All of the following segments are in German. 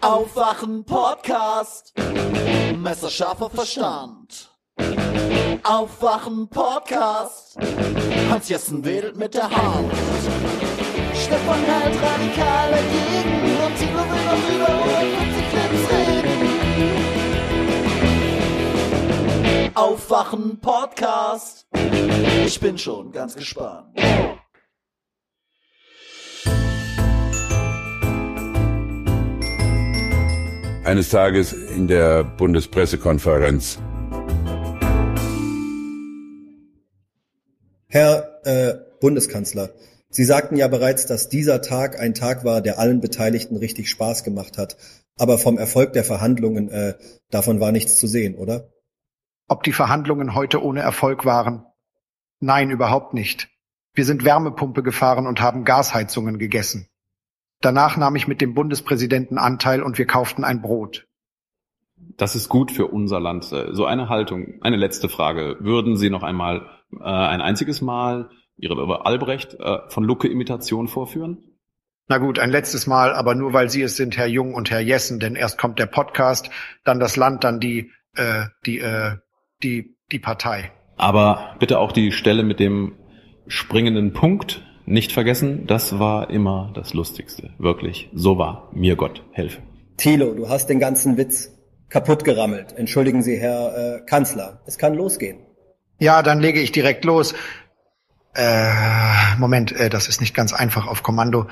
Aufwachen Podcast. Messerscharfer Verstand. Aufwachen Podcast. Hans Jessen wedelt mit der Hand. Stefan hält radikal dagegen und Tilo will noch über 150 Clips reden. Aufwachen Podcast. Ich bin schon ganz gespannt. Eines Tages in der Bundespressekonferenz. Herr äh, Bundeskanzler, Sie sagten ja bereits, dass dieser Tag ein Tag war, der allen Beteiligten richtig Spaß gemacht hat. Aber vom Erfolg der Verhandlungen, äh, davon war nichts zu sehen, oder? Ob die Verhandlungen heute ohne Erfolg waren? Nein, überhaupt nicht. Wir sind Wärmepumpe gefahren und haben Gasheizungen gegessen. Danach nahm ich mit dem Bundespräsidenten Anteil und wir kauften ein Brot. Das ist gut für unser Land. So eine Haltung. Eine letzte Frage. Würden Sie noch einmal äh, ein einziges Mal Ihre Albrecht äh, von Lucke Imitation vorführen? Na gut, ein letztes Mal, aber nur weil Sie es sind, Herr Jung und Herr Jessen, denn erst kommt der Podcast, dann das Land, dann die, äh, die, äh, die, die Partei. Aber bitte auch die Stelle mit dem springenden Punkt nicht vergessen, das war immer das Lustigste. Wirklich. So war. Mir Gott helfe. Thilo, du hast den ganzen Witz kaputt gerammelt. Entschuldigen Sie, Herr äh, Kanzler. Es kann losgehen. Ja, dann lege ich direkt los. Äh, Moment, äh, das ist nicht ganz einfach auf Kommando.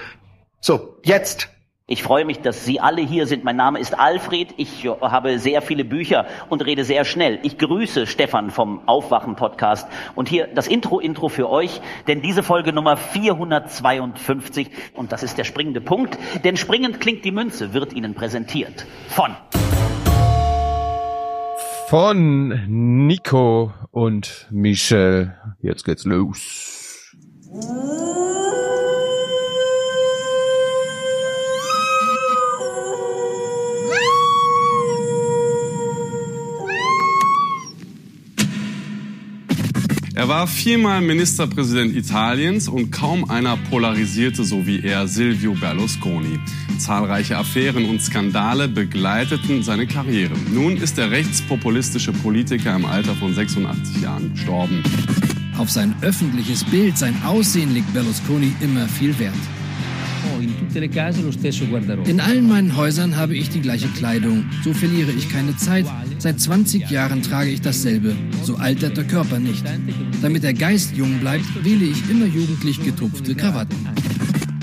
So, jetzt. Ich freue mich, dass Sie alle hier sind. Mein Name ist Alfred. Ich habe sehr viele Bücher und rede sehr schnell. Ich grüße Stefan vom Aufwachen-Podcast. Und hier das Intro-Intro für euch, denn diese Folge Nummer 452, und das ist der springende Punkt, denn springend klingt die Münze, wird Ihnen präsentiert von von Nico und Michel. Jetzt geht's los. Er war viermal Ministerpräsident Italiens und kaum einer polarisierte so wie er Silvio Berlusconi. Zahlreiche Affären und Skandale begleiteten seine Karriere. Nun ist der rechtspopulistische Politiker im Alter von 86 Jahren gestorben. Auf sein öffentliches Bild, sein Aussehen legt Berlusconi immer viel Wert. In allen meinen Häusern habe ich die gleiche Kleidung. So verliere ich keine Zeit. Seit 20 Jahren trage ich dasselbe. So altert der Körper nicht. Damit der Geist jung bleibt, wähle ich immer jugendlich getupfte Krawatten.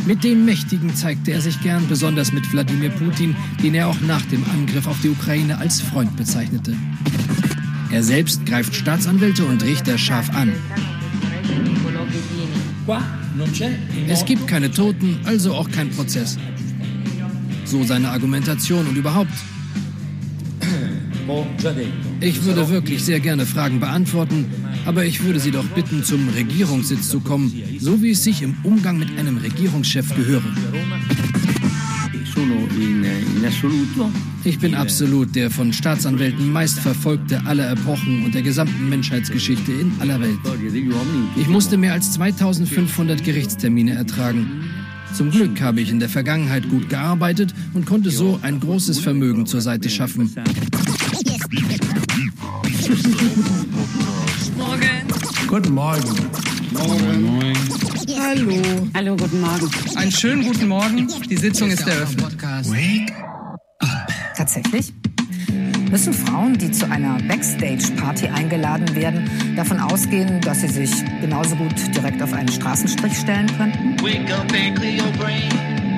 Mit den Mächtigen zeigte er sich gern, besonders mit Wladimir Putin, den er auch nach dem Angriff auf die Ukraine als Freund bezeichnete. Er selbst greift Staatsanwälte und Richter scharf an. Es gibt keine Toten, also auch kein Prozess. So seine Argumentation und überhaupt. Ich würde wirklich sehr gerne Fragen beantworten, aber ich würde Sie doch bitten, zum Regierungssitz zu kommen, so wie es sich im Umgang mit einem Regierungschef gehöre. Ich bin absolut der von Staatsanwälten meistverfolgte aller Epochen und der gesamten Menschheitsgeschichte in aller Welt. Ich musste mehr als 2500 Gerichtstermine ertragen. Zum Glück habe ich in der Vergangenheit gut gearbeitet und konnte so ein großes Vermögen zur Seite schaffen. Morgen. Guten Morgen. Morgen. Morgen. Hallo. Hallo, guten Morgen. Einen schönen guten Morgen. Die Sitzung ist eröffnet. Wake up. Tatsächlich? Müssen Frauen, die zu einer Backstage-Party eingeladen werden, davon ausgehen, dass sie sich genauso gut direkt auf einen Straßenstrich stellen könnten? Wake up and clear your brain.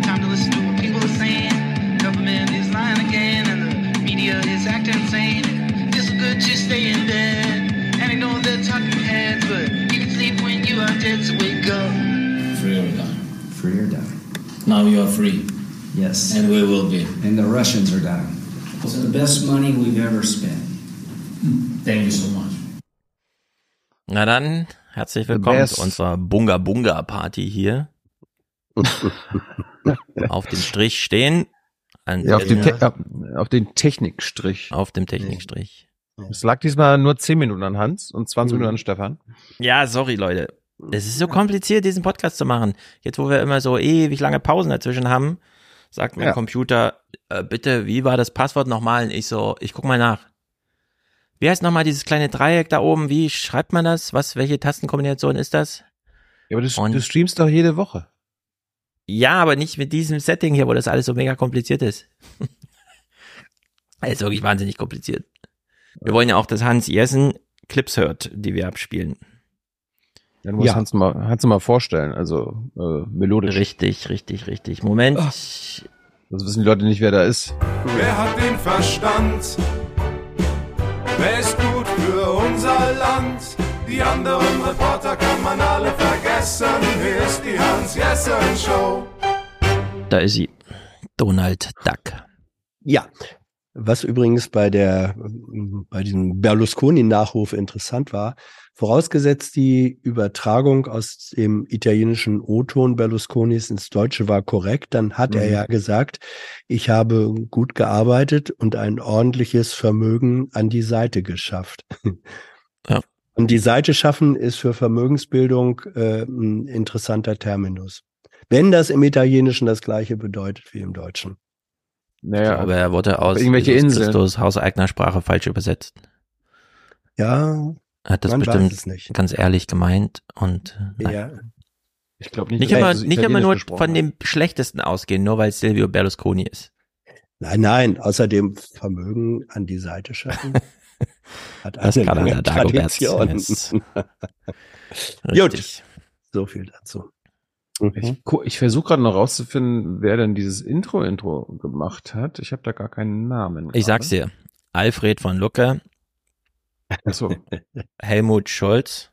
Time to listen to what people are saying. Government is lying again and the media is acting insane. It's good to stay in bed and ignore the talking heads, but you can sleep when you are dead, so wake up. Free or die. Free or die. Now you are free. Yes. And we will be. And the Russians are dying. It's the best money we've ever spent. Thank you so much. Na dann, herzlich willkommen zu unserer Bunga Bunga Party hier. auf dem Strich stehen. Ja, auf, den Te auf den Technikstrich. Auf dem Technikstrich. Es lag diesmal nur 10 Minuten an Hans und 20 Minuten an Stefan. Ja, sorry Leute. Es ist so kompliziert, diesen Podcast zu machen. Jetzt, wo wir immer so ewig lange Pausen dazwischen haben, sagt mein Ja. Computer, äh, bitte, wie war das Passwort nochmal? Und ich so, ich guck mal nach. Wie heißt nochmal dieses kleine Dreieck da oben? Wie schreibt man das? Was, welche Tastenkombination ist das? Ja, aber du, Und- du streamst doch jede Woche. Ja, aber nicht mit diesem Setting hier, wo das alles so mega kompliziert ist. Es ist wirklich wahnsinnig kompliziert. Wir wollen ja auch, dass Hans Jessen Clips hört, die wir abspielen. Dann musst Ja. Hans mal, Hans mal vorstellen, also äh, melodisch. Richtig, richtig, richtig. Moment. Das wissen die Leute nicht, wer da ist. Wer hat den Verstand? Wer ist gut für unser Land? Die anderen Reporter kann man alle vergessen. Hier ist die Hans-Jessen-Show. Da ist sie. Donald Duck. Ja. Was übrigens bei der, bei diesem Berlusconi-Nachruf interessant war, vorausgesetzt die Übertragung aus dem italienischen O-Ton Berlusconis ins Deutsche war korrekt, dann hat er Mhm. ja gesagt, ich habe gut gearbeitet und ein ordentliches Vermögen an die Seite geschafft. Ja. Und die Seite schaffen ist für Vermögensbildung äh, ein interessanter Terminus. Wenn das im Italienischen das gleiche bedeutet wie im Deutschen. Naja, Aber er wurde aus irgendwelche Jesus Inseln. Christus hauseigener Sprache falsch übersetzt. Ja, Er hat das Man bestimmt es nicht. ganz ehrlich gemeint und äh, nein. ja. Ich glaube nicht, nicht dass immer, er so nicht immer nur von hat. dem Schlechtesten ausgehen, nur weil Silvio Berlusconi ist. Nein, nein, außerdem Vermögen an die Seite schaffen. Hat Das eine kann lange Dagobert Tradition. Gut, so viel dazu. Ich, gu- ich versuche gerade noch rauszufinden, wer denn dieses Intro-Intro gemacht hat. Ich habe da gar keinen Namen. Ich sag's dir. Alfred von Lucke, Achso. Helmut Schulz,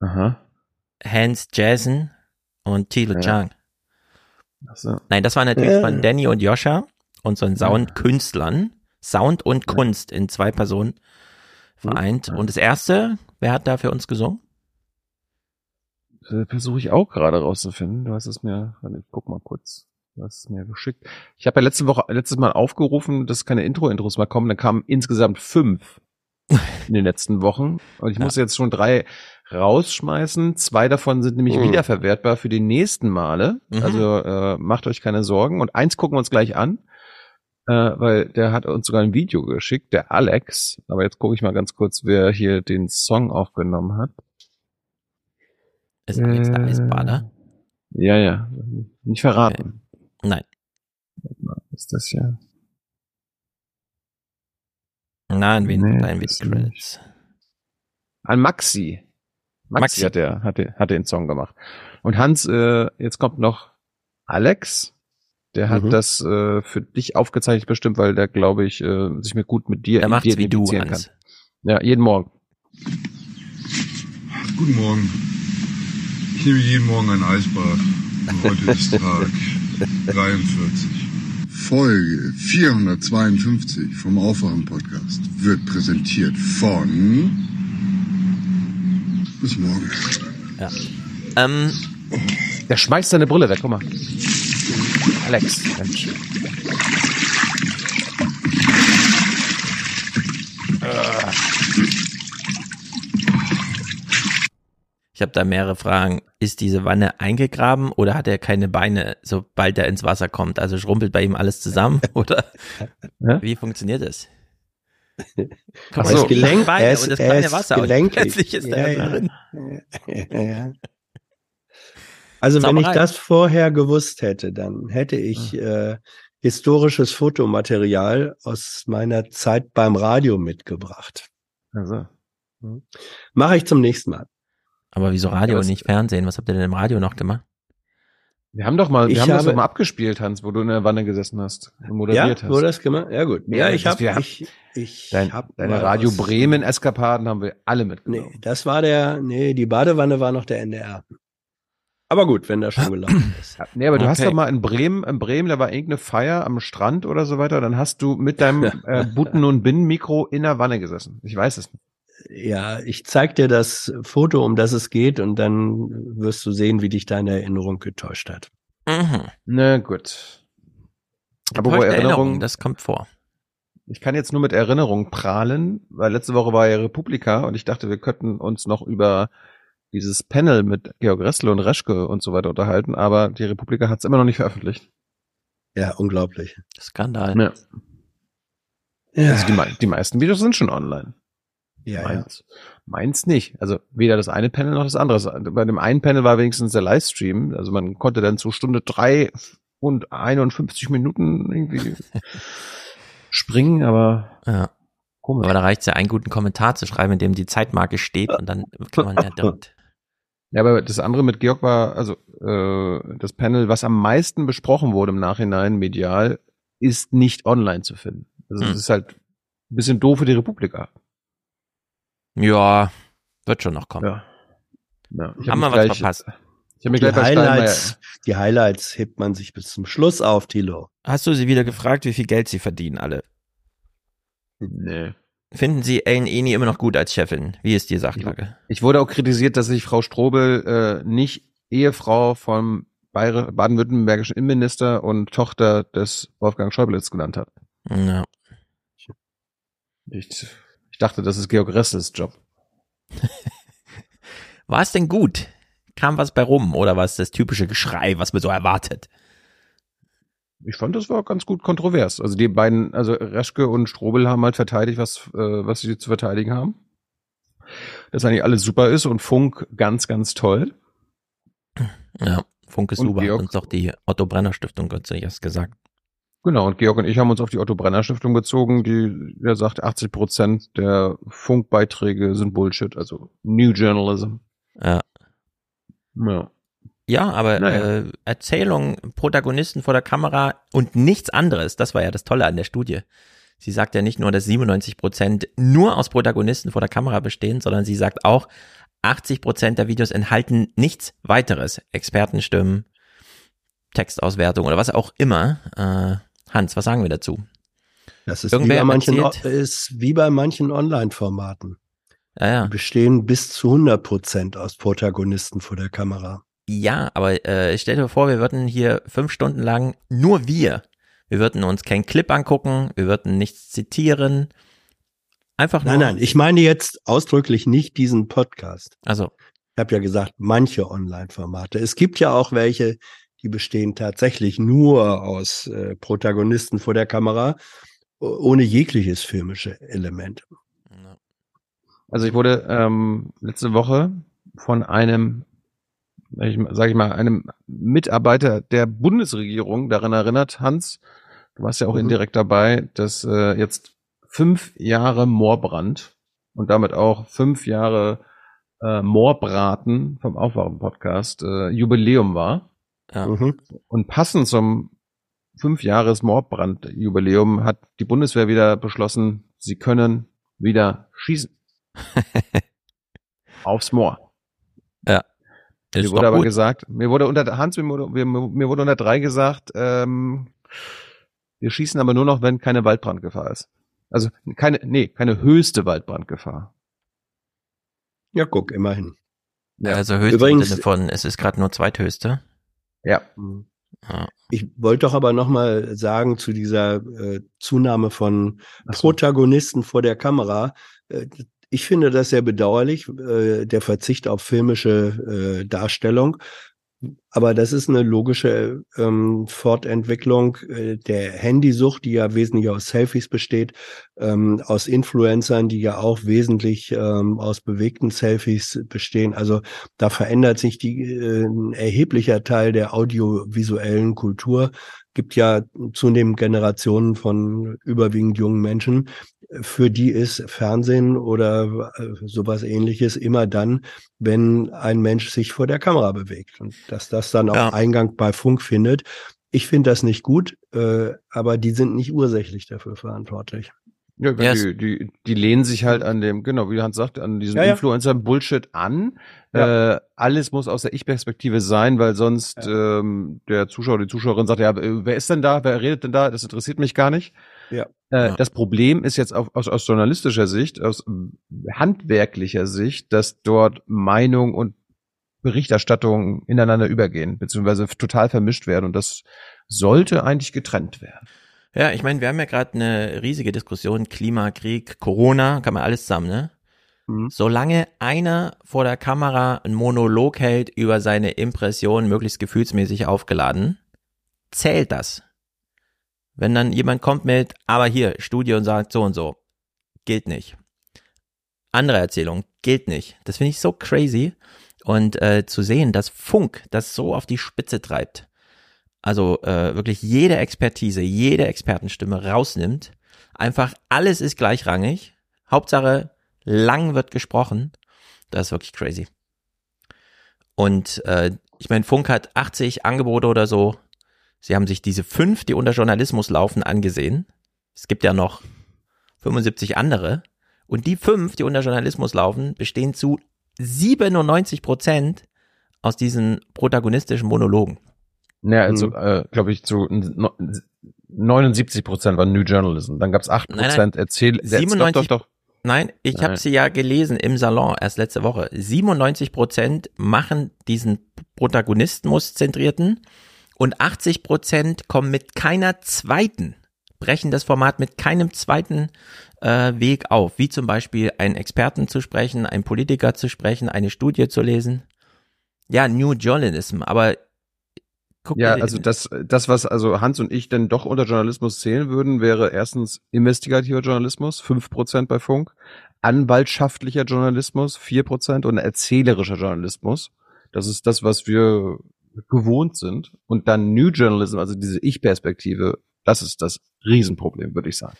Aha. Hans Jason und Thilo Ja. Chang. Achso. Nein, das war natürlich Ja. von Danny und Joscha, unseren Soundkünstlern. Sound und Kunst in zwei Personen vereint. Und das erste, wer hat da für uns gesungen? Äh, Versuche ich auch gerade rauszufinden. Du hast es mir, ich guck mal kurz. Du hast es mir geschickt. Ich habe ja letzte Woche, letztes Mal aufgerufen, dass keine Intro-Intros mehr kommen. Dann kamen insgesamt fünf in den letzten Wochen. Und ich Ja. muss jetzt schon drei rausschmeißen. Zwei davon sind nämlich Mhm. wiederverwertbar für die nächsten Male. Mhm. Also äh, macht euch keine Sorgen. Und eins gucken wir uns gleich an. Äh, weil der hat uns sogar ein Video geschickt, der Alex. Aber jetzt gucke ich mal ganz kurz, wer hier den Song aufgenommen hat. Ist Alex der Äh, Eisbader? Ja, ja. Nicht verraten. Nein. Warte mal, Ist das ja. Nein, wen Nee, das mit Credits? An Maxi. Maxi, Maxi. hat der, hat, der, hat den Song gemacht. Und Hans, äh, jetzt kommt noch Alex. Der hat Mhm. das äh, für dich aufgezeichnet bestimmt, weil der, glaube ich, äh, sich mit gut mit dir Der macht's wie du, Hans. Ja, jeden Morgen. Guten Morgen. Ich nehme jeden Morgen ein Eisbad. Und heute ist Tag 43. Folge 452 vom Aufwachen-Podcast wird präsentiert von... Bis morgen. Ja. Ähm, Der schmeißt seine Brille weg, guck mal. Alex, Mensch. Ich habe da mehrere Fragen. Ist diese Wanne eingegraben oder hat er keine Beine, sobald er ins Wasser kommt? Also schrumpelt bei ihm alles zusammen oder Ja? wie funktioniert das? Guck so. mal, Er ist gelenk, Beine er und das er kleine ist Wasser und gelenklich. plötzlich ist ja, er ja. drin. Ja, ja. Also wenn ich Zauberei. das vorher gewusst hätte, dann hätte ich äh, historisches Fotomaterial aus meiner Zeit beim Radio mitgebracht. Also. Mache ich zum nächsten Mal. Aber wieso Radio Ja, und nicht Fernsehen? Was habt ihr denn im Radio noch gemacht? Wir haben doch mal, wir Ich haben das habe- doch mal abgespielt, Hans, wo du in der Wanne gesessen hast und moderiert ja, hast. wurde das gemacht? Ja gut. Ja, Ja, ich das- habe ich, ich Dein, hab deine Radio was- Bremen Eskapaden haben wir alle mitgenommen. Nee, das war der, nee, die Badewanne war noch der NDR. Aber gut, wenn das schon gelaufen ist. Nee, aber du hast Okay. doch mal in Bremen, in Bremen, da war irgendeine Feier am Strand oder so weiter, dann hast du mit deinem äh, Button- und Bin-Mikro in der Wanne gesessen. Ich weiß es nicht. Ja, ich zeig dir das Foto, um das es geht, und dann wirst du sehen, wie dich deine Erinnerung getäuscht hat. Mhm. Na gut. Aber wo Erinnerung, das kommt vor. ich kann jetzt nur mit Erinnerung prahlen, weil letzte Woche war ja Republika und ich dachte, wir könnten uns noch über dieses Panel mit Georg Ressle und Reschke und so weiter unterhalten, aber die Republika hat es immer noch nicht veröffentlicht. Ja, unglaublich. Skandal. Ja. Ja. Also die, die meisten Videos sind schon online. Ja, ja. meins, meins nicht. Also weder das eine Panel noch das andere. Bei dem einen Panel war wenigstens der Livestream. Also man konnte dann zu Stunde drei und 51 Minuten irgendwie springen, aber Ja. komisch. Aber da reicht es ja, einen guten Kommentar zu schreiben, in dem die Zeitmarke steht und dann kann man ja direkt. Ja, aber das andere mit Georg war, also äh, das Panel, was am meisten besprochen wurde im Nachhinein medial, ist nicht online zu finden. Also Hm. es ist halt ein bisschen doof für die Republika. Ja, wird schon noch kommen. Ja. ja. Ich hab Haben wir was verpasst? Ich habe mir Die gleich Highlights, die Highlights hebt man sich bis zum Schluss auf, Tilo. Hast du sie wieder gefragt, wie viel Geld sie verdienen alle? nee. Finden Sie Ellen Eni immer noch gut als Chefin? Wie ist die Sachlage? Ich wurde auch kritisiert, dass ich Frau Strobel äh, nicht Ehefrau vom baden-württembergischen Innenminister und Tochter des Wolfgang Schäublitz genannt habe. Ja. Ich, ich dachte, das ist Georg Ressels Job. War es denn gut? Kam was bei rum oder war es das typische Geschrei, was man so erwartet? Ich fand, das war ganz gut kontrovers. Also die beiden, also Reschke und Strobel haben halt verteidigt, was, äh, was sie zu verteidigen haben. Dass eigentlich alles super ist und Funk ganz, ganz toll. Ja, Funk ist Und super. Georg- uns doch die Otto Brenner Stiftung kürzlich erst gesagt. Genau, und Georg und ich haben uns auf die Otto Brenner Stiftung bezogen, die, der sagt, 80 Prozent der Funkbeiträge sind Bullshit, also New Journalism. Ja. Ja. Ja, aber Naja. äh, Erzählung, Protagonisten vor der Kamera und nichts anderes, das war ja das Tolle an der Studie. Sie sagt ja nicht nur, dass 97 Prozent nur aus Protagonisten vor der Kamera bestehen, sondern sie sagt auch, 80 Prozent der Videos enthalten nichts weiteres. Expertenstimmen, Textauswertung oder was auch immer. Äh, Hans, was sagen wir dazu? Das ist Irgendwer wie bei manchen, erzählt- ist wie bei manchen Online-Formaten. Ja, ja. Die bestehen bis zu 100 Prozent aus Protagonisten vor der Kamera. Ja, aber äh, stell dir vor, wir würden hier fünf Stunden lang nur wir. Wir würden uns keinen Clip angucken, wir würden nichts zitieren. Einfach nur. Nein, nein, ich meine jetzt ausdrücklich nicht diesen Podcast. Also, Ich habe ja gesagt, manche Online-Formate. Es gibt ja auch welche, die bestehen tatsächlich nur aus äh, Protagonisten vor der Kamera, ohne jegliches filmische Element. Also ich wurde ähm, letzte Woche von einem, ich, sag ich mal, einem Mitarbeiter der Bundesregierung daran erinnert, Hans, du warst ja auch Mhm. indirekt dabei, dass äh, jetzt fünf Jahre Moorbrand und damit auch fünf Jahre äh, Moorbraten vom Aufwachen-Podcast äh, Jubiläum war. Ja. Mhm. Und passend zum fünf Jahres Moorbrand-Jubiläum hat die Bundeswehr wieder beschlossen, sie können wieder schießen. Aufs Moor. Ja. Mir Ist wurde doch aber gut. gesagt, mir wurde unter Hans, mir wurde, mir, mir wurde unter drei gesagt, ähm, wir schießen aber nur noch, wenn keine Waldbrandgefahr ist. Also keine, nee, keine höchste Waldbrandgefahr. Ja, guck, immerhin. Ja. Also höchste Übrigens- im Sinne von, es ist gerade nur zweithöchste. Ja. Ja. Ich wollte doch aber noch mal sagen zu dieser äh, Zunahme von so. Protagonisten vor der Kamera. Äh, ich finde das sehr bedauerlich, äh, der Verzicht auf filmische äh, Darstellung. Aber das ist eine logische ähm, Fortentwicklung äh, der Handysucht, die ja wesentlich aus Selfies besteht, ähm, aus Influencern, die ja auch wesentlich ähm, aus bewegten Selfies bestehen. Also da verändert sich die, äh, ein erheblicher Teil der audiovisuellen Kultur. Gibt ja zunehmend Generationen von überwiegend jungen Menschen, für die ist Fernsehen oder äh, sowas ähnliches immer dann, wenn ein Mensch sich vor der Kamera bewegt. Und dass das dann auch Ja. Eingang bei Funk findet. Ich finde das nicht gut, äh, aber die sind nicht ursächlich dafür verantwortlich. Ja, Ja, die, die, die lehnen sich halt an dem, genau, wie Hans sagt, an diesem Ja, ja. Influencer-Bullshit an. Ja. Äh, alles muss aus der Ich-Perspektive sein, weil sonst ähm, der Zuschauer, die Zuschauerin sagt, ja, äh, wer ist denn da, wer redet denn da, das interessiert mich gar nicht. Ja. Äh, Ja. Das Problem ist jetzt auf, aus, aus journalistischer Sicht, aus handwerklicher Sicht, dass dort Meinung und Berichterstattung ineinander übergehen, beziehungsweise total vermischt werden und das sollte eigentlich getrennt werden. Ja, ich meine, wir haben ja gerade eine riesige Diskussion, Klima, Krieg, Corona, kann man alles zusammen, ne? Mhm. Solange einer vor der Kamera einen Monolog hält über seine Impression, möglichst gefühlsmäßig aufgeladen, zählt das. Wenn dann jemand kommt mit, aber hier, Studie und sagt so und so, gilt nicht. Andere Erzählung, gilt nicht. Das finde ich so crazy. Und äh, zu sehen, dass Funk das so auf die Spitze treibt, also äh, wirklich jede Expertise, jede Expertenstimme rausnimmt, einfach alles ist gleichrangig, Hauptsache lang wird gesprochen, das ist wirklich crazy. Und äh, ich meine, Funk hat 80 Angebote oder so. Sie haben sich diese fünf, die unter Journalismus laufen, angesehen. Es gibt ja noch 75 andere. Und die fünf, die unter Journalismus laufen, bestehen zu 97 Prozent aus diesen protagonistischen Monologen. Ja, also, äh, glaube ich, zu no- 79 Prozent war New Journalism. Dann gab's 8 Nein, nein. Prozent Erzähl... 97 Doch, doch, doch. Nein, ich habe sie ja gelesen im Salon erst letzte Woche. 97 Prozent machen diesen Protagonismus-zentrierten und 80 Prozent kommen mit keiner zweiten, brechen das Format mit keinem zweiten äh, Weg auf, wie zum Beispiel einen Experten zu sprechen, einen Politiker zu sprechen, eine Studie zu lesen. Ja, New Journalism, aber guck Ja, also das, das, was also Hans und ich denn doch unter Journalismus zählen würden, wäre erstens investigativer Journalismus, 5% bei Funk, anwaltschaftlicher Journalismus, 4% und erzählerischer Journalismus. Das ist das, was wir gewohnt sind. Und dann New Journalism, also diese Ich-Perspektive, das ist das Riesenproblem, würde ich sagen.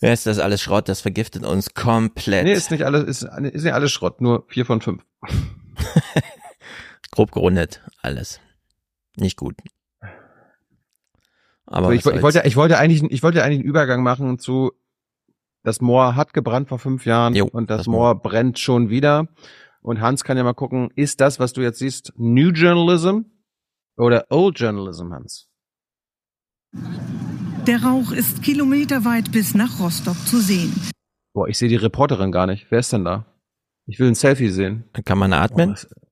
Ja, ist das alles Schrott, das vergiftet uns komplett. Nee, ist nicht alles, ist, ist nicht alles Schrott, nur vier von fünf. Grob gerundet, alles. Nicht gut. Aber Aber ich, ich wollte, ich wollte eigentlich, ich wollte eigentlich einen Übergang machen zu, das Moor hat gebrannt vor fünf Jahren und das, das Moor brennt schon wieder. Und Hans kann ja mal gucken, ist das, was du jetzt siehst, New Journalism oder Old Journalism, Hans? Der Rauch ist kilometerweit bis nach Rostock zu sehen. Boah, ich sehe die Reporterin gar nicht. Wer ist denn da? Ich will ein Selfie sehen. Kann man atmen? Oh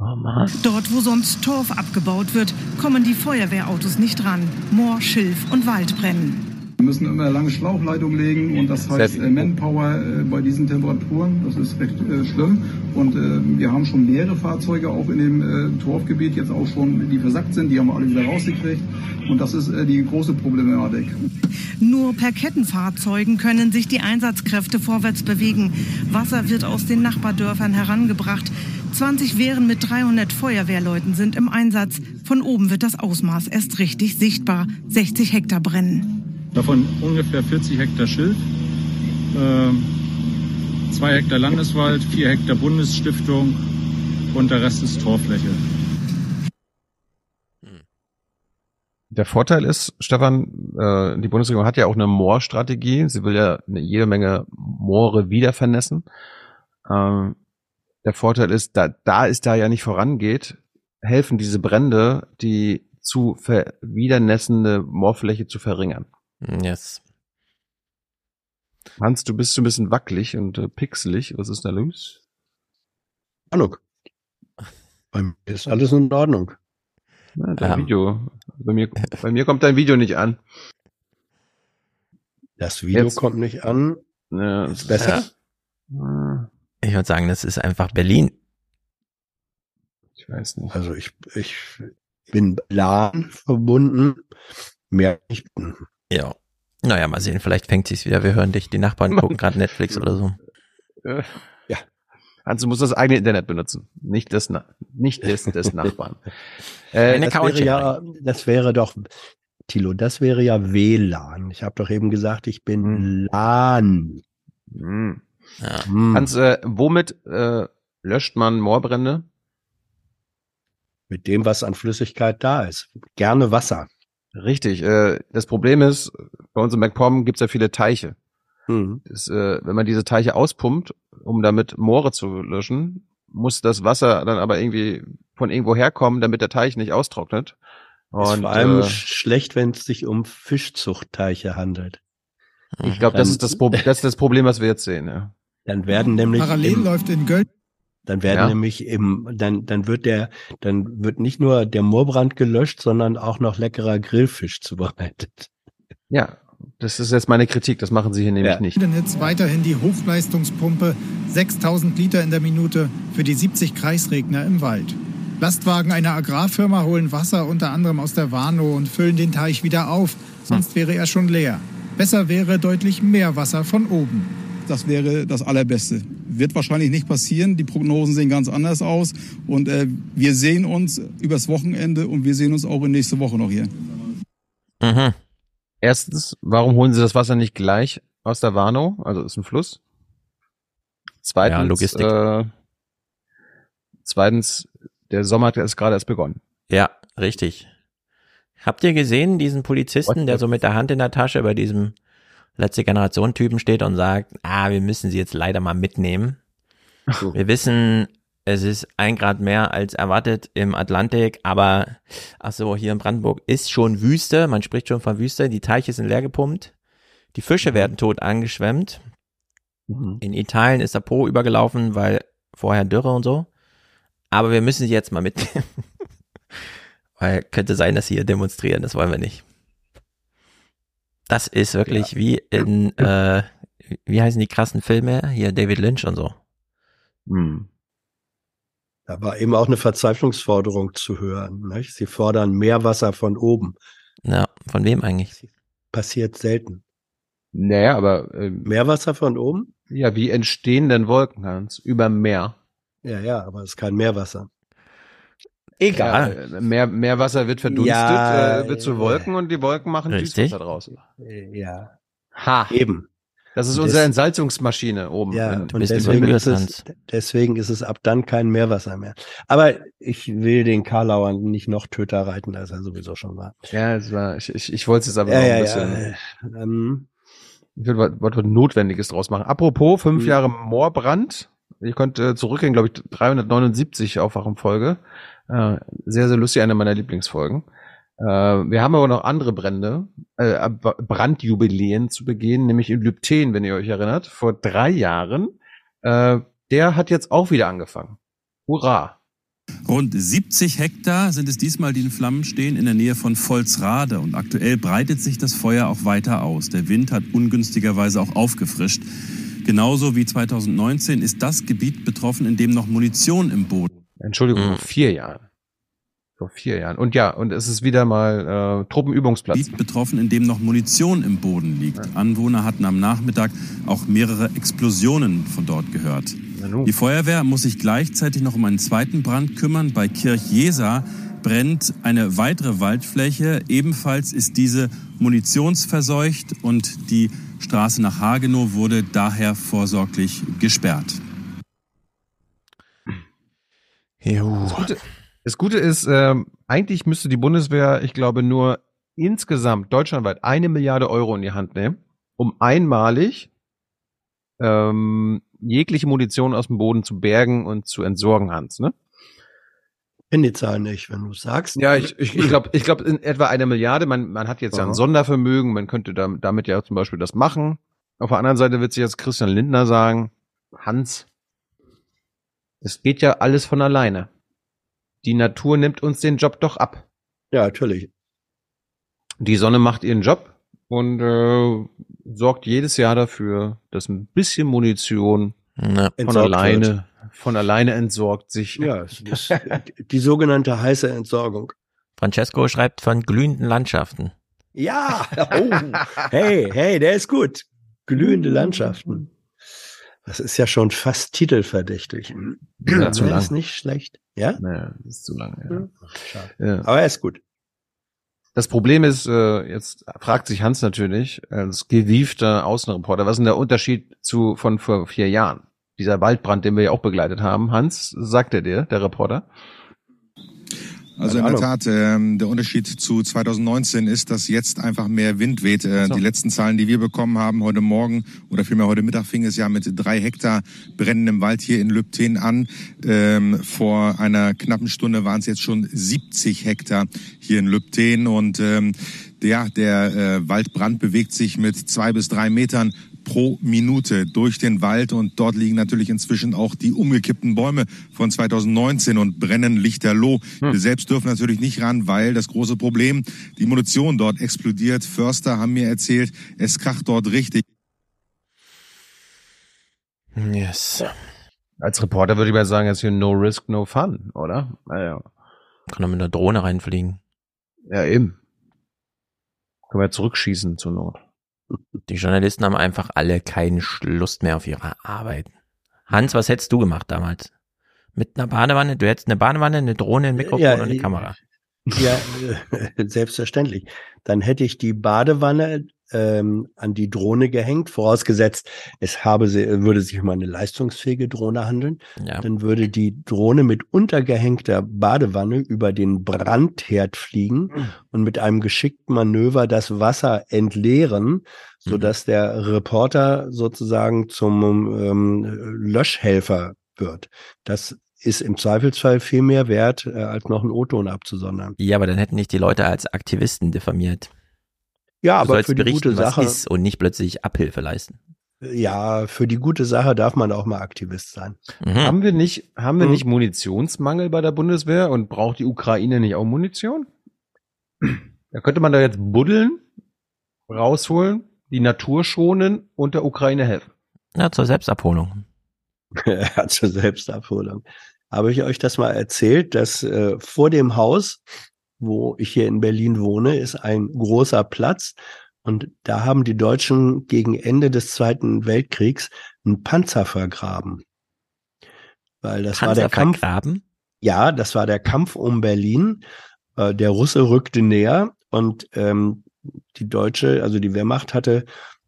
Mann. Dort, wo sonst Torf abgebaut wird, kommen die Feuerwehrautos nicht ran. Moor, Schilf und Wald brennen. Wir müssen immer lange Schlauchleitung legen und das heißt äh, Manpower äh, bei diesen Temperaturen, das ist recht äh, schlimm. Und äh, wir haben schon mehrere Fahrzeuge auch in dem äh, Torfgebiet jetzt auch schon, die versackt sind, die haben wir alle wieder rausgekriegt. Und das ist äh, die große Problematik. Nur per Kettenfahrzeugen können sich die Einsatzkräfte vorwärts bewegen. Wasser wird aus den Nachbardörfern herangebracht. 20 Wehren mit 300 Feuerwehrleuten sind im Einsatz. Von oben wird das Ausmaß erst richtig sichtbar. 60 Hektar brennen. Davon ungefähr 40 Hektar Schilf, ähm, zwei Hektar Landeswald, vier Hektar Bundesstiftung und der Rest ist Torfläche. Der Vorteil ist, Stefan, äh, die Bundesregierung hat ja auch eine Moorstrategie. Sie will ja eine, jede Menge Moore wieder vernässen. Ähm, der Vorteil ist, da, da es da ja nicht vorangeht, helfen diese Brände, die zu ver wiedernässende Moorfläche zu verringern. Yes. Hans, du bist so ein bisschen wackelig und äh, pixelig. Was ist da los? Ahnung. Bei mir ist alles in Ordnung. Na, dein Ja. Video. Bei mir, bei mir kommt dein Video nicht an. Das Video Jetzt- kommt nicht an. Ja, Ist besser? Ich würde sagen, das ist einfach Berlin. Ich weiß nicht. Also ich, ich bin LAN verbunden. Mehr nicht. Ja. Naja, mal sehen, vielleicht fängt sich's wieder. Wir hören dich. Die Nachbarn gucken gerade Netflix oder so. Äh, ja. Hans, du musst das eigene Internet benutzen. Nicht das, Na- nicht das des Nachbarn. Äh, das wäre ja, das wäre doch, Tilo, das wäre ja WLAN. Ich habe doch eben gesagt, ich bin LAN. Hm. Hm. Hans, äh, womit äh, löscht man Moorbrände? Mit dem, was an Flüssigkeit da ist. Gerne Wasser. Richtig. Äh, das Problem ist, bei uns in MacPom gibt es ja viele Teiche. Mhm. Das, äh, wenn man diese Teiche auspumpt, um damit Moore zu löschen, muss das Wasser dann aber irgendwie von irgendwo herkommen, damit der Teich nicht austrocknet. ist Und, vor allem äh, schlecht, wenn es sich um Fischzuchtteiche handelt. ich glaube, das ist das, Pro das ist das Problem, was wir jetzt sehen. Ja. Dann werden nämlich Parallel im, läuft in Göll dann werden Ja. nämlich im dann dann wird der dann wird nicht nur der Moorbrand gelöscht, sondern auch noch leckerer Grillfisch zubereitet. ja, das ist jetzt meine Kritik. Das machen sie hier nämlich Ja. nicht. Netz weiterhin die Hochleistungspumpe, 6000 Liter in der Minute für die 70 Kreisregner im Wald. Lastwagen einer Agrarfirma holen Wasser unter anderem aus der Warnow und füllen den Teich wieder auf, sonst wäre er schon leer. Besser wäre deutlich mehr Wasser von oben. Das wäre das Allerbeste. Wird wahrscheinlich nicht passieren. Die Prognosen sehen ganz anders aus. Und äh, wir sehen uns übers Wochenende und wir sehen uns auch in nächste Woche noch hier. Mhm. Erstens, warum holen sie das Wasser nicht gleich aus der Warnow? Also ist ein Fluss. Zweitens, Ja, Logistik. Äh, zweitens, der Sommer hat erst gerade erst begonnen. Ja, richtig. Habt ihr gesehen, diesen Polizisten, der so mit der Hand in der Tasche bei diesem letzte Generation Typen steht und sagt, ah, wir müssen sie jetzt leider mal mitnehmen. Wir wissen, es ist ein Grad mehr als erwartet im Atlantik, aber ach so, hier in Brandenburg ist schon Wüste, man spricht schon von Wüste, die Teiche sind leer gepumpt, die Fische werden tot angeschwemmt. In Italien ist der Po übergelaufen, weil vorher Dürre und so. Aber wir müssen sie jetzt mal mitnehmen. Weil könnte sein, dass sie hier demonstrieren, das wollen wir nicht. Das ist wirklich wie in, äh, wie heißen die krassen Filme? Hier David Lynch und so. Hm. Da war eben auch eine Verzweiflungsforderung zu hören. Nicht? Sie fordern mehr Wasser von oben. Ja, von wem eigentlich? Passiert selten. Naja, aber äh, Meerwasser von oben? ja, wie entstehen denn Wolken, Hans? Über Meer. Ja, ja, aber es ist kein Meerwasser. Egal. Ja, äh, mehr, Meerwasser wird verdunstet, Ja, äh, wird zu äh, Wolken und die Wolken machen Richtig. Düsterwasser draus. Äh, Ja, Ha. eben. Das ist unsere des- Entsalzungsmaschine oben. Ja, in- und deswegen ist, es, deswegen ist es ab dann kein Meerwasser mehr. Aber ich will den Karlauern nicht noch Töter reiten, als er sowieso schon war. Ja, es war, ich, ich, ich wollte es jetzt aber Ja, noch ja, ein ja. bisschen. Ähm, Ich will was, was Notwendiges draus machen. Apropos, fünf Hm. Jahre Moorbrand. Ich konnte äh, zurückgehen, glaube ich, 379 Aufwachenfolge. Äh, sehr, sehr lustig, eine meiner Lieblingsfolgen. Äh, wir haben aber noch andere Brände, äh, B- Brandjubiläen zu begehen, nämlich in Lübten, wenn ihr euch erinnert, vor drei Jahren. Äh, der hat jetzt auch wieder angefangen. Hurra! Rund 70 Hektar sind es diesmal, die in Flammen stehen, in der Nähe von Volzrade. Und aktuell breitet sich das Feuer auch weiter aus. Der Wind hat ungünstigerweise auch aufgefrischt. Genauso wie 2019 ist das Gebiet betroffen, in dem noch Munition im Boden. Entschuldigung, Mhm. vor vier Jahren. Vor vier Jahren. Und ja, und es ist wieder mal äh, Truppenübungsplatz. Gebiet betroffen, in dem noch Munition im Boden liegt. Anwohner hatten am Nachmittag auch mehrere Explosionen von dort gehört. Die Feuerwehr muss sich gleichzeitig noch um einen zweiten Brand kümmern. Bei Kirchjesa brennt eine weitere Waldfläche. Ebenfalls ist diese munitionsverseucht und die Straße nach Hagenow wurde daher vorsorglich gesperrt. Das Gute, das Gute ist, ähm, eigentlich müsste die Bundeswehr, ich glaube, nur insgesamt deutschlandweit eine Milliarde Euro in die Hand nehmen, um einmalig ähm, jegliche Munition aus dem Boden zu bergen und zu entsorgen, Hans. Ne? Kenn die Zahl nicht, wenn du sagst. Ja, ich, ich, ich glaube, ich glaub, in etwa eine Milliarde. Man, man hat jetzt ja ein. Sondervermögen, man könnte da, damit ja zum Beispiel das machen. Auf der anderen Seite wird sich jetzt Christian Lindner sagen, Hans, es geht ja alles von alleine. Die Natur nimmt uns den Job doch ab. Ja, natürlich. Die Sonne macht ihren Job und äh, sorgt jedes Jahr dafür, dass ein bisschen Munition Ja. von Entsorgt alleine, von alleine entsorgt sich. Ja, die sogenannte heiße Entsorgung. Francesco schreibt von glühenden Landschaften. Ja, oh, hey, hey, der ist gut. Glühende Landschaften. Das ist ja schon fast titelverdächtig. Ja, zu lang. ist nicht schlecht. Ja? Naja, das ist zu lang. Ja. Hm, Schade. Ja. Aber er ist gut. Das Problem ist, äh, jetzt fragt sich Hans natürlich, als gewiefter Außenreporter, was ist denn der Unterschied zu von vor vier Jahren? Dieser Waldbrand, den wir ja auch begleitet haben. Hans, sagt er dir, der Reporter? Also in der. Tat, ähm, der Unterschied zu 2019 ist, dass jetzt einfach mehr Wind weht. Äh, so. Die letzten Zahlen, die wir bekommen haben heute Morgen oder vielmehr heute Mittag fing es ja mit drei Hektar brennendem Wald hier in Lübten an. Ähm, vor einer knappen Stunde waren es jetzt schon 70 Hektar hier in Lübten und ähm, ja, der äh, Waldbrand bewegt sich mit zwei bis drei Metern pro Minute durch den Wald und dort liegen natürlich inzwischen auch die umgekippten Bäume von 2019 und brennen lichterloh. Wir selbst dürfen natürlich nicht ran, weil das große Problem, die Munition dort explodiert. Förster haben mir erzählt, es kracht dort richtig. Yes. Als Reporter würde ich mal sagen, jetzt hier no risk, no fun, oder? Naja. Kann er mit einer Drohne reinfliegen. Ja, eben. Können wir zurückschießen zur Not. Die Journalisten haben einfach alle keinen Lust mehr auf ihre Arbeit. Hans, was hättest du gemacht damals? Mit einer Badewanne? Du hättest eine Badewanne, eine Drohne, ein Mikrofon Ja, und eine äh, Kamera. Ja, selbstverständlich. Dann hätte ich die Badewanne ähm, an die Drohne gehängt, vorausgesetzt, es habe würde sich um eine leistungsfähige Drohne handeln. Ja. Dann würde die Drohne mit untergehängter Badewanne über den Brandherd fliegen und mit einem geschickten Manöver das Wasser entleeren, so dass der Reporter sozusagen zum ähm, Löschhelfer wird. Das ist im Zweifelsfall viel mehr wert, äh, als noch einen O-Ton abzusondern. Ja, aber dann hätten nicht die Leute als Aktivisten diffamiert. Ja, du aber sollst für die berichten, gute Sache, was ist und nicht plötzlich Abhilfe leisten. ja, für die gute Sache darf man auch mal Aktivist sein. Mhm. Haben wir nicht, haben wir Mhm. nicht Munitionsmangel bei der Bundeswehr und braucht die Ukraine nicht auch Munition? Da könnte man da jetzt buddeln, rausholen, die Natur schonen und der Ukraine helfen. Ja, zur Selbstabholung. ja, zur Selbstabholung. Habe ich euch das mal erzählt, dass äh, vor dem Haus, wo ich hier in Berlin wohne, ist ein großer Platz. Und da haben die Deutschen gegen Ende des Zweiten Weltkriegs einen Panzer vergraben. Weil das war Panzer der Kampf. vergraben? Ja, das war der Kampf um Berlin. Äh, der Russe rückte näher und ähm, die deutsche, also die Wehrmacht hatte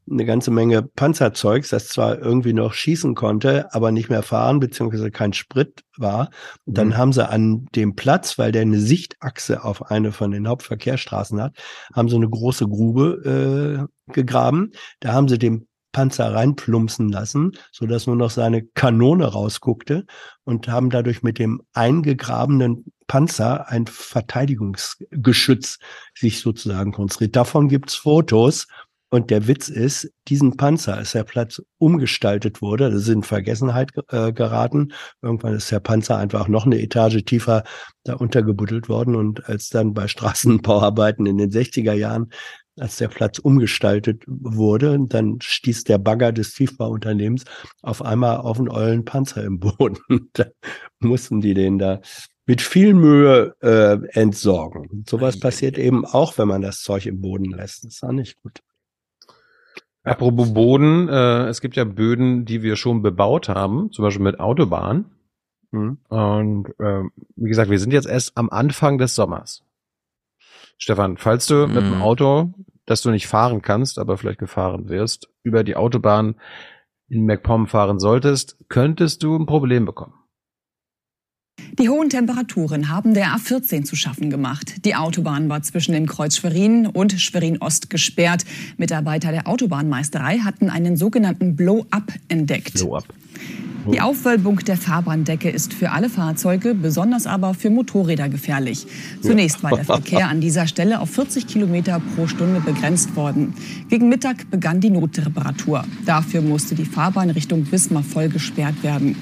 eine ganze Menge Panzerzeugs, das zwar irgendwie noch schießen konnte, aber nicht mehr fahren, beziehungsweise kein Sprit war. Und dann Mhm. haben sie an dem Platz, weil der eine Sichtachse auf eine von den Hauptverkehrsstraßen hat, haben sie eine große Grube äh, gegraben. Da haben sie den Panzer reinplumpsen lassen, so dass nur noch seine Kanone rausguckte und haben dadurch mit dem eingegrabenen Panzer ein Verteidigungsgeschütz sich sozusagen konstruiert. Davon gibt's Fotos. Und der Witz ist, diesen Panzer, als der Platz umgestaltet wurde, das ist in Vergessenheit äh, geraten. Irgendwann ist der Panzer einfach noch eine Etage tiefer da untergebuddelt worden. Und als dann bei Straßenbauarbeiten in den 60er Jahren als der Platz umgestaltet wurde, dann stieß der Bagger des Tiefbauunternehmens auf einmal auf einen ollen Panzer im Boden. da mussten die den da mit viel Mühe äh, entsorgen. Sowas passiert eben auch, wenn man das Zeug im Boden lässt. Das ist auch nicht gut. Apropos Boden, äh, es gibt ja Böden, die wir schon bebaut haben, zum Beispiel mit Autobahn. Mhm. Und äh, wie gesagt, wir sind jetzt erst am Anfang des Sommers. Stefan, falls du mit dem Mhm. Auto, das du nicht fahren kannst, aber vielleicht gefahren wirst, über die Autobahn in MacPom fahren solltest, könntest du ein Problem bekommen. Die hohen Temperaturen haben der A14 zu schaffen gemacht. Die Autobahn war zwischen dem Kreuz Schwerin und Schwerin Ost gesperrt. Mitarbeiter der Autobahnmeisterei hatten einen sogenannten Blow-up entdeckt. Blow-up. Die Aufwölbung der Fahrbahndecke ist für alle Fahrzeuge, besonders aber für Motorräder gefährlich. Zunächst war der Verkehr an dieser Stelle auf 40 Kilometer pro Stunde begrenzt worden. Gegen Mittag begann die Notreparatur. Dafür musste die Fahrbahn Richtung Wismar voll gesperrt werden.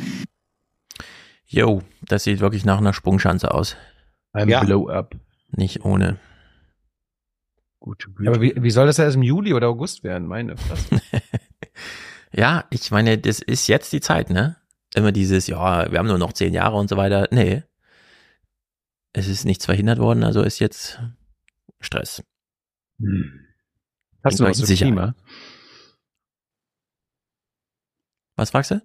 Jo, das sieht wirklich nach einer Sprungschanze aus. Ein Ja. Blow-up. Nicht ohne. Gute Ja, aber wie, wie soll das ja erst im Juli oder August werden? Meine Fresse. Ja, ich meine, das ist jetzt die Zeit, ne? Immer dieses, ja, wir haben nur noch zehn Jahre und so weiter. Nee. Es ist nichts verhindert worden, also ist jetzt Stress. Hast du was zu. Klima? Was fragst du?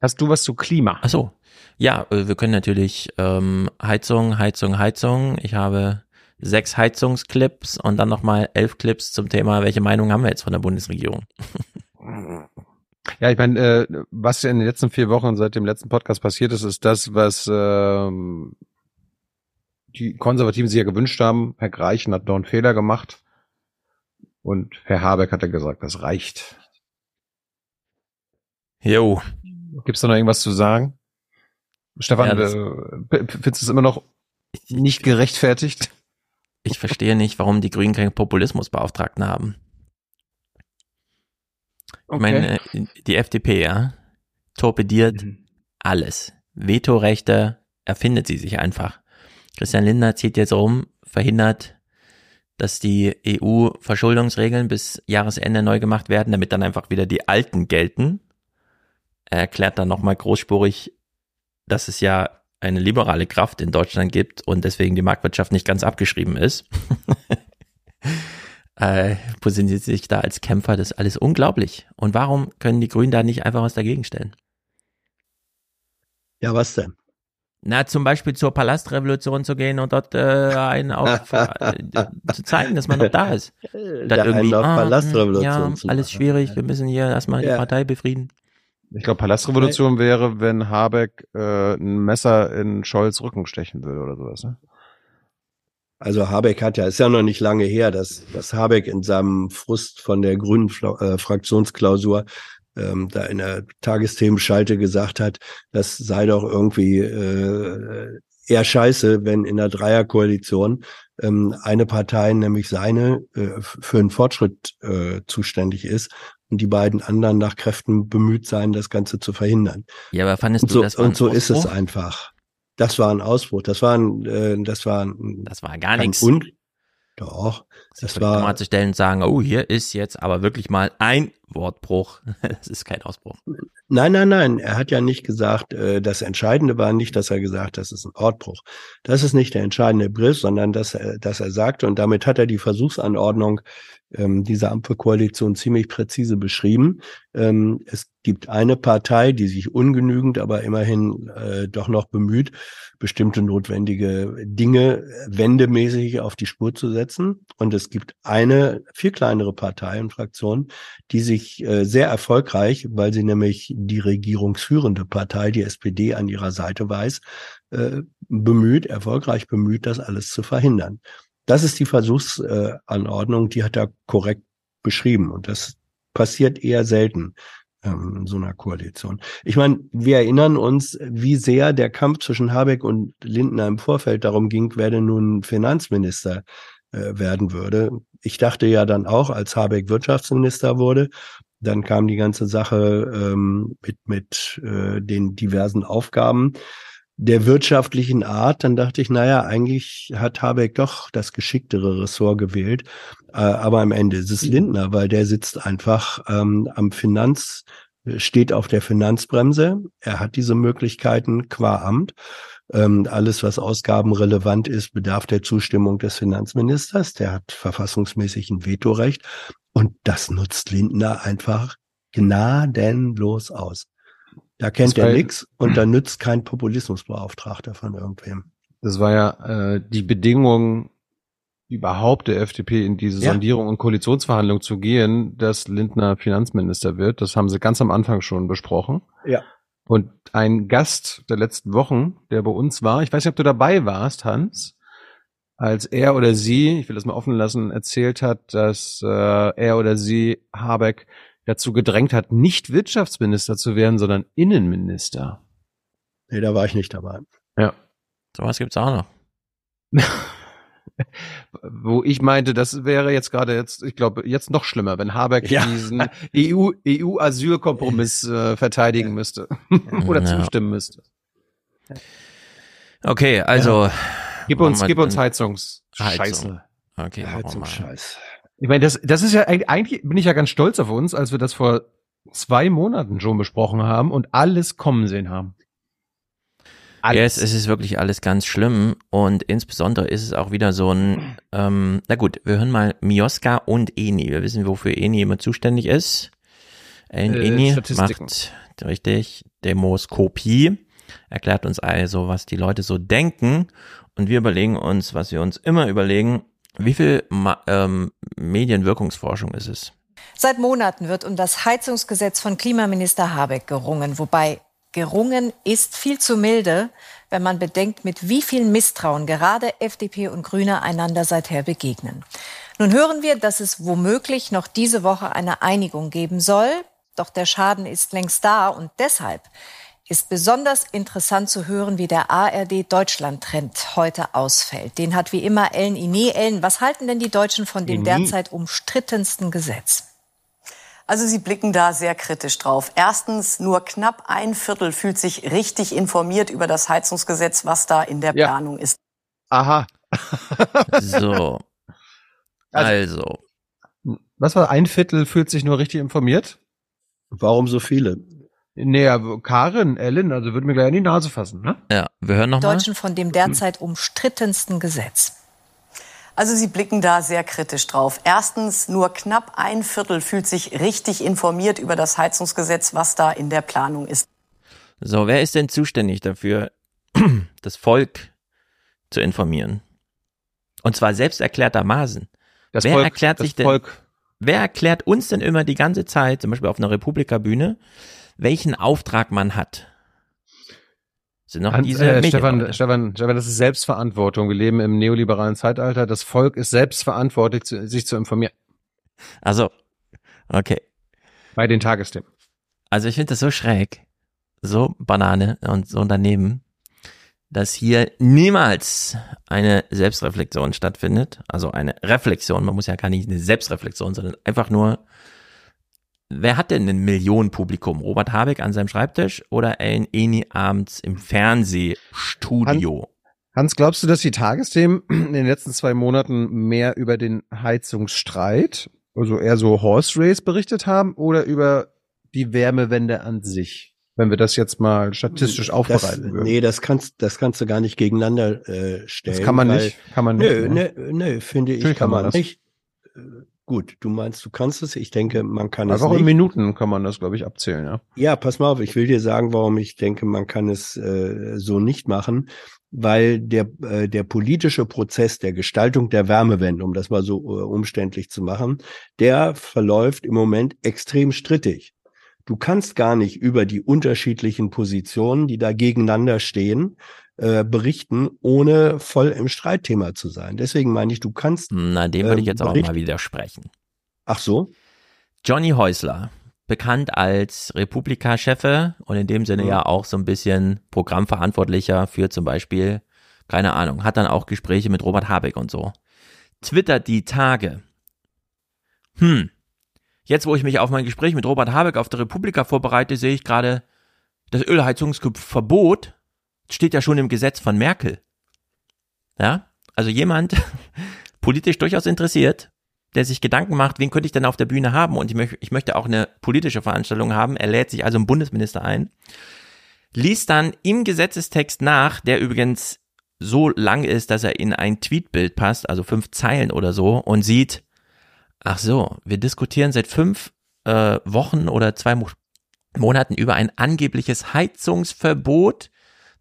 Hast du was zu Klima? Ach so. Ja, äh, wir können natürlich ähm, Heizung, Heizung, Heizung. Ich habe sechs Heizungsclips und dann nochmal elf Clips zum Thema, welche Meinung haben wir jetzt von der Bundesregierung? Ja, ich meine, äh, was in den letzten vier Wochen seit dem letzten Podcast passiert ist, ist das, was ähm, die Konservativen sich ja gewünscht haben. Herr Greichen hat dort einen Fehler gemacht. Und Herr Habeck hat ja gesagt, das reicht. Jo. Gibt's da noch irgendwas zu sagen? Stefan, Ja, äh, findest du es immer noch nicht gerechtfertigt? Ich verstehe nicht, warum die Grünen keinen Populismusbeauftragten haben. Ich meine, die FDP, ja, torpediert alles. Vetorechte erfindet sie sich einfach. Christian Lindner zieht jetzt rum, verhindert, dass die EU-Verschuldungsregeln bis Jahresende neu gemacht werden, damit dann einfach wieder die alten gelten. Er erklärt dann nochmal großspurig, dass es ja eine liberale Kraft in Deutschland gibt und deswegen die Marktwirtschaft nicht ganz abgeschrieben ist. äh, positioniert sich da als Kämpfer, das ist alles unglaublich. Und warum können die Grünen da nicht einfach was dagegen stellen? Ja, was denn? Na, zum Beispiel zur Palastrevolution zu gehen und dort äh, einen auf, äh, zu zeigen, dass man noch da ist. Da Dann einen auf ah, Palastrevolution ja, alles schwierig, wir müssen hier erstmal die Ja. Partei befrieden. Ich glaube, Palastrevolution wäre, wenn Habeck äh, ein Messer in Scholz Rücken stechen würde oder sowas. Ne? Also Habeck hat ja, ist ja noch nicht lange her, dass, dass Habeck in seinem Frust von der grünen äh, Fraktionsklausur ähm, da in der Tagesthemenschalte gesagt hat, das sei doch irgendwie äh, eher scheiße, wenn in der Dreierkoalition ähm, eine Partei, nämlich seine, äh, für einen Fortschritt äh, zuständig ist und die beiden anderen nach Kräften bemüht seien, das Ganze zu verhindern. Ja, aber fandest und du, so, das und so ist es einfach. Das war ein Ausbruch. Das war ein, äh, das war ein, das war gar nichts. Un Doch, das die Kamera war zu stellen und sagen, oh, hier ist jetzt aber wirklich mal ein Wortbruch. Das ist kein Ausbruch. Nein, nein, nein. Er hat ja nicht gesagt, äh, das Entscheidende war nicht, dass er gesagt, das ist ein Ortbruch. Das ist nicht der entscheidende Begriff, sondern dass er, dass er sagte, und damit hat er die Versuchsanordnung ähm, dieser Ampelkoalition ziemlich präzise beschrieben. Ähm, es gibt eine Partei, die sich ungenügend, aber immerhin äh, doch noch bemüht, bestimmte notwendige Dinge wendemäßig auf die Spur zu setzen. Und es gibt eine viel kleinere Partei und Fraktion, die sich äh, sehr erfolgreich, weil sie nämlich die regierungsführende Partei, die SPD, an ihrer Seite weiß, äh, bemüht, erfolgreich bemüht, das alles zu verhindern. Das ist die Versuchsanordnung, die hat er korrekt beschrieben. Und das passiert eher selten ähm, so einer Koalition. Ich meine, wir erinnern uns, wie sehr der Kampf zwischen Habeck und Lindner im Vorfeld darum ging, wer denn nun Finanzminister äh, werden würde. Ich dachte ja dann auch, als Habeck Wirtschaftsminister wurde, dann kam die ganze Sache ähm, mit, mit äh, den diversen Aufgaben der wirtschaftlichen Art, dann dachte ich, naja, eigentlich hat Habeck doch das geschicktere Ressort gewählt. Äh, aber am Ende ist es Lindner, weil der sitzt einfach ähm, am Finanz, steht auf der Finanzbremse. Er hat diese Möglichkeiten qua Amt. Ähm, alles, was ausgabenrelevant ist, bedarf der Zustimmung des Finanzministers. Der hat verfassungsmäßig ein Vetorecht. Und das nutzt Lindner einfach gnadenlos aus. Da kennt er nichts und da nützt kein Populismusbeauftragter von irgendwem. Das war ja äh, die Bedingung überhaupt der FDP in diese Ja. Sondierung und Koalitionsverhandlung zu gehen, dass Lindner Finanzminister wird. Das haben sie ganz am Anfang schon besprochen. Ja. Und ein Gast der letzten Wochen, der bei uns war, ich weiß nicht, ob du dabei warst, Hans, als er oder sie, ich will das mal offen lassen, erzählt hat, dass äh, er oder sie Habeck dazu gedrängt hat, nicht Wirtschaftsminister zu werden, sondern Innenminister. Nee, da war ich nicht dabei. Ja. Sowas gibt's auch noch. Wo ich meinte, das wäre jetzt gerade jetzt, ich glaube, jetzt noch schlimmer, wenn Habeck Ja. diesen E EU, EU-Asylkompromiss äh, verteidigen müsste oder Ja. zustimmen müsste. Okay, also. Gib machen uns, gib uns Heizungs Heizung. Scheiße. Okay, machen wir mal. Scheiß. Ich meine, das, das ist ja eigentlich, eigentlich bin ich ja ganz stolz auf uns, als wir das vor zwei Monaten schon besprochen haben und alles kommen sehen haben. Yes, es ist wirklich alles ganz schlimm und insbesondere ist es auch wieder so ein, ähm, na gut, wir hören mal Mioska und Eni. Wir wissen, wofür Eni immer zuständig ist. Äh, Eni macht, richtig, Demoskopie, erklärt uns also, was die Leute so denken und wir überlegen uns, was wir uns immer überlegen, wie viel Ma ähm, Medienwirkungsforschung ist es? Seit Monaten wird um das Heizungsgesetz von Klimaminister Habeck gerungen, wobei gerungen ist viel zu milde, wenn man bedenkt, mit wie viel Misstrauen gerade FDP und Grüne einander seither begegnen. Nun hören wir, dass es womöglich noch diese Woche eine Einigung geben soll, doch der Schaden ist längst da und deshalb ist besonders interessant zu hören, wie der ARD Deutschland-Trend heute ausfällt. Den hat wie immer Ellen Iné. Ellen, was halten denn die Deutschen von dem derzeit umstrittensten Gesetz? Also Sie blicken da sehr kritisch drauf. Erstens, nur knapp ein Viertel fühlt sich richtig informiert über das Heizungsgesetz, was da in der Ja. Planung ist. Aha. So. Also. Was war ein Viertel fühlt sich nur richtig informiert? Warum so viele? Nee, aber Karin, Ellen, also würde mir gleich in die Nase fassen, ne? Ja, wir hören nochmal. Deutschen von dem derzeit umstrittensten Gesetz. Also Sie blicken da sehr kritisch drauf. Erstens, nur knapp ein Viertel fühlt sich richtig informiert über das Heizungsgesetz, was da in der Planung ist. So, wer ist denn zuständig dafür, das Volk zu informieren? Und zwar selbst erklärtermaßen. Das wer Volk- erklärt das sich denn, Volk. wer erklärt uns denn immer die ganze Zeit, zum Beispiel auf einer Republika-Bühne, welchen Auftrag man hat? Sind noch Hans, diese äh, Stefan, Stefan, Stefan, das ist Selbstverantwortung. Wir leben im neoliberalen Zeitalter. Das Volk ist selbstverantwortlich, sich zu informieren. Also, okay. Bei den Tagesthemen. Also ich finde das so schräg, so Banane und so daneben, dass hier niemals eine Selbstreflexion stattfindet. Also eine Reflexion. Man muss ja gar nicht eine Selbstreflexion, sondern einfach nur, wer hat denn ein Millionenpublikum? Robert Habeck an seinem Schreibtisch oder ein Eni abends im Fernsehstudio? Hans, glaubst du, dass die Tagesthemen in den letzten zwei Monaten mehr über den Heizungsstreit, also eher so Horse Race berichtet haben oder über die Wärmewende an sich? Wenn wir das jetzt mal statistisch aufbereiten das, würden. Nee, das kannst, das kannst du gar nicht gegeneinander äh, stellen. Das kann man weil- nicht, kann man nicht, Nö, ne? nö, nö, finde ich, kann kann man man das. nicht. Gut, du meinst, du kannst es. Ich denke, man kann es Einfach in Minuten kann man das, glaube ich, abzählen, ja. Ja, pass mal auf, ich will dir sagen, warum ich denke, man kann es äh, so nicht machen, weil der, äh, der politische Prozess der Gestaltung der Wärmewende, um das mal so äh, umständlich zu machen, der verläuft im Moment extrem strittig. Du kannst gar nicht über die unterschiedlichen Positionen, die da gegeneinander stehen, äh, berichten, ohne voll im Streitthema zu sein. Deswegen meine ich, du kannst. Na, dem würde ich ähm, jetzt auch mal widersprechen. Ach so? Johnny Häusler, bekannt als Republika-Chefe und in dem Sinne Mhm. ja auch so ein bisschen Programmverantwortlicher für zum Beispiel, keine Ahnung, hat dann auch Gespräche mit Robert Habeck und so. Twittert die Tage. Hm. Jetzt, wo ich mich auf mein Gespräch mit Robert Habeck auf der Republika vorbereite, sehe ich gerade, das Ölheizungsverbot steht ja schon im Gesetz von Merkel. Ja, also jemand politisch durchaus interessiert, der sich Gedanken macht, wen könnte ich denn auf der Bühne haben und ich, möch, ich möchte auch eine politische Veranstaltung haben. Er lädt sich also einen Bundesminister ein, liest dann im Gesetzestext nach, der übrigens so lang ist, dass er in ein Tweetbild passt, also fünf Zeilen oder so, und sieht, ach so, wir diskutieren seit fünf äh, Wochen oder zwei Mo Monaten über ein angebliches Heizungsverbot,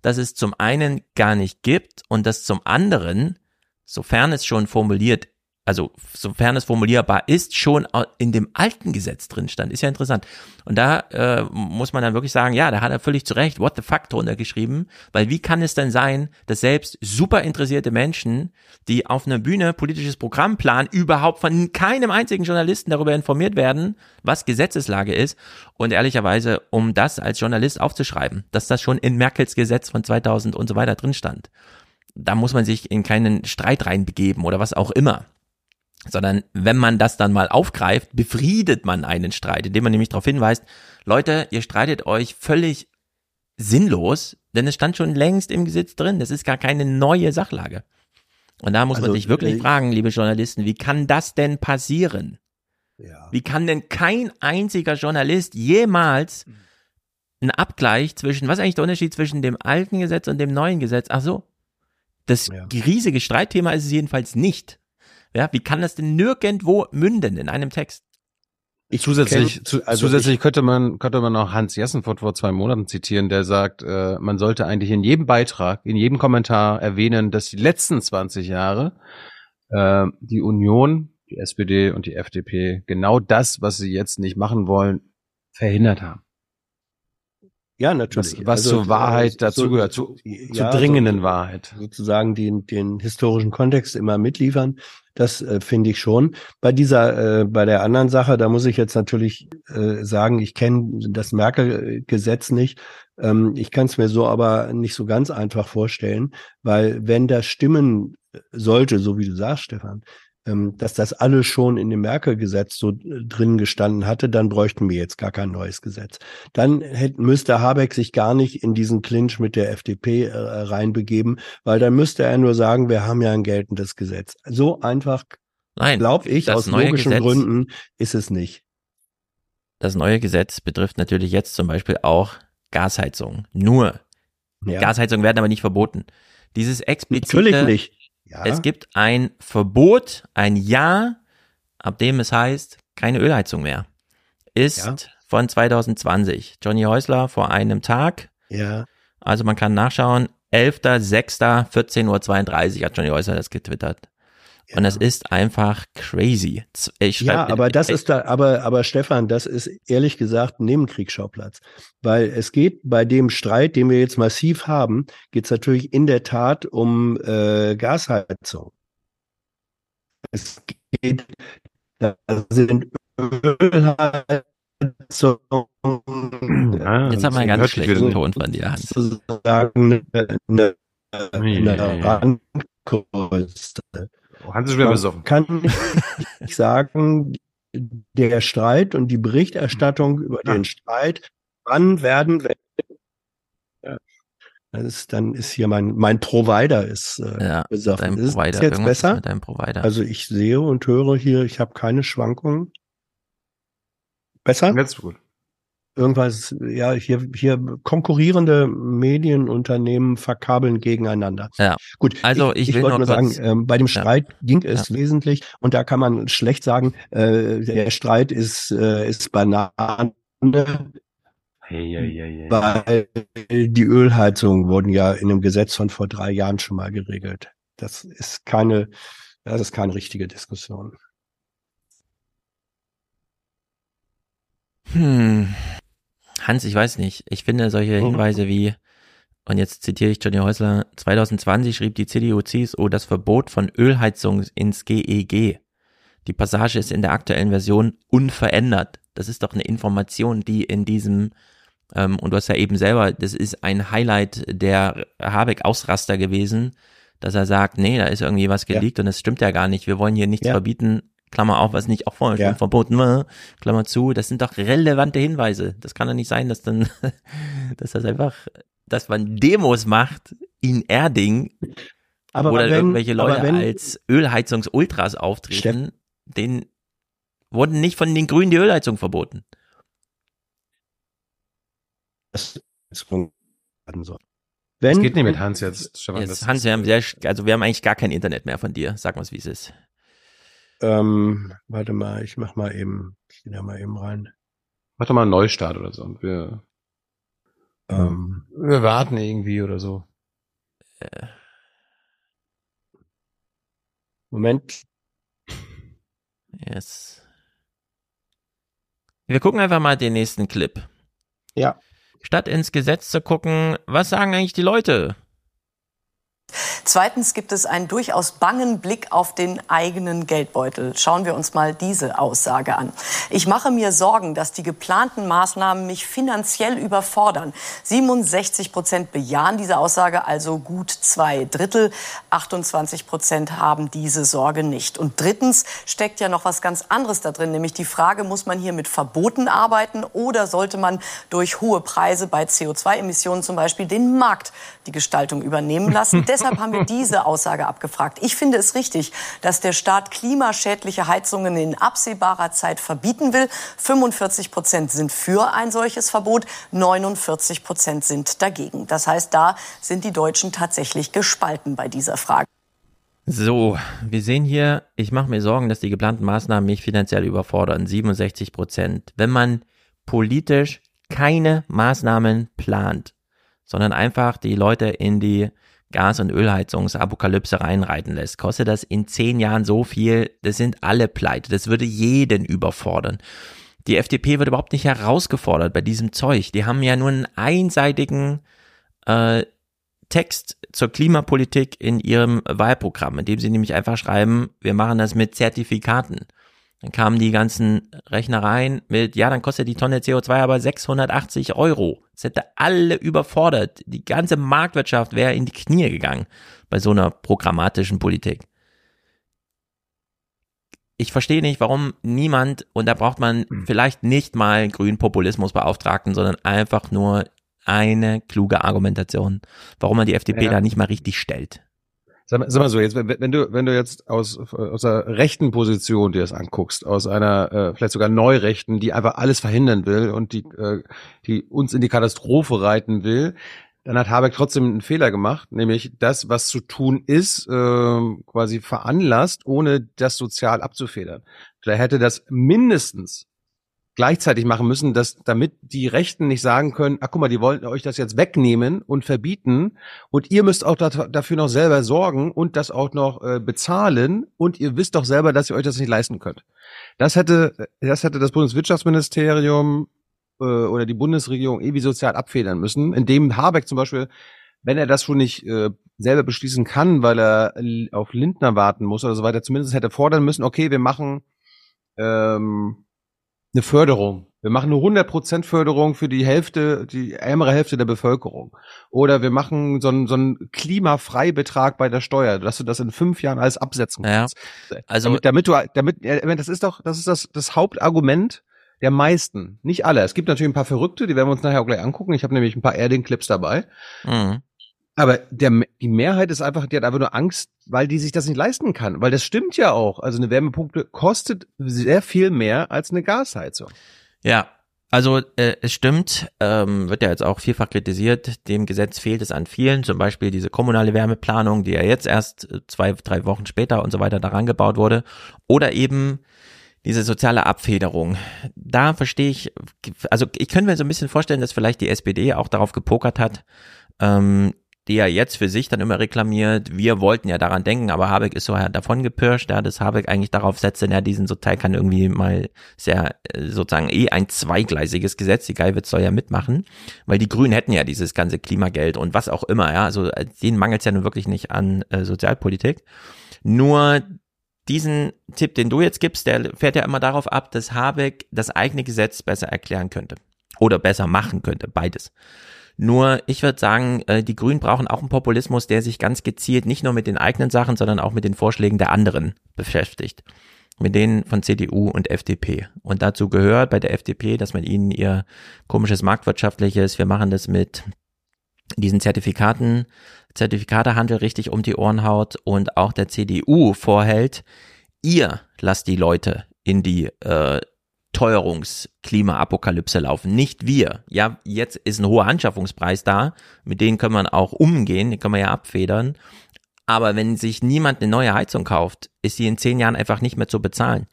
das es zum einen gar nicht gibt und das zum anderen, sofern es schon formuliert, also sofern es formulierbar ist, schon in dem alten Gesetz drin stand. Ist ja interessant. Und da äh, muss man dann wirklich sagen, ja, da hat er völlig zu Recht What the fuck drunter geschrieben, weil wie kann es denn sein, dass selbst super interessierte Menschen, die auf einer Bühne politisches Programm planen, überhaupt von keinem einzigen Journalisten darüber informiert werden, was Gesetzeslage ist und ehrlicherweise, um das als Journalist aufzuschreiben, dass das schon in Merkels Gesetz von 2000 und so weiter drin stand. Da muss man sich in keinen Streit reinbegeben oder was auch immer sondern wenn man das dann mal aufgreift, befriedet man einen Streit, indem man nämlich darauf hinweist, Leute, ihr streitet euch völlig sinnlos, denn es stand schon längst im Gesetz drin, das ist gar keine neue Sachlage. Und da muss man Also, sich wirklich äh, fragen, liebe Journalisten, wie kann das denn passieren? Wie kann denn kein einziger Journalist jemals einen Abgleich zwischen, was ist eigentlich der Unterschied zwischen dem alten Gesetz und dem neuen Gesetz? Ach so, das riesige Streitthema ist es jedenfalls nicht. Ja, wie kann das denn nirgendwo münden in einem Text? zusätzlich, kenn- zu, also zusätzlich ich- könnte man könnte man noch Hans Jessen vor, vor zwei Monaten zitieren, der sagt, äh, man sollte eigentlich in jedem Beitrag, in jedem Kommentar erwähnen, dass die letzten 20 Jahre äh, die Union, die SPD und die FDP genau das, was sie jetzt nicht machen wollen, verhindert haben. Ja, natürlich. Was, was Also, zur Wahrheit äh, dazu so- gehört, zu, ja, zur dringenden so- Wahrheit. sozusagen den, den historischen Kontext immer mitliefern. Das äh, finde ich schon. Bei dieser, äh, bei der anderen Sache, da muss ich jetzt natürlich äh, sagen, ich kenne das Merkel-Gesetz nicht. Ähm, ich kann es mir so aber nicht so ganz einfach vorstellen, weil wenn das stimmen sollte, so wie du sagst, Stefan, dass das alles schon in dem Merkel-Gesetz so äh, drin gestanden hatte, dann bräuchten wir jetzt gar kein neues Gesetz. Dann hätte, müsste Habeck sich gar nicht in diesen Clinch mit der FDP äh, reinbegeben, weil dann müsste er nur sagen, wir haben ja ein geltendes Gesetz. So einfach, Nein, glaube ich, aus logischen Gesetz- Gründen ist es nicht. das neue Gesetz betrifft natürlich jetzt zum Beispiel auch Gasheizung. Nur. Ja. Gasheizungen werden aber nicht verboten. Dieses explizite. Natürlich nicht. Ja. Es gibt ein Verbot, ein Ja, ab dem es heißt, keine Ölheizung mehr. Ist Ja. von 2020. Johnny Häusler vor einem Tag. Ja. Also man kann nachschauen. 11.06.14.32 Uhr hat Johnny Häusler das getwittert. Und das ist einfach crazy. Z- Ich Ja, aber das ist da, aber, aber Stefan, das ist ehrlich gesagt ein Nebenkriegsschauplatz. Weil es geht bei dem Streit, den wir jetzt massiv haben, geht es natürlich in der Tat um äh, Gasheizung. Es geht, da sind Ölheizungen. Jetzt hat man einen ganz schlechten Ton von dir, Hans. Sozusagen eine, eine, eine ui, ui. Randgröße. Hans ist wieder besoffen. kann nicht sagen, der Streit und die Berichterstattung über den Streit, wann werden Ja. das ist, dann ist hier mein mein Provider ist äh, Ja, besoffen. dein Ist es Provider, jetzt besser? mit deinem Provider. Also ich sehe und höre hier, ich habe keine Schwankungen. Besser? Jetzt gut. Irgendwas, ja, hier, hier konkurrierende Medienunternehmen verkabeln gegeneinander. Ja. Gut, Also ich will wollte nur sagen, ähm, bei dem Ja. Streit ging es wesentlich und da kann man schlecht sagen, äh, der Streit ist, äh, ist Banane, Hey, hey, hey, hey. weil die Ölheizungen wurden ja in einem Gesetz von vor drei Jahren schon mal geregelt. Das ist keine, das ist keine richtige Diskussion. Hm. Hans, ich weiß nicht. Ich finde solche Mhm. Hinweise wie, und jetzt zitiere ich Johnny Häusler, 2020 schrieb die CDU-CSU das Verbot von Ölheizung ins GEG. Die Passage ist in der aktuellen Version unverändert. Das ist doch eine Information, die in diesem, ähm, und du hast ja eben selber, das ist ein Highlight der Habeck-Ausraster gewesen, dass er sagt, nee, da ist irgendwie was Ja. geleakt und das stimmt ja gar nicht. Wir wollen hier nichts Ja. verbieten, Klammer auf, was nicht auch vorher Ja. schon verboten war, Klammer zu. Das sind doch relevante Hinweise. Das kann doch nicht sein, dass dann, dass das einfach, dass man Demos macht in Erding Aber oder wenn- irgendwelche Leute wenn- als Ölheizungsultras auftreten, denen wurden nicht von den Grünen die Ölheizung verboten. Das ist werden soll. Was geht nicht mit Hans jetzt, Stefan? Jetzt, Das- Hans, wir haben sehr, also wir haben eigentlich gar kein Internet mehr von dir. Sag mal, wie es ist. Ähm, warte mal, ich mach mal eben, ich geh da mal eben rein. Mach doch mal einen Neustart oder so. Und wir, Ähm, wir warten irgendwie oder so. Moment. Yes. Wir gucken einfach mal den nächsten Clip. Ja. Statt ins Gesetz zu gucken, was sagen eigentlich die Leute? Zweitens gibt es einen durchaus bangen Blick auf den eigenen Geldbeutel. Schauen wir uns mal diese Aussage an. Ich mache mir Sorgen, dass die geplanten Maßnahmen mich finanziell überfordern. 67 Prozent bejahen diese Aussage, also gut zwei Drittel. 28 Prozent haben diese Sorge nicht. Und drittens steckt ja noch was ganz anderes da drin, nämlich die Frage, muss man hier mit Verboten arbeiten oder sollte man durch hohe Preise bei CO2-Emissionen zum Beispiel den Markt die Gestaltung übernehmen lassen? Deshalb haben wir diese Aussage abgefragt. Ich finde es richtig, dass der Staat klimaschädliche Heizungen in absehbarer Zeit verbieten will. 45 Prozent sind für ein solches Verbot, 49 Prozent sind dagegen. Das heißt, da sind die Deutschen tatsächlich gespalten bei dieser Frage. So, wir sehen hier, ich mache mir Sorgen, dass die geplanten Maßnahmen mich finanziell überfordern. 67 Prozent. Wenn man politisch keine Maßnahmen plant, sondern einfach die Leute in die Gas- und Ölheizungsapokalypse reinreiten lässt, kostet das in zehn Jahren so viel, das sind alle pleite. Das würde jeden überfordern. Die FDP wird überhaupt nicht herausgefordert bei diesem Zeug. Die haben ja nur einen einseitigen äh, Text zur Klimapolitik in ihrem Wahlprogramm, in dem sie nämlich einfach schreiben, wir machen das mit Zertifikaten. Dann kamen die ganzen Rechnereien mit, ja, dann kostet die Tonne CO2 aber 680 Euro. Das hätte alle überfordert. Die ganze Marktwirtschaft wäre in die Knie gegangen bei so einer programmatischen Politik. Ich verstehe nicht, warum niemand, und da braucht man vielleicht nicht mal grünen Populismusbeauftragten, sondern einfach nur eine kluge Argumentation, warum man die FDP Ja. da nicht mal richtig stellt. Sag sag mal so, jetzt, wenn, wenn du, wenn du jetzt aus, aus der rechten Position dir das anguckst, aus einer äh, vielleicht sogar Neurechten, die einfach alles verhindern will und die, äh, die uns in die Katastrophe reiten will, dann hat Habeck trotzdem einen Fehler gemacht, nämlich das, was zu tun ist, äh, quasi veranlasst, ohne das sozial abzufedern. Vielleicht hätte das mindestens gleichzeitig machen müssen, dass damit die Rechten nicht sagen können, ach guck mal, die wollten euch das jetzt wegnehmen und verbieten. Und ihr müsst auch da, dafür noch selber sorgen und das auch noch äh, bezahlen. Und ihr wisst doch selber, dass ihr euch das nicht leisten könnt. Das hätte das hätte das Bundeswirtschaftsministerium äh, oder die Bundesregierung irgendwie sozial abfedern müssen, indem Habeck zum Beispiel wenn er das schon nicht äh, selber beschließen kann, weil er auf Lindner warten muss oder so weiter, zumindest hätte fordern müssen, okay, wir machen ähm, eine Förderung. Wir machen eine 100% Förderung für die Hälfte, die ärmere Hälfte der Bevölkerung. Oder wir machen so einen, so einen Klimafreibetrag bei der Steuer, dass du das in fünf Jahren alles absetzen kannst. Ja, also damit, damit du, damit, das ist doch, das ist das, das Hauptargument der meisten, nicht alle. Es gibt natürlich ein paar Verrückte, die werden wir uns nachher auch gleich angucken. Ich habe nämlich ein paar Erding-Clips dabei. Mhm. Aber der, die Mehrheit ist einfach, die hat einfach nur Angst, weil die sich das nicht leisten kann. Weil das stimmt ja auch. Also eine Wärmepumpe kostet sehr viel mehr als eine Gasheizung. Ja, also äh, es stimmt, ähm, wird ja jetzt auch vielfach kritisiert, dem Gesetz fehlt es an vielen, zum Beispiel diese kommunale Wärmeplanung, die ja jetzt erst äh, zwei, drei Wochen später und so weiter daran gebaut wurde. Oder eben diese soziale Abfederung. Da verstehe ich, also ich könnte mir so ein bisschen vorstellen, dass vielleicht die SPD auch darauf gepokert hat, ähm, die ja jetzt für sich dann immer reklamiert, wir wollten ja daran denken, aber Habeck ist so davon gepirscht, ja, dass Habeck eigentlich darauf setzt, ja, diesen Teil kann irgendwie mal sehr, äh, sozusagen eh ein zweigleisiges Gesetz, die Geiwitz soll ja mitmachen, weil die Grünen hätten ja dieses ganze Klimageld und was auch immer, ja, also äh, denen mangelt es ja nun wirklich nicht an äh, Sozialpolitik. Nur diesen Tipp, den du jetzt gibst, der fährt ja immer darauf ab, dass Habeck das eigene Gesetz besser erklären könnte oder besser machen könnte, beides. Nur ich würde sagen, äh, die Grünen brauchen auch einen Populismus, der sich ganz gezielt nicht nur mit den eigenen Sachen, sondern auch mit den Vorschlägen der anderen beschäftigt. Mit denen von CDU und FDP. Und dazu gehört bei der FDP, dass man ihnen ihr komisches marktwirtschaftliches, wir machen das mit diesen Zertifikaten, Zertifikatehandel richtig um die Ohren haut und auch der CDU vorhält, ihr lasst die Leute in die äh, Teuerungs-Klima-Apokalypse laufen, nicht wir. Ja, jetzt ist ein hoher Anschaffungspreis da, mit denen können wir auch umgehen, den können wir ja abfedern. Aber wenn sich niemand eine neue Heizung kauft, ist sie in zehn Jahren einfach nicht mehr zu bezahlen.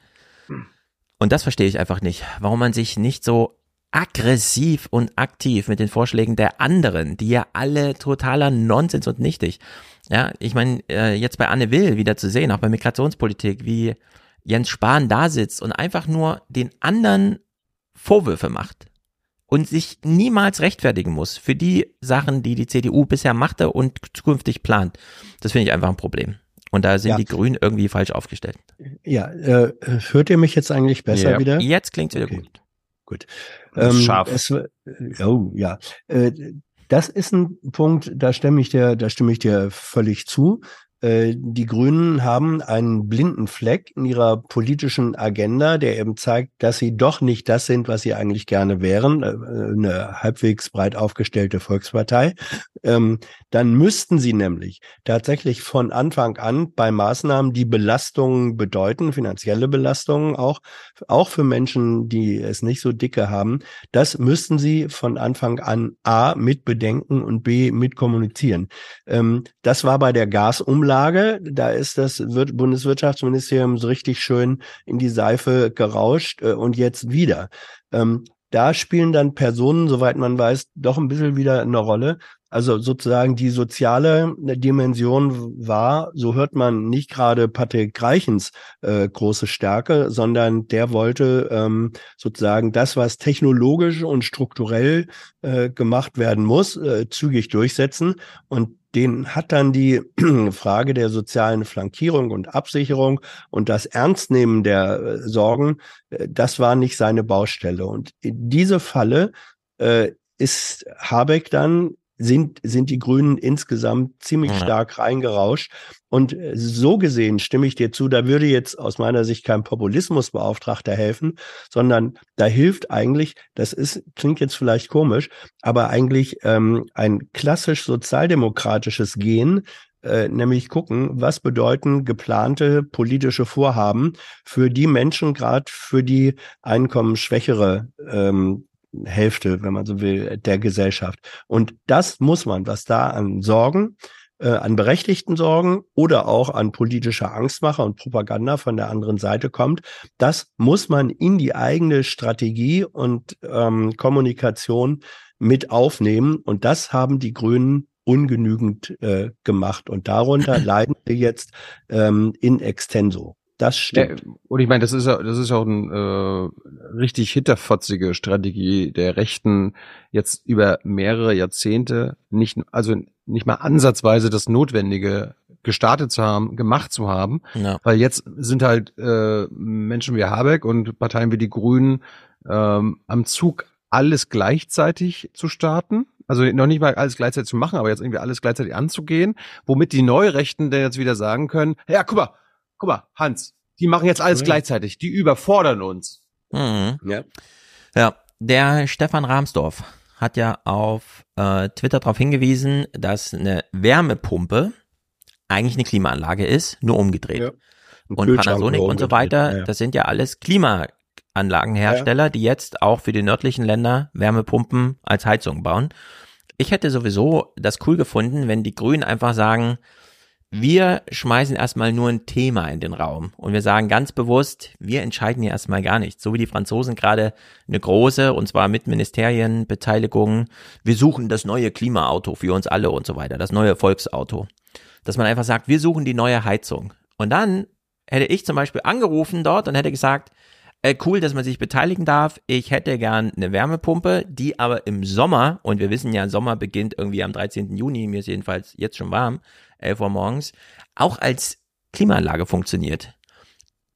Und das verstehe ich einfach nicht, warum man sich nicht so aggressiv und aktiv mit den Vorschlägen der anderen, die ja alle totaler Nonsens und nichtig. Ja, ich meine, äh, jetzt bei Anne Will wieder zu sehen, auch bei Migrationspolitik, wie Jens Spahn da sitzt und einfach nur den anderen Vorwürfe macht und sich niemals rechtfertigen muss für die Sachen, die die CDU bisher machte und zukünftig plant. Das finde ich einfach ein Problem. Und da sind ja. die Grünen irgendwie falsch aufgestellt. Ja, äh, hört ihr mich jetzt eigentlich besser ja. wieder? Jetzt klingt es wieder okay. gut. Gut. Ähm, Scharf. Es, oh, ja. Äh, das ist ein Punkt, da stimme ich dir, da stimme ich dir völlig zu. Äh, die Grünen haben einen blinden Fleck in ihrer politischen Agenda, der eben zeigt, dass sie doch nicht das sind, was sie eigentlich gerne wären, äh, eine halbwegs breit aufgestellte Volkspartei. Ähm, dann müssten sie nämlich tatsächlich von Anfang an bei Maßnahmen, die Belastungen bedeuten, finanzielle Belastungen auch, auch für Menschen, die es nicht so dicke haben, das müssten sie von Anfang an A mit bedenken und B mit kommunizieren. Ähm, das war bei der Gasumlage Lage. Da ist das Bundeswirtschaftsministerium so richtig schön in die Seife gerauscht äh, und jetzt wieder. Ähm, da spielen dann Personen, soweit man weiß, doch ein bisschen wieder eine Rolle. Also sozusagen die soziale Dimension war, so hört man nicht gerade Patrick Reichens äh, große Stärke, sondern der wollte ähm, sozusagen das, was technologisch und strukturell äh, gemacht werden muss, äh, zügig durchsetzen. Und den hat dann die Frage der sozialen Flankierung und Absicherung und das Ernstnehmen der äh, Sorgen, äh, das war nicht seine Baustelle. Und in diese Falle äh, ist Habeck dann sind, sind die Grünen insgesamt ziemlich stark reingerauscht. Und äh, so gesehen stimme ich dir zu, da würde jetzt aus meiner Sicht kein Populismusbeauftragter helfen, sondern da hilft eigentlich, das ist, klingt jetzt vielleicht komisch, aber eigentlich ähm, ein klassisch sozialdemokratisches Gehen, äh, nämlich gucken, was bedeuten geplante politische Vorhaben für die Menschen, gerade für die einkommensschwächere ähm, Hälfte, wenn man so will, der Gesellschaft. Und das muss man, was da an Sorgen, äh, an berechtigten Sorgen oder auch an politischer Angstmacher und Propaganda von der anderen Seite kommt, das muss man in die eigene Strategie und ähm, Kommunikation mit aufnehmen. Und das haben die Grünen ungenügend äh, gemacht. Und darunter leiden wir jetzt ähm, in extenso. Das stimmt. Ja, und ich meine, das ist ja, das ist auch eine äh, richtig hinterfotzige Strategie der Rechten, jetzt über mehrere Jahrzehnte nicht, also nicht mal ansatzweise das Notwendige gestartet zu haben, gemacht zu haben. Ja. Weil jetzt sind halt äh, Menschen wie Habeck und Parteien wie die Grünen ähm, am Zug, alles gleichzeitig zu starten. Also noch nicht mal alles gleichzeitig zu machen, aber jetzt irgendwie alles gleichzeitig anzugehen, womit die Neurechten dann jetzt wieder sagen können, ja, guck mal, guck mal, Hans, die machen jetzt alles Ja. gleichzeitig, die überfordern uns. Mhm. Ja. Ja, der Stefan Rahmsdorf hat ja auf äh, Twitter darauf hingewiesen, dass eine Wärmepumpe eigentlich eine Klimaanlage ist, nur umgedreht. Ja. Und Panasonic und so weiter, ja, ja. das sind ja alles Klimaanlagenhersteller, die jetzt auch für die nördlichen Länder Wärmepumpen als Heizung bauen. Ich hätte sowieso das cool gefunden, wenn die Grünen einfach sagen, wir schmeißen erstmal nur ein Thema in den Raum und wir sagen ganz bewusst, wir entscheiden hier erstmal gar nichts. So wie die Franzosen gerade eine große, und zwar mit Ministerienbeteiligung, wir suchen das neue Klimaauto für uns alle und so weiter, das neue Volksauto. Dass man einfach sagt, wir suchen die neue Heizung. Und dann hätte ich zum Beispiel angerufen dort und hätte gesagt, äh, cool, dass man sich beteiligen darf. Ich hätte gern eine Wärmepumpe, die aber im Sommer, und wir wissen ja, Sommer beginnt irgendwie am 13. Juni, mir ist jedenfalls jetzt schon warm, 11 Uhr morgens, auch als Klimaanlage funktioniert.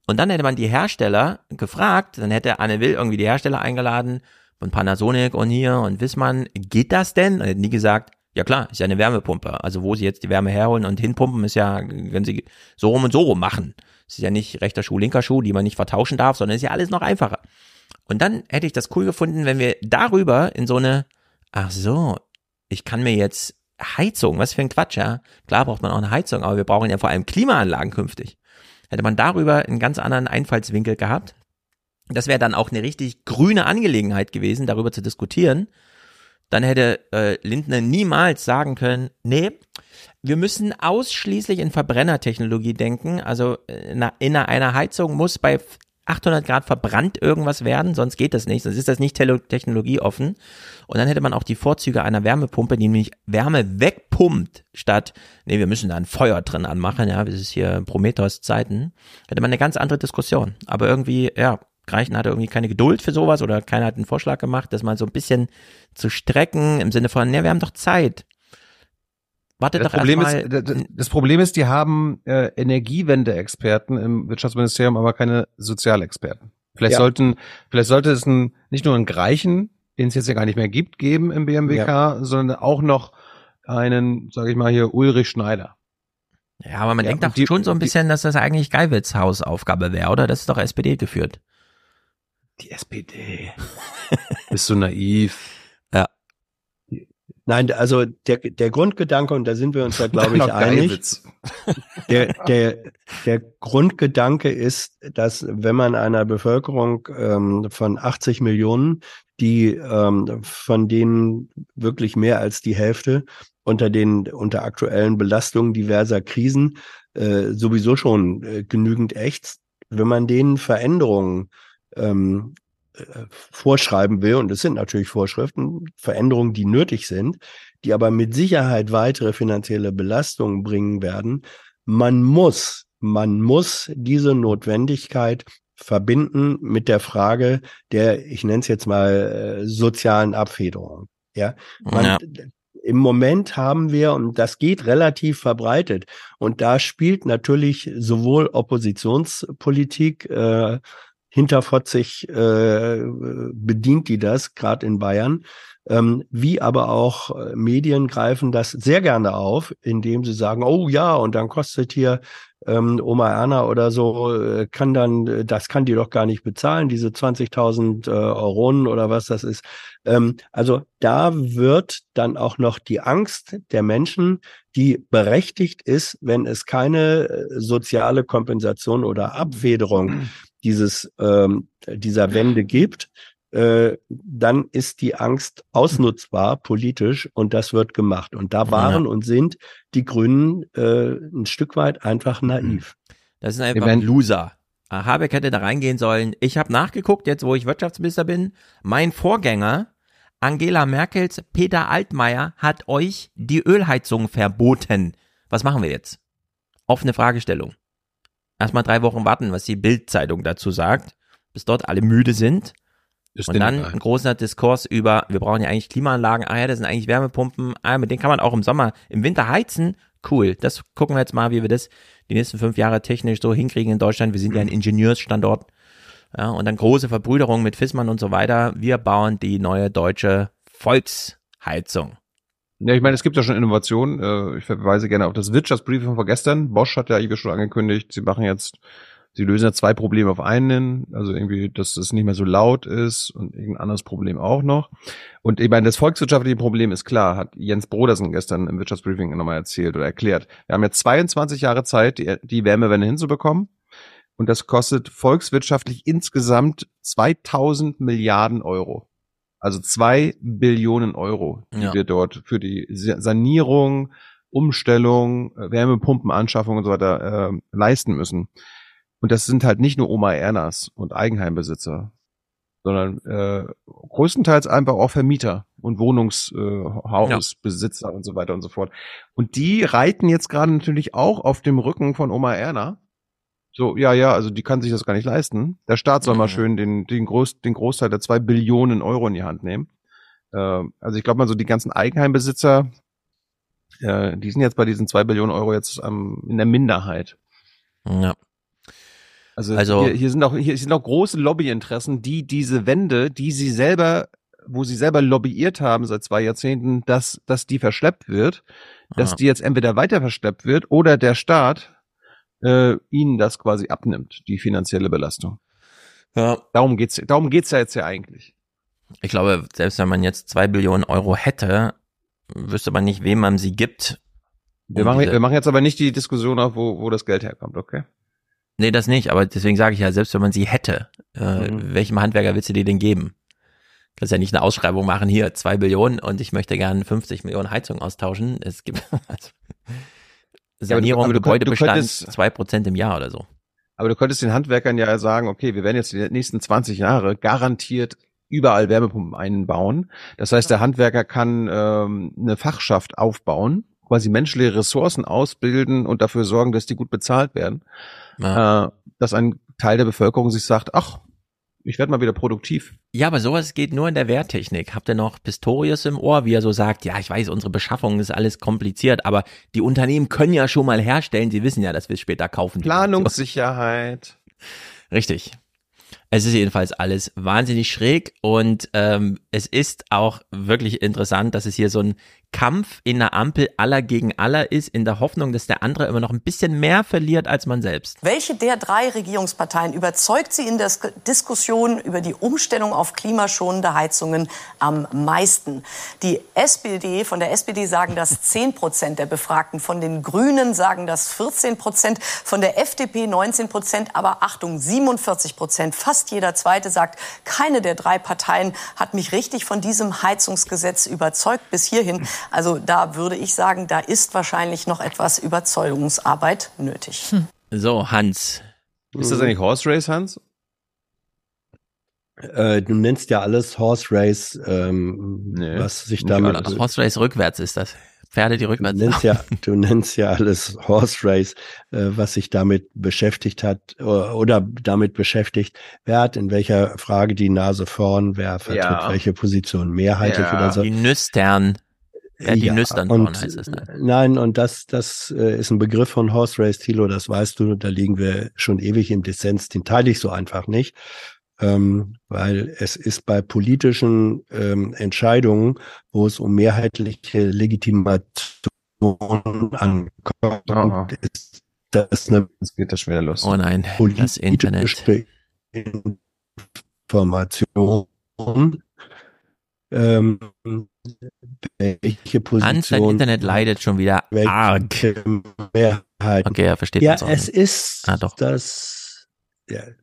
Und dann hätte man die Hersteller gefragt, dann hätte Anne Will irgendwie die Hersteller eingeladen von Panasonic und hier und Wissmann, geht das denn? Und hätten die gesagt, ja klar, ist ja eine Wärmepumpe. Also wo sie jetzt die Wärme herholen und hinpumpen, ist ja, können sie so rum und so rum machen. Es ist ja nicht rechter Schuh, linker Schuh, die man nicht vertauschen darf, sondern ist ja alles noch einfacher. Und dann hätte ich das cool gefunden, wenn wir darüber in so eine, ach so, ich kann mir jetzt Heizung, was für ein Quatsch, ja. Klar braucht man auch eine Heizung, aber wir brauchen ja vor allem Klimaanlagen künftig. Hätte man darüber einen ganz anderen Einfallswinkel gehabt. Das wäre dann auch eine richtig grüne Angelegenheit gewesen, darüber zu diskutieren. Dann hätte äh, Lindner niemals sagen können, nee, wir müssen ausschließlich in Verbrennertechnologie denken. Also äh, in einer- in einer Heizung muss bei 800 Grad verbrannt irgendwas werden, sonst geht das nicht, sonst ist das nicht technologieoffen. Und dann hätte man auch die Vorzüge einer Wärmepumpe, die nämlich Wärme wegpumpt, statt, nee, wir müssen da ein Feuer drin anmachen, ja, das ist hier Prometheus-Zeiten, hätte man eine ganz andere Diskussion. Aber irgendwie, ja, Greichen hatte irgendwie keine Geduld für sowas oder keiner hat einen Vorschlag gemacht, das mal so ein bisschen zu strecken im Sinne von, ne, wir haben doch Zeit. Wartet Das doch Problem, ist, das, Problem ist, die haben äh, Energiewende-Experten im Wirtschaftsministerium, aber keine Sozialexperten. Vielleicht Ja. sollten, vielleicht sollte es ein, nicht nur einen Greichen, den es jetzt ja gar nicht mehr gibt, geben im BMWK, sondern auch noch einen, sage ich mal hier, Ulrich Schneider. Ja, aber man Ja, denkt doch die- schon so ein die- bisschen, dass das eigentlich Geiwitz Hausaufgabe wäre, oder? Das ist doch SPD geführt. Die SPD. Bist du naiv? Nein, also der, der Grundgedanke, und da sind wir uns ja, glaube ich, einig, der, der, der Grundgedanke ist, dass wenn man einer Bevölkerung ähm, von 80 Millionen, die ähm, von denen wirklich mehr als die Hälfte unter den unter aktuellen Belastungen diverser Krisen äh, sowieso schon äh, genügend ächzt, wenn man denen Veränderungen ähm, äh, vorschreiben will, und es sind natürlich Vorschriften, Veränderungen, die nötig sind, die aber mit Sicherheit weitere finanzielle Belastungen bringen werden, man muss, man muss diese Notwendigkeit verbinden mit der Frage der, ich nenne es jetzt mal, äh, sozialen Abfederung. Ja, man, Ja. im Moment haben wir, und das geht relativ verbreitet, und da spielt natürlich sowohl Oppositionspolitik, äh, hinterfotzig äh, bedient die das, gerade in Bayern, ähm, wie aber auch äh, Medien greifen das sehr gerne auf, indem sie sagen, oh ja, und dann kostet hier ähm, Oma Erna oder so äh, kann dann, äh, das kann die doch gar nicht bezahlen, diese 20.000 äh, Euronen oder was das ist. Ähm, also da wird dann auch noch die Angst der Menschen, die berechtigt ist, wenn es keine soziale Kompensation oder Abfederung dieses ähm, dieser Wende gibt, äh, dann ist die Angst ausnutzbar politisch und das wird gemacht. Und da waren ja. und sind die Grünen äh, ein Stück weit einfach naiv. Das ist einfach ein Loser. Ah, Habeck hätte da reingehen sollen. Ich habe nachgeguckt, jetzt wo ich Wirtschaftsminister bin. Mein Vorgänger, Angela Merkels Peter Altmaier, hat euch die Ölheizung verboten. Was machen wir jetzt? Offene Fragestellung. Erstmal drei Wochen warten, was die Bildzeitung dazu sagt, bis dort alle müde sind. Ist und dann ein großer Diskurs über, wir brauchen ja eigentlich Klimaanlagen, ah ja, das sind eigentlich Wärmepumpen, ah, mit denen kann man auch im Sommer, im Winter heizen. Cool, das gucken wir jetzt mal, wie wir das die nächsten fünf Jahre technisch so hinkriegen in Deutschland. Wir sind ja ein Ingenieursstandort. Ja, und dann große Verbrüderung mit Fissmann und so weiter. Wir bauen die neue deutsche Volksheizung. Ja, ich meine, es gibt ja schon Innovationen. Äh, ich verweise gerne auf das Wirtschaftsbriefing von gestern. Bosch hat ja eigentlich schon angekündigt, sie machen jetzt sie lösen ja zwei Probleme auf einen, also irgendwie, dass es nicht mehr so laut ist und irgendein anderes Problem auch noch. Und ich meine, das volkswirtschaftliche Problem ist klar, hat Jens Brodersen gestern im Wirtschaftsbriefing nochmal erzählt oder erklärt. Wir haben jetzt 22 Jahre Zeit, die, die Wärmewende hinzubekommen. Und das kostet volkswirtschaftlich insgesamt 2000 Milliarden Euro. Also zwei Billionen Euro, die ja. wir dort für die Sanierung, Umstellung, Wärmepumpenanschaffung und so weiter äh, leisten müssen. Und das sind halt nicht nur Oma Ernas und Eigenheimbesitzer, sondern äh, größtenteils einfach auch Vermieter und Wohnungshausbesitzer äh, ja. und so weiter und so fort. Und die reiten jetzt gerade natürlich auch auf dem Rücken von Oma Erna. So, ja, ja, also die kann sich das gar nicht leisten. Der Staat soll mhm. mal schön den, den, Groß, den Großteil der zwei Billionen Euro in die Hand nehmen. Äh, also ich glaube mal so die ganzen Eigenheimbesitzer, äh, die sind jetzt bei diesen zwei Billionen Euro jetzt ähm, in der Minderheit. Ja. Also, also hier, hier, sind auch hier sind auch große Lobbyinteressen, die diese Wende, die sie selber, wo sie selber lobbyiert haben seit zwei Jahrzehnten, dass dass die verschleppt wird, dass die jetzt entweder weiter verschleppt wird oder der Staat äh, ihnen das quasi abnimmt, die finanzielle Belastung. Ja. Darum geht's, darum geht's ja jetzt ja eigentlich. Ich glaube, selbst wenn man jetzt zwei Billionen Euro hätte, wüsste man nicht, wem man sie gibt. Wir machen, wir machen jetzt aber nicht die Diskussion auf, wo, wo das Geld herkommt, okay? Nee, das nicht, aber deswegen sage ich ja, selbst wenn man sie hätte, äh, mhm. welchem Handwerker willst du dir denn geben? Du kannst ja nicht eine Ausschreibung machen, hier zwei Billionen und ich möchte gerne 50 Millionen Heizungen austauschen. Es gibt also, Sanierung, ja, du, Gebäudebestand, zwei Prozent im Jahr oder so. Aber du könntest den Handwerkern ja sagen, okay, wir werden jetzt die nächsten 20 Jahre garantiert überall Wärmepumpen einbauen. Das heißt, der Handwerker kann ähm, eine Fachschaft aufbauen, quasi menschliche Ressourcen ausbilden und dafür sorgen, dass die gut bezahlt werden ja. äh, dass ein Teil der Bevölkerung sich sagt, ach, ich werde mal wieder produktiv. Ja, aber sowas geht nur in der Wehrtechnik. Habt ihr noch Pistorius im Ohr, wie er so sagt, ja, ich weiß, unsere Beschaffung ist alles kompliziert, aber die Unternehmen können ja schon mal herstellen, sie wissen ja, dass wir es später kaufen. Planungssicherheit. Richtig. Es ist jedenfalls alles wahnsinnig schräg und ähm, es ist auch wirklich interessant, dass es hier so ein Kampf in der Ampel aller gegen aller ist, in der Hoffnung, dass der andere immer noch ein bisschen mehr verliert als man selbst. Welche der drei Regierungsparteien überzeugt Sie in der Diskussion über die Umstellung auf klimaschonende Heizungen am meisten? Die SPD, von der SPD sagen das 10 Prozent der Befragten, von den Grünen sagen das 14 Prozent, von der FDP 19 Prozent, aber Achtung, 47 Prozent, fast jeder Zweite sagt, keine der drei Parteien hat mich richtig von diesem Heizungsgesetz überzeugt bis hierhin. Also da würde ich sagen, da ist wahrscheinlich noch etwas Überzeugungsarbeit nötig. Hm. So, Hans. Ist das eigentlich Horse Race, Hans? Äh, du nennst ja alles Horse Race, ähm, nee, was sich damit. Ach, Horse Race rückwärts ist das. Pferde, die rückwärts. Du nennst ja, du nennst ja alles Horse Race, äh, was sich damit beschäftigt hat oder, oder damit beschäftigt. Wer hat in welcher Frage die Nase vorn? Wer vertritt ja. welche Position mehrheitlich ja. oder so? Die Nüstern. Ja, die ja, Nüstern und, heißt es. Ne? Nein, und das, das äh, ist ein Begriff von Horse Race, Thilo, das weißt du, da liegen wir schon ewig im Dissens, den teile ich so einfach nicht. Ähm, weil es ist bei politischen ähm, Entscheidungen, wo es um mehrheitliche Legitimation ankommt, ist das eine Jetzt geht das schon wieder los. Oh nein, das Internet. Information, ähm, welche Position Hans, dein Internet leidet schon wieder welche arg. Mehrheit. Okay, er versteht Ja, es nicht. ist Ah, doch. das. Ja. Also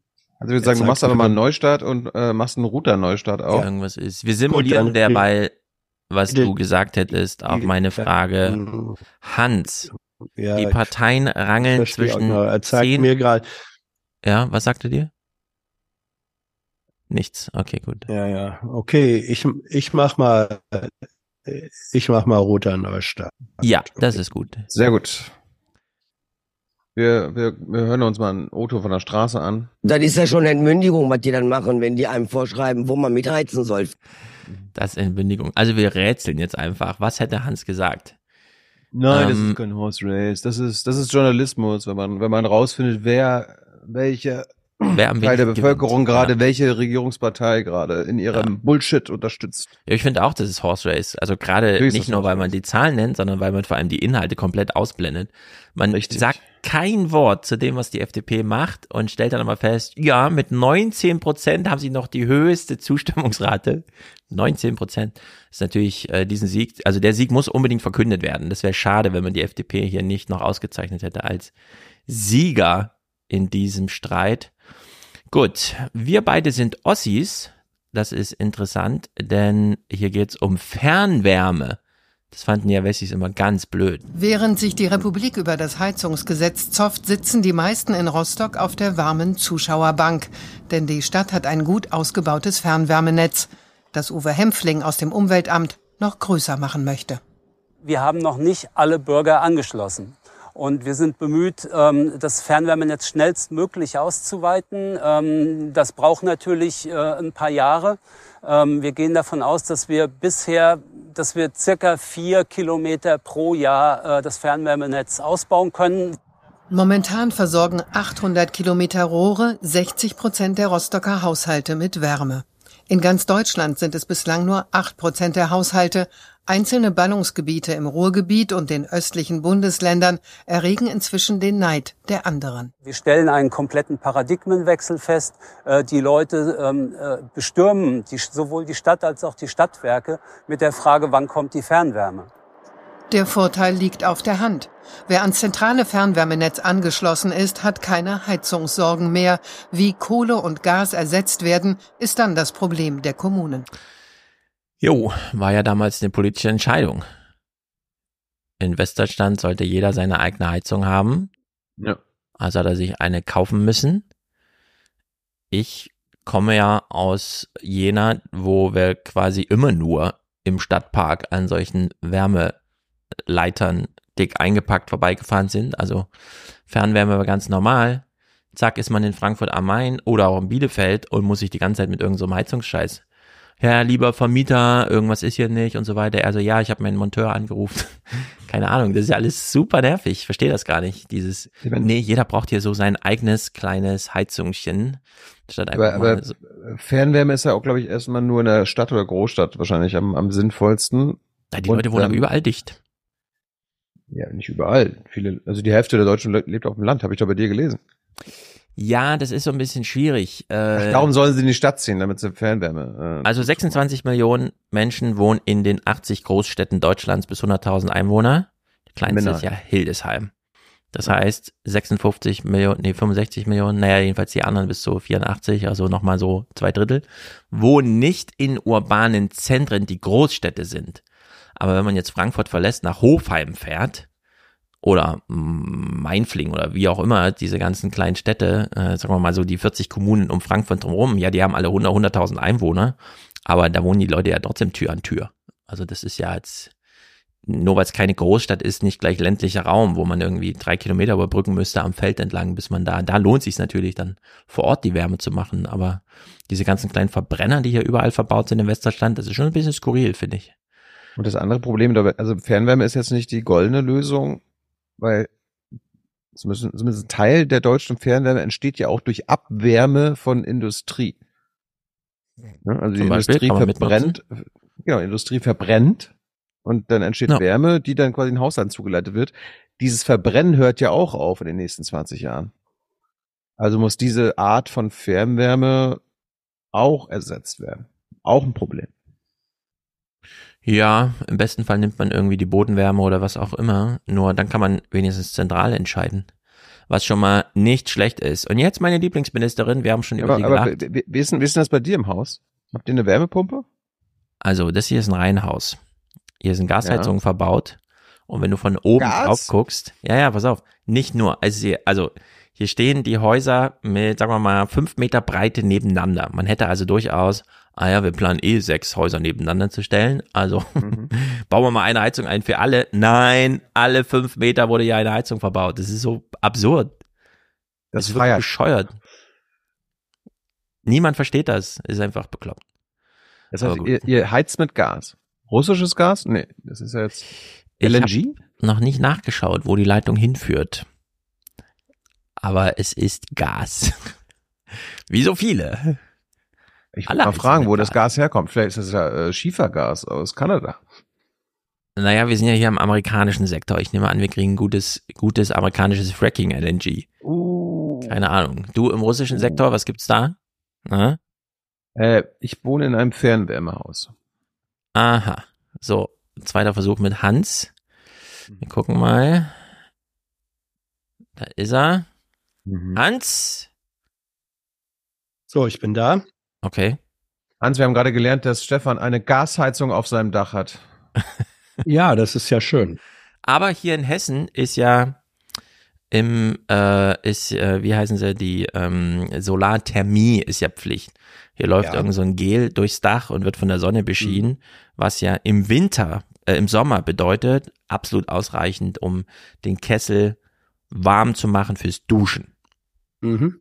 ich würde sagen, du machst einfach mal einen Neustart und äh, machst einen Router-Neustart auch. Irgendwas ist. Wir simulieren dann- derweil, was du gesagt hättest, auf meine Frage. Hans, Ja, die Parteien rangeln auch zwischen noch. Er zeigt zehn. mir gerade. Ja, was sagte dir? Nichts. Okay, gut. Ja, ja. Okay, ich, ich mach mal, ich mach mal roter Neustart. Ja, das ist gut. Sehr gut. Wir, wir, wir hören uns mal ein Auto von der Straße an. Das ist ja schon Entmündigung, was die dann machen, wenn die einem vorschreiben, wo man mitheizen soll. Das ist Entbündigung. Also wir rätseln jetzt einfach. Was hätte Hans gesagt? Nein, das Ähm, ist kein Horse Race. Das ist, das ist Journalismus, wenn man, wenn man rausfindet, wer, welche Wer am Teil der Bevölkerung gewinnt. gerade, Ja. welche Regierungspartei gerade in ihrem Bullshit unterstützt. Ja, ich finde auch, das ist Horse Race. Also gerade nicht nur, weil man die Zahlen nennt, sondern weil man vor allem die Inhalte komplett ausblendet. Man sagt kein Wort zu dem, was die FDP macht und stellt dann aber fest, ja, mit 19 Prozent haben sie noch die höchste Zustimmungsrate. 19 Prozent ist natürlich äh, diesen Sieg, also der Sieg muss unbedingt verkündet werden. Das wäre schade, wenn man die FDP hier nicht noch ausgezeichnet hätte als Sieger in diesem Streit. Gut, wir beide sind Ossis. Das ist interessant, denn hier geht's um Fernwärme. Das fanden ja Wessis immer ganz blöd. Während sich die Republik über das Heizungsgesetz zofft, sitzen die meisten in Rostock auf der warmen Zuschauerbank. Denn die Stadt hat ein gut ausgebautes Fernwärmenetz, das Uwe Hempfling aus dem Umweltamt noch größer machen möchte. Wir haben noch nicht alle Bürger angeschlossen. Und wir sind bemüht, ähm, das Fernwärmenetz schnellstmöglich auszuweiten. Ähm, Das braucht natürlich äh, ein paar Jahre. Ähm, Wir gehen davon aus, dass wir bisher, dass wir circa vier Kilometer pro Jahr äh, das Fernwärmenetz ausbauen können. Momentan versorgen 800 Kilometer Rohre 60 Prozent der Rostocker Haushalte mit Wärme. In ganz Deutschland sind es bislang nur 8 Prozent der Haushalte. Einzelne Ballungsgebiete im Ruhrgebiet und den östlichen Bundesländern erregen inzwischen den Neid der anderen. Wir stellen einen kompletten Paradigmenwechsel fest. Äh, Die Leute ähm, äh, bestürmen sowohl die Stadt als auch die Stadtwerke mit der Frage, wann kommt die Fernwärme? Der Vorteil liegt auf der Hand. Wer ans zentrale Fernwärmenetz angeschlossen ist, hat keine Heizungssorgen mehr. Wie Kohle und Gas ersetzt werden, ist dann das Problem der Kommunen. Jo, war ja damals eine politische Entscheidung. In Westdeutschland sollte jeder seine eigene Heizung haben. Ja. Also hat er sich eine kaufen müssen. Ich komme ja aus Jena, wo wir quasi immer nur im Stadtpark an solchen Wärmeleitern dick eingepackt vorbeigefahren sind. Also Fernwärme war ganz normal. Zack, ist man in Frankfurt am Main oder auch in Bielefeld und muss sich die ganze Zeit mit irgendeinem so Heizungsscheiß. Ja, lieber Vermieter, irgendwas ist hier nicht und so weiter. Also ja, ich habe meinen Monteur angerufen. Keine Ahnung, das ist ja alles super nervig. Ich verstehe das gar nicht. Dieses, nee, jeder braucht hier so sein eigenes kleines Heizungchen. Statt einfach Aber, aber so, Fernwärme ist ja auch, glaube ich, erstmal nur in der Stadt oder Großstadt wahrscheinlich am, am sinnvollsten. Ja, die Leute wohnen aber überall dicht. Ja, nicht überall. Viele, also die Hälfte der Deutschen le- lebt auf dem Land, habe ich doch bei dir gelesen. Ja, das ist so ein bisschen schwierig. Äh, Ach, darum sollen sie in die Stadt ziehen, damit sie Fernwärme. Äh, Also 26 Millionen Menschen wohnen in den 80 Großstädten Deutschlands bis 100.000 Einwohner. Die kleinste Männer. ist ja Hildesheim. Das heißt 56 Millionen, nee 65 Millionen, naja jedenfalls die anderen bis zu 84, also nochmal so zwei Drittel, wohnen nicht in urbanen Zentren, die Großstädte sind. Aber wenn man jetzt Frankfurt verlässt, nach Hofheim fährt oder Mainfling oder wie auch immer, diese ganzen kleinen Städte, äh, sagen wir mal so die 40 Kommunen um Frankfurt drumherum, ja, die haben alle 100, 100.000 Einwohner, aber da wohnen die Leute ja trotzdem Tür an Tür. Also das ist ja jetzt, nur weil es keine Großstadt ist, nicht gleich ländlicher Raum, wo man irgendwie drei Kilometer überbrücken müsste am Feld entlang, bis man da, da lohnt sich natürlich dann vor Ort die Wärme zu machen, aber diese ganzen kleinen Verbrenner, die hier überall verbaut sind im Westdeutschland, das ist schon ein bisschen skurril, finde ich. Und das andere Problem also Fernwärme ist jetzt nicht die goldene Lösung, weil zumindest, zumindest ein Teil der deutschen Fernwärme entsteht ja auch durch Abwärme von Industrie. Ja, also die Zum Beispiel Industrie verbrennt, genau, Industrie verbrennt und dann entsteht Ja. Wärme, die dann quasi in den Haushalt zugeleitet wird. dieses Verbrennen hört ja auch auf in den nächsten 20 Jahren. Also muss diese Art von Fernwärme auch ersetzt werden. Auch ein Problem. Ja, im besten Fall nimmt man irgendwie die Bodenwärme oder was auch immer. Nur dann kann man wenigstens zentral entscheiden. Was schon mal nicht schlecht ist. Und jetzt meine Lieblingsministerin, wir haben schon über Aber, sie aber gelacht. wie, ist denn, wie ist denn das bei dir im Haus? Habt ihr eine Wärmepumpe? Also, das hier ist ein Reihenhaus. Hier sind Gasheizungen Ja. verbaut. Und wenn du von oben Gas? drauf guckst, ja, ja, pass auf, nicht nur, also also hier stehen die Häuser mit, sagen wir mal, fünf Meter Breite nebeneinander. Man hätte also durchaus, ah ja, wir planen eh sechs Häuser nebeneinander zu stellen. Also Mhm. bauen wir mal eine Heizung ein für alle. Nein, alle fünf Meter wurde ja eine Heizung verbaut. Das ist so absurd. Das ist wirklich bescheuert. Niemand versteht das. Ist einfach bekloppt. Das heißt, ihr, ihr heizt mit Gas. Russisches Gas? Nee, das ist ja jetzt Ich LNG? hab noch nicht nachgeschaut, wo die Leitung hinführt. Aber es ist Gas. Wie so viele. Ich will mal fragen, wo das Gas. Herkommt. Vielleicht ist das ja äh, Schiefergas aus Kanada. Naja, wir sind ja hier im amerikanischen Sektor. Ich nehme an, wir kriegen gutes, gutes amerikanisches Fracking LNG. Uh. Keine Ahnung. Du im russischen Sektor, was gibt's da? Na? Äh, ich wohne in einem Fernwärmehaus. Aha. So, zweiter Versuch mit Hans. Wir gucken mal. Da ist er. Mhm. Hans. So, ich bin da. Okay. Hans, wir haben gerade gelernt, dass Stefan eine Gasheizung auf seinem Dach hat. Ja, das ist ja schön. Aber hier in Hessen ist ja im, äh, ist, äh, wie heißen sie, die ähm, Solarthermie ist ja Pflicht. Hier läuft Ja. irgend so ein Gel durchs Dach und wird von der Sonne beschienen, was ja im Winter, äh, im Sommer bedeutet, absolut ausreichend, um den Kessel warm zu machen fürs Duschen. Mhm.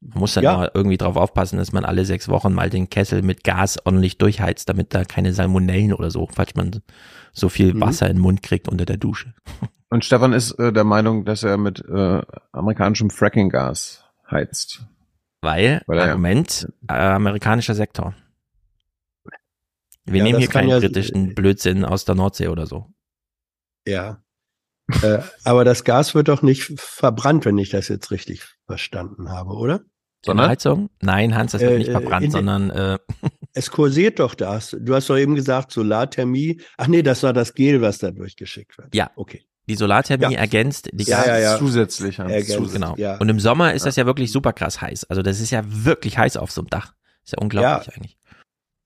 Man muss dann Ja. irgendwie drauf aufpassen, dass man alle sechs Wochen mal den Kessel mit Gas ordentlich durchheizt, damit da keine Salmonellen oder so, falls man so viel Mhm. Wasser in den Mund kriegt unter der Dusche. Und Stefan ist äh, der Meinung, dass er mit äh, amerikanischem Fracking-Gas heizt. Weil, Weil er ja- Argument, äh, amerikanischer Sektor. Wir Ja, nehmen hier keinen ja- britischen Blödsinn aus der Nordsee oder so. Ja. Äh, aber das Gas wird doch nicht verbrannt, wenn ich das jetzt richtig verstanden habe, oder? In der Heizung? Nein, Hans, das wird Äh, nicht verbrannt, sondern äh, Es kursiert doch das. Du hast doch eben gesagt, Solarthermie. Ach nee, das war das Gel, was da durchgeschickt wird. ja. Okay. Die Solarthermie Ja. ergänzt die Ja, ja, ja. Zusätzlich. Hans. Ergänzt, genau. ja. Und im Sommer ist Ja. das ja wirklich super krass heiß. Also das ist ja wirklich heiß auf so einem Dach. Ist ja unglaublich Ja. eigentlich.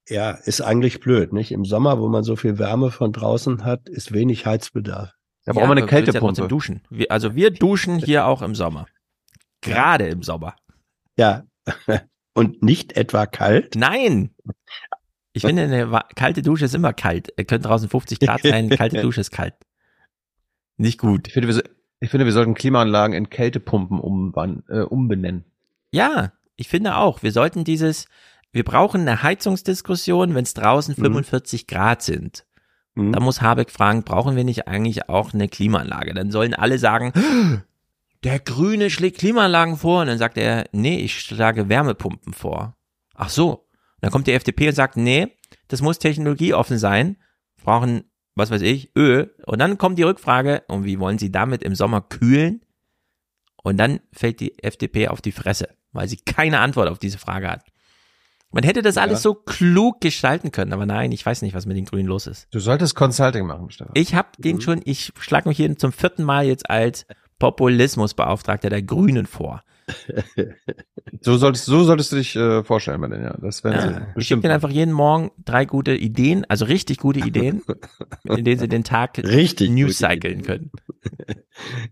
Ja, ist eigentlich blöd, nicht? Im Sommer, wo man so viel Wärme von draußen hat, ist wenig Heizbedarf. Da brauchen wir eine ja Kältepumpe. trotzdem duschen. Wir, also wir duschen hier auch im Sommer. Gerade im Sommer. Ja. Und nicht etwa kalt. Nein! Ich finde, eine kalte Dusche ist immer kalt. Es könnte draußen 50 Grad sein, eine kalte Dusche ist kalt. Nicht gut. Ich finde, wir, so- ich finde, wir sollten Klimaanlagen in Kältepumpen äh, umbenennen. Ja, ich finde auch. Wir sollten dieses, wir brauchen eine Heizungsdiskussion, wenn es draußen Mhm. 45 Grad sind. Mhm. Da muss Habeck fragen, brauchen wir nicht eigentlich auch eine Klimaanlage? Dann sollen alle sagen, der Grüne schlägt Klimaanlagen vor. Und dann sagt er, nee, ich schlage Wärmepumpen vor. Ach so. Und dann kommt die FDP und sagt, nee, das muss technologieoffen sein. Brauchen, was weiß ich, Öl. Und dann kommt die Rückfrage, und wie wollen Sie damit im Sommer kühlen? Und dann fällt die FDP auf die Fresse, weil sie keine Antwort auf diese Frage hat. Man hätte das alles so klug gestalten können, aber nein, ich weiß nicht, was mit den Grünen los ist. Du solltest Consulting machen, Stefan. Ich habe den schon, ich schlage mich hier zum vierten Mal jetzt als Populismusbeauftragter der Grünen vor. So solltest, so solltest du dich äh, vorstellen, Martin, ja. Das werden sie Ja, ich gebe bestimmt. denen einfach jeden Morgen drei gute Ideen, also richtig gute Ideen, in denen sie den Tag Richtig News cyclen können.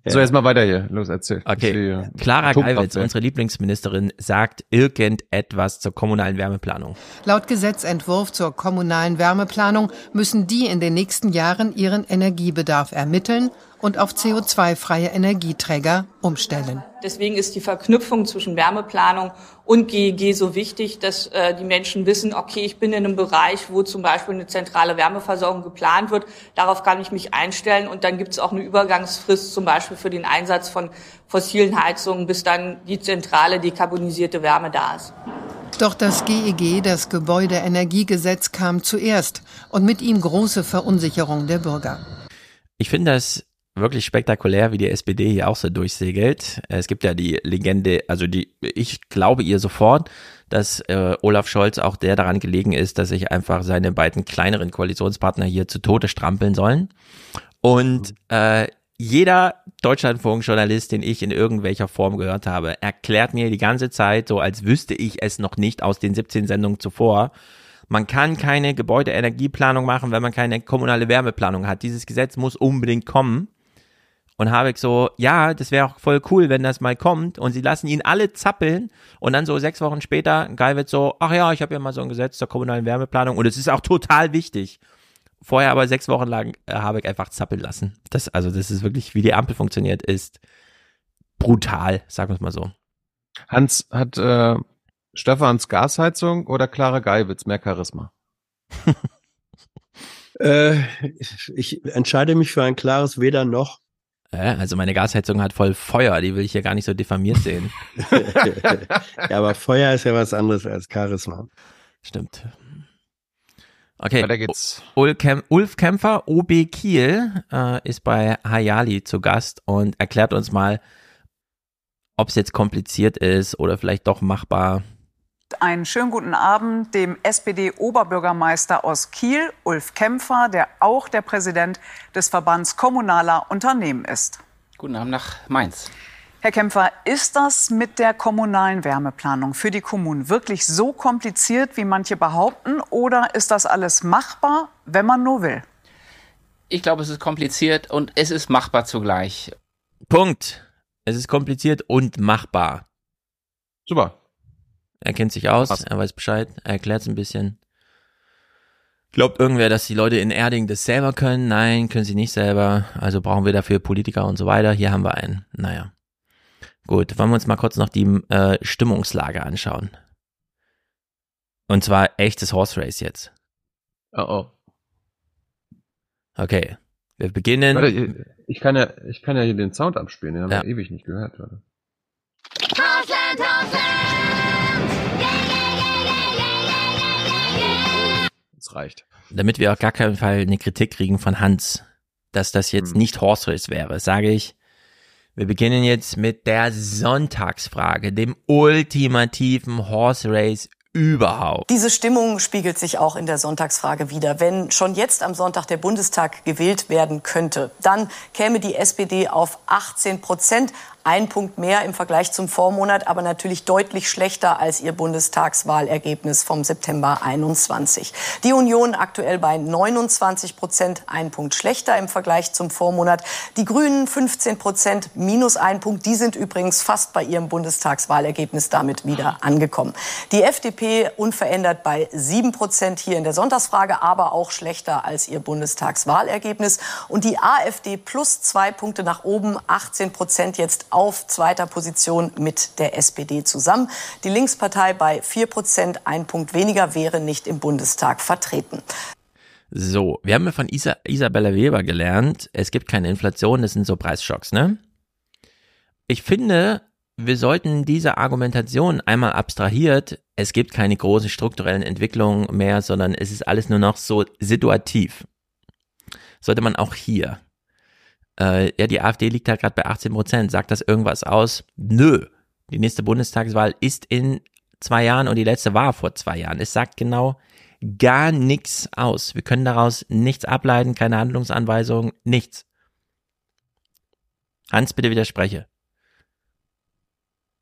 So, jetzt mal weiter hier. Los, erzähl. Okay, Ich sehe- Clara. Geiwitz, unsere Lieblingsministerin, sagt irgendetwas zur kommunalen Wärmeplanung. Laut Gesetzentwurf zur kommunalen Wärmeplanung müssen die in den nächsten Jahren ihren Energiebedarf ermitteln und auf CO2-freie Energieträger umstellen. Deswegen ist die Verknüpfung zwischen Wärmeplanung und GEG so wichtig, dass äh, die Menschen wissen, okay, ich bin in einem Bereich, wo zum Beispiel eine zentrale Wärmeversorgung geplant wird. Darauf kann ich mich einstellen und dann gibt es auch eine Übergangsfrist zum Beispiel für den Einsatz von fossilen Heizungen, bis dann die zentrale dekarbonisierte Wärme da ist. Doch das GEG, das Gebäudeenergiegesetz, kam zuerst und mit ihm große Verunsicherung der Bürger. Ich finde das wirklich spektakulär, wie die SPD hier auch so durchsegelt. Es gibt ja die Legende, also die, ich glaube ihr sofort, dass äh, Olaf Scholz auch der daran gelegen ist, dass sich einfach seine beiden kleineren Koalitionspartner hier zu Tode strampeln sollen. Und äh, jeder Deutschlandfunk-Journalist, den ich in irgendwelcher Form gehört habe, erklärt mir die ganze Zeit, so als wüsste ich es noch nicht aus den 17 Sendungen zuvor, man kann keine Gebäudeenergieplanung machen, wenn man keine kommunale Wärmeplanung hat. Dieses Gesetz muss unbedingt kommen. Und Habeck so, ja, das wäre auch voll cool, wenn das mal kommt. Und sie lassen ihn alle zappeln. Und dann so sechs Wochen später, Geil wird so, ach ja, ich habe ja mal so ein Gesetz zur kommunalen Wärmeplanung. Und es ist auch total wichtig. Vorher aber sechs Wochen lang äh, Habeck einfach zappeln lassen. Das, also das ist wirklich, wie die Ampel funktioniert, ist brutal, sagen wir es mal so. Hans hat äh, Stefans Gasheizung oder Clara Geiwitz mehr Charisma? äh, ich entscheide mich für ein klares Weder noch. Also meine Gasheizung hat voll Feuer, die will ich hier gar nicht so diffamiert sehen. ja, aber Feuer ist ja was anderes als Charisma. Stimmt. Okay, Weiter geht's. Ulf Kämpfer, OB Kiel, äh, ist bei Hayali zu Gast und erklärt uns mal, ob es jetzt kompliziert ist oder vielleicht doch machbar. Einen schönen guten Abend dem SPD-Oberbürgermeister aus Kiel, Ulf Kämpfer, der auch der Präsident des Verbands kommunaler Unternehmen ist. Guten Abend nach Mainz. Herr Kämpfer, ist das mit der kommunalen Wärmeplanung für die Kommunen wirklich so kompliziert, wie manche behaupten, oder ist das alles machbar, wenn man nur will? Ich glaube, es ist kompliziert und es ist machbar zugleich. Punkt. Es ist kompliziert und machbar. Super. Er kennt sich aus, Was? er weiß Bescheid, er erklärt es ein bisschen. Glaubt irgendwer, dass die Leute in Erding das selber können? Nein, können sie nicht selber. Also brauchen wir dafür Politiker und so weiter. Hier haben wir einen. Naja. Gut, wollen wir uns mal kurz noch die äh, Stimmungslage anschauen. Und zwar echtes Horse Race jetzt. Oh oh. Okay. Wir beginnen. Warte, ich kann ja, ich kann ja hier den Sound abspielen, den haben ja. wir ewig nicht gehört. Warte. Horseland, Horseland! Das reicht. Damit wir auf gar keinen Fall eine Kritik kriegen von Hans, dass das jetzt hm. nicht Horse Race wäre, sage ich, wir beginnen jetzt mit der Sonntagsfrage, dem ultimativen Horse Race überhaupt. Diese Stimmung spiegelt sich auch in der Sonntagsfrage wieder. Wenn schon jetzt am Sonntag der Bundestag gewählt werden könnte, dann käme die SPD auf 18 Prozent ein Punkt mehr im Vergleich zum Vormonat, aber natürlich deutlich schlechter als ihr Bundestagswahlergebnis vom September 21. Die Union aktuell bei 29 Prozent, ein Punkt schlechter im Vergleich zum Vormonat. Die Grünen 15 Prozent, minus ein Punkt. Die sind übrigens fast bei ihrem Bundestagswahlergebnis damit wieder angekommen. Die FDP unverändert bei 7 Prozent hier in der Sonntagsfrage, aber auch schlechter als ihr Bundestagswahlergebnis. Und die AfD plus zwei Punkte nach oben, 18 Prozent jetzt auf zweiter Position mit der SPD zusammen. Die Linkspartei bei 4 Prozent, ein Punkt weniger, wäre nicht im Bundestag vertreten. So, wir haben ja von Isa Isabella Weber gelernt, es gibt keine Inflation, das sind so Preisschocks, ne? Ich finde, wir sollten diese Argumentation einmal abstrahiert, es gibt keine großen strukturellen Entwicklungen mehr, sondern es ist alles nur noch so situativ. Sollte man auch hier äh, ja, die AfD liegt halt gerade bei 18 Prozent. Sagt das irgendwas aus? Nö. Die nächste Bundestagswahl ist in zwei Jahren und die letzte war vor zwei Jahren. Es sagt genau gar nichts aus. Wir können daraus nichts ableiten, keine Handlungsanweisung, nichts. Hans, bitte widerspreche.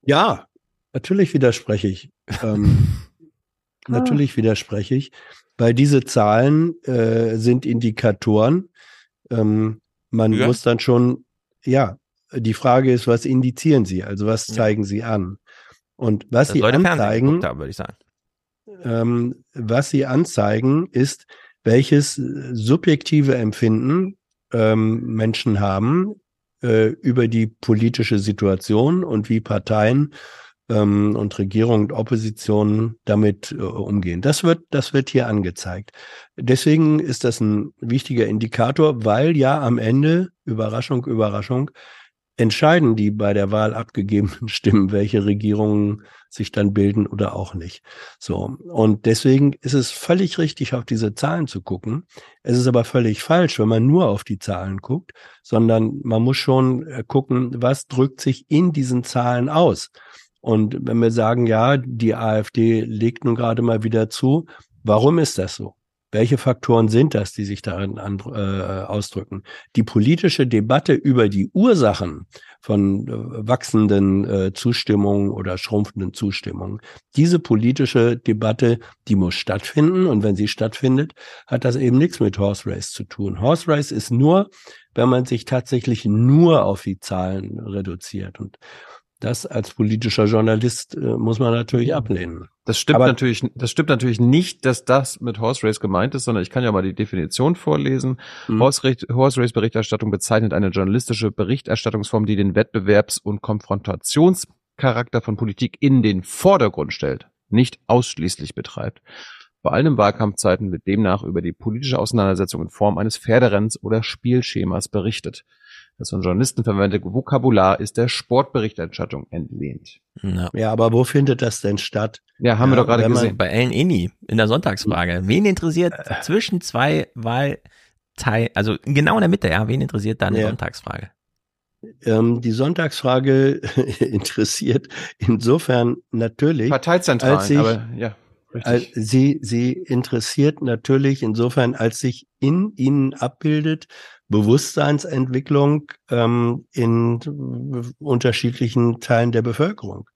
Ja, natürlich widerspreche ich. Ähm, natürlich widerspreche ich, weil diese Zahlen äh, sind Indikatoren. Ähm, man ja. muss dann schon, ja, die Frage ist, was indizieren Sie? Also was zeigen ja. Sie an? Und was das Sie anzeigen, haben, würde ich sagen. Ähm, was Sie anzeigen, ist, welches subjektive Empfinden ähm, Menschen haben äh, über die politische Situation und wie Parteien ähm, und Regierung und Opposition damit äh, umgehen. Das wird, das wird hier angezeigt. Deswegen ist das ein wichtiger Indikator, weil ja am Ende, Überraschung, Überraschung, entscheiden die bei der Wahl abgegebenen Stimmen, welche Regierungen sich dann bilden oder auch nicht. So. Und deswegen ist es völlig richtig, auf diese Zahlen zu gucken. Es ist aber völlig falsch, wenn man nur auf die Zahlen guckt, sondern man muss schon äh, gucken, was drückt sich in diesen Zahlen aus. Und wenn wir sagen, ja, die AfD legt nun gerade mal wieder zu, warum ist das so? Welche Faktoren sind das, die sich darin an, äh, ausdrücken? Die politische Debatte über die Ursachen von äh, wachsenden äh, Zustimmungen oder schrumpfenden Zustimmungen, diese politische Debatte, die muss stattfinden. Und wenn sie stattfindet, hat das eben nichts mit Horse Race zu tun. Horse Race ist nur, wenn man sich tatsächlich nur auf die Zahlen reduziert. Und das als politischer Journalist äh, muss man natürlich ablehnen. Das stimmt Aber natürlich, das stimmt natürlich nicht, dass das mit Horse Race gemeint ist, sondern ich kann ja mal die Definition vorlesen. Mhm. Horse, Horse Race Berichterstattung bezeichnet eine journalistische Berichterstattungsform, die den Wettbewerbs- und Konfrontationscharakter von Politik in den Vordergrund stellt, nicht ausschließlich betreibt. Vor allem in Wahlkampfzeiten wird demnach über die politische Auseinandersetzung in Form eines Pferderenns oder Spielschemas berichtet. Das von Journalisten verwendete Vokabular ist der Sportberichterstattung entlehnt. Ja. ja, aber wo findet das denn statt? Ja, haben ja, wir doch gerade gesehen. Bei Ellen Inni in der Sonntagsfrage. Wen interessiert äh. zwischen zwei Wahlteil, also genau in der Mitte, ja, wen interessiert da eine ja. Sonntagsfrage? Ähm, die Sonntagsfrage interessiert insofern natürlich. Parteizentralen, als ich, aber ja. Richtig. Sie, sie interessiert natürlich insofern, als sich in ihnen abbildet, Bewusstseinsentwicklung ähm, in unterschiedlichen Teilen der Bevölkerung.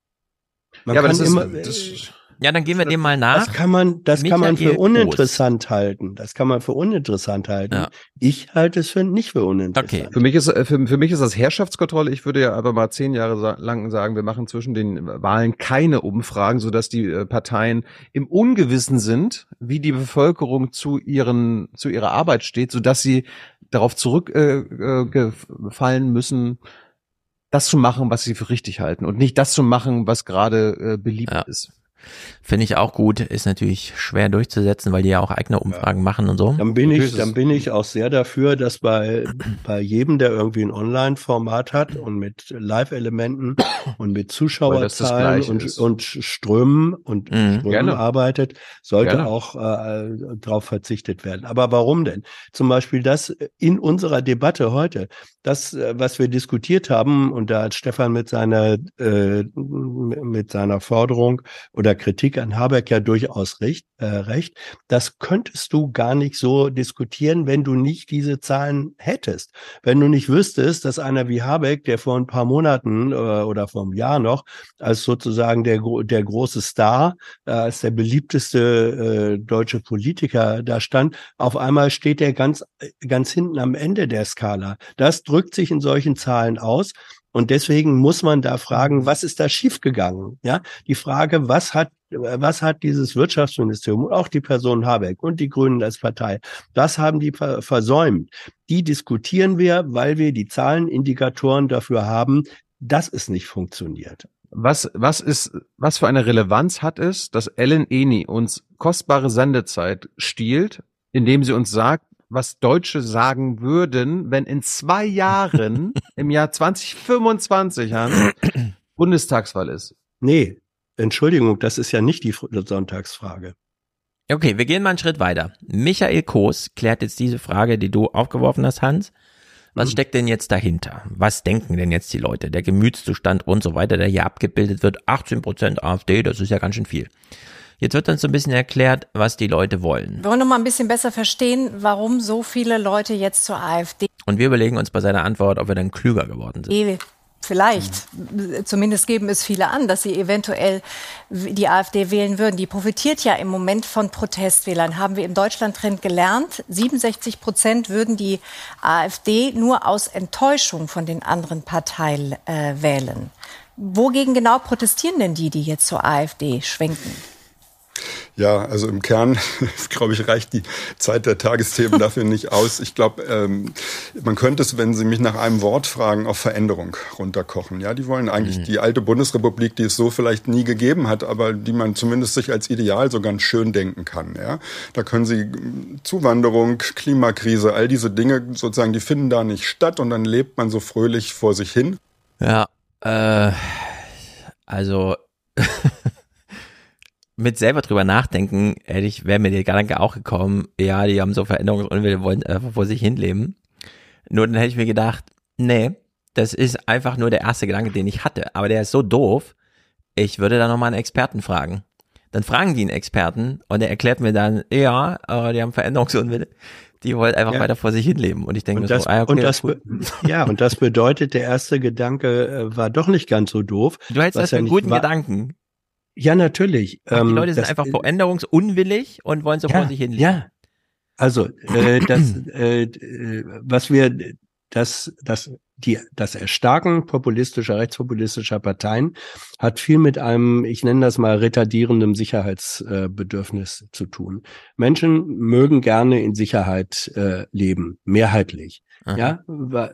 Man ja, aber das immer, ist, das, ja, dann gehen wir dem mal nach. Das kann man, das Michael kann man für uninteressant Groß. halten. Das kann man für uninteressant halten. Ja. Ich halte es für nicht für uninteressant. Okay. Für mich ist, äh, für, für mich ist das Herrschaftskontrolle. Ich würde ja aber mal zehn Jahre lang sagen, wir machen zwischen den Wahlen keine Umfragen, sodass die äh, Parteien im Ungewissen sind, wie die Bevölkerung zu ihren, zu ihrer Arbeit steht, sodass sie darauf zurückgefallen äh, müssen, das zu machen, was sie für richtig halten und nicht das zu machen, was gerade äh, beliebt ja. ist. Finde ich auch gut, ist natürlich schwer durchzusetzen, weil die ja auch eigene Umfragen ja. machen und so. Dann bin ich, dann bin ich auch sehr dafür, dass bei, bei jedem, der irgendwie ein Online-Format hat und mit Live-Elementen und mit Zuschauerzahlen und, und Strömen und mhm. Strömen arbeitet, sollte Gerne. auch äh, darauf verzichtet werden. Aber warum denn? Zum Beispiel das in unserer Debatte heute, das, äh, was wir diskutiert haben, und da hat Stefan mit seiner, äh, mit seiner Forderung oder Kritik an Habeck ja durchaus recht, äh, recht, das könntest du gar nicht so diskutieren, wenn du nicht diese Zahlen hättest. Wenn du nicht wüsstest, dass einer wie Habeck, der vor ein paar Monaten äh, oder vor einem Jahr noch als sozusagen der, der große Star, äh, als der beliebteste äh, deutsche Politiker da stand, auf einmal steht er ganz, ganz hinten am Ende der Skala. Das drückt sich in solchen Zahlen aus. Und deswegen muss man da fragen, was ist da schiefgegangen? Ja, die Frage, was hat, was hat dieses Wirtschaftsministerium und auch die Person Habeck und die Grünen als Partei, was haben die versäumt? Die diskutieren wir, weil wir die Zahlenindikatoren dafür haben, dass es nicht funktioniert. Was, was ist, was für eine Relevanz hat es, dass Ellen Eni uns kostbare Sendezeit stiehlt, indem sie uns sagt, was Deutsche sagen würden, wenn in zwei Jahren, im Jahr 2025, Hans, Bundestagswahl ist. Nee, Entschuldigung, das ist ja nicht die Sonntagsfrage. Okay, wir gehen mal einen Schritt weiter. Michael Koos klärt jetzt diese Frage, die du aufgeworfen hast, Hans. Was mhm. steckt denn jetzt dahinter? Was denken denn jetzt die Leute? Der Gemütszustand und so weiter, der hier abgebildet wird. 18% AfD, das ist ja ganz schön viel. Jetzt wird uns so ein bisschen erklärt, was die Leute wollen. Wir wollen noch mal ein bisschen besser verstehen, warum so viele Leute jetzt zur AfD. Und wir überlegen uns bei seiner Antwort, ob wir dann klüger geworden sind. Vielleicht, zumindest geben es viele an, dass sie eventuell die AfD wählen würden. Die profitiert ja im Moment von Protestwählern, haben wir im Deutschland-Trend gelernt. 67 Prozent würden die AfD nur aus Enttäuschung von den anderen Parteien äh, wählen. Wogegen genau protestieren denn die, die jetzt zur AfD schwenken? Ja, also im Kern, glaube ich, reicht die Zeit der Tagesthemen dafür nicht aus. Ich glaube, ähm, man könnte es, wenn Sie mich nach einem Wort fragen, auf Veränderung runterkochen. Ja, die wollen eigentlich mhm. die alte Bundesrepublik, die es so vielleicht nie gegeben hat, aber die man zumindest sich als Ideal so ganz schön denken kann. Ja, da können Sie Zuwanderung, Klimakrise, all diese Dinge sozusagen, die finden da nicht statt und dann lebt man so fröhlich vor sich hin. Ja, äh, also mit selber drüber nachdenken, hätte ich, wäre mir der Gedanke auch gekommen, ja, die haben so Veränderungsunwille, wollen einfach vor sich hinleben. Nur dann hätte ich mir gedacht, nee, das ist einfach nur der erste Gedanke, den ich hatte. Aber der ist so doof, ich würde da nochmal einen Experten fragen. Dann fragen die einen Experten und er erklärt mir dann, ja, äh, die haben Veränderungsunwille. Die wollen einfach Ja. weiter vor sich hinleben. Und ich denke Und das, so, ah, okay, und das, cool. ja, und das bedeutet, der erste Gedanke äh, war doch nicht ganz so doof. Du hältst was das für ja einen guten war- Gedanken. Ja, natürlich. Ach, die Ähm, Leute sind das- einfach veränderungsunwillig und wollen so Ja, vor sich hinleben. Ja. Also, äh, das, äh, äh, was wir, das, das, die, das Erstarken populistischer, rechtspopulistischer Parteien hat viel mit einem, ich nenne das mal retardierendem Sicherheitsbedürfnis äh, zu tun. Menschen mögen gerne in Sicherheit äh, leben, mehrheitlich. Aha. Ja,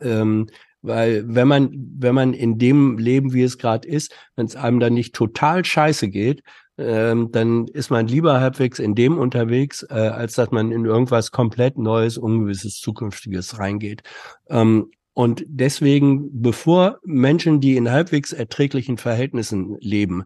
ähm, weil wenn man, wenn man in dem Leben, wie es gerade ist, wenn es einem dann nicht total scheiße geht, ähm, dann ist man lieber halbwegs in dem unterwegs, äh, als dass man in irgendwas komplett Neues, Ungewisses, Zukünftiges reingeht. Ähm, und deswegen, bevor Menschen, die in halbwegs erträglichen Verhältnissen leben,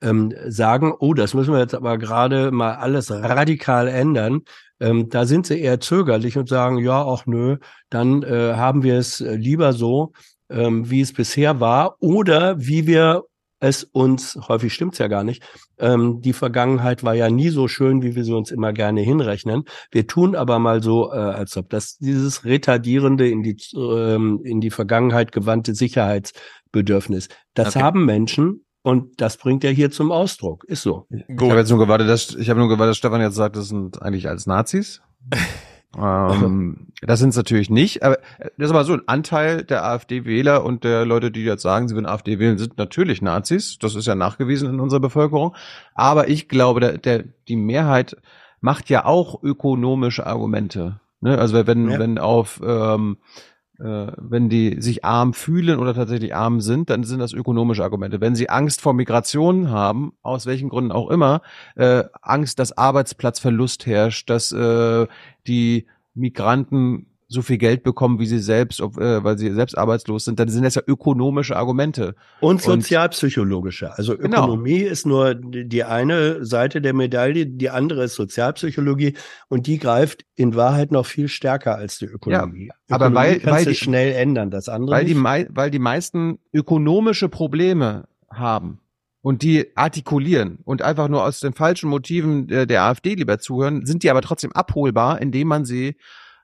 ähm, sagen, oh, das müssen wir jetzt aber gerade mal alles radikal ändern, ähm, da sind sie eher zögerlich und sagen, ja, auch nö, dann äh, haben wir es äh, lieber so, ähm, wie es bisher war oder wie wir es uns, häufig stimmt's ja gar nicht, ähm, die Vergangenheit war ja nie so schön, wie wir sie uns immer gerne hinrechnen. Wir tun aber mal so, äh, als ob das dieses retardierende in die, ähm, in die Vergangenheit gewandte Sicherheitsbedürfnis, das Okay. haben Menschen und das bringt er hier zum Ausdruck. Ist so. Ich habe jetzt nur gewartet, dass ich habe nur gewartet, dass Stefan jetzt sagt, das sind eigentlich als Nazis. ähm, das sind es natürlich nicht, aber das ist aber so ein Anteil der AfD-Wähler und der Leute, die jetzt sagen, sie würden AfD wählen, sind natürlich Nazis. Das ist ja nachgewiesen in unserer Bevölkerung. Aber ich glaube, der, der, die Mehrheit macht ja auch ökonomische Argumente. Ne? Also wenn, Ja. wenn auf ähm, äh, wenn die sich arm fühlen oder tatsächlich arm sind, dann sind das ökonomische Argumente. Wenn sie Angst vor Migration haben, aus welchen Gründen auch immer, äh, Angst, dass Arbeitsplatzverlust herrscht, dass äh, die Migranten so viel Geld bekommen, wie sie selbst, ob, äh, weil sie selbst arbeitslos sind, dann sind das ja ökonomische Argumente. Und sozialpsychologische. Also Genau. Ökonomie ist nur die die eine Seite der Medaille, die andere ist Sozialpsychologie und die greift in Wahrheit noch viel stärker als die Ökonomie. Ja, aber Ökonomie weil- kannst weil du die- schnell ändern, das andere weil die, nicht. mei weil die meisten ökonomische Probleme haben und die artikulieren und einfach nur aus den falschen Motiven der, der AfD lieber zuhören, sind die aber trotzdem abholbar, indem man sie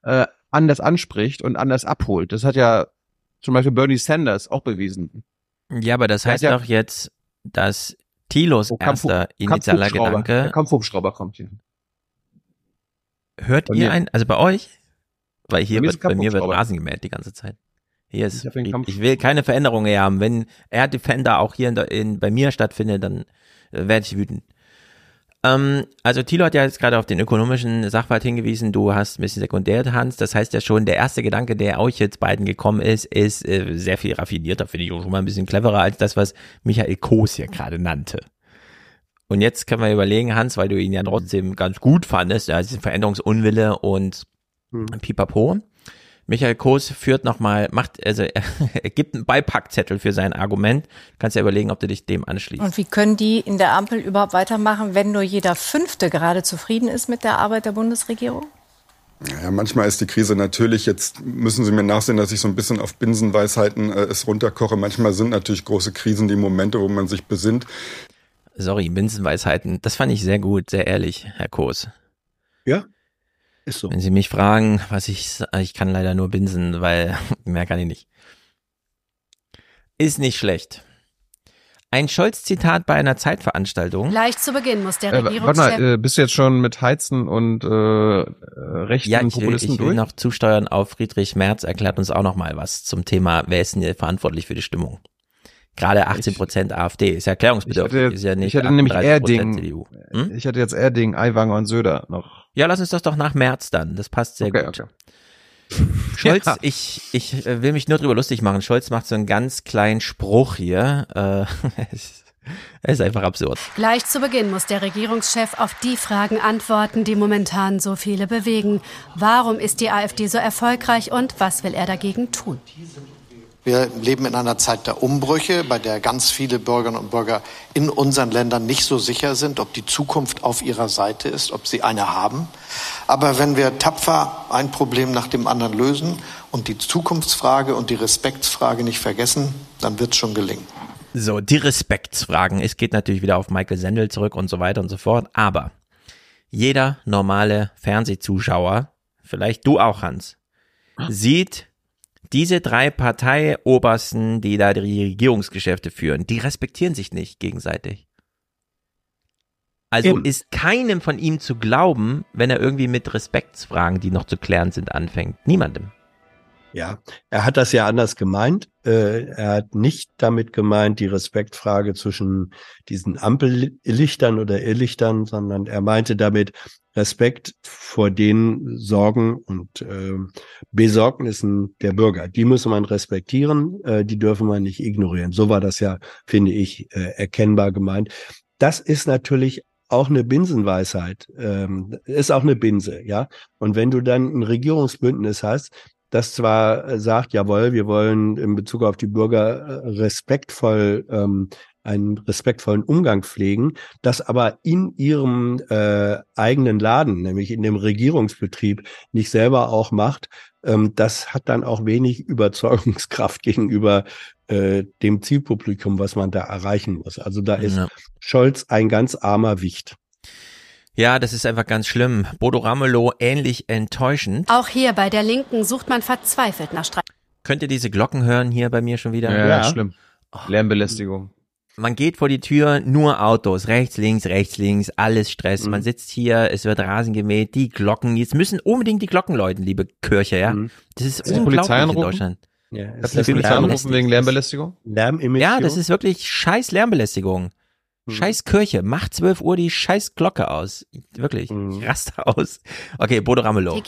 äh, anders anspricht und anders abholt. Das hat ja zum Beispiel Bernie Sanders auch bewiesen. Ja, aber das heißt ja- doch jetzt, dass Thilos Oh, Kampf- erster initialer Kampfhubschrauber. Der Gedanke, Kampfhubschrauber kommt hier. hört Bei ihr mir. ein, also bei euch? Weil hier Bei mir wird, bei mir wird. Rasen gemäht die ganze Zeit. Hier ist, Ich ich, will keine Veränderung mehr haben. Wenn Air Defender auch hier in, in, bei mir stattfindet, dann äh, werde ich wütend. Ähm, also Thilo hat ja jetzt gerade auf den ökonomischen Sachverhalt hingewiesen, du hast ein bisschen sekundär, Hans. Das heißt ja schon, der erste Gedanke, der euch jetzt beiden gekommen ist, ist äh, sehr viel raffinierter, finde ich auch schon mal ein bisschen cleverer als das, was Michael Koos hier gerade nannte. Und jetzt können wir überlegen, Hans, weil du ihn ja trotzdem ganz gut fandest, diesen Veränderungsunwille und Pipapo. Michael Koos führt nochmal, macht, also er, er gibt einen Beipackzettel für sein Argument. Du kannst ja überlegen, ob du dich dem anschließt. Und wie können die in der Ampel überhaupt weitermachen, wenn nur jeder Fünfte gerade zufrieden ist mit der Arbeit der Bundesregierung? Ja, manchmal ist die Krise natürlich, jetzt müssen Sie mir nachsehen, dass ich so ein bisschen auf Binsenweisheiten äh, es runterkoche. Manchmal sind natürlich große Krisen die Momente, wo man sich besinnt. Sorry, Binsenweisheiten. Das fand ich sehr gut, sehr ehrlich, Herr Koos. Ja, ist so. Wenn Sie mich fragen, was ich, ich kann leider nur binsen, weil mehr kann ich nicht. Ist nicht schlecht. Ein Scholz-Zitat bei einer Zeitveranstaltung. Gleich zu Beginn muss der Äh, warte Regierungschef... mal, äh, bist du jetzt schon mit Heizen und äh, äh, rechten Ja, ich will, Populisten ich will durch? noch zusteuern auf Friedrich Merz, erklärt uns auch noch mal was zum Thema, wer ist denn hier verantwortlich für die Stimmung? Gerade 18 Prozent AfD ist ja erklärungsbedürftig, Ich hatte, ist ja nicht ich hatte nämlich 38% Erding, CDU. ich hatte jetzt Erding, Aiwanger und Söder noch. Ja, lass uns das doch nach März dann, das passt sehr Okay, gut. okay. Scholz, Ja. ich, ich äh, will mich nur drüber lustig machen. Scholz macht so einen ganz kleinen Spruch hier. Äh, es es ist einfach absurd. Gleich zu Beginn muss der Regierungschef auf die Fragen antworten, die momentan so viele bewegen. Warum ist die AfD so erfolgreich und was will er dagegen tun? Wir leben in einer Zeit der Umbrüche, bei der ganz viele Bürgerinnen und Bürger in unseren Ländern nicht so sicher sind, ob die Zukunft auf ihrer Seite ist, ob sie eine haben. Aber wenn wir tapfer ein Problem nach dem anderen lösen und die Zukunftsfrage und die Respektsfrage nicht vergessen, dann wird es schon gelingen. So, die Respektsfragen. Es geht natürlich wieder auf Michael Sendel zurück und so weiter und so fort. Aber jeder normale Fernsehzuschauer, vielleicht du auch, Hans, sieht diese drei Parteiobersten, die da die Regierungsgeschäfte führen, die respektieren sich nicht gegenseitig. Also Eben. ist keinem von ihm zu glauben, wenn er irgendwie mit Respektsfragen, die noch zu klären sind, anfängt. Niemandem. Ja, er hat das ja anders gemeint. Äh, er hat nicht damit gemeint, die Respektfrage zwischen diesen Ampellichtern oder Irrlichtern, sondern er meinte damit Respekt vor den Sorgen und äh, Besorgnissen der Bürger. Die muss man respektieren, äh, die dürfen wir nicht ignorieren. So war das ja, finde ich, äh, erkennbar gemeint. Das ist natürlich auch eine Binsenweisheit, ähm, ist auch eine Binse, ja. Und wenn du dann ein Regierungsbündnis hast, das zwar äh, sagt, jawohl, wir wollen in Bezug auf die Bürger äh, respektvoll ähm, einen respektvollen Umgang pflegen, das aber in ihrem äh, eigenen Laden, nämlich in dem Regierungsbetrieb, nicht selber auch macht, ähm, das hat dann auch wenig Überzeugungskraft gegenüber äh, dem Zielpublikum, was man da erreichen muss. Also da ist Ja. Scholz ein ganz armer Wicht. Ja, das ist einfach ganz schlimm. Bodo Ramelow ähnlich enttäuschend. Auch hier bei der Linken sucht man verzweifelt nach Streit. Könnt ihr diese Glocken hören hier bei mir schon wieder? Ja, ja. schlimm. Lärmbelästigung. Man geht vor die Tür, nur Autos, rechts, links, rechts, links, alles Stress. Mhm. Man sitzt hier, es wird Rasen gemäht, die Glocken, jetzt müssen unbedingt die Glocken läuten, liebe Kirche, ja. Das ist du die unglaublich Polizei in anrufen? Deutschland. Ja, Hast du die Polizei anrufen wegen Lärmbelästigung? Lärmemission? Ja, das ist wirklich scheiß Lärmbelästigung. Hm. Scheiß Kirche, macht 12 Uhr die scheiß Glocke aus. Wirklich, Hm. ich raste aus. Okay, Bodo Ramelow.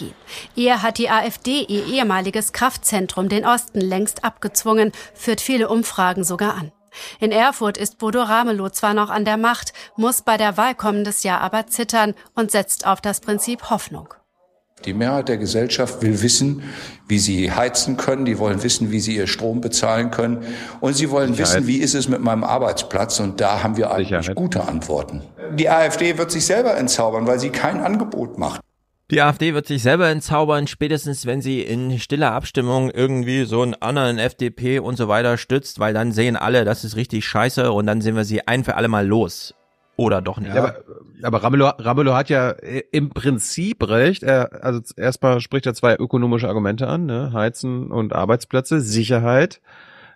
Eher hat die AfD ihr ehemaliges Kraftzentrum den Osten längst abgezwungen, führt viele Umfragen sogar an. In Erfurt ist Bodo Ramelow zwar noch an der Macht, muss bei der Wahl kommendes Jahr aber zittern und setzt auf das Prinzip Hoffnung. Die Mehrheit der Gesellschaft will wissen, wie sie heizen können. Die wollen wissen, wie sie ihr Strom bezahlen können. Und sie wollen Sicherheit. wissen, wie ist es mit meinem Arbeitsplatz. Und da haben wir eigentlich gute Antworten. Die AfD wird sich selber entzaubern, weil sie kein Angebot macht. Die AfD wird sich selber entzaubern, spätestens wenn sie in stiller Abstimmung irgendwie so einen anderen FDP und so weiter stützt, weil dann sehen alle, das ist richtig scheiße und dann sehen wir sie ein für alle Mal los. Oder doch nicht. Ja, aber, aber Ramelow, Ramelow hat ja äh, im Prinzip recht. Er, also erstmal spricht er zwei ökonomische Argumente an, ne? Heizen und Arbeitsplätze, Sicherheit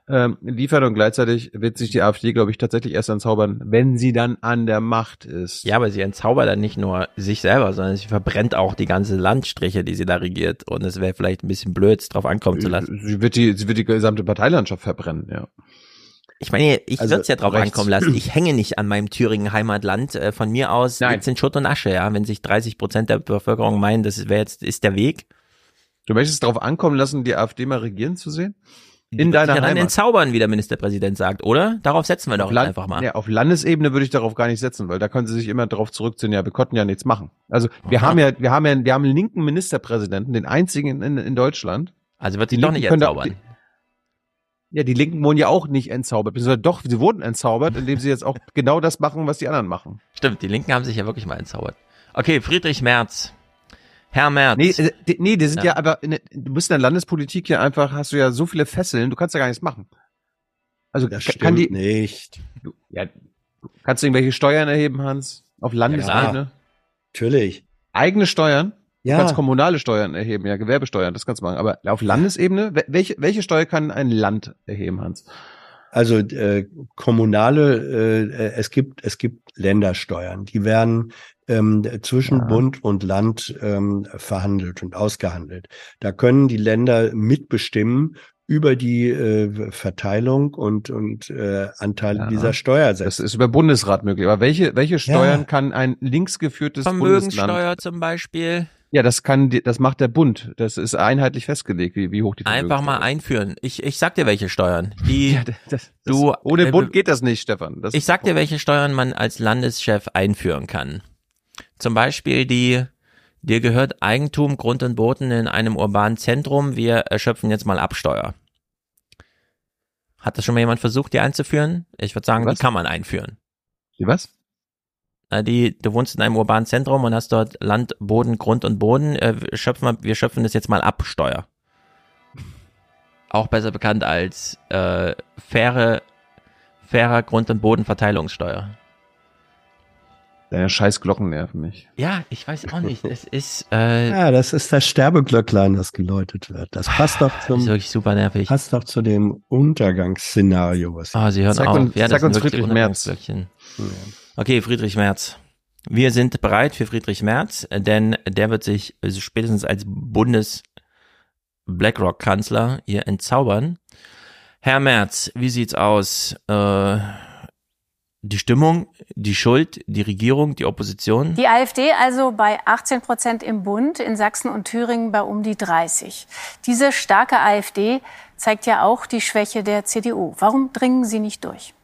ähm, liefern und gleichzeitig wird sich die AfD, glaube ich, tatsächlich erst entzaubern, wenn sie dann an der Macht ist. Ja, aber sie entzaubert dann nicht nur sich selber, sondern sie verbrennt auch die ganze Landstriche, die sie da regiert. Und es wäre vielleicht ein bisschen blöd, es drauf ankommen zu lassen. Sie wird die, sie wird die gesamte Parteilandschaft verbrennen, ja. Ich meine, ich Also, würde es ja drauf rechts. ankommen lassen. Ich hänge nicht an meinem Thüringen Heimatland. Äh, Von mir aus liegt's in Schutt und Asche, ja. Wenn sich 30 Prozent der Bevölkerung meinen, das wäre jetzt, ist der Weg. Du möchtest es darauf ankommen lassen, die AfD mal regieren zu sehen? Die In wird deiner ja dann Heimat. entzaubern, wie der Ministerpräsident sagt, oder? Darauf setzen wir doch Land- einfach mal. Ja, auf Landesebene würde ich darauf gar nicht setzen, weil da können sie sich immer darauf zurückziehen, ja, wir konnten ja nichts machen. Also wir haben ja, wir haben ja, wir haben einen linken Ministerpräsidenten, den einzigen in, in Deutschland. Also wird sie Die doch nicht können da- entzaubern. Ja, die Linken wurden ja auch nicht entzaubert, beziehungsweise doch, sie wurden entzaubert, indem sie jetzt auch genau das machen, was die anderen machen. Stimmt, die Linken haben sich ja wirklich mal entzaubert. Okay, Friedrich Merz. Herr Merz. Nee, äh, die, nee, die sind Ja. ja, aber, in, der- du bist in der Landespolitik ja einfach, hast du ja so viele Fesseln, du kannst ja gar nichts machen. Also Das ka- kann die, stimmt nicht. Du, ja, kannst du irgendwelche Steuern erheben, Hans? Auf Landesebene? Natürlich. Eigene Steuern? Ja. Du kannst kommunale Steuern erheben, ja, Gewerbesteuern, das kannst du machen. Aber auf Landesebene, wel- welche, welche Steuer kann ein Land erheben, Hans? Also äh, kommunale, äh, es gibt es gibt Ländersteuern, die werden ähm, zwischen Bund und Land ähm, verhandelt und ausgehandelt. Da können die Länder mitbestimmen über die äh, Verteilung und und äh, Anteile Ja. dieser Steuersätze. Das ist über Bundesrat möglich. Aber welche, welche Steuern kann ein linksgeführtes Bundesland? Vermögenssteuer zum Beispiel. Ja, das kann, das macht der Bund. Das ist einheitlich festgelegt, wie, wie hoch die Einfach mal einführen. Ich, ich sag dir, welche Steuern. Die, das, du, ohne äh, Bund geht das nicht, Stefan. Das ich sag dir, welche Steuern man als Landeschef einführen kann. Zum Beispiel die, dir gehört Eigentum, Grund und Boden in einem urbanen Zentrum. Wir erschöpfen jetzt mal Absteuer. Hat das schon mal jemand versucht, die einzuführen? Ich würde sagen, Was? die kann man einführen. Die was? Äh, Die, du wohnst in einem urbanen Zentrum und hast dort Land, Boden, Grund und Boden. Äh, wir schöpfen, wir- wir schöpfen das jetzt mal ab, Steuer. Auch besser bekannt als äh, faire, fairer Grund- und Bodenverteilungssteuer. Deine scheiß Glocken nerven mich. Ja, ich weiß auch nicht. Es ist, äh, Ja, das ist das Sterbeglöcklein, das geläutet wird. Das passt doch zum, ist wirklich super nervig. passt doch zu dem Untergangsszenario. Was Ah, sie hören Sag auf. uns- ja, sag uns wirklich Friedrich Merz. Untergangsglöckchen. Okay, Friedrich Merz. Wir sind bereit für Friedrich Merz, denn der wird sich spätestens als Bundes BlackRock-Kanzler hier entzaubern. Herr Merz, wie sieht's aus? Äh, die Stimmung, die Schuld, die Regierung, die Opposition? Die AfD also bei 18 Prozent im Bund, in Sachsen und Thüringen bei um die 30. Diese starke AfD zeigt ja auch die Schwäche der CDU. Warum dringen sie nicht durch?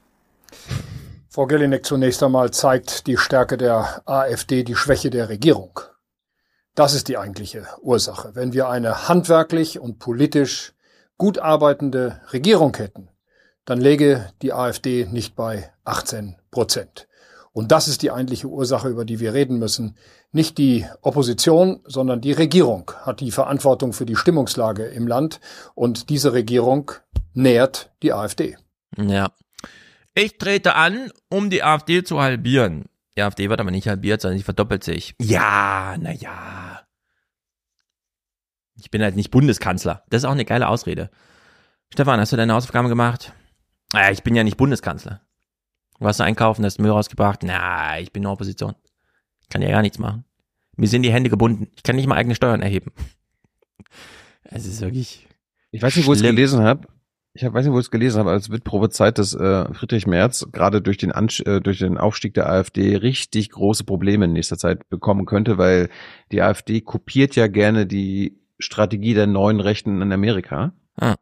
Frau Gellinek, zunächst einmal zeigt die Stärke der AfD die Schwäche der Regierung. Das ist die eigentliche Ursache. Wenn wir eine handwerklich und politisch gut arbeitende Regierung hätten, dann läge die AfD nicht bei 18 Prozent. Und das ist die eigentliche Ursache, über die wir reden müssen. Nicht die Opposition, sondern die Regierung hat die Verantwortung für die Stimmungslage im Land. Und diese Regierung nährt die AfD. Ja. Ich trete an, um die AfD zu halbieren. Die AfD wird aber nicht halbiert, sondern sie verdoppelt sich. Ja, na ja. Ich bin halt nicht Bundeskanzler. Das ist auch eine geile Ausrede. Stefan, hast du deine Hausaufgaben gemacht? Ah, ich bin ja nicht Bundeskanzler. Du warst du einkaufen, hast Müll rausgebracht? Na, ich bin nur Opposition. Ich kann ja gar nichts machen. Mir sind die Hände gebunden. Ich kann nicht mal eigene Steuern erheben. Es ist wirklich. Ich weiß nicht, wo ich es gelesen habe. Ich weiß nicht, wo ich es gelesen habe, aber es wird prophezeit, dass äh, Friedrich Merz gerade durch den Ansch äh, durch den Aufstieg der AfD richtig große Probleme in nächster Zeit bekommen könnte, weil die AfD kopiert ja gerne die Strategie der neuen Rechten in Amerika. Ah.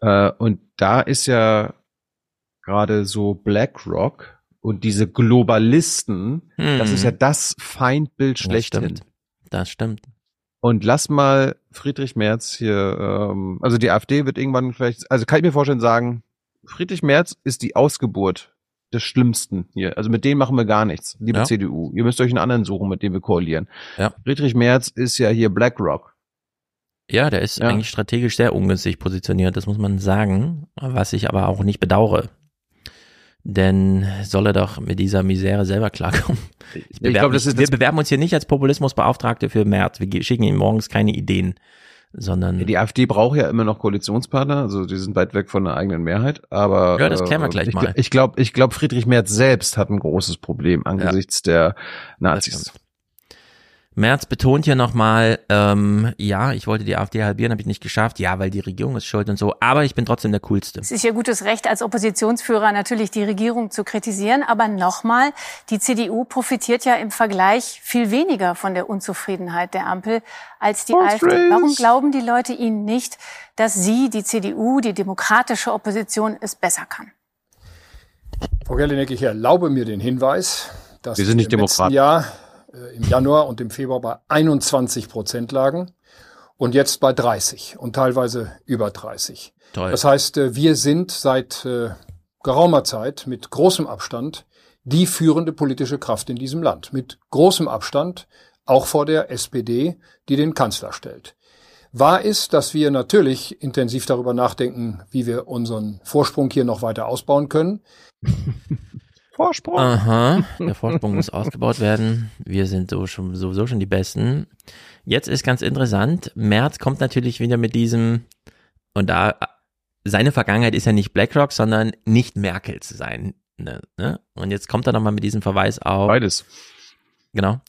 Äh, und da ist ja gerade so BlackRock und diese Globalisten, Hm. das ist ja das Feindbild Das schlechthin. stimmt. Das stimmt. Und lass mal Friedrich Merz hier, ähm, also die AfD wird irgendwann vielleicht, also kann ich mir vorstellen, sagen, Friedrich Merz ist die Ausgeburt des Schlimmsten hier. Also mit denen machen wir gar nichts, liebe Ja. CDU. Ihr müsst euch einen anderen suchen, mit dem wir koalieren. Ja. Friedrich Merz ist ja hier BlackRock. Ja, der ist Ja. eigentlich strategisch sehr ungünstig positioniert, das muss man sagen, was ich aber auch nicht bedauere. Denn soll er doch mit dieser Misere selber klarkommen. Ich Ich glaube, das ist wir bewerben uns hier nicht als Populismusbeauftragte für März. Wir schicken ihm morgens keine Ideen, sondern die AfD braucht ja immer noch Koalitionspartner, also die sind weit weg von der eigenen Mehrheit, aber Ja, das klären wir gleich ich, mal. Ich glaube, ich glaube, Friedrich Merz selbst hat ein großes Problem angesichts der Nazis. Merz betont hier nochmal, ähm, ja, ich wollte die AfD halbieren, habe ich nicht geschafft. Ja, weil die Regierung ist schuld und so. Aber ich bin trotzdem der Coolste. Es ist Ihr gutes Recht als Oppositionsführer natürlich die Regierung zu kritisieren. Aber nochmal, die CDU profitiert ja im Vergleich viel weniger von der Unzufriedenheit der Ampel als die Horse AfD. race. Warum glauben die Leute Ihnen nicht, dass Sie, die CDU, die demokratische Opposition, es besser kann? Frau Gellinek, ich erlaube mir den Hinweis, dass Wir sind nicht Demokraten. Äh, im Januar und im Februar bei 21 Prozent lagen und jetzt bei 30 und teilweise über 30. Toll. Das heißt, äh, wir sind seit äh, geraumer Zeit mit großem Abstand die führende politische Kraft in diesem Land. Mit großem Abstand auch vor der SPD, die den Kanzler stellt. Wahr ist, dass wir natürlich intensiv darüber nachdenken, wie wir unseren Vorsprung hier noch weiter ausbauen können. Vorsprung. Aha, der Vorsprung muss ausgebaut werden. Wir sind so schon, sowieso schon die Besten. Jetzt ist ganz interessant, Merz kommt natürlich wieder mit diesem, und da, seine Vergangenheit ist ja nicht BlackRock, sondern nicht Merkel zu sein. Ne, ne? Und jetzt kommt er nochmal mit diesem Verweis auf. Beides. Genau.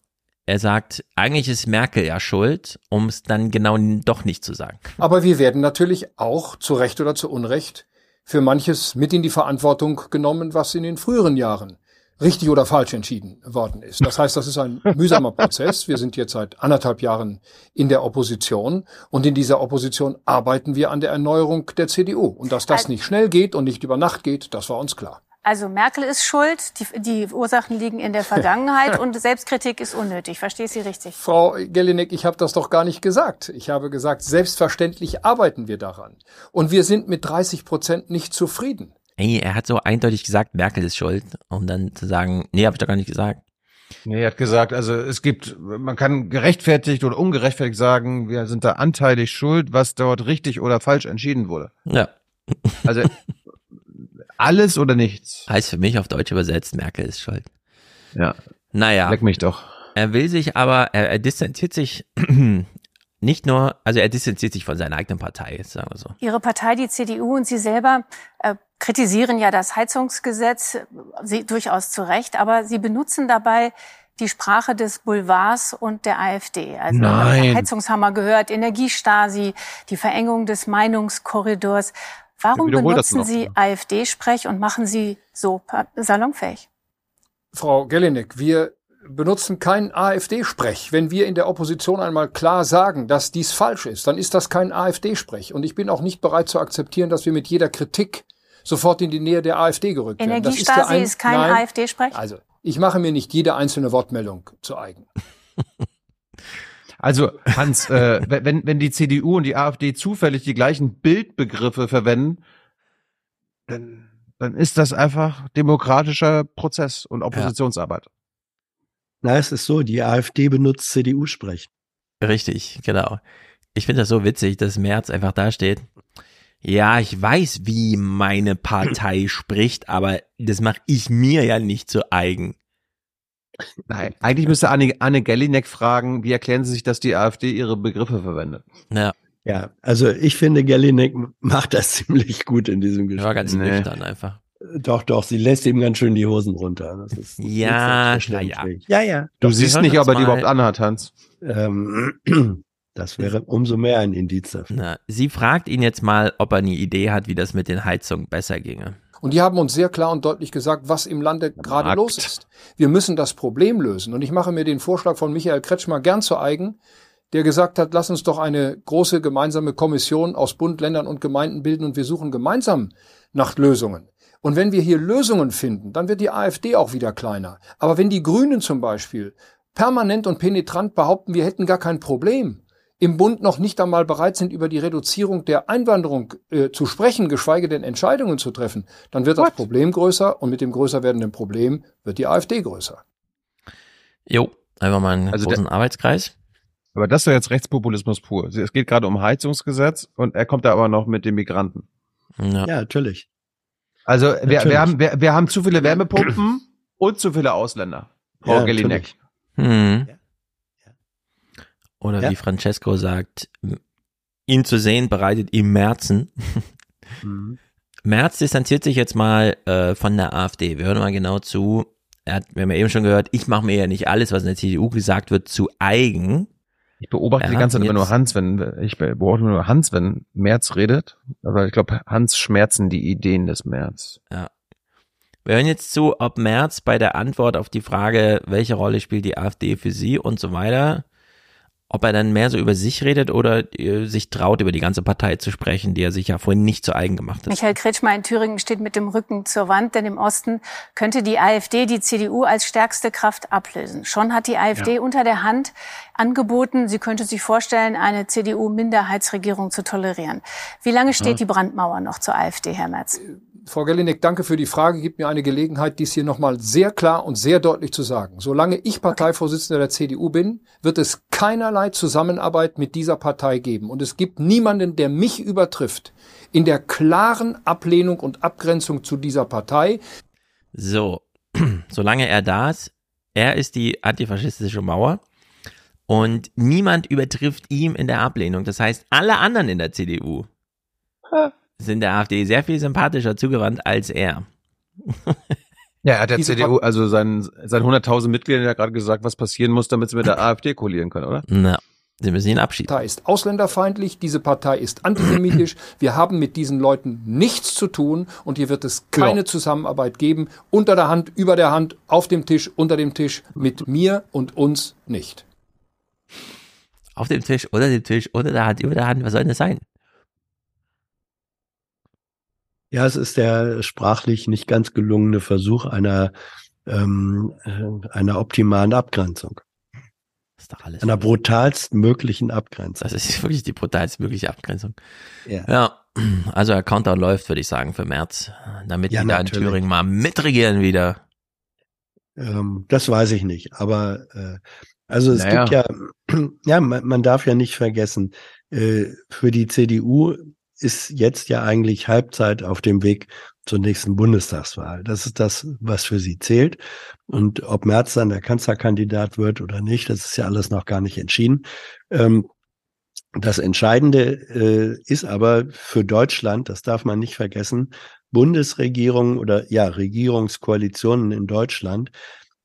Er sagt, eigentlich ist Merkel ja schuld, um es dann genau doch nicht zu sagen. Aber wir werden natürlich auch, zu Recht oder zu Unrecht, für manches mit in die Verantwortung genommen, was in den früheren Jahren richtig oder falsch entschieden worden ist. Das heißt, das ist ein mühsamer Prozess. Wir sind jetzt seit anderthalb Jahren in der Opposition und in dieser Opposition arbeiten wir an der Erneuerung der CDU. Und dass das nicht schnell geht und nicht über Nacht geht, das war uns klar. Also Merkel ist schuld, die, die Ursachen liegen in der Vergangenheit und Selbstkritik ist unnötig. Verstehe ich Sie richtig? Frau Gellinek, ich habe das doch gar nicht gesagt. Ich habe gesagt, selbstverständlich arbeiten wir daran. Und wir sind mit 30 Prozent nicht zufrieden. Ey, er hat so eindeutig gesagt, Merkel ist schuld, um dann zu sagen, nee, habe ich doch gar nicht gesagt. Nee, er hat gesagt, also es gibt, man kann gerechtfertigt oder ungerechtfertigt sagen, wir sind da anteilig schuld, was dort richtig oder falsch entschieden wurde. Ja. Also alles oder nichts. Heißt für mich auf Deutsch übersetzt, Merkel ist schuld. Ja. Naja. Leck mich doch. Er will sich aber, er, er distanziert sich nicht nur, also er distanziert sich von seiner eigenen Partei, sagen wir so. Ihre Partei, die CDU und Sie selber äh, kritisieren ja das Heizungsgesetz, Sie durchaus zu Recht, aber Sie benutzen dabei die Sprache des Boulevards und der AfD. Also Nein. Heizungshammer gehört, Energiestasi, die Verengung des Meinungskorridors. Warum benutzen. Sie AfD-Sprech und machen Sie so salonfähig? Frau Gellinek, wir benutzen keinen AfD-Sprech. Wenn wir in der Opposition einmal klar sagen, dass dies falsch ist, dann ist das kein AfD-Sprech. Und ich bin auch nicht bereit zu akzeptieren, dass wir mit jeder Kritik sofort in die Nähe der AfD gerückt werden. Energiestasi ja ein- ist kein AfD-Sprech? Also, ich mache mir nicht jede einzelne Wortmeldung zu eigen. Also Hans, äh, wenn, wenn die CDU und die AfD zufällig die gleichen Bildbegriffe verwenden, dann, dann ist das einfach demokratischer Prozess und Oppositionsarbeit. Na, es ist so, die AfD benutzt CDU-Sprech. Richtig, genau. Ich finde das so witzig, dass Merz einfach da steht. Ja, ich weiß, wie meine Partei spricht, aber das mache ich mir ja nicht zu eigen. Nein, eigentlich müsste Anne, Anne Gellinek fragen, wie erklären Sie sich, dass die AfD ihre Begriffe verwendet? Ja. Ja, also ich finde, Gellinek macht das ziemlich gut in diesem Gespräch. War ganz nüchtern einfach. Doch, doch, sie lässt ihm ganz schön die Hosen runter. Das ist Ja, selbstverständlich. ja, ja. Du Doch, siehst nicht, ob er die überhaupt anhat, Hans. Ähm, das wäre umso mehr ein Indiz dafür. Na, sie fragt ihn jetzt mal, ob er eine Idee hat, wie das mit den Heizungen besser ginge. Und die haben uns sehr klar und deutlich gesagt, was im Lande gerade los ist. Wir müssen das Problem lösen. Und ich mache mir den Vorschlag von Michael Kretschmer gern zu eigen, der gesagt hat, lass uns doch eine große gemeinsame Kommission aus Bund, Ländern und Gemeinden bilden und wir suchen gemeinsam nach Lösungen. Und wenn wir hier Lösungen finden, dann wird die AfD auch wieder kleiner. Aber wenn die Grünen zum Beispiel permanent und penetrant behaupten, wir hätten gar kein Problem, im Bund noch nicht einmal bereit sind, über die Reduzierung der Einwanderung äh, zu sprechen, geschweige denn Entscheidungen zu treffen, dann wird das Problem größer und mit dem größer werdenden Problem wird die AfD größer. Jo, einfach mal einen Also großen Arbeitskreis. Aber das ist ja jetzt Rechtspopulismus pur. Es geht gerade um Heizungsgesetz und er kommt da aber noch mit den Migranten. Ja, natürlich. Also wir, Natürlich. wir, haben, wir, wir haben zu viele Wärmepumpen und zu viele Ausländer. Frau Ja, Gellinek. Hm. Oder Ja. wie Francesco sagt, ihn zu sehen bereitet ihm Merzen. Mhm. Merz distanziert sich jetzt mal äh, von der AfD. Wir hören mal genau zu. Er hat, wir haben ja eben schon gehört, ich mache mir ja nicht alles, was in der CDU gesagt wird, zu eigen. Ich beobachte Er die ganze Zeit immer nur Hans, wenn ich beobachte nur Hans, wenn Merz redet. Aber ich glaube, Hans schmerzen die Ideen des Merz. Ja. Wir hören jetzt zu, ob Merz bei der Antwort auf die Frage, welche Rolle spielt die AfD für Sie und so weiter, ob er dann mehr so über sich redet oder äh, sich traut, über die ganze Partei zu sprechen, die er sich ja vorhin nicht zu eigen gemacht hat. Michael Kretschmer in Thüringen steht mit dem Rücken zur Wand, denn im Osten könnte die AfD die CDU als stärkste Kraft ablösen. Schon hat die AfD Ja. unter der Hand angeboten, sie könnte sich vorstellen, eine CDU-Minderheitsregierung zu tolerieren. Wie lange steht Ja. die Brandmauer noch zur AfD, Herr Merz? Frau Gellinek, danke für die Frage. Gibt mir eine Gelegenheit, dies hier nochmal sehr klar und sehr deutlich zu sagen. Solange ich Parteivorsitzender der CDU bin, wird es keinerlei Zusammenarbeit mit dieser Partei geben. Und es gibt niemanden, der mich übertrifft in der klaren Ablehnung und Abgrenzung zu dieser Partei. So, solange er da ist, er ist die antifaschistische Mauer und niemand übertrifft ihm in der Ablehnung. Das heißt, alle anderen in der CDU sind der AfD sehr viel sympathischer zugewandt als er. Ja, er hat der Diese CDU, also seinen, seinen 100.000 Mitgliedern ja gerade gesagt, was passieren muss, damit sie mit der AfD koalieren können, oder? Na, sie müssen ihn abschieben. Partei ist ausländerfeindlich, diese Partei ist antisemitisch. Wir haben mit diesen Leuten nichts zu tun und hier wird es keine Zusammenarbeit geben. Unter der Hand, über der Hand, auf dem Tisch, unter dem Tisch, mit mir und uns nicht. Auf dem Tisch, unter dem Tisch, unter der Hand, über der Hand, was soll denn das sein? Ja, es ist der sprachlich nicht ganz gelungene Versuch einer, ähm, äh, einer optimalen Abgrenzung. Das ist doch alles. Einer brutalst möglichen Abgrenzung. Das ist wirklich die brutalst mögliche Abgrenzung. Ja. ja. Also der Countdown läuft, würde ich sagen, für März, damit Ja, die da in. Thüringen mal mitregieren wieder. Ähm, das weiß ich nicht. Aber äh, also es Naja. gibt ja, ja, man, man darf ja nicht vergessen, äh, für die CDU ist jetzt ja eigentlich Halbzeit auf dem Weg zur nächsten Bundestagswahl. Das ist das, was für sie zählt. Und ob Merz dann der Kanzlerkandidat wird oder nicht, das ist ja alles noch gar nicht entschieden. Ähm, das Entscheidende äh, ist aber für Deutschland, das darf man nicht vergessen, Bundesregierung oder ja, Regierungskoalitionen in Deutschland.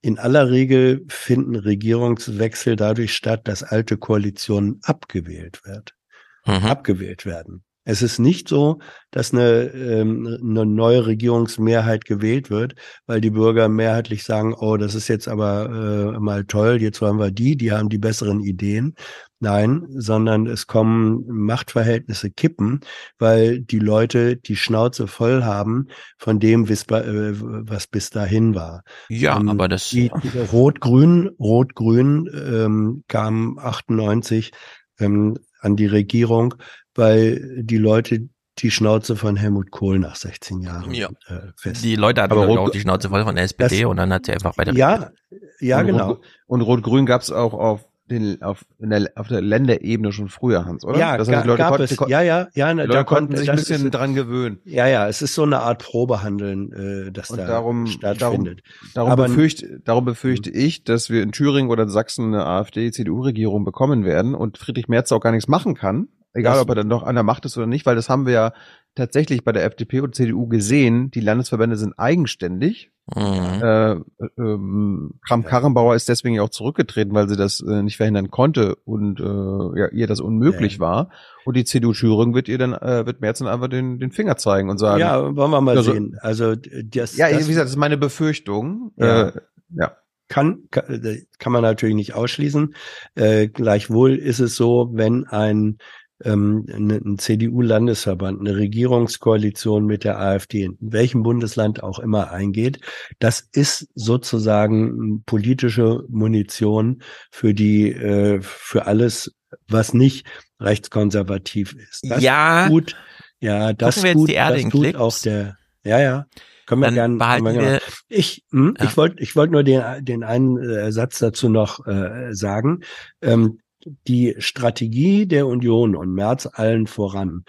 In aller Regel finden Regierungswechsel dadurch statt, dass alte Koalitionen abgewählt wird, abgewählt werden. Es ist nicht so, dass eine, ähm, eine neue Regierungsmehrheit gewählt wird, weil die Bürger mehrheitlich sagen, oh, das ist jetzt aber äh, mal toll, jetzt wollen wir die, die haben die besseren Ideen. Nein, sondern es kommen Machtverhältnisse kippen, weil die Leute die Schnauze voll haben von dem, äh, was bis dahin war. Ja, Ähm, aber das- die, die Rot-Grün, Rot-Grün ähm, kam 98 ähm, an die Regierung, weil die Leute die Schnauze von Helmut Kohl nach 16 Jahren Ja. äh, fest. Die Leute hatten auch die Schnauze voll von der SPD Das- und dann hat sie einfach weiter. Ja, ja, und genau. Rot, und Rot-Grün gab es auch auf den auf, in der, auf der Länderebene schon früher, Hans, oder? Ja, Das heißt, die Leute gab konnten, es. Ja, ja, ja, Die Leute da konnten sich ein bisschen ist- dran gewöhnen. Ja, ja, es ist so eine Art Probehandeln, äh, das Und da darum, darum, stattfindet. darum, Aber- befürchte, darum befürchte ich, dass wir in Thüringen oder in Sachsen eine AfD-CDU-Regierung bekommen werden und Friedrich Merz auch gar nichts machen kann. Egal, Das- ob er dann noch an der Macht ist oder nicht, weil das haben wir ja tatsächlich bei der FDP und CDU gesehen. Die Landesverbände sind eigenständig. Mhm. Äh, ähm, Kram-Karrenbauer ist deswegen ja auch zurückgetreten, weil sie das äh, nicht verhindern konnte und äh, ja, ihr das unmöglich war. Und die CDU Thüringen wird ihr dann, äh, wird Merz dann einfach den, den Finger zeigen und sagen. Ja, wollen wir mal Also- sehen. Also das, Ja, das wie gesagt, das ist meine Befürchtung. Ja. Äh, ja. kann, kann, äh, kann man natürlich nicht ausschließen. Äh, gleichwohl ist es so, wenn ein, ähm, ein, ein CDU-Landesverband, eine Regierungskoalition mit der AfD, in welchem Bundesland auch immer eingeht, das ist sozusagen politische Munition für die, äh, für alles, was nicht rechtskonservativ ist. Das Ja. tut, ja, das tut, das tut auch der, ja, ja. Können wir gerne wir- Ich, hm, Ja. ich wollte, ich wollte nur den, den einen äh, Satz dazu noch äh, sagen. Ähm, die Strategie der Union und Merz allen voran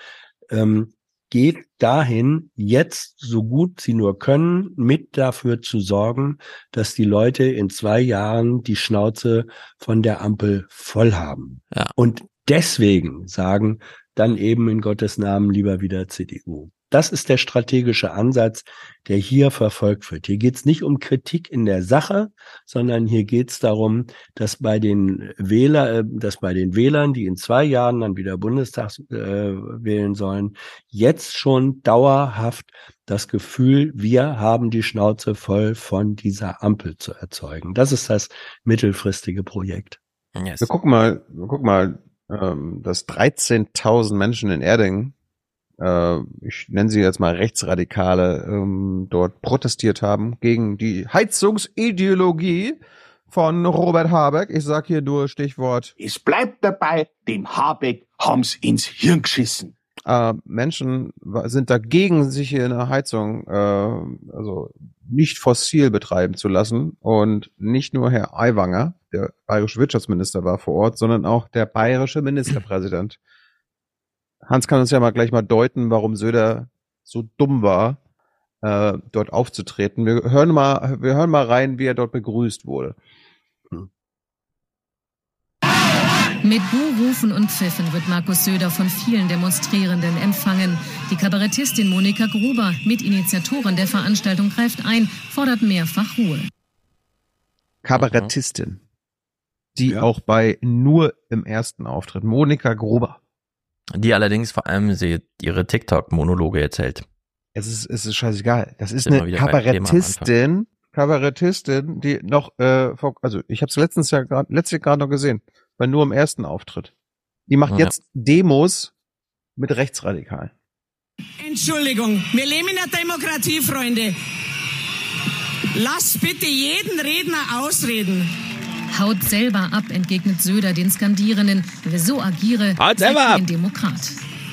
ähm, geht dahin, jetzt so gut sie nur können, mit dafür zu sorgen, dass die Leute in zwei Jahren die Schnauze von der Ampel voll haben. Ja. Und deswegen sagen, dann eben in Gottes Namen lieber wieder CDU. Das ist der strategische Ansatz, der hier verfolgt wird. Hier geht es nicht um Kritik in der Sache, sondern hier geht es darum, dass bei den Wähler, äh, dass bei den Wählern, die in zwei Jahren dann wieder Bundestag äh, wählen sollen, jetzt schon dauerhaft das Gefühl, wir haben die Schnauze voll von dieser Ampel zu erzeugen. Das ist das mittelfristige Projekt. Yes. Wir gucken mal, wir gucken mal, ähm, dass 13.000 Menschen in Erding, äh, ich nenne sie jetzt mal Rechtsradikale, ähm, dort protestiert haben gegen die Heizungsideologie von Robert Habeck. Ich sag hier nur Stichwort. Es bleibt dabei, dem Habeck haben's ins Hirn geschissen. Äh, Menschen sind dagegen, sich hier eine Heizung, äh, also nicht fossil betreiben zu lassen. Und nicht nur Herr Aiwanger, der bayerische Wirtschaftsminister, war vor Ort, sondern auch der bayerische Ministerpräsident. Hans kann uns ja mal gleich mal deuten, warum Söder so dumm war, äh, dort aufzutreten. Wir hören mal, wir hören mal rein, wie er dort begrüßt wurde. Mit Buhrufen und Pfiffen wird Markus Söder von vielen Demonstrierenden empfangen. Die Kabarettistin Monika Gruber, Mitinitiatorin der Veranstaltung, greift ein, fordert mehrfach Ruhe. Kabarettistin, die auch bei nur im ersten Auftritt, Monika Gruber. Die allerdings vor allem sie ihre TikTok-Monologe erzählt. Es ist, es ist scheißegal. Das ist wir eine. Kabarettistin, Kabarettistin, die noch, äh, vor, also ich habe es letztens ja gerade, letztes Jahr gerade noch gesehen, bei nur im ersten Auftritt. Die macht Ja. jetzt Demos mit Rechtsradikalen. Entschuldigung. Wir leben in der Demokratie, Freunde. Lasst bitte jeden Redner ausreden. Haut selber ab, entgegnet Söder den Skandierenden. Wer so agiere, Haut selber ab. ein Demokrat.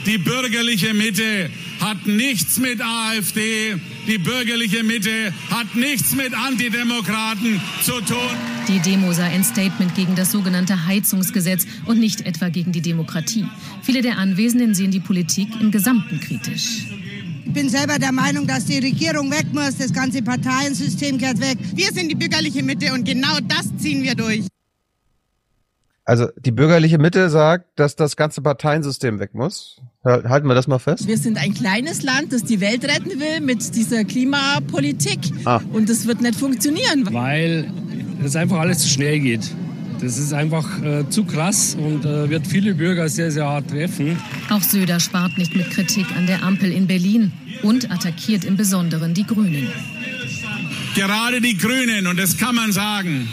Die bürgerliche Mitte hat nichts mit AfD, die bürgerliche Mitte hat nichts mit Antidemokraten zu tun. Die Demo sei ein Statement gegen das sogenannte Heizungsgesetz und nicht etwa gegen die Demokratie. Viele der Anwesenden sehen die Politik im Gesamten kritisch. Ich bin selber der Meinung, dass die Regierung weg muss, das ganze Parteiensystem kehrt weg. Wir sind die bürgerliche Mitte und genau das ziehen wir durch. Also die bürgerliche Mitte sagt, dass das ganze Parteiensystem weg muss. Hal- Halten wir das mal fest. Wir sind ein kleines Land, das die Welt retten will mit dieser Klimapolitik. Ah. Und das wird nicht funktionieren. weil es einfach alles zu schnell geht. Das ist einfach äh, zu krass und äh, wird viele Bürger sehr, sehr hart treffen. Auch Söder spart nicht mit Kritik an der Ampel in Berlin und attackiert im Besonderen die Grünen. Gerade die Grünen, und das kann man sagen,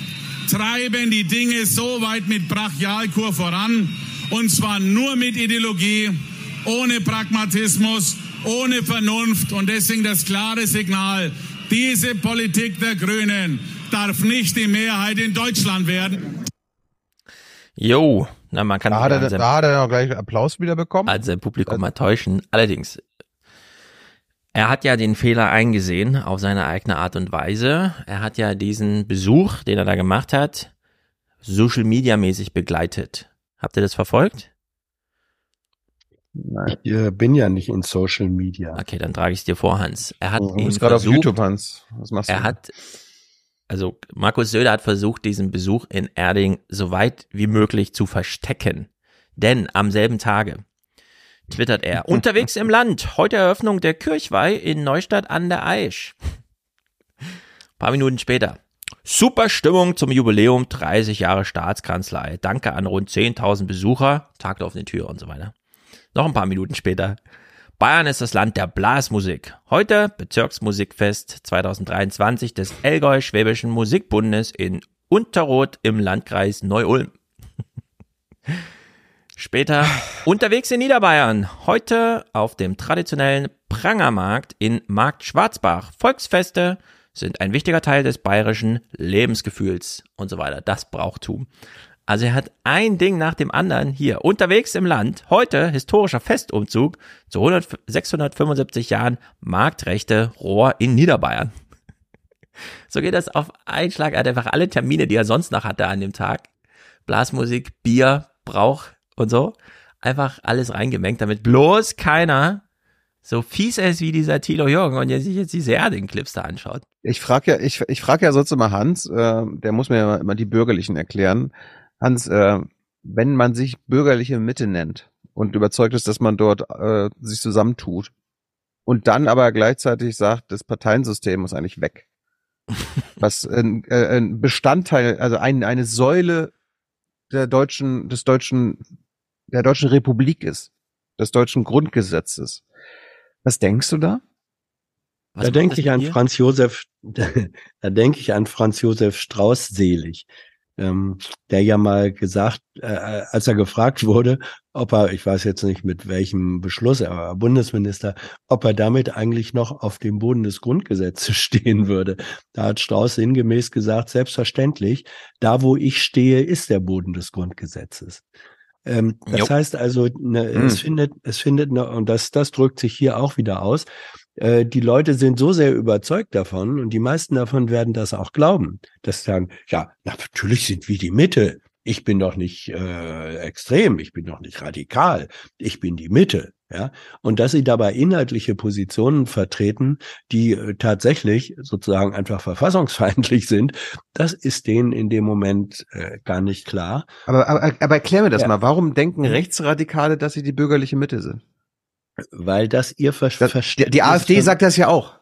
treiben die Dinge so weit mit Brachialkur voran, und zwar nur mit Ideologie, ohne Pragmatismus, ohne Vernunft. Und deswegen das klare Signal, diese Politik der Grünen darf nicht die Mehrheit in Deutschland werden. Jo, na, man kann Da hat, er, da hat er noch gleich Applaus wieder bekommen. sein Publikum mal täuschen. Allerdings, er hat ja den Fehler eingesehen auf seine eigene Art und Weise. Er hat ja diesen Besuch, den er da gemacht hat, Social Media mäßig begleitet. Habt ihr das verfolgt? Ich äh, bin ja nicht in Social Media. Okay, dann trage ich es dir vor, Hans. Er hat Du ihn bist gerade auf YouTube, Hans. Was machst du? er hat, also Markus Söder hat versucht, diesen Besuch in Erding so weit wie möglich zu verstecken. Denn am selben Tage twittert er, unterwegs im Land, heute Eröffnung der Kirchweih in Neustadt an der Aisch. paar Minuten später. Super Stimmung zum Jubiläum 30 Jahre Staatskanzlei. Danke an rund 10.000 Besucher. Tagt auf eine Tür und so weiter. Noch ein paar Minuten später. Bayern ist das Land der Blasmusik. Heute Bezirksmusikfest 2023 des Allgäu-Schwäbischen Musikbundes in Unterroth im Landkreis Neu-Ulm. Später unterwegs in Niederbayern. Heute auf dem traditionellen Prangermarkt in Markt Schwarzbach. Volksfeste sind ein wichtiger Teil des bayerischen Lebensgefühls und so weiter. Das Brauchtum. Also er hat ein Ding nach dem anderen hier unterwegs im Land. Heute historischer Festumzug zu 100, 675 Jahren Marktrechte Rohr in Niederbayern. So geht das auf einen Schlag. Er hat einfach alle Termine, die er sonst noch hatte an dem Tag. Blasmusik, Bier, Brauch und so. Einfach alles reingemengt, damit bloß keiner so fies ist wie dieser Thilo Jung und der sich jetzt diese Erding-Clips da anschaut. Ich frage ja, ich, ich frage ja sonst immer Hans, äh, der muss mir ja immer die Bürgerlichen erklären. Hans, äh, wenn man sich bürgerliche Mitte nennt und überzeugt ist, dass man dort äh, sich zusammentut und dann aber gleichzeitig sagt, das Parteiensystem muss eigentlich weg. Was ein, äh, ein Bestandteil, also ein, eine Säule der deutschen, des deutschen, der deutschen Republik ist, des deutschen Grundgesetzes. Was denkst du da? da denke ich an Franz Josef, da denke ich an Franz Josef Strauß selig, ähm, der ja mal gesagt, äh, als er gefragt wurde, ob er, ich weiß jetzt nicht mit welchem Beschluss, er war Bundesminister, ob er damit eigentlich noch auf dem Boden des Grundgesetzes stehen würde. Da hat Strauß sinngemäß gesagt, selbstverständlich, da wo ich stehe, ist der Boden des Grundgesetzes. Ähm, das Jo. heißt also, ne, es Hm. findet, es findet, ne, und das, das drückt sich hier auch wieder aus. Äh, die Leute sind so sehr überzeugt davon und die meisten davon werden das auch glauben, dass sie sagen, ja, na, natürlich sind wir die Mitte. Ich bin doch nicht äh, extrem, ich bin doch nicht radikal, ich bin die Mitte. Ja, und dass sie dabei inhaltliche Positionen vertreten, die äh, tatsächlich sozusagen einfach verfassungsfeindlich sind, das ist denen in dem Moment äh, gar nicht klar. Aber, aber, aber erklär mir das Ja. mal. Warum denken Rechtsradikale, dass sie die bürgerliche Mitte sind? Weil das ihr Ver Verständnis Die, die AfD sagt das ja auch.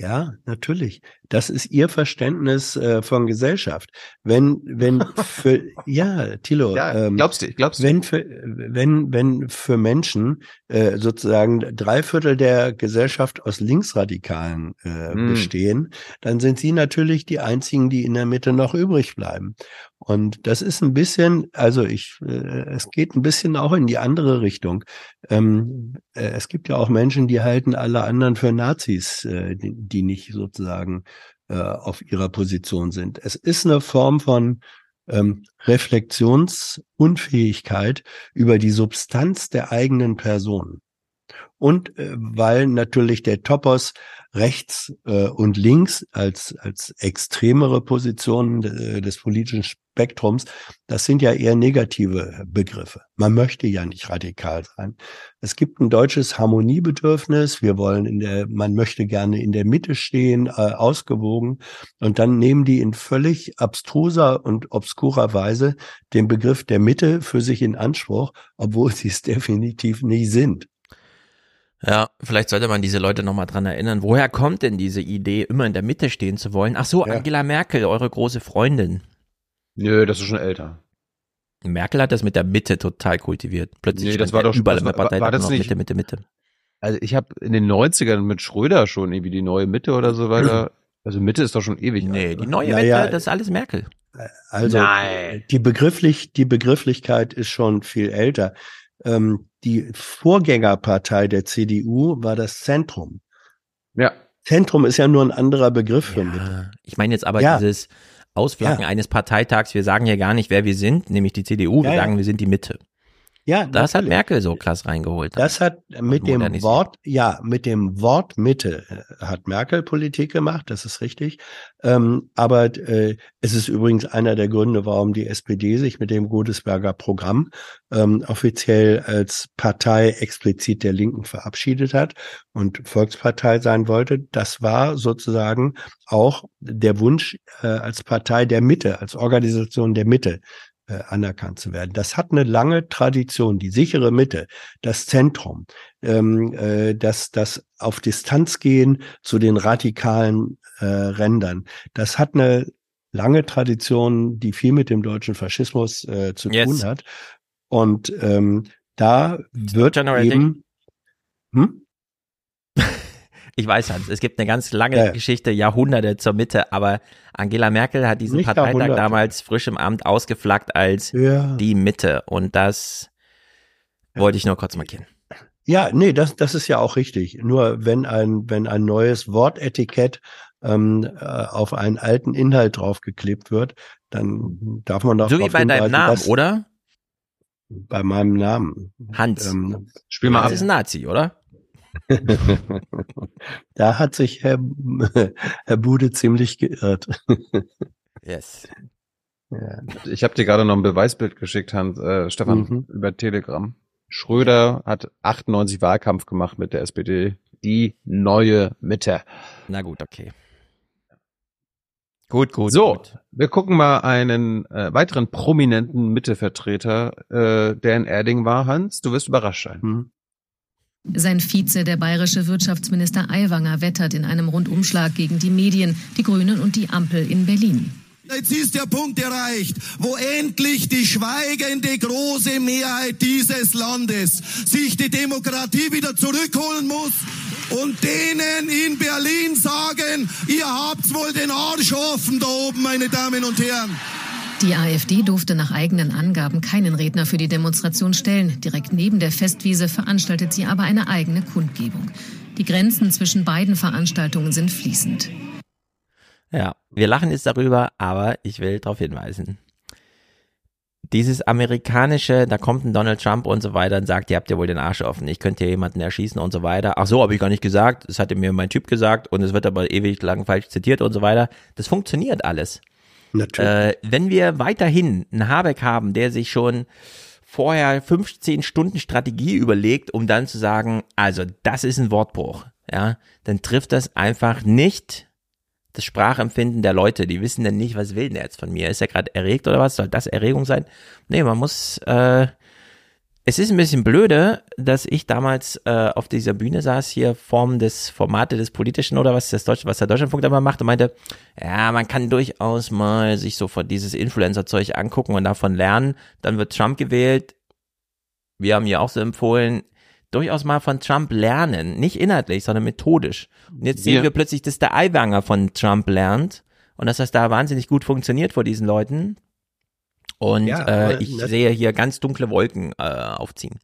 Ja, natürlich. Das ist ihr Verständnis äh, von Gesellschaft. Wenn, wenn für, ja, Tilo, Ja, glaubst du, glaubst du. wenn für, wenn, wenn für Menschen äh, sozusagen drei Viertel der Gesellschaft aus Linksradikalen äh, Hm. bestehen, dann sind sie natürlich die einzigen, die in der Mitte noch übrig bleiben. Und das ist ein bisschen, also ich, äh, es geht ein bisschen auch in die andere Richtung. Ähm, äh, es gibt ja auch Menschen, die halten alle anderen für Nazis, äh, die, die nicht sozusagen äh, auf ihrer Position sind. Es ist eine Form von ähm, Reflexionsunfähigkeit über die Substanz der eigenen Person. Und äh, weil natürlich der Topos rechts äh, und links als, als extremere Positionen äh, des politischen Spektrums, das sind ja eher negative Begriffe. Man möchte ja nicht radikal sein. Es gibt ein deutsches Harmoniebedürfnis. Wir wollen in der, man möchte gerne in der Mitte stehen, äh, ausgewogen. Und dann nehmen die in völlig abstruser und obskurer Weise den Begriff der Mitte für sich in Anspruch, obwohl sie es definitiv nicht sind. Ja, vielleicht sollte man diese Leute nochmal dran erinnern. Woher kommt denn diese Idee, immer in der Mitte stehen zu wollen? Ach so, ja. Angela Merkel, eure große Freundin. Nö, das ist schon älter. Merkel hat das mit der Mitte total kultiviert. Plötzlich nee, das war doch überall das war, in der Partei war das noch nicht, Mitte, Mitte, Mitte. Also ich habe in den 90ern mit Schröder schon irgendwie die neue Mitte oder so weiter. Also Mitte ist doch schon ewig. Nee, alt, die neue Mitte, ja. das ist alles Merkel. Also Nein. die begrifflich, die Begrifflichkeit ist schon viel älter. Ähm, die Vorgängerpartei der CDU war das Zentrum. Ja. Zentrum ist ja nur ein anderer Begriff für Mitte. Ich meine jetzt aber Ja. dieses Ausflacken Ja. eines Parteitags, wir sagen ja gar nicht, wer wir sind, nämlich die CDU, wir Ja, ja. sagen, wir sind die Mitte. Ja, Das hat natürlich. Merkel so krass reingeholt. Das hat mit dem. Wort, ja, mit dem Wort Mitte äh, hat Merkel Politik gemacht, das ist richtig. Ähm, aber äh, es ist übrigens einer der Gründe, warum die SPD sich mit dem Godesberger Programm ähm, offiziell als Partei explizit der Linken verabschiedet hat und Volkspartei sein wollte. Das war sozusagen auch der Wunsch äh, als Partei der Mitte, als Organisation der Mitte äh, anerkannt zu werden. Das hat eine lange Tradition, die sichere Mitte, das Zentrum, ähm, äh, das, das auf Distanz gehen zu den radikalen äh, Rändern. Das hat eine lange Tradition, die viel mit dem deutschen Faschismus äh, zu Yes. tun hat. Und ähm, da wird General eben hm? Ich weiß, Hans, es gibt eine ganz lange Ja. Geschichte, Jahrhunderte zur Mitte, aber Angela Merkel hat diesen Nicht Parteitag damals frisch im Amt ausgeflaggt als Ja. die Mitte. Und das wollte ich nur kurz markieren. Ja, nee, das, das ist ja auch richtig. Nur wenn ein, wenn ein neues Wortetikett ähm, äh, auf einen alten Inhalt draufgeklebt wird, dann darf man doch So wie bei deinem Namen, dass- oder? Bei meinem Namen. Hans. Ähm, Spiel mal Das ab. ist ein Nazi, oder? da hat sich Herr, Herr Bude ziemlich geirrt. Yes. ja. Ich habe dir gerade noch ein Beweisbild geschickt, Hans, äh, Stefan, Mhm. über Telegram. Schröder hat 98 Wahlkampf gemacht mit der SPD. Die neue Mitte. Na gut, okay. Gut, gut. So, gut. wir gucken mal einen äh, weiteren prominenten Mittevertreter, äh, der in Erding war, Hans. Du wirst überrascht sein. Hm. Sein Vize, der bayerische Wirtschaftsminister Aiwanger, wettert in einem Rundumschlag gegen die Medien, die Grünen und die Ampel in Berlin. Jetzt ist der Punkt erreicht, wo endlich die schweigende große Mehrheit dieses Landes sich die Demokratie wieder zurückholen muss und denen in Berlin sagen, ihr habt wohl den Arsch offen da oben, meine Damen und Herren. Die AfD durfte nach eigenen Angaben keinen Redner für die Demonstration stellen. Direkt neben der Festwiese veranstaltet sie aber eine eigene Kundgebung. Die Grenzen zwischen beiden Veranstaltungen sind fließend. Ja, wir lachen jetzt darüber, aber ich will darauf hinweisen. Dieses amerikanische, da kommt ein Donald Trump und so weiter und sagt, ihr habt ja wohl den Arsch offen, ich könnte ja jemanden erschießen und so weiter. Ach so, habe ich gar nicht gesagt, das hatte mir mein Typ gesagt und es wird aber ewig lang falsch zitiert und so weiter. Das funktioniert alles. Natürlich. Äh, wenn wir weiterhin einen Habeck haben, der sich schon vorher 15 Stunden Strategie überlegt, um dann zu sagen, also das ist ein Wortbruch, ja, dann trifft das einfach nicht das Sprachempfinden der Leute. Die wissen dann nicht, was will der jetzt von mir? Ist er gerade erregt oder was? Soll das Erregung sein? Nee, man muss, äh, es ist ein bisschen blöde, dass ich damals äh, auf dieser Bühne saß, hier Form des Formate des Politischen oder was das Deutsch, was der Deutschlandfunk immer macht und meinte, ja, man kann durchaus mal sich so von dieses Influencer-Zeug angucken und davon lernen. Dann wird Trump gewählt. Wir haben ja auch so empfohlen, durchaus mal von Trump lernen. Nicht inhaltlich, sondern methodisch. Und jetzt sehen Wir- wir plötzlich, dass der Eiwanger von Trump lernt und dass das da wahnsinnig gut funktioniert vor diesen Leuten. Und Ja, äh, ich sehe hier ganz dunkle Wolken äh, aufziehen.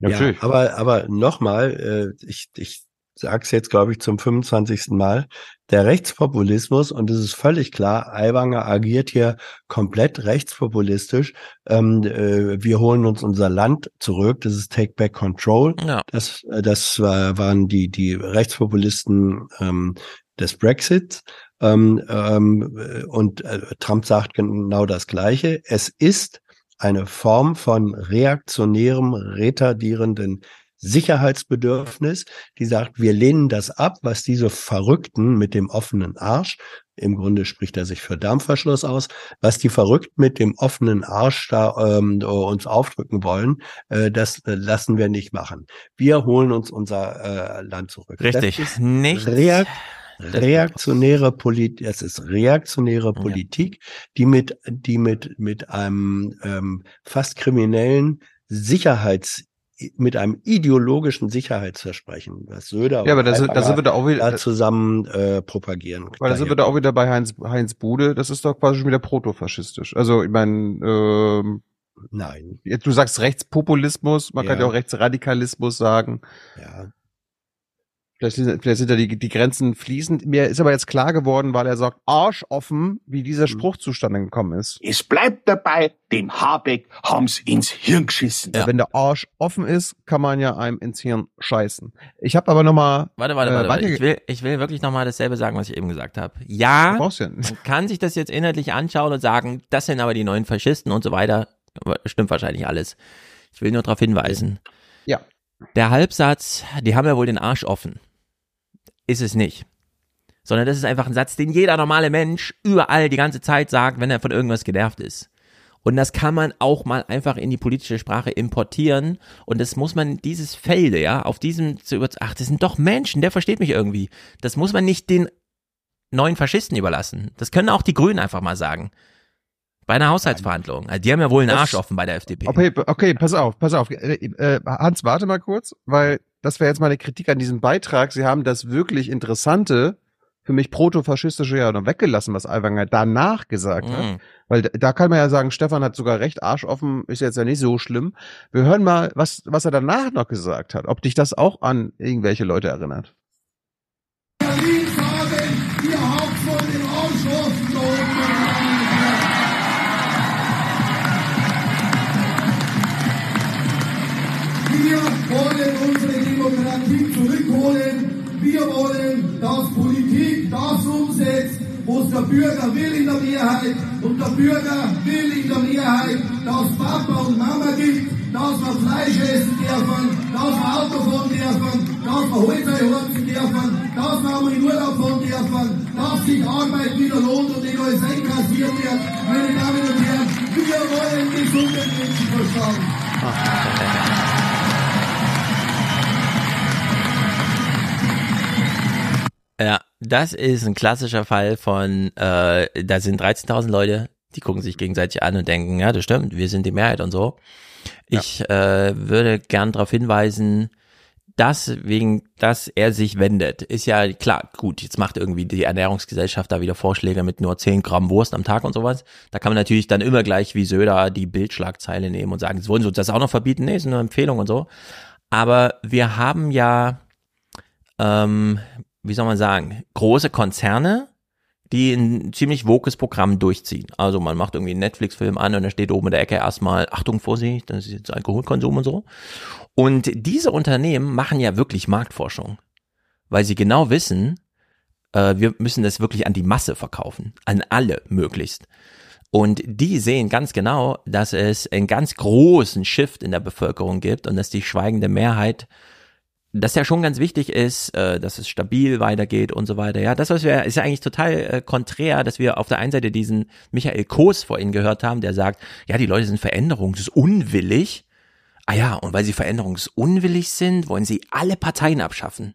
Ja, aber, aber nochmal, äh, ich, ich sag's jetzt, glaube ich, zum 25. Mal, der Rechtspopulismus, und es ist völlig klar, Aiwanger agiert hier komplett rechtspopulistisch. Ähm, äh, wir holen uns unser Land zurück, das ist Take Back Control. Ja. Das, äh, das war, waren die, die Rechtspopulisten ähm, des Brexit. Ähm, ähm, äh, und äh, Trump sagt genau das Gleiche. Es ist eine Form von reaktionärem, retardierenden Sicherheitsbedürfnis, die sagt, wir lehnen das ab, was diese Verrückten mit dem offenen Arsch, im Grunde spricht er sich für Darmverschluss aus, was die Verrückten mit dem offenen Arsch da ähm, uns aufdrücken wollen, äh, das äh, lassen wir nicht machen. Wir holen uns unser äh, Land zurück. Richtig. Das ist Nicht reak reaktionäre Politik, es ist reaktionäre Politik, die mit, die mit, mit einem ähm, fast kriminellen Sicherheits, mit einem ideologischen Sicherheitsversprechen, was Söder Ja, aber da sind- da sind wir da auch wieder- da zusammen äh, propagieren. Weil da sind wir da auch wieder bei Heinz, Heinz Bude, das ist doch quasi schon wieder protofaschistisch. Also ich meine, ähm, Nein. Jetzt, du sagst Rechtspopulismus, man kann Ja. ja auch Rechtsradikalismus sagen. Ja. Vielleicht sind, vielleicht sind da die, die Grenzen fließend. Mir ist aber jetzt klar geworden, weil er sagt, arschoffen, wie dieser Spruch zustande gekommen ist. Es bleibt dabei, dem Habeck haben's ins Hirn geschissen. Wenn der Arsch offen ist, kann man ja einem ins Hirn scheißen. Ich habe aber noch mal Warte, warte, äh, warte. warte. Ich will, ich will wirklich nochmal dasselbe sagen, was ich eben gesagt habe. Ja, ja nicht. man kann sich das jetzt inhaltlich anschauen und sagen, das sind aber die neuen Faschisten und so weiter. Stimmt wahrscheinlich alles. Ich will nur darauf hinweisen. Ja. Der Halbsatz, die haben ja wohl den Arsch offen. Ist es nicht. Sondern das ist einfach ein Satz, den jeder normale Mensch überall die ganze Zeit sagt, wenn er von irgendwas genervt ist. Und das kann man auch mal einfach in die politische Sprache importieren. Und das muss man, dieses Felde, ja, auf diesem zu über, ach, das sind doch Menschen, der versteht mich irgendwie. Das muss man nicht den neuen Faschisten überlassen. Das können auch die Grünen einfach mal sagen. Bei einer Haushaltsverhandlung. Also die haben ja wohl einen Arsch offen bei der FDP. Okay, okay, pass auf, pass auf. Äh, äh, Hans, warte mal kurz, weil das wäre jetzt meine Kritik an diesem Beitrag. Sie haben das wirklich Interessante, für mich protofaschistische ja noch weggelassen, was Aiwanger danach gesagt hat. Mhm. Weil da- da kann man ja sagen, Stefan hat sogar recht, arschoffen ist jetzt ja nicht so schlimm. Wir hören mal, was, was er danach noch gesagt hat. Ob dich das auch an irgendwelche Leute erinnert. Was der Bürger will in der Mehrheit. Und der Bürger will in der Mehrheit, dass Papa und Mama gibt, dass wir Fleisch essen dürfen, dass wir Auto fahren dürfen, dass wir Holz einheizen dürfen, dass wir einmal in Urlaub fahren dürfen, dass sich Arbeit wieder lohnt und nicht alles einkassiert wird. Meine Damen und Herren, wir wollen gesunden Menschenverstand. Ja, das ist ein klassischer Fall von, äh, da sind 13.000 Leute, die gucken sich gegenseitig an und denken, ja, das stimmt, wir sind die Mehrheit und so. Ich äh, würde gern darauf hinweisen, dass wegen, dass er sich wendet, ist ja klar, gut, jetzt macht irgendwie die Ernährungsgesellschaft da wieder Vorschläge mit nur 10 Gramm Wurst am Tag und sowas. Da kann man natürlich dann immer gleich wie Söder die Bildschlagzeile nehmen und sagen, wollen sie uns das auch noch verbieten? Nee, ist nur eine Empfehlung und so. Aber wir haben ja, ähm, wie soll man sagen, große Konzerne, die ein ziemlich wokes Programm durchziehen. Also man macht irgendwie einen Netflix-Film an und da steht oben in der Ecke erstmal, Achtung, Vorsicht, das ist jetzt Alkoholkonsum und so. Und diese Unternehmen machen ja wirklich Marktforschung, weil sie genau wissen, äh, wir müssen das wirklich an die Masse verkaufen, an alle möglichst. Und die sehen ganz genau, dass es einen ganz großen Shift in der Bevölkerung gibt und dass die schweigende Mehrheit dass ja schon ganz wichtig ist, äh, dass es stabil weitergeht und so weiter. Ja, das was wir ist ja eigentlich total äh, konträr, dass wir auf der einen Seite diesen Michael Koos vorhin gehört haben, der sagt, ja, die Leute sind veränderungsunwillig. Ah ja, und weil sie veränderungsunwillig sind, wollen sie alle Parteien abschaffen.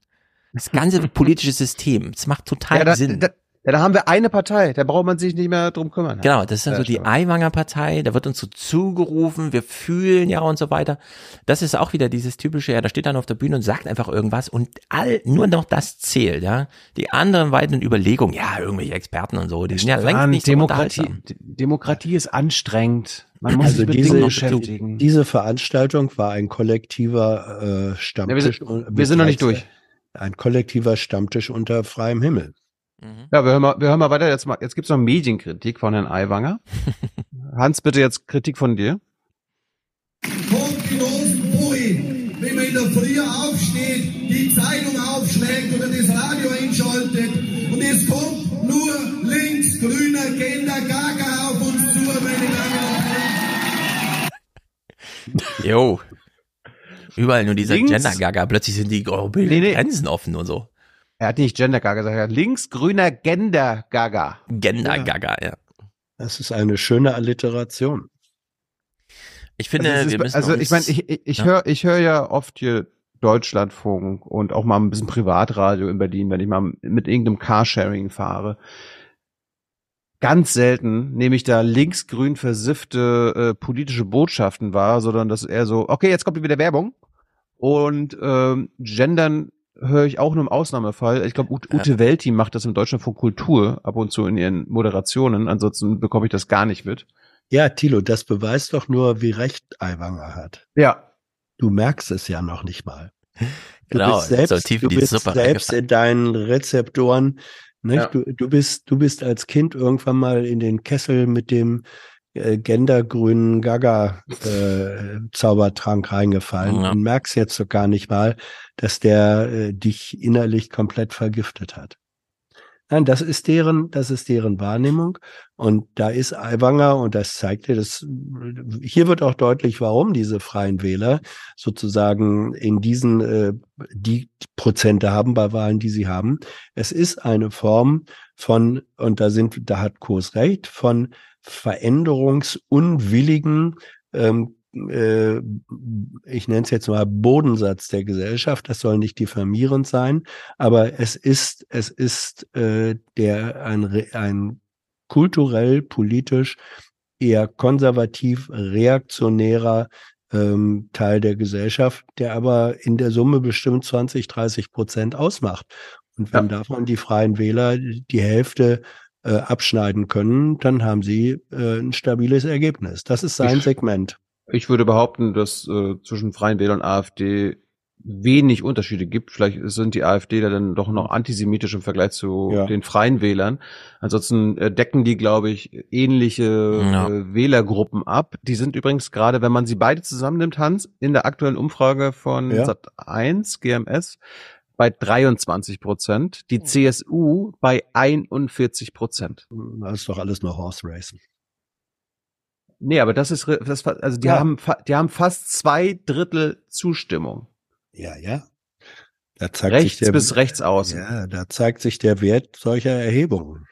Das ganze politische System. Das macht total Ja, da, Sinn. da, Ja, da haben wir eine Partei, da braucht man sich nicht mehr drum kümmern. Genau, das ist dann Ja, so die stimmt. Aiwanger Partei, da wird uns so zugerufen, wir fühlen ja und so weiter. Das ist auch wieder dieses typische, ja, da steht dann auf der Bühne und sagt einfach irgendwas und all, nur noch das zählt, ja. Die anderen weiteren Überlegungen, ja, irgendwelche Experten und so, die sind ja längst nicht so Demokratie, Demokratie ist anstrengend. Man muss Also sich mit diese, Dingen beschäftigen. diese Veranstaltung war ein kollektiver äh, Stammtisch. sind- und- wir sind noch nicht durch. Ein kollektiver Stammtisch unter freiem Himmel. Ja, wir hören mal, wir hören mal weiter. Jetzt, mal, jetzt gibt's noch Medienkritik von Herrn Aiwanger. Hans, bitte jetzt Kritik von dir. Genossen Bui, wenn man in der Früh aufsteht, die Zeitung aufschlägt oder das Radio einschaltet und es kommt nur links grüner Gender Gaga auf uns zu, meine Damen und Herren. Jo. Überall nur dieser Links- Gender-Gaga, plötzlich sind die europäischen Nee, nee. Grenzen offen und so. Er hat nicht Gender Gaga gesagt, er hat linksgrüner Gender Gaga. Gender-Gaga, ja. Das ist eine schöne Alliteration. Ich finde, also, ist- müssen also uns, ich meine, ich, ich, ich Ja. höre ich hör ja oft hier Deutschlandfunk und auch mal ein bisschen Privatradio in Berlin, wenn ich mal mit irgendeinem Carsharing fahre. Ganz selten nehme ich da linksgrün versiffte äh, politische Botschaften wahr, sondern das ist eher so, okay, jetzt kommt wieder Werbung. Und ähm, Gendern höre ich auch nur im Ausnahmefall. Ich glaube, Ute, Ute Welti macht das im Deutschlandfunk Kultur ab und zu in ihren Moderationen. Ansonsten bekomme ich das gar nicht mit. Ja, Thilo, das beweist doch nur, wie recht Aiwanger hat. Ja. Du merkst es ja noch nicht mal. Du Genau, bist selbst, so tief in du die bist Suppe selbst in deinen Rezeptoren. Nicht? Ja. Du, du bist, du bist als Kind irgendwann mal in den Kessel mit dem äh, gendergrünen Gaga äh, Zaubertrank reingefallen Ja. und merkst jetzt so gar nicht mal, dass der äh, dich innerlich komplett vergiftet hat. Nein, das ist deren, das ist deren Wahrnehmung. Und da ist Aiwanger, und das zeigt dir das, hier wird auch deutlich, warum diese Freien Wähler sozusagen in diesen, äh, die Prozente haben bei Wahlen, die sie haben. Es ist eine Form von, und da sind, da hat Kurs recht, von veränderungsunwilligen, ähm, äh, ich nenne es jetzt mal Bodensatz der Gesellschaft. Das soll nicht diffamierend sein, aber es ist, es ist äh, der ein, ein kulturell, politisch eher konservativ, reaktionärer ähm, Teil der Gesellschaft, der aber in der Summe bestimmt 20, 30 Prozent ausmacht. Und wenn davon die Freien Wähler die Hälfte äh, abschneiden können, dann haben sie äh, ein stabiles Ergebnis. Das ist sein Ich- Segment. Ich würde behaupten, dass äh, zwischen Freien Wählern und AfD wenig Unterschiede gibt. Vielleicht sind die AfD da dann doch noch antisemitisch im Vergleich zu Ja. den Freien Wählern. Ansonsten äh, decken die, glaube ich, ähnliche Ja. äh, Wählergruppen ab. Die sind übrigens gerade, wenn man sie beide zusammennimmt, Hans, in der aktuellen Umfrage von Ja. Sat 1 GMS bei 23 Prozent, die CSU bei 41 Prozent. Das ist doch alles nur Horse Racing. Nee, aber das ist, das, also die Ja. haben, die haben fast zwei Drittel Zustimmung. Ja, ja. Da zeigt Rechts sich der, bis rechts außen. Ja, da zeigt sich der Wert solcher Erhebungen.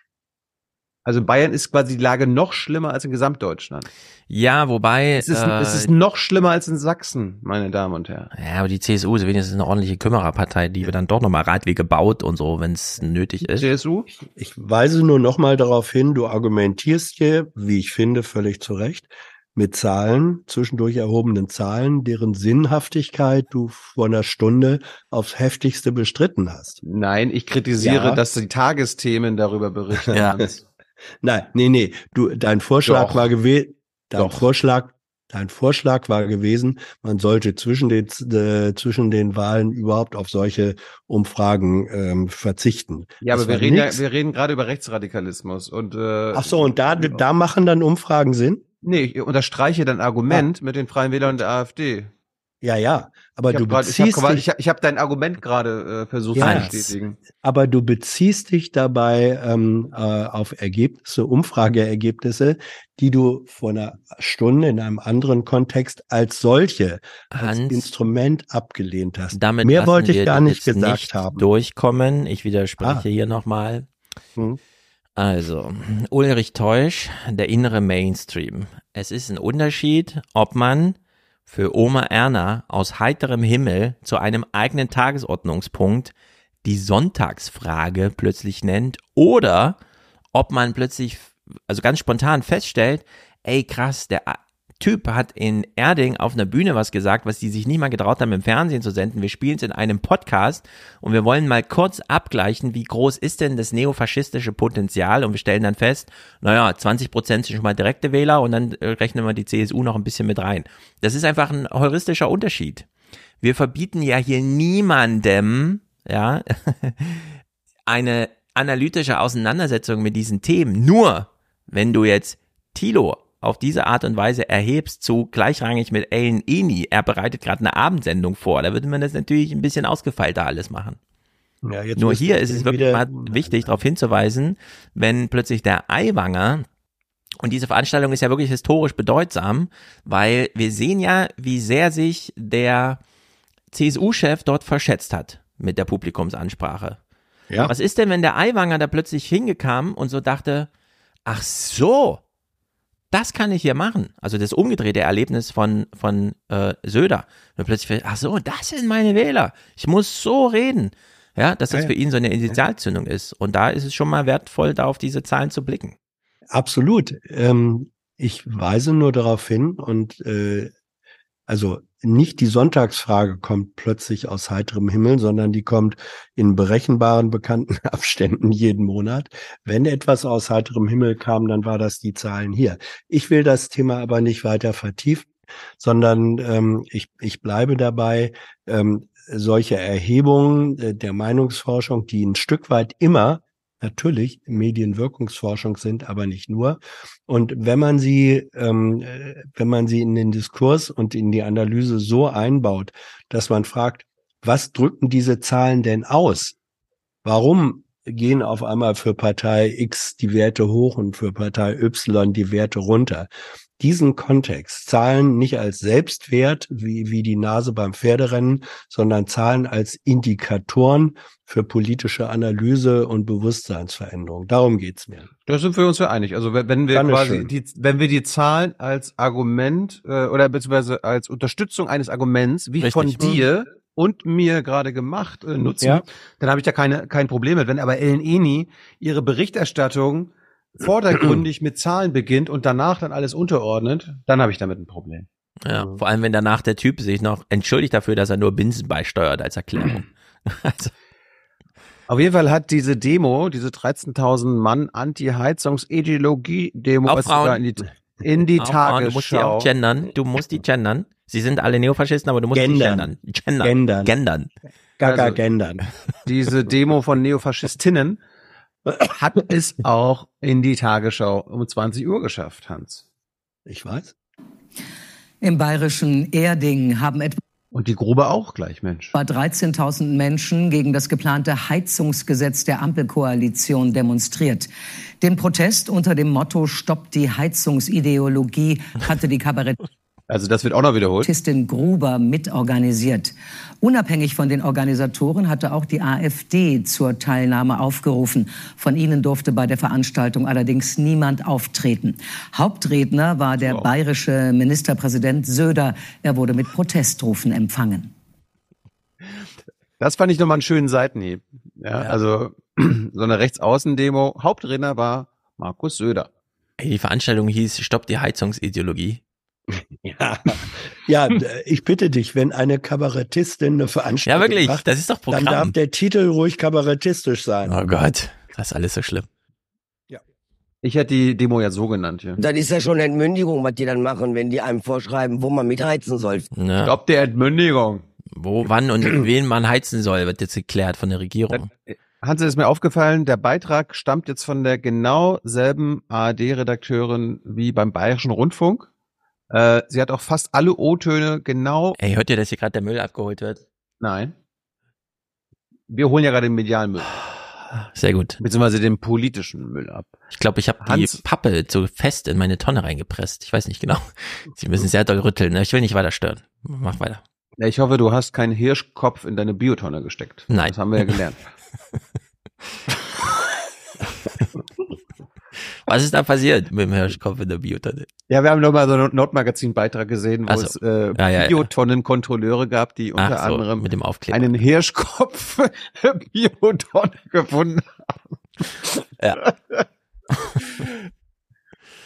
Also in Bayern ist quasi die Lage noch schlimmer als in Gesamtdeutschland. ja, wobei, Es ist, äh, es ist noch schlimmer als in Sachsen, meine Damen und Herren. ja, aber die CSU ist wenigstens eine ordentliche Kümmererpartei, die wird dann doch nochmal Radwege baut und so, wenn es nötig ist. CSU? Ich weise nur noch mal darauf hin, du argumentierst hier, wie ich finde, völlig zu Recht, mit Zahlen, zwischendurch erhobenen Zahlen, deren Sinnhaftigkeit du vor einer Stunde aufs heftigste bestritten hast. Nein, ich kritisiere, Ja. dass die Tagesthemen darüber berichten. Ja. Nein, nee, nee, du, dein Vorschlag Doch. war gewesen, dein Doch. Vorschlag, dein Vorschlag war gewesen, man sollte zwischen den, äh, zwischen den Wahlen überhaupt auf solche Umfragen ähm, verzichten. Ja, aber Das wir war reden ja, wir reden gerade über Rechtsradikalismus und äh, Ach so, und da, da machen dann Umfragen Sinn? nee, ich unterstreiche dein Argument mit den Freien Wählern und der AfD. Ja, ja, aber ich du habe grad- ich hab, beziehst dich, ich hab, ich hab dein Argument gerade äh, versucht Ja. zu bestätigen. aber du beziehst dich dabei ähm, äh, auf Ergebnisse, Umfrageergebnisse, die du vor einer Stunde in einem anderen Kontext als solche, als Hans, Instrument abgelehnt hast. Damit Mehr wollte ich wir gar nicht jetzt gesagt nicht haben. durchkommen. Ich widerspreche Ah. hier nochmal. Hm. Also, Ulrich Teusch, der innere Mainstream. Es ist ein Unterschied, ob man für Oma Erna aus heiterem Himmel zu einem eigenen Tagesordnungspunkt die Sonntagsfrage plötzlich nennt oder ob man plötzlich, also ganz spontan feststellt, ey krass, der Typ hat in Erding auf einer Bühne was gesagt, was die sich nicht mal getraut haben im Fernsehen zu senden. Wir spielen es in einem Podcast und wir wollen mal kurz abgleichen, wie groß ist denn das neofaschistische Potenzial und wir stellen dann fest, naja, 20 Prozent sind schon mal direkte Wähler und dann äh, rechnen wir die CSU noch ein bisschen mit rein. Das ist einfach ein heuristischer Unterschied. Wir verbieten ja hier niemandem, ja, eine analytische Auseinandersetzung mit diesen Themen. Nur, wenn du jetzt Tilo auf diese Art und Weise erhebst zu gleichrangig mit Ellen Eni, er bereitet gerade eine Abendsendung vor, da würde man das natürlich ein bisschen ausgefeilter alles machen. Ja, Nur hier ist es wirklich mal wichtig, darauf hinzuweisen, wenn plötzlich der Eiwanger und diese Veranstaltung ist ja wirklich historisch bedeutsam, weil wir sehen ja, wie sehr sich der CSU-Chef dort verschätzt hat mit der Publikumsansprache. Ja. Was ist denn, wenn der Eiwanger da plötzlich hingekam und so dachte, ach so, das kann ich hier machen. Also das umgedrehte Erlebnis von, von äh, Söder. Und plötzlich, ach so, das sind meine Wähler. Ich muss so reden. Ja, dass das ja, für ihn so eine Initialzündung ist. Und da ist es schon mal wertvoll, da auf diese Zahlen zu blicken. Absolut. Ähm, ich weise nur darauf hin und äh, also nicht die Sonntagsfrage kommt plötzlich aus heiterem Himmel, sondern die kommt in berechenbaren, bekannten Abständen jeden Monat. Wenn etwas aus heiterem Himmel kam, dann war das die Zahlen hier. Ich will das Thema aber nicht weiter vertiefen, sondern ähm, ich, ich bleibe dabei, ähm, solche Erhebungen äh, der Meinungsforschung, die ein Stück weit immer natürlich Medienwirkungsforschung sind, aber nicht nur. Und wenn man sie, ähm, wenn man sie in den Diskurs und in die Analyse so einbaut, dass man fragt, was drücken diese Zahlen denn aus? Warum gehen auf einmal für Partei X die Werte hoch und für Partei Y die Werte runter? Diesen Kontext, Zahlen nicht als Selbstwert wie, wie die Nase beim Pferderennen, sondern Zahlen als Indikatoren für politische Analyse und Bewusstseinsveränderung. Darum geht's mir. Da sind wir uns ja einig. Also wenn wir quasi die, wenn wir die Zahlen als Argument äh, oder beziehungsweise als Unterstützung eines Arguments, wie Richtig. von dir und mir gerade gemacht, äh, nutzen, ja. dann habe ich da keine kein Problem mit. Wenn aber Ellen Eni ihre Berichterstattung vordergründig mit Zahlen beginnt und danach dann alles unterordnet, dann habe ich damit ein Problem. Ja, vor allem wenn danach der Typ sich noch entschuldigt dafür, dass er nur Binsen beisteuert als Erklärung. also. Auf jeden Fall hat diese Demo, diese 13.000 Mann Anti-Heizungsideologie-Demo in die, in die Tagesschau. Du musst die auch gendern. Du musst die gendern. Sie sind alle Neofaschisten, aber du musst gendern. die gendern. Gendern. Gendern. Gaga also, gendern. Diese Demo von Neofaschistinnen hat es auch in die Tagesschau um 20 Uhr geschafft, Hans. Ich weiß. Im bayerischen Erding haben etwa und die Grube auch gleich, Mensch. 13.000 Menschen gegen das geplante Heizungsgesetz der Ampelkoalition demonstriert. Den Protest unter dem Motto Stoppt die Heizungsideologie hatte die Kabarett also das wird auch noch wiederholt. Tistin Gruber mitorganisiert. Unabhängig von den Organisatoren hatte auch die AfD zur Teilnahme aufgerufen. Von ihnen durfte bei der Veranstaltung allerdings niemand auftreten. Hauptredner war der bayerische Ministerpräsident Söder. Er wurde mit Protestrufen empfangen. Das fand ich nochmal einen schönen Seitenhieb. Ja, ja. Also so eine Rechtsaußendemo. Hauptredner war Markus Söder. Die Veranstaltung hieß Stopp die Heizungsideologie. Ja, ja, ich bitte dich, wenn eine Kabarettistin eine Veranstaltung Ja, wirklich, macht, das ist doch Programm. Dann darf der Titel ruhig kabarettistisch sein. Oh Gott, das ist alles so schlimm. Ja. Ich hätte die Demo ja so genannt, ja. Das ist ja schon Entmündigung, was die dann machen, wenn die einem vorschreiben, wo man mitheizen soll. Ja. Stopp der Entmündigung. Wo, wann und wen man heizen soll, wird jetzt geklärt von der Regierung. Hans, ist mir aufgefallen, der Beitrag stammt jetzt von der genau selben ARD-Redakteurin wie beim Bayerischen Rundfunk. Äh, sie hat auch fast alle O-Töne genau. Ey, hört ihr, dass hier gerade der Müll abgeholt wird? Nein. Wir holen ja gerade den medialen Müll. Sehr gut. Beziehungsweise den politischen Müll ab. Ich glaube, ich habe die Pappe zu fest in meine Tonne reingepresst. Ich weiß nicht genau. Sie müssen sehr doll rütteln. Ne? Ich will nicht weiter stören. Mach weiter. Ja, ich hoffe, du hast keinen Hirschkopf in deine Biotonne gesteckt. Nein. Das haben wir ja gelernt. Was ist da passiert mit dem Hirschkopf in der Biotonne? Ja, wir haben nochmal so einen Nordmagazin-Beitrag gesehen, wo so. es äh, Ja, ja. Biotonnenkontrolleure gab, die unter so, anderem mit dem Aufkleber. einen Hirschkopf Biotonne gefunden Ja.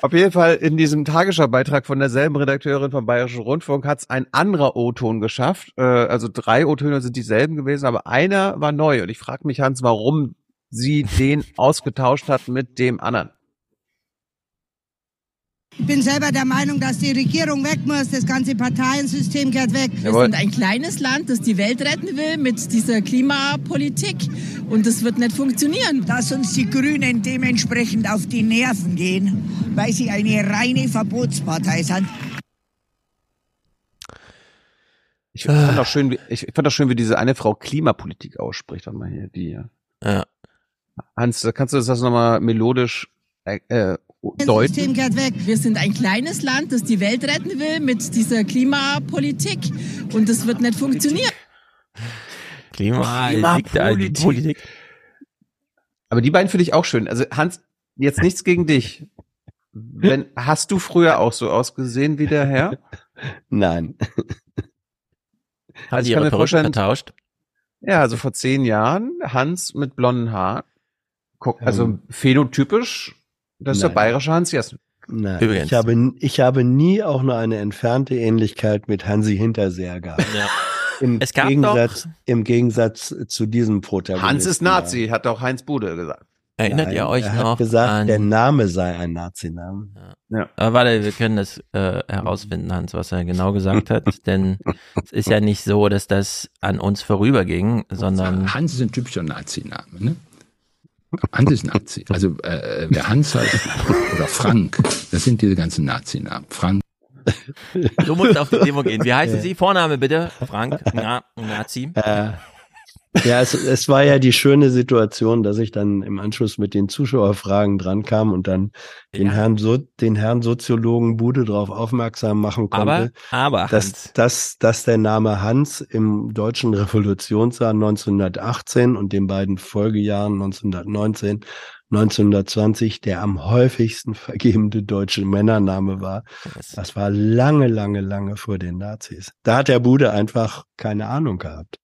Auf jeden Fall in diesem Tagesschau-Beitrag von derselben Redakteurin vom Bayerischen Rundfunk hat es ein anderer O-Ton geschafft. Äh, also drei O-Töne sind dieselben gewesen, aber einer war neu. Und ich frage mich, Hans, warum sie den ausgetauscht hat mit dem anderen. Ich bin selber der Meinung, dass die Regierung weg muss. Das ganze Parteiensystem gehört weg. Wir sind ein kleines Land, das die Welt retten will mit dieser Klimapolitik. Und das wird nicht funktionieren. Dass uns die Grünen dementsprechend auf die Nerven gehen, weil sie eine reine Verbotspartei sind. Ich fand auch schön, wie, ich fand auch schön, wie diese eine Frau Klimapolitik ausspricht. Warte mal hier, die. Ja. Hans, kannst du das nochmal melodisch äh, äh, deuten? System gehört weg. Wir sind ein kleines Land, das die Welt retten will mit dieser Klimapolitik. Und das wird nicht funktionieren. Klima, Klimapolitik. die Politik. Aber die beiden finde ich auch schön. Also Hans, jetzt nichts gegen dich. Wenn, hast du früher auch so ausgesehen wie der Herr? Nein. Hat Also ich kann mir vorstellen, vertauscht? Ja, also vor zehn Jahren, Hans mit blonden Haaren. Guck, also Ähm. phänotypisch, das ist der Nein. bayerische Hans Jessen. Nein, Übrigens. ich habe, ich habe nie auch nur eine entfernte Ähnlichkeit mit Hansi Hinterseher gehabt. Ja. Im, Es gab Gegensatz, Im Gegensatz zu diesem Protagonisten. Hans ist Nazi, hat auch Heinz Bude gesagt. Erinnert Nein, ihr euch er noch hat gesagt, an, der Name sei ein Nazi-Name. Ja. Aber warte, wir können das äh, herausfinden, Hans, was er genau gesagt hat. Denn es ist ja nicht so, dass das an uns vorüberging, sondern Hans ist ein typischer Nazi-Name, ne? Hans ist Nazi. Also äh, wer Hans heißt oder Frank, das sind diese ganzen Nazi-Namen. Frank. du musst auf die Demo gehen. Wie heißen Sie? Vorname bitte? Frank, Na, Nazi. Äh, ja, es, es war ja die schöne Situation, dass ich dann im Anschluss mit den Zuschauerfragen drankam und dann den Herrn so den Herrn Soziologen Bude darauf aufmerksam machen konnte, Aber, aber dass, Hans, dass, dass der Name Hans im deutschen Revolutionsjahr 1918 und den beiden Folgejahren 1919 1920 der am häufigsten vergebene deutsche Männername war. Das war lange, lange, lange vor den Nazis. Da hat der Bude einfach keine Ahnung gehabt.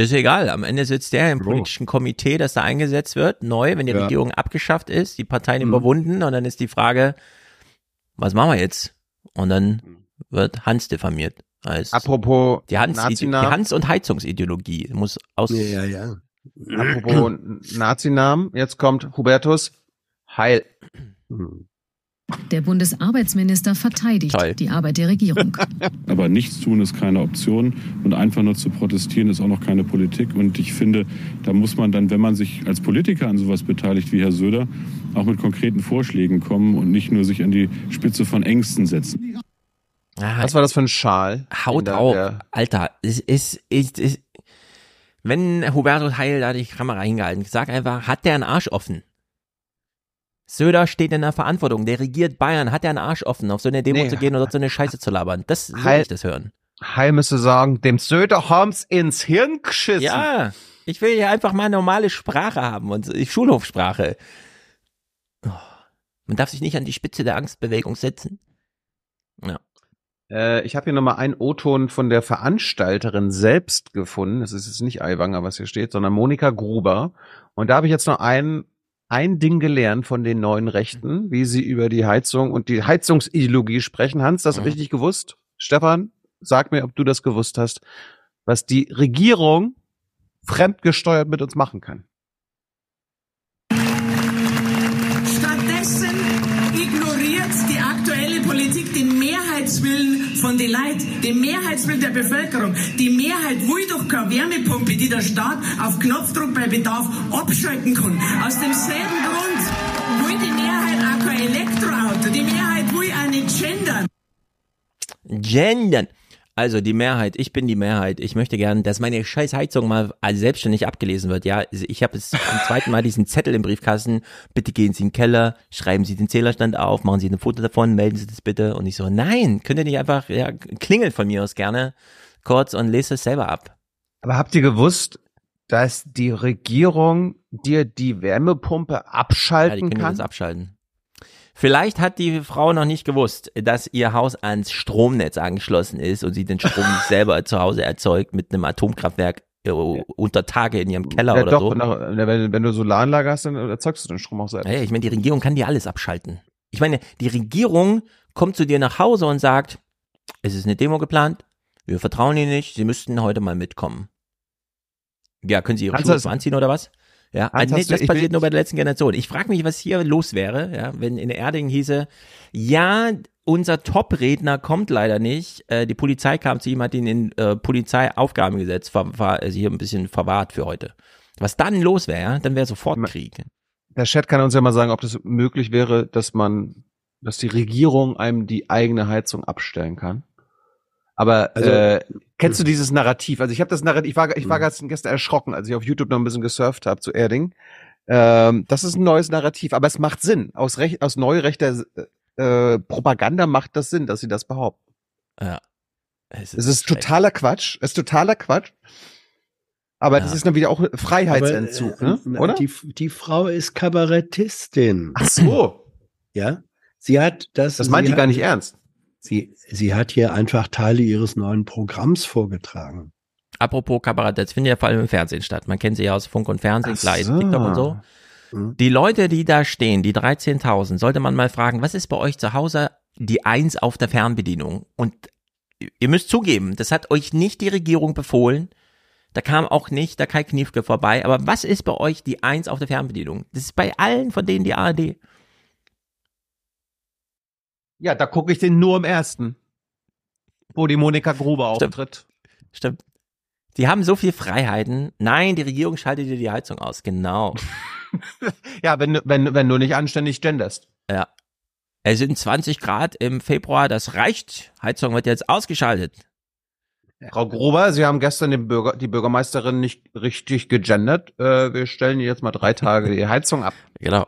Das ist egal. Am Ende sitzt der im politischen Komitee, das da eingesetzt wird, neu, wenn die Ja. Regierung abgeschafft ist, die Parteien Mhm. überwunden und dann ist die Frage, was machen wir jetzt? Und dann wird Hans diffamiert. Als Apropos die Hans, die. Hans- und Heizungsideologie muss aus. Ja, ja, ja. Apropos Nazinamen, jetzt kommt Hubertus Heil. Der Bundesarbeitsminister verteidigt Toll. die Arbeit der Regierung. Aber nichts tun ist keine Option und einfach nur zu protestieren ist auch noch keine Politik. Und ich finde, da muss man dann, wenn man sich als Politiker an sowas beteiligt wie Herr Söder, auch mit konkreten Vorschlägen kommen und nicht nur sich an die Spitze von Ängsten setzen. Ah, Was war das für ein Schal? Haut der- Alter, es ist, ist, ist, wenn Hubertus Heil da die Kamera hingehalten, sag einfach, hat der einen Arsch offen? Söder steht in der Verantwortung, der regiert Bayern, hat der einen Arsch offen, auf so eine Demo Nee. zu gehen und dort so eine Scheiße zu labern. Das soll Heil- ich das hören. Heil müsste sagen, dem Söder haben's ins Hirn geschissen. Ja, ich will hier einfach mal normale Sprache haben und Schulhofsprache. Oh, man darf sich nicht an die Spitze der Angstbewegung setzen. Ja. Äh, ich habe hier nochmal einen O-Ton von der Veranstalterin selbst gefunden. Das ist jetzt nicht Aiwanger, was hier steht, sondern Monika Gruber. Und da habe ich jetzt noch ein, ein Ding gelernt von den neuen Rechten, wie sie über die Heizung und die Heizungsideologie sprechen. Hans, das Mhm. richtig gewusst? Stefan, sag mir, ob du das gewusst hast, was die Regierung fremdgesteuert mit uns machen kann. Stattdessen ignoriert die aktuelle Politik den Mehrheitswillen von den Leuten, den Mehrheitswillen der Bevölkerung. Die Mehrheit will doch keine Wärmepumpe, die der Staat auf Knopfdruck bei Bedarf abschalten kann. Aus demselben Grund will die Mehrheit auch kein Elektroauto. Die Mehrheit will auch nicht gendern. Gendern. Also die Mehrheit, ich bin die Mehrheit. Ich möchte gern, dass meine scheiß Heizung mal selbstständig abgelesen wird. Ja, ich habe jetzt zum zweiten Mal diesen Zettel im Briefkasten. Bitte gehen Sie in den Keller, schreiben Sie den Zählerstand auf, machen Sie ein Foto davon, melden Sie das bitte. Und ich so, nein, könnt ihr nicht einfach, ja, klingelt von mir aus gerne kurz und lest es selber ab. Aber habt ihr gewusst, dass die Regierung dir die Wärmepumpe Ja, die abschalten können kann? das abschalten. Vielleicht hat die Frau noch nicht gewusst, dass ihr Haus ans Stromnetz angeschlossen ist und sie den Strom nicht selber zu Hause erzeugt mit einem Atomkraftwerk äh, unter Tage in ihrem Keller ja, oder doch, so. nach, wenn, wenn du Solaranlage hast, dann erzeugst du den Strom auch selbst. Ja, ich meine, die Regierung kann dir alles abschalten. Ich meine, die Regierung kommt zu dir nach Hause und sagt, es ist eine Demo geplant, wir vertrauen Ihnen nicht, Sie müssten heute mal mitkommen. Ja, können Sie Ihre Schuhe anziehen oder was? Ja, also nee, das passiert nur bei der letzten Generation. Ich frage mich, was hier los wäre, ja, wenn in Erding hieße, ja, unser Top-Redner kommt leider nicht. Äh, die Polizei kam zu ihm, hat ihn in äh, Polizeiaufgabengesetz ver ver also hier ein bisschen verwahrt für heute. Was dann los wäre, ja, dann wäre sofort Krieg. Der Chat kann uns ja mal sagen, ob das möglich wäre, dass man, dass die Regierung einem die eigene Heizung abstellen kann. Aber Also- äh, kennst du dieses Narrativ? Also ich habe das Narrativ, ich war, ich war Mhm. gestern erschrocken, als ich auf YouTube noch ein bisschen gesurft habe zu Erding. Ähm, das ist ein neues Narrativ, aber es macht Sinn. Aus, Rech aus neurechter äh, Propaganda macht das Sinn, dass sie das behaupten. Ja. Es Es ist totaler Quatsch. Es ist totaler Quatsch. Aber das ist dann wieder auch Freiheitsentzug, Aber, äh, ne? oder? Die, die Frau ist Kabarettistin. Ach so. Ja. Sie hat das. Das meint sie die gar nicht ernst. Sie, sie hat hier einfach Teile ihres neuen Programms vorgetragen. Apropos Kabarett, das findet ja vor allem im Fernsehen statt. Man kennt sie ja aus Funk und Fernsehen, Ach so. TikTok und so. Die Leute, die da stehen, die 13.000, sollte man mal fragen, was ist bei euch zu Hause die Eins auf der Fernbedienung? Und ihr müsst zugeben, das hat euch nicht die Regierung befohlen. Da kam auch nicht der Kai Kniefke vorbei. Aber was ist bei euch die Eins auf der Fernbedienung? Das ist bei allen von denen die ARD. Ja, da gucke ich den nur im ersten. Wo die Monika Gruber auftritt. Stimmt. Die haben so viel Freiheiten. Nein, die Regierung schaltet dir die Heizung aus. Genau. Ja, wenn, du- wenn, wenn du nicht anständig genderst. Ja. Es sind 20 Grad im Februar, das reicht. Heizung wird jetzt ausgeschaltet. Frau Gruber, Sie haben gestern den Bürger, die Bürgermeisterin nicht richtig gegendert. Äh, wir stellen jetzt mal drei Tage die Heizung ab. Genau.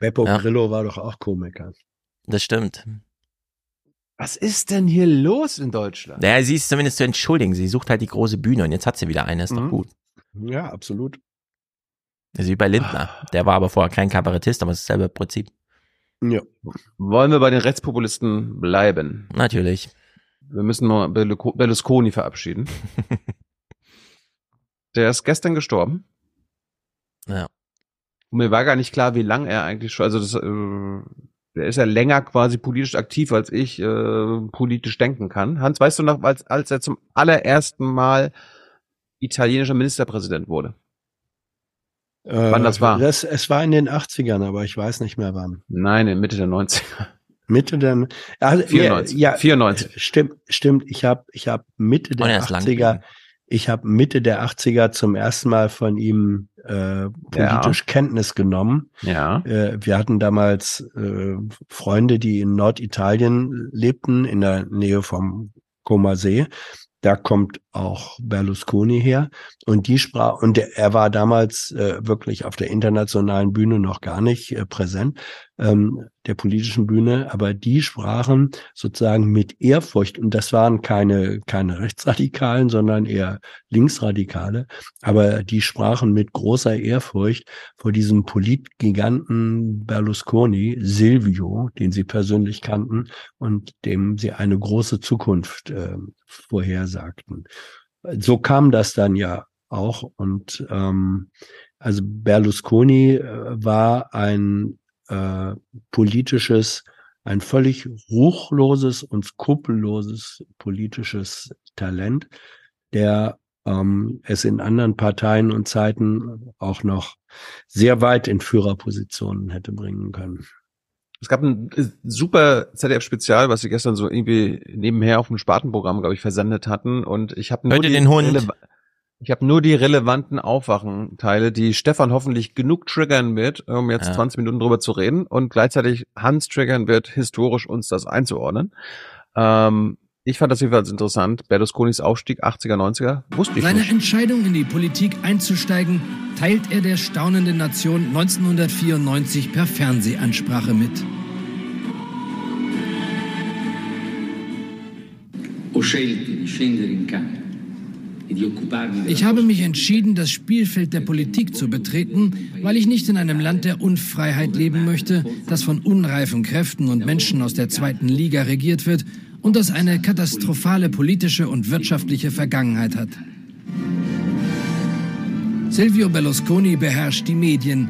Beppo Ja. Grillo war doch auch Komiker. Das stimmt. Was ist denn hier los in Deutschland? Naja, sie ist zumindest zu entschuldigen. Sie sucht halt die große Bühne und jetzt hat sie wieder eine. Ist doch Mhm. gut. Ja, absolut. Das ist wie bei Lindner. Der war aber vorher kein Kabarettist, aber es ist dasselbe Prinzip. Ja. Wollen wir bei den Rechtspopulisten bleiben? Natürlich. Wir müssen mal Berlu- Berlusconi verabschieden. Der ist gestern gestorben. Ja. Und mir war gar nicht klar, wie lang er eigentlich schon, also das, äh, der ist ja länger quasi politisch aktiv, als ich äh, politisch denken kann. Hans, weißt du noch, als, als er zum allerersten Mal italienischer Ministerpräsident wurde? Wann das war? Äh, Das, es war in den 80ern, aber ich weiß nicht mehr wann. Nein, in Mitte der 90er. Mitte der also, 94. Ja, 94. Stimmt, stimmt. Ich habe ich hab Mitte Oh, der er ist lang 80er, ich habe Mitte der 80er zum ersten Mal von ihm äh, politisch Kenntnis genommen. Ja. Äh, wir hatten damals äh, Freunde, die in Norditalien lebten, in der Nähe vom Comer See. Da kommt auch Berlusconi her. Und die sprach, und der, er war damals äh, wirklich auf der internationalen Bühne noch gar nicht äh, präsent, ähm, der politischen Bühne, aber die sprachen sozusagen mit Ehrfurcht, und das waren keine, keine Rechtsradikalen, sondern eher Linksradikale, aber die sprachen mit großer Ehrfurcht vor diesem Politgiganten Berlusconi, Silvio, den sie persönlich kannten und dem sie eine große Zukunft äh, vorhersagten. So kam das dann ja auch und ähm, also Berlusconi äh, war ein äh, politisches, ein völlig ruchloses und skrupelloses politisches Talent, der ähm, es in anderen Parteien und Zeiten auch noch sehr weit in Führerpositionen hätte bringen können. Es gab ein äh, super ZDF-Spezial, was sie gestern so irgendwie nebenher auf dem Spartenprogramm, glaube ich, versendet hatten. Und ich habe nur, Hört ihr die den Hund? releva- ich habe nur die relevanten Aufwachenteile, die Stefan hoffentlich genug triggern wird, um jetzt Ja. 20 Minuten drüber zu reden und gleichzeitig Hans triggern wird, historisch uns das einzuordnen. Ähm, ich fand das jedenfalls interessant. Berlusconis Aufstieg 80er, 90er, wusste ich Seine nicht. Entscheidung, in die Politik einzusteigen, teilt er der staunenden Nation 1994 per Fernsehansprache mit. Ho scelto di scendere in campo Ich habe mich entschieden, das Spielfeld der Politik zu betreten, weil ich nicht in einem Land der Unfreiheit leben möchte, das von unreifen Kräften und Menschen aus der zweiten Liga regiert wird und das eine katastrophale politische und wirtschaftliche Vergangenheit hat. Silvio Berlusconi beherrscht die Medien.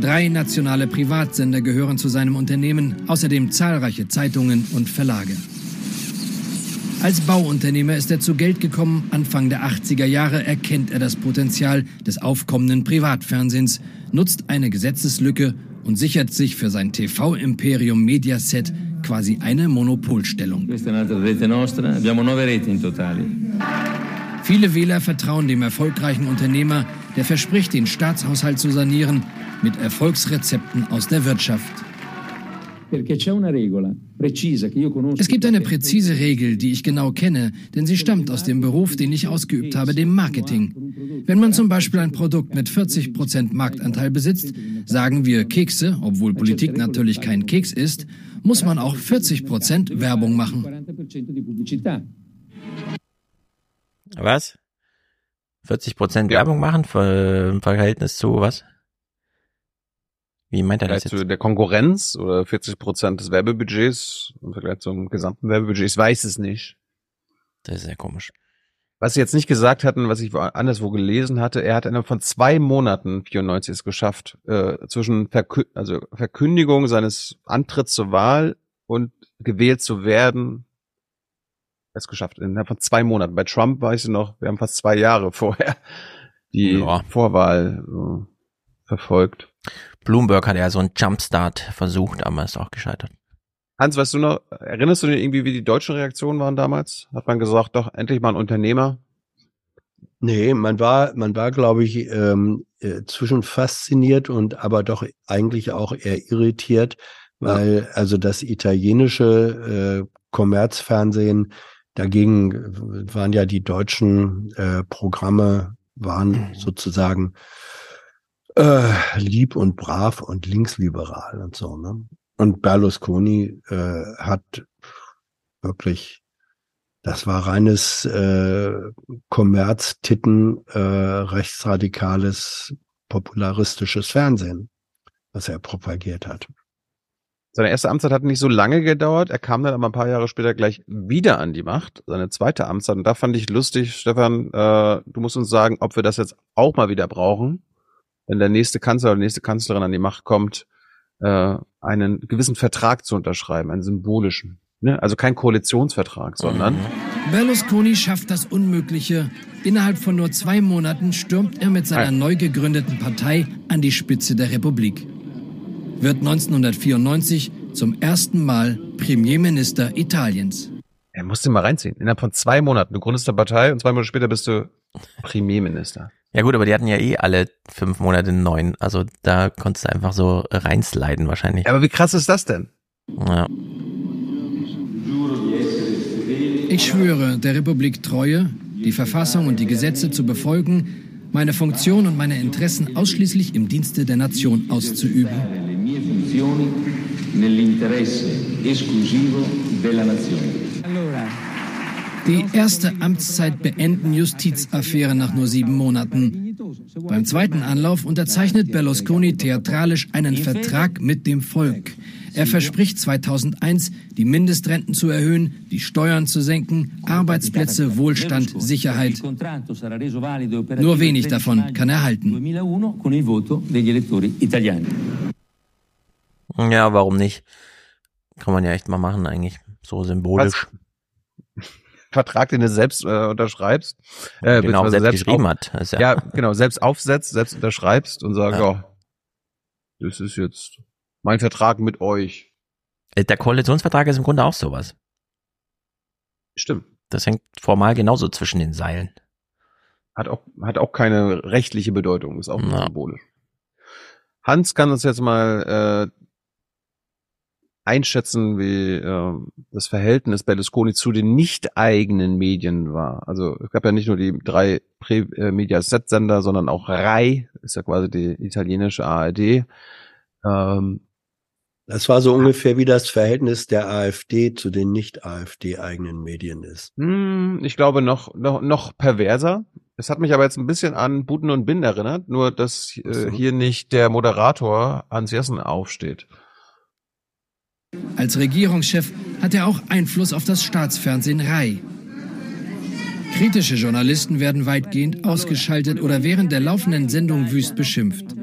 Drei nationale Privatsender gehören zu seinem Unternehmen, außerdem zahlreiche Zeitungen und Verlage. Als Bauunternehmer ist er zu Geld gekommen. Anfang der 80er Jahre erkennt er das Potenzial des aufkommenden Privatfernsehens, nutzt eine Gesetzeslücke und sichert sich für sein TV-Imperium Mediaset quasi eine Monopolstellung. Viele Wähler vertrauen dem erfolgreichen Unternehmer, der verspricht, den Staatshaushalt zu sanieren mit Erfolgsrezepten aus der Wirtschaft. Es gibt eine präzise Regel, die ich genau kenne, denn sie stammt aus dem Beruf, den ich ausgeübt habe, dem Marketing. Wenn man zum Beispiel ein Produkt mit 40 Prozent Marktanteil besitzt, sagen wir Kekse, obwohl Politik natürlich kein Keks ist, muss man auch 40 Prozent Werbung machen. Was? 40 Prozent Werbung machen im Verhältnis zu was? Wie meint er das jetzt? Zu der Konkurrenz oder 40 Prozent des Werbebudgets im Vergleich zum gesamten Werbebudget? Ich weiß es nicht. Das ist sehr komisch. Was sie jetzt nicht gesagt hatten, was ich anderswo gelesen hatte, er hat innerhalb von zwei Monaten 94 es geschafft, äh, zwischen Verkü also Verkündigung seines Antritts zur Wahl und gewählt zu werden, es geschafft. Innerhalb von zwei Monaten. Bei Trump weiß ich noch, wir haben fast zwei Jahre vorher die ja. Vorwahl äh, verfolgt. Bloomberg hat ja so einen Jumpstart versucht, aber ist auch gescheitert. Hans, weißt du noch, erinnerst du dich irgendwie, wie die deutschen Reaktionen waren damals? Hat man gesagt, doch, endlich mal ein Unternehmer? Nee, man war, man war, glaube ich, ähm, äh, zwischen fasziniert und aber doch eigentlich auch eher irritiert, weil ja. also das italienische äh, Kommerzfernsehen dagegen waren ja die deutschen äh, Programme waren mhm. sozusagen äh, lieb und brav und linksliberal und so. Ne? Und Berlusconi äh, hat wirklich, das war reines äh, Kommerztitten, äh, rechtsradikales, popularistisches Fernsehen, was er propagiert hat. Seine erste Amtszeit hat nicht so lange gedauert. Er kam dann aber ein paar Jahre später gleich wieder an die Macht, seine zweite Amtszeit. Und da fand ich lustig, Stefan, äh, du musst uns sagen, ob wir das jetzt auch mal wieder brauchen wenn der nächste Kanzler oder die nächste Kanzlerin an die Macht kommt, äh, einen gewissen Vertrag zu unterschreiben, einen symbolischen. Ne? Also kein Koalitionsvertrag, sondern. Mhm. Berlusconi schafft das Unmögliche. Innerhalb von nur zwei Monaten stürmt er mit seiner neu gegründeten Partei an die Spitze der Republik. Wird 1994 zum ersten Mal Premierminister Italiens. Er musste mal reinziehen. Innerhalb von zwei Monaten. Du gründest eine Partei und zwei Monate später bist du Premierminister. Ja gut, aber die hatten ja eh alle fünf Monate neun. Also da konntest du einfach so reinsliden wahrscheinlich. Aber wie krass ist das denn? Ja. Ich schwöre, der Republik Treue, die Verfassung und die Gesetze zu befolgen, meine Funktion und meine Interessen ausschließlich im Dienste der Nation auszuüben. Nell'interesse esclusivo della nazione. Die erste Amtszeit beenden Justizaffäre nach nur sieben Monaten. Beim zweiten Anlauf unterzeichnet Berlusconi theatralisch einen Vertrag mit dem Volk. Er verspricht 2001, die Mindestrenten zu erhöhen, die Steuern zu senken, Arbeitsplätze, Wohlstand, Sicherheit. Nur wenig davon kann er halten. Ja, warum nicht? Kann man ja echt mal machen eigentlich, so symbolisch. Was? Vertrag, den du selbst äh, unterschreibst. Äh, genau, selbst, selbst geschrieben auf, hat. Ja. ja. genau, selbst aufsetzt, selbst unterschreibst und sagst, ja. oh, das ist jetzt mein Vertrag mit euch. Äh, der Koalitionsvertrag ist im Grunde auch sowas. Stimmt. Das hängt formal genauso zwischen den Seilen. Hat auch, hat auch keine rechtliche Bedeutung, ist auch ja. symbolisch. Hans kann uns jetzt mal äh, einschätzen, wie äh, das Verhältnis Berlusconi zu den nicht eigenen Medien war. Also es gab ja nicht nur die drei Pre-Mediaset-Sender, sondern auch RAI, ist ja quasi die italienische ARD. Ähm, das war so ungefähr wie das Verhältnis der AfD zu den nicht AfD-eigenen Medien ist. Hm, ich glaube noch, noch, noch perverser. Es hat mich aber jetzt ein bisschen an Buten und Bin erinnert, nur dass äh, hier nicht der Moderator Hans Jessen aufsteht. Als Regierungschef hat er auch Einfluss auf das Staatsfernsehen RAI. Kritische Journalisten werden weitgehend ausgeschaltet oder während der laufenden Sendung wüst beschimpft.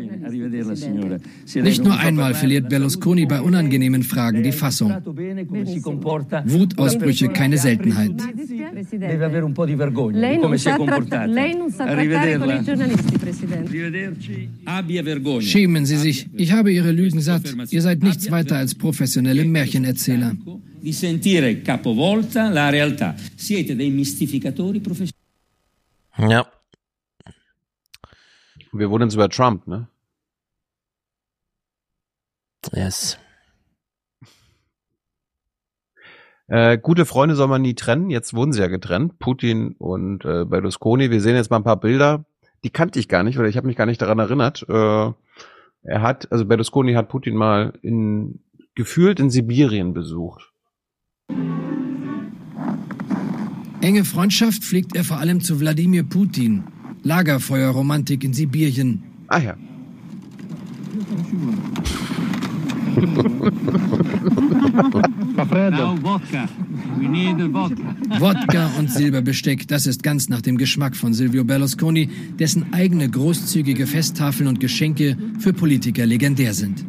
Nicht nur einmal verliert Berlusconi bei unangenehmen Fragen die Fassung. Wutausbrüche keine Seltenheit. Schämen Sie sich. Ich habe Ihre Lügen satt. Ihr seid nichts weiter als professionelle Märchenerzähler. di sentire capovolta la realtà. Siete dei mistificatori professionali. Ja. Wir wurden über Trump, ne? Yes. Äh, gute Freunde soll man nie trennen. Jetzt wurden sie ja getrennt, Putin und äh, Berlusconi. Wir sehen jetzt mal ein paar Bilder. Die kannte ich gar nicht oder ich habe mich gar nicht daran erinnert. Äh, er hat, also Berlusconi hat Putin mal in gefühlt in Sibirien besucht. Enge Freundschaft pflegt er vor allem zu Wladimir Putin. Lagerfeuerromantik in Sibirien. Ah ja. Wodka und Silberbesteck, das ist ganz nach dem Geschmack von Silvio Berlusconi, dessen eigene großzügige Festtafeln und Geschenke für Politiker legendär sind.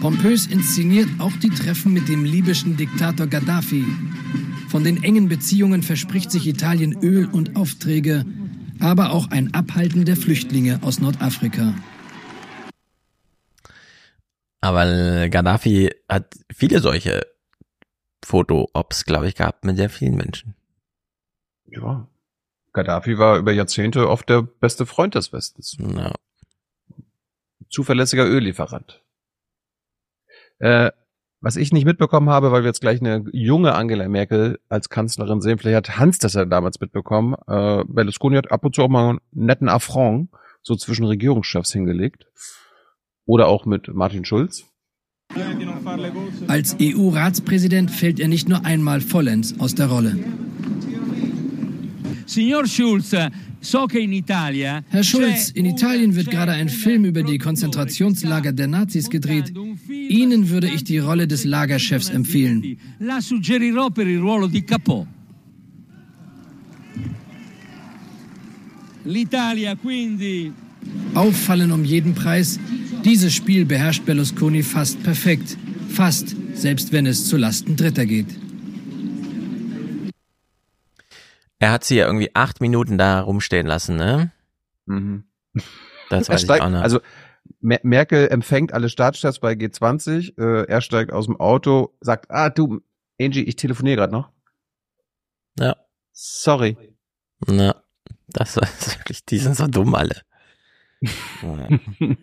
Pompös inszeniert auch die Treffen mit dem libyschen Diktator Gaddafi. Von den engen Beziehungen verspricht sich Italien Öl und Aufträge, aber auch ein Abhalten der Flüchtlinge aus Nordafrika. Aber Gaddafi hat viele solche Foto-Ops, glaube ich, gehabt mit sehr vielen Menschen. Ja. Gaddafi war über Jahrzehnte oft der beste Freund des Westens. Ja. Zuverlässiger Öllieferant. Äh, was ich nicht mitbekommen habe, weil wir jetzt gleich eine junge Angela Merkel als Kanzlerin sehen, vielleicht hat Hans das ja damals mitbekommen, äh, Berlusconi hat ab und zu auch mal einen netten Affront so zwischen Regierungschefs hingelegt. Oder auch mit Martin Schulz. Als EU-Ratspräsident fällt er nicht nur einmal vollends aus der Rolle. Signor Schulz, Herr Schulz, in Italien wird gerade ein Film über die Konzentrationslager der Nazis gedreht. Ihnen würde ich die Rolle des Lagerchefs empfehlen. Auffallen um jeden Preis. Dieses Spiel beherrscht Berlusconi fast perfekt. Fast, selbst wenn es zu Lasten Dritter geht. Er hat sie ja irgendwie acht Minuten da rumstehen lassen, ne? Mhm. Das weiß ich steigt, auch noch. also Mer Merkel empfängt alle Staatschefs bei G20. Äh, er steigt aus dem Auto, sagt, ah du, Angie, ich telefoniere gerade noch. Ja. Sorry. Na, das ist wirklich, die sind so dumm alle.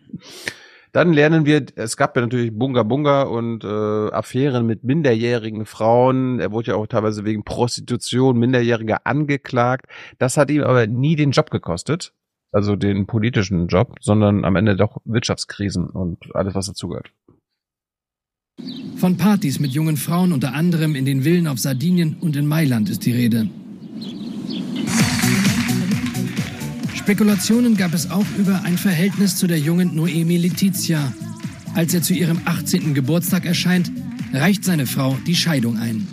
Dann lernen wir, es gab ja natürlich Bunga Bunga und äh, Affären mit minderjährigen Frauen. Er wurde ja auch teilweise wegen Prostitution Minderjähriger angeklagt. Das hat ihm aber nie den Job gekostet, also den politischen Job, sondern am Ende doch Wirtschaftskrisen und alles, was dazugehört. Von Partys mit jungen Frauen, unter anderem in den Villen auf Sardinien und in Mailand, ist die Rede. Spekulationen gab es auch über ein Verhältnis zu der jungen Noemi Letizia. Als er zu ihrem 18. Geburtstag erscheint, reicht seine Frau die Scheidung ein.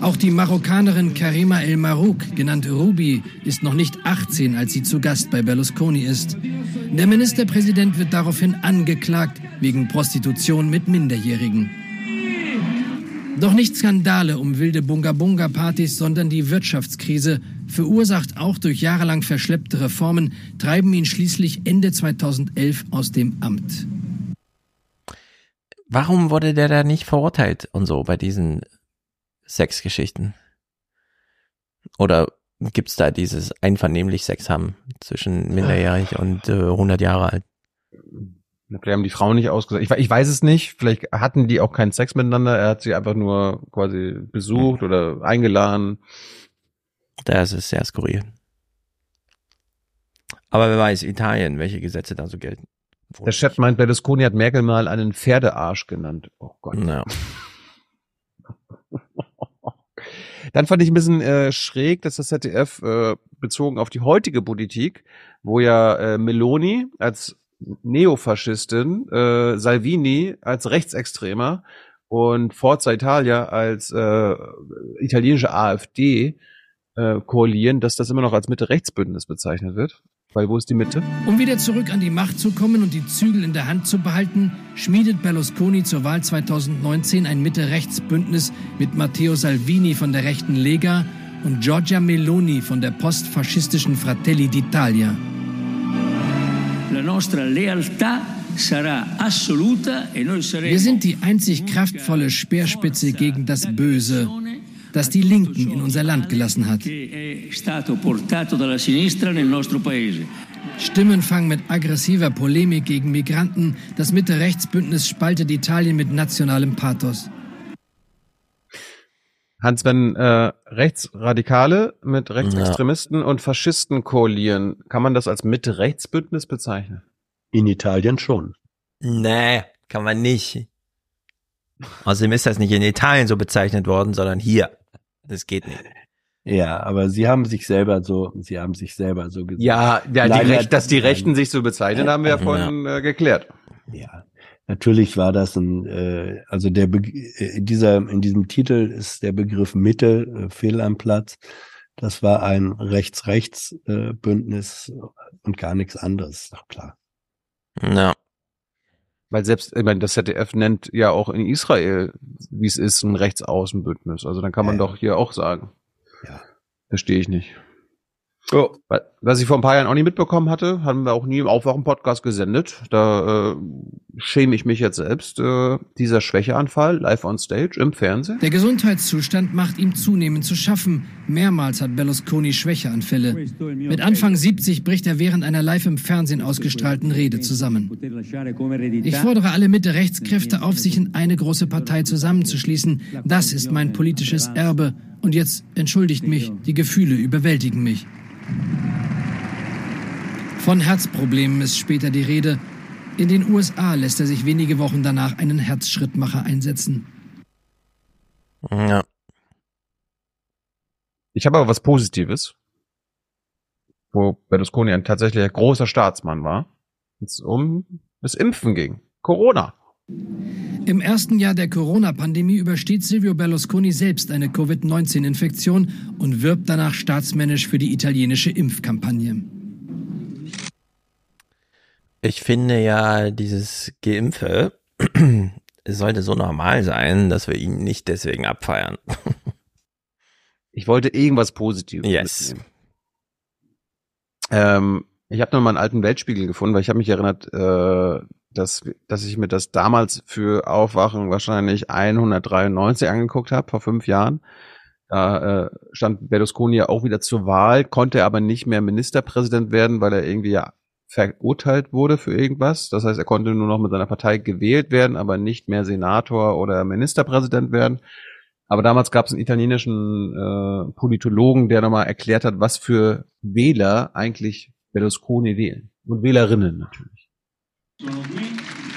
Auch die Marokkanerin Karima El Marouk, genannt Ruby, ist noch nicht 18, als sie zu Gast bei Berlusconi ist. Der Ministerpräsident wird daraufhin angeklagt wegen Prostitution mit Minderjährigen. Doch nicht Skandale um wilde Bunga-Bunga-Partys, sondern die Wirtschaftskrise, verursacht auch durch jahrelang verschleppte Reformen, treiben ihn schließlich Ende 2011 aus dem Amt. Warum wurde der da nicht verurteilt und so bei diesen Sexgeschichten? Oder gibt's da dieses einvernehmlich Sex haben zwischen minderjährig und äh, 100 Jahre alt? Vielleicht haben die Frauen nicht ausgesagt. Ich, ich weiß es nicht. Vielleicht hatten die auch keinen Sex miteinander. Er hat sie einfach nur quasi besucht oder eingeladen. Das ist sehr skurril. Aber wer weiß, Italien, welche Gesetze da so gelten. Der Chat meint, Berlusconi hat Merkel mal einen Pferdearsch genannt. Oh Gott. Ja. Dann fand ich ein bisschen äh, schräg, dass das ZDF äh, bezogen auf die heutige Politik, wo ja äh, Meloni als Neofaschistin, äh, Salvini als Rechtsextremer und Forza Italia als äh, italienische AfD äh, koalieren, dass das immer noch als Mitte-Rechts-Bündnis bezeichnet wird. Weil wo ist die Mitte? Um wieder zurück an die Macht zu kommen und die Zügel in der Hand zu behalten, schmiedet Berlusconi zur Wahl 2019 ein Mitte-Rechts-Bündnis mit Matteo Salvini von der rechten Lega und Giorgia Meloni von der postfaschistischen Fratelli d'Italia. La nostra lealtà sarà assoluta e noi saremo Wir sind die einzig kraftvolle Speerspitze gegen das Böse, das die Linken in unser Land gelassen hat. paese. Stimmenfang mit aggressiver Polemik gegen Migranten, das Mitte-Rechts-Bündnis spaltet Italien mit nationalem Pathos. Hans, wenn äh, Rechtsradikale mit Rechtsextremisten und Faschisten koalieren, kann man das als Mitte-Rechts-Bündnis bezeichnen? In Italien schon. Nee, kann man nicht. Außerdem ist das nicht in Italien so bezeichnet worden, sondern hier. Das geht nicht. Ja, aber sie haben sich selber so, sie haben sich selber so gesagt. Ja, ja die Recht, dass die. Rechten sich so bezeichnen, haben wir ja vorhin äh, geklärt. Ja, natürlich war das ein, äh, also der Be äh, in dieser in diesem Titel ist der Begriff Mitte äh, fehl am Platz. Das war ein Rechts-Rechts-Bündnis und gar nichts anderes, ist doch klar. Ja. Weil selbst, ich meine, das ZDF nennt ja auch in Israel, wie es ist, ein Rechtsaußenbündnis. Also dann kann man doch hier auch sagen. Ja. Verstehe ich nicht. Oh. Was ich vor ein paar Jahren auch nie mitbekommen hatte, haben wir auch nie im Aufwachen-Podcast gesendet. Da äh, schäme ich mich jetzt selbst. Äh, dieser Schwächeanfall live on stage im Fernsehen. Der Gesundheitszustand macht ihm zunehmend zu schaffen. Mehrmals hat Berlusconi Schwächeanfälle. Mit Anfang 70 bricht er während einer live im Fernsehen ausgestrahlten Rede zusammen. Ich fordere alle Mitte-Rechtskräfte auf, sich in eine große Partei zusammenzuschließen. Das ist mein politisches Erbe. Und jetzt entschuldigt mich, die Gefühle überwältigen mich. Von Herzproblemen ist später die Rede. In den USA lässt er sich wenige Wochen danach einen Herzschrittmacher einsetzen. Ja. Ich habe aber was Positives, wo Berlusconi ein tatsächlich großer Staatsmann war, wenn es um das Impfen ging. Corona. Im ersten Jahr der Corona-Pandemie übersteht Silvio Berlusconi selbst eine Covid-19-Infektion und wirbt danach staatsmännisch für die italienische Impfkampagne. Ich finde ja, dieses Geimpfe sollte so normal sein, dass wir ihn nicht deswegen abfeiern. Ich wollte irgendwas Positives Yes. Ähm, ich habe noch mal einen alten Weltspiegel gefunden, weil ich habe mich erinnert, äh, dass, dass ich mir das damals für Aufwachen wahrscheinlich 193 angeguckt habe, vor fünf Jahren. Da äh, stand Berlusconi ja auch wieder zur Wahl, konnte aber nicht mehr Ministerpräsident werden, weil er irgendwie ja verurteilt wurde für irgendwas. Das heißt, er konnte nur noch mit seiner Partei gewählt werden, aber nicht mehr Senator oder Ministerpräsident werden. Aber damals gab es einen italienischen äh, Politologen, der nochmal erklärt hat, was für Wähler eigentlich Berlusconi wählen. Und Wählerinnen natürlich.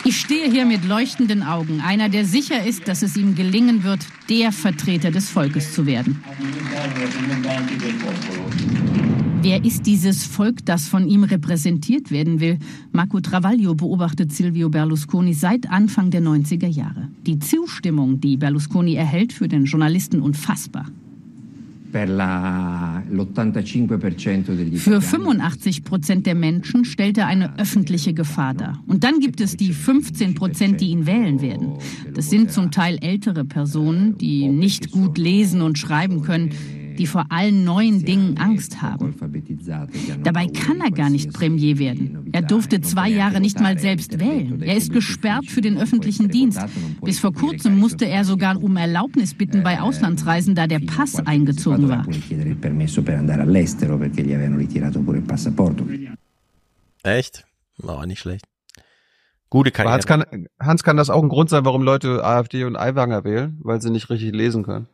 Ich stehe hier mit leuchtenden Augen, einer, der sicher ist, dass es ihm gelingen wird, der Vertreter des Volkes zu werden. Wer ist dieses Volk, das von ihm repräsentiert werden will? Marco Travaglio beobachtet Silvio Berlusconi seit Anfang der 90er Jahre. Die Zustimmung, die Berlusconi erhält, für den Journalisten unfassbar. Für 85 Prozent der Menschen stellt er eine öffentliche Gefahr dar. Und dann gibt es die 15 Prozent, die ihn wählen werden. Das sind zum Teil ältere Personen, die nicht gut lesen und schreiben können, die vor allen neuen Dingen Angst haben. Dabei kann er gar nicht Premier werden. Er durfte zwei Jahre nicht mal selbst wählen. Er ist gesperrt für den öffentlichen Dienst. Bis vor kurzem musste er sogar um Erlaubnis bitten bei Auslandsreisen, da der Pass eingezogen war. Echt? War nicht schlecht. Gute Aber Hans Karriere. kann, Hans kann das auch ein Grund sein, warum Leute AfD und Aiwanger wählen, weil sie nicht richtig lesen können.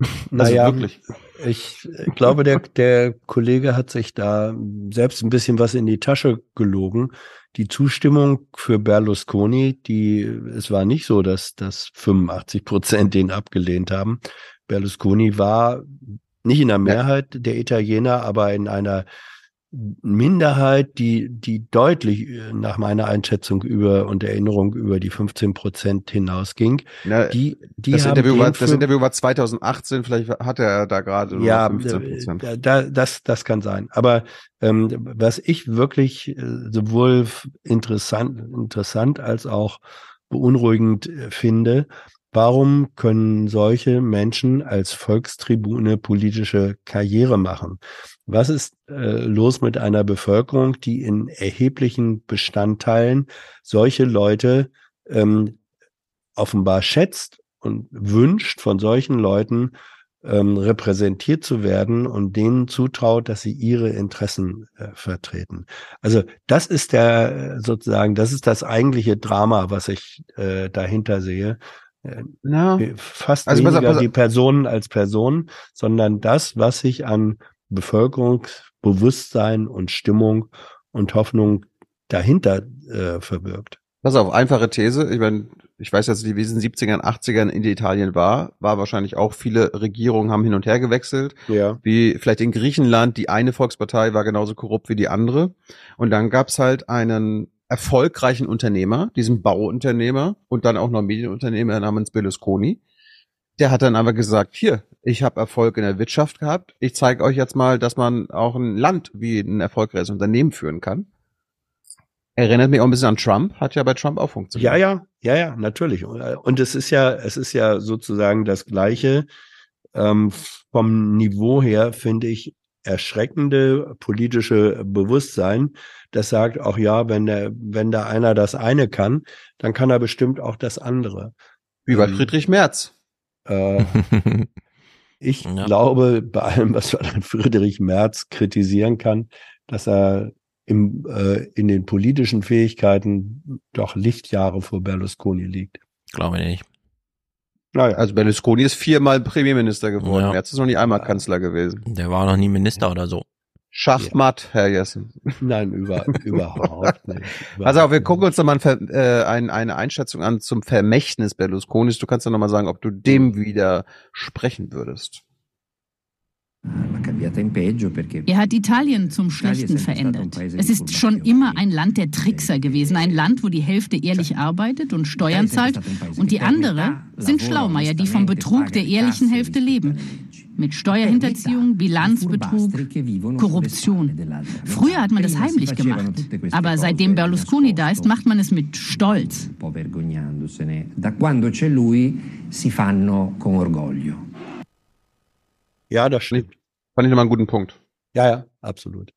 Also Naja, wirklich. ich glaube, der, der Kollege hat sich da selbst ein bisschen was in die Tasche gelogen. Die Zustimmung für Berlusconi, die, es war nicht so, dass, dass 85 Prozent den abgelehnt haben. Berlusconi war nicht in der Mehrheit der Italiener, aber in einer Minderheit, die, die deutlich äh, nach meiner Einschätzung über und Erinnerung über die 15 Prozent hinausging. Na, die, die das, haben Interview war, das Interview war 2018, vielleicht hatte er da gerade ja, 15 äh, Prozent. da, da, das, das kann sein. Aber ähm, was ich wirklich äh, sowohl interessant, interessant als auch beunruhigend finde, warum können solche Menschen als Volkstribune politische Karriere machen? Was ist äh, los mit einer Bevölkerung, die in erheblichen Bestandteilen solche Leute ähm, offenbar schätzt und wünscht, von solchen Leuten ähm, repräsentiert zu werden und denen zutraut, dass sie ihre Interessen äh, vertreten. Also das ist der äh, sozusagen, das ist das eigentliche Drama, was ich äh, dahinter sehe. Äh, Ja. Fast Also pass auf, weniger pass auf. die Personen als Personen, sondern das, was sich an Bevölkerungsbewusstsein und Stimmung und Hoffnung dahinter äh, verbirgt. Pass auf, einfache These. Ich meine, ich weiß es in den 70ern, 80ern in Italien war, war wahrscheinlich auch viele Regierungen haben hin und her gewechselt. Ja. Wie vielleicht in Griechenland, die eine Volkspartei war genauso korrupt wie die andere. Und dann gab's halt einen erfolgreichen Unternehmer, diesen Bauunternehmer und dann auch noch Medienunternehmer namens Berlusconi. Der hat dann aber gesagt, hier, ich habe Erfolg in der Wirtschaft gehabt. Ich zeige euch jetzt mal, dass man auch ein Land wie ein erfolgreiches Unternehmen führen kann. Erinnert mich auch ein bisschen an Trump, hat ja bei Trump auch funktioniert. Ja, ja, ja, ja, natürlich. Und es ist ja, es ist ja sozusagen das Gleiche. Ähm, vom Niveau her finde ich erschreckende politische Bewusstsein, das sagt auch ja, wenn der, wenn da einer das eine kann, dann kann er bestimmt auch das andere. Wie bei Ähm, Friedrich Merz. Äh, ich glaube, bei allem, was man an Friedrich Merz kritisieren kann, dass er im, äh, in den politischen Fähigkeiten doch Lichtjahre vor Berlusconi liegt. Glaube ich nicht. Naja. Also Berlusconi ist viermal Premierminister geworden. Ja. Merz ist noch nicht einmal Kanzler gewesen. Der war noch nie Minister oder so. Schachmatt, Herr Jessen. Nein, über, überhaupt nicht. Pass auf, wir gucken uns doch mal ein, Ver- äh, ein, eine Einschätzung an zum Vermächtnis Berlusconis. Du kannst ja noch mal sagen, ob du dem widersprechen würdest. Er hat Italien zum Schlechten verändert. Es ist schon immer ein Land der Trickser gewesen, ein Land, wo die Hälfte ehrlich arbeitet und Steuern zahlt und die andere sind Schlaumeier, die vom Betrug der ehrlichen Hälfte leben. Mit Steuerhinterziehung, Bilanzbetrug, Korruption. Früher hat man das heimlich gemacht, aber seitdem Berlusconi da ist, macht man es mit Stolz. po' vergognandosene. Da quando c'è lui si fanno con orgoglio. Ja, das stimmt. Fand ich nochmal einen guten Punkt. Ja, ja, absolut.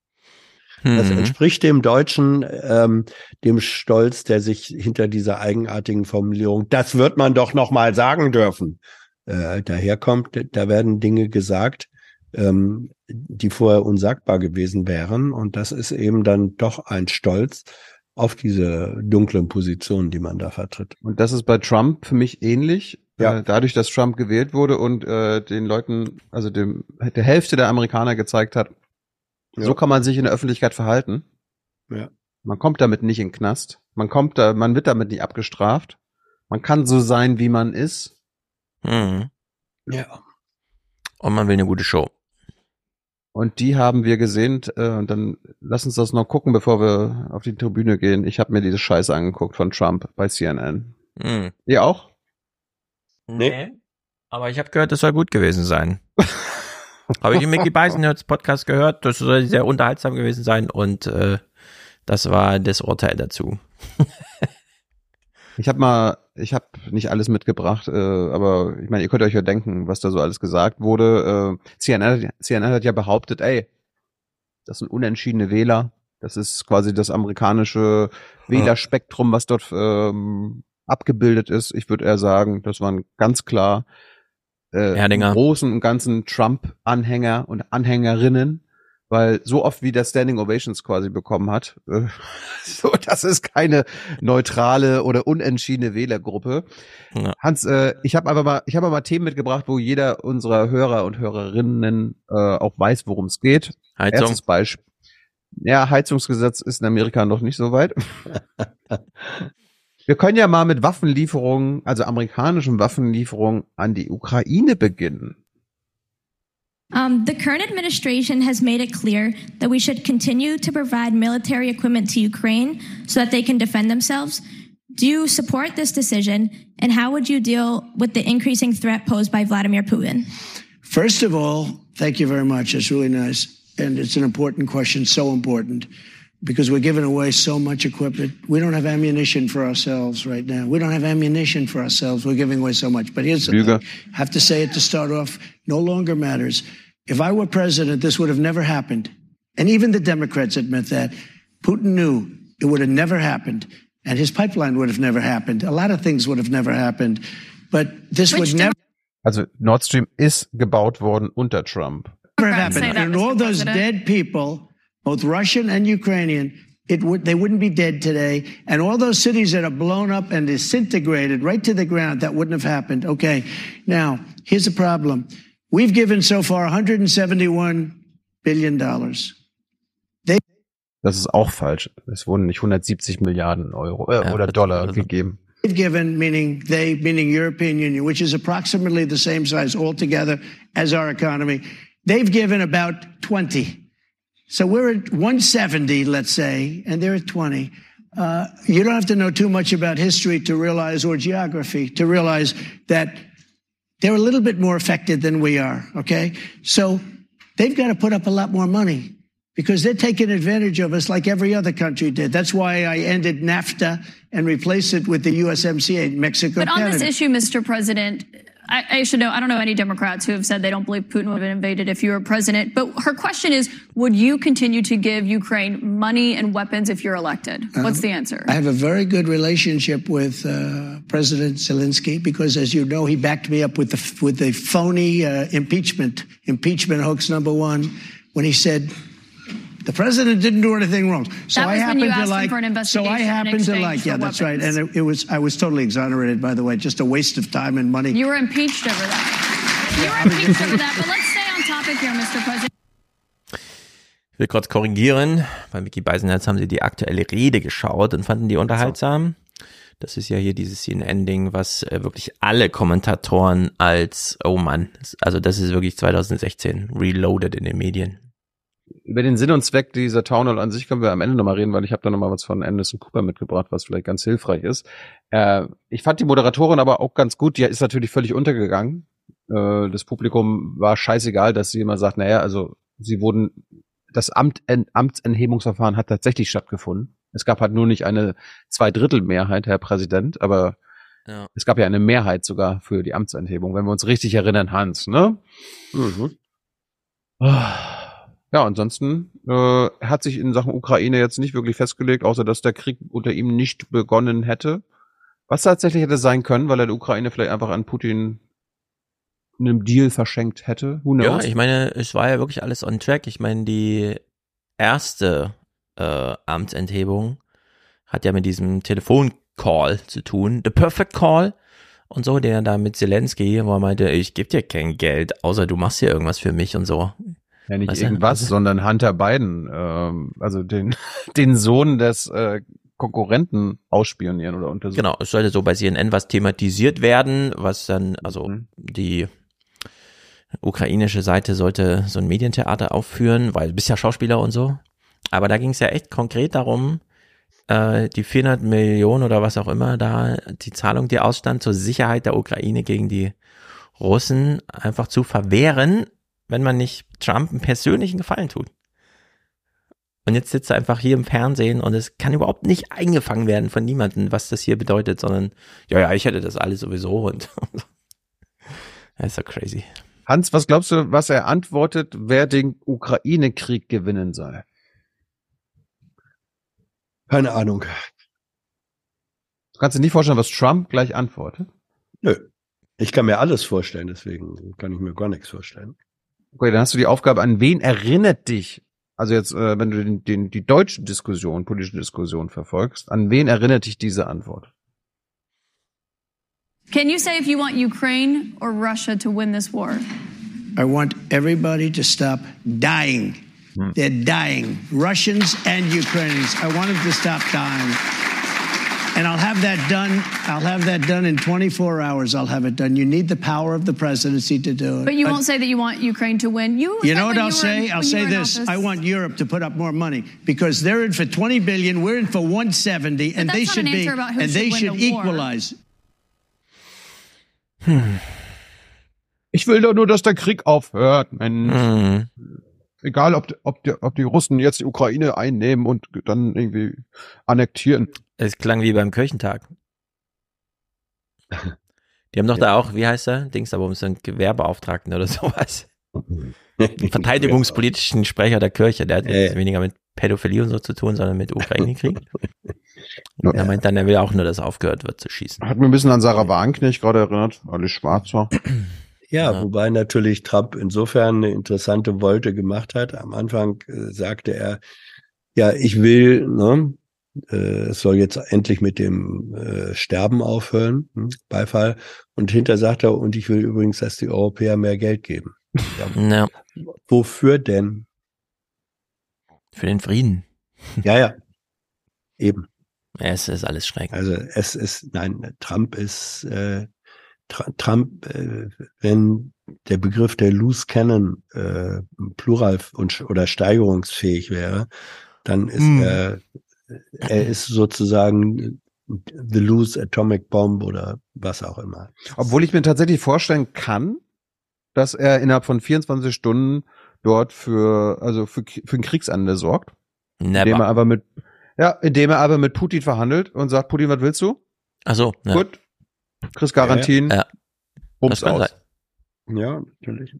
Das Mhm. entspricht dem Deutschen, ähm, dem Stolz, der sich hinter dieser eigenartigen Formulierung, das wird man doch noch mal sagen dürfen, äh, daherkommt. Da werden Dinge gesagt, ähm, die vorher unsagbar gewesen wären. Und das ist eben dann doch ein Stolz auf diese dunklen Positionen, die man da vertritt. Und das ist bei Trump für mich ähnlich. Ja. Äh, dadurch, dass Trump gewählt wurde und äh, den Leuten, also dem der Hälfte der Amerikaner gezeigt hat, Ja. so kann man sich in der Öffentlichkeit verhalten. Ja. Man kommt damit nicht in den Knast. Man kommt da, man wird damit nicht abgestraft. Man kann so sein, wie man ist. Mhm. Ja. Und man will eine gute Show. Und die haben wir gesehen. Äh, und dann lass uns das noch gucken, bevor wir auf die Tribüne gehen. Ich habe mir diese Scheiße angeguckt von Trump bei CNN. Mhm. Ihr auch? Nee. Aber ich habe gehört, das soll gut gewesen sein. habe ich im Mickey Beisenherz Podcast gehört, das soll sehr unterhaltsam gewesen sein und äh, das war das Urteil dazu. Ich habe mal, ich habe nicht alles mitgebracht, äh, aber ich meine, ihr könnt euch ja denken, was da so alles gesagt wurde. Äh, CNN, hat- CNN hat ja behauptet, ey, das sind unentschiedene Wähler. Das ist quasi das amerikanische Wählerspektrum, was dort ähm, abgebildet ist. Ich würde eher sagen, das waren ganz klar äh, Erdinger. großen und ganzen Trump-Anhänger und Anhängerinnen, weil so oft wie der Standing Ovations quasi bekommen hat, äh, so, das ist keine neutrale oder unentschiedene Wählergruppe. Ja. Hans, äh, ich habe aber mal, ich habe mal Themen mitgebracht, wo jeder unserer Hörer und Hörerinnen äh, auch weiß, worum es geht. Heizung. Erstes Beispiel. Ja, Heizungsgesetz ist in Amerika noch nicht so weit. Wir können ja mal mit Waffenlieferungen, also amerikanischen Waffenlieferungen an die Ukraine beginnen. Um, the current administration has made it clear that we should continue to provide military equipment to Ukraine so that they can defend themselves. Do you support this decision? And how would you deal with the increasing threat posed by Vladimir Putin? First of all, thank you very much. It's really nice. And it's an important question, so important, because we're giving away so much equipment. We don't have ammunition for ourselves right now. We don't have ammunition for ourselves. We're giving away so much. But here's the Lüge. thing. I have to say it to start off. No longer matters. If I were president, this would have never happened. And even the Democrats admit that. Putin knew it would have never happened. And his pipeline would have never happened. A lot of things would have never happened. But this would never Also Nord Stream ist gebaut worden unter Trump. never happen. And all those dead people, both Russian and Ukrainian, it would they wouldn't be dead today. And all those cities that are blown up and disintegrated right to the ground, that wouldn't have happened. Okay. Now, here's the problem. We've given so far 171 billion dollars. Das ist auch falsch. Es wurden nicht 170 Milliarden Euro äh, oder Dollar gegeben. They've given, meaning they, meaning European Union, which is approximately the same size altogether as our economy. They've given about 20. So we're at 170, let's say, and they're at 20. Uh, you don't have to know too much about history to realize, or geography, to realize that they're a little bit more affected than we are, okay? So they've got to put up a lot more money because they're taking advantage of us like every other country did. That's why I ended NAFTA and replaced it with the USMCA, Mexico, But on Canada. this issue, Mr. President, I, I should know, I don't know any Democrats who have said they don't believe Putin would have been invaded if you were president. But her question is, would you continue to give Ukraine money and weapons if you're elected? What's the answer? I have a very good relationship with uh, President Zelensky because, as you know, he backed me up with the with the phony uh, impeachment impeachment hoax number one when he said the president didn't do anything wrong. So I was when happen you to like. so I investigation in happen to like. Yeah, that's right. weapons. And it, it was I was totally exonerated. By the way, just a waste of time and money. You were impeached over that. You were impeached over that. But let's stay on topic here, Mr. President. Ich will kurz korrigieren. Bei Mickey Beisenherz haben sie die aktuelle Rede geschaut und fanden die unterhaltsam. Das ist ja hier dieses CNN-Ding, was äh, wirklich alle Kommentatoren als, oh Mann, also das ist wirklich 2016 reloaded in den Medien. Über den Sinn und Zweck dieser Town Hall an sich können wir am Ende nochmal reden, weil ich habe da nochmal was von Anderson Cooper mitgebracht, was vielleicht ganz hilfreich ist. Äh, ich fand die Moderatorin aber auch ganz gut. Die ist natürlich völlig untergegangen. Äh, das Publikum war scheißegal, dass sie immer sagt, naja, also sie wurden, das Amt, Amtsenthebungsverfahren hat tatsächlich stattgefunden. Es gab halt nur nicht eine Zweidrittelmehrheit, Herr Präsident, aber Ja. es gab ja eine Mehrheit sogar für die Amtsenthebung, wenn wir uns richtig erinnern, Hans, ne? Mhm. Ja, ansonsten äh, hat sich in Sachen Ukraine jetzt nicht wirklich festgelegt, außer dass der Krieg unter ihm nicht begonnen hätte. Was tatsächlich hätte sein können, weil er der Ukraine vielleicht einfach an Putin einen Deal verschenkt hätte. Who Ja, knows? ich meine, es war ja wirklich alles on track. Ich meine, die erste äh, Amtsenthebung hat ja mit diesem Telefoncall zu tun, the perfect call und so, der da mit Zelensky, wo er meinte, ich gebe dir kein Geld, außer du machst hier irgendwas für mich und so. Ja, nicht du? irgendwas, sondern Hunter Biden, ähm, also den, den Sohn des äh, Konkurrenten ausspionieren oder untersuchen. Genau, es sollte so bei CNN was thematisiert werden, was dann, also die ukrainische Seite sollte so ein Medientheater aufführen, weil du bist ja Schauspieler und so. Aber da ging es ja echt konkret darum, äh, die 400 Millionen oder was auch immer da, die Zahlung, die ausstand zur Sicherheit der Ukraine gegen die Russen einfach zu verwehren, wenn man nicht Trump einen persönlichen Gefallen tut. Und jetzt sitzt er einfach hier im Fernsehen und es kann überhaupt nicht eingefangen werden von niemandem, was das hier bedeutet, sondern, ja, ja, ich hätte das alles sowieso und das ist so crazy. Hans, was glaubst du, was er antwortet, wer den Ukraine-Krieg gewinnen soll? Keine Ahnung. Du kannst dir nicht vorstellen, was Trump gleich antwortet? Nö. Ich kann mir alles vorstellen, deswegen kann ich mir gar nichts vorstellen. Okay, dann hast du die Aufgabe, an wen erinnert dich, also jetzt, äh, wenn du den, den, die deutsche Diskussion, politische Diskussion verfolgst, an wen erinnert dich diese Antwort? Can you say if you want Ukraine or Russia to win this war? I want everybody to stop dying. They're dying. Russians and Ukrainians. I want them to stop dying. And I'll have that done. I'll have that done in 24 hours. I'll have it done. You need the power of the presidency to do it. But you won't say that you want Ukraine to win. You, You know what I'll you say? in- I'll say this. I want Europe to put up more money because they're in for 20 billion. We're in for 170, and they should an be answer about who and they should win should the war. equalize. Ich will doch nur, dass der Krieg aufhört, Mensch. Mhm. Egal, ob, ob, die, ob die Russen jetzt die Ukraine einnehmen und dann irgendwie annektieren. Es klang wie beim Kirchentag. Die haben doch da auch, wie heißt er? Dings, aber um so einen Gewerbeauftragten oder sowas. Verteidigungspolitischen Sprecher der Kirche, der hat jetzt weniger mit Pädophilie und so zu tun, sondern mit Ukraine-Krieg. Er meint dann, er will auch nur, dass aufgehört wird zu schießen. Hat mir ein bisschen an Sarah Wagenknecht gerade erinnert, alles schwarzer. Ja, wobei natürlich Trump insofern eine interessante Wolte gemacht hat. Am Anfang äh, sagte er, ja, ich will, ne, äh, es soll jetzt endlich mit dem äh, Sterben aufhören, hm, Beifall. Und hinter sagt er, und ich will übrigens, dass die Europäer mehr Geld geben. Ja. Wofür denn? Für den Frieden. Ja, ja. Eben. Es ist alles schrecklich. Also es ist, nein, Trump ist, äh, Trump, äh, wenn der Begriff der Loose Cannon äh, plural und, oder steigerungsfähig wäre, dann ist Hm. er, er ist sozusagen the loose atomic bomb oder was auch immer. Obwohl ich mir tatsächlich vorstellen kann, dass er innerhalb von 24 Stunden dort für, also für, für ein Kriegsende sorgt. Never. Indem er aber mit, ja, indem er aber mit Putin verhandelt und sagt, Putin, was willst du? Ach so, ja. Gut. Kriegst Garantien. Ja. Das kann aus. sein. Ja, natürlich.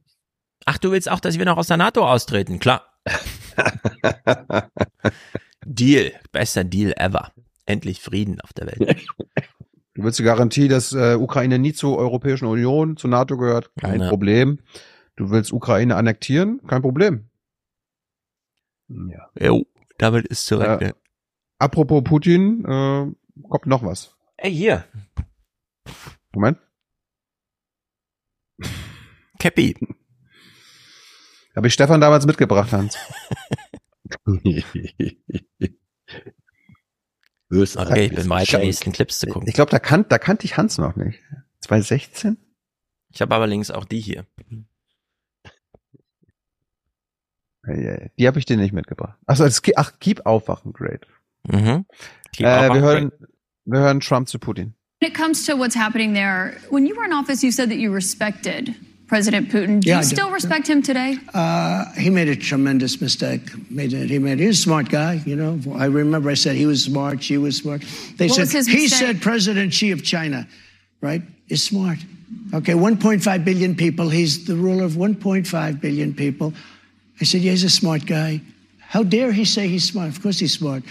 Ach, du willst auch, dass wir noch aus der NATO austreten? Klar. Deal. Bester Deal ever. Endlich Frieden auf der Welt. Du willst die Garantie, dass äh, Ukraine nie zur Europäischen Union, zur NATO gehört? Kein Ja. Problem. Du willst Ukraine annektieren? Kein Problem. Ja. Jo, damit ist zurück. Äh, apropos Putin, äh, kommt noch was. Ey, hier. Moment. Cappy. Habe ich Stefan damals mitgebracht, Hans. Okay, ich bin bereit, die nächsten Clips zu gucken. Ich glaube, da, kan da kannte ich Hans noch nicht. 2016? Ich habe aber links auch die hier. Die habe ich dir nicht mitgebracht. Achso, das, ach, Keep Aufwachen, great. Mhm. Keep Äh, Aufwachen, wir, hören, wir hören Trump zu Putin. When it comes to what's happening there, when you were in office, you said that you respected President Putin. Do Yeah, you do. still respect him today? Uh, he made a tremendous mistake. Made it. He made. He was a smart guy. You know. I remember I said he was smart. She was smart. They What said he said President Xi of China, right, is smart. Okay, 1.5 billion people. He's the ruler of 1.5 billion people. I said, yeah, he's a smart guy. How dare he say he's smart? Of course he's smart.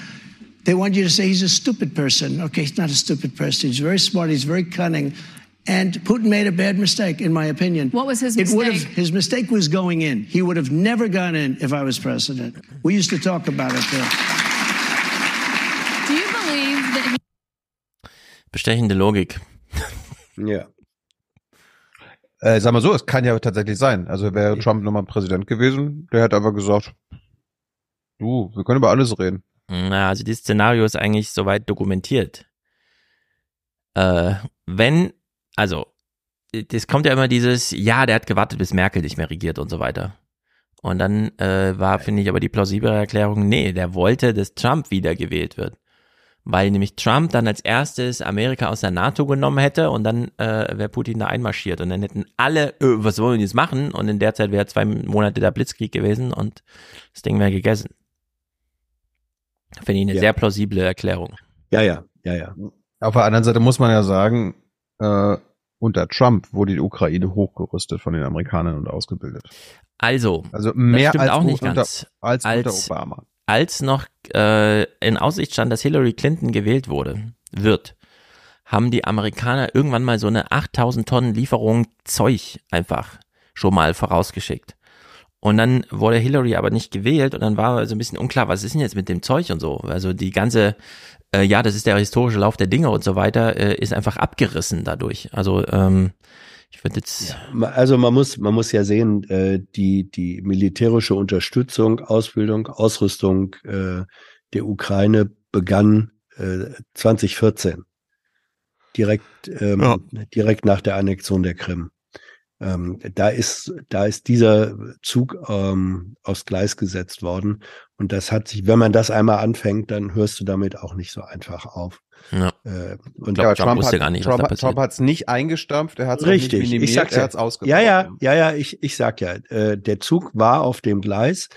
They want you to say he's a stupid person. Okay, he's not a stupid person. He's very smart. He's very cunning. And Putin made a bad mistake, in my opinion. What was his It would have, mistake? his mistake was going in. He would have never gone in if I was president. We used to talk about it there. Do you believe that he Bestechende Logik. Ja. Äh, sag mal so, es kann ja tatsächlich sein. Also wäre Trump nochmal Präsident gewesen, der hätte aber gesagt, du, wir können über alles reden. Na, also dieses Szenario ist eigentlich soweit dokumentiert. Äh, wenn, also, das kommt ja immer dieses, ja, der hat gewartet, bis Merkel nicht mehr regiert und so weiter. Und dann äh, war, finde ich, aber die plausible Erklärung, nee, der wollte, dass Trump wiedergewählt wird. Weil nämlich Trump dann als erstes Amerika aus der NATO genommen hätte und dann äh, wäre Putin da einmarschiert und dann hätten alle, äh, was wollen wir jetzt machen? Und in der Zeit wäre zwei Monate der Blitzkrieg gewesen und das Ding wäre gegessen. Finde ich eine Ja. sehr plausible Erklärung. Ja, ja, ja, ja. Auf der anderen Seite muss man ja sagen, äh, unter Trump wurde die Ukraine hochgerüstet von den Amerikanern und ausgebildet. Also, Also mehr als, auch nicht unter, ganz. als, Als- unter Obama. als noch äh, in Aussicht stand, dass Hillary Clinton gewählt wurde, wird, haben die Amerikaner irgendwann mal so eine 8000 Tonnen Lieferung Zeug einfach schon mal vorausgeschickt. Und dann wurde Hillary aber nicht gewählt und dann war so ein bisschen unklar, was ist denn jetzt mit dem Zeug und so. Also die ganze, äh, ja, das ist der historische Lauf der Dinge und so weiter, äh, ist einfach abgerissen dadurch. Also ähm, ich würde jetzt, Ma- Also man muss, man muss ja sehen, äh, die, die militärische Unterstützung, Ausbildung, Ausrüstung äh, der Ukraine begann äh, 2014, direkt, ähm, ja. direkt nach der Annexion der Krim. Ähm, da ist, da ist dieser Zug ähm, aufs Gleis gesetzt worden. Und das hat sich, wenn man das einmal anfängt, dann hörst du damit auch nicht so einfach auf. Ja. Äh, und ja, Trump, Trump, hat, gar nicht, Trump, Trump hat es nicht eingestampft, er hat es nicht minimiert, ich sag's er hat es ausgebaut. Ja, ja, ja, ja, ich, ich sag ja, äh, der Zug war auf dem Gleis,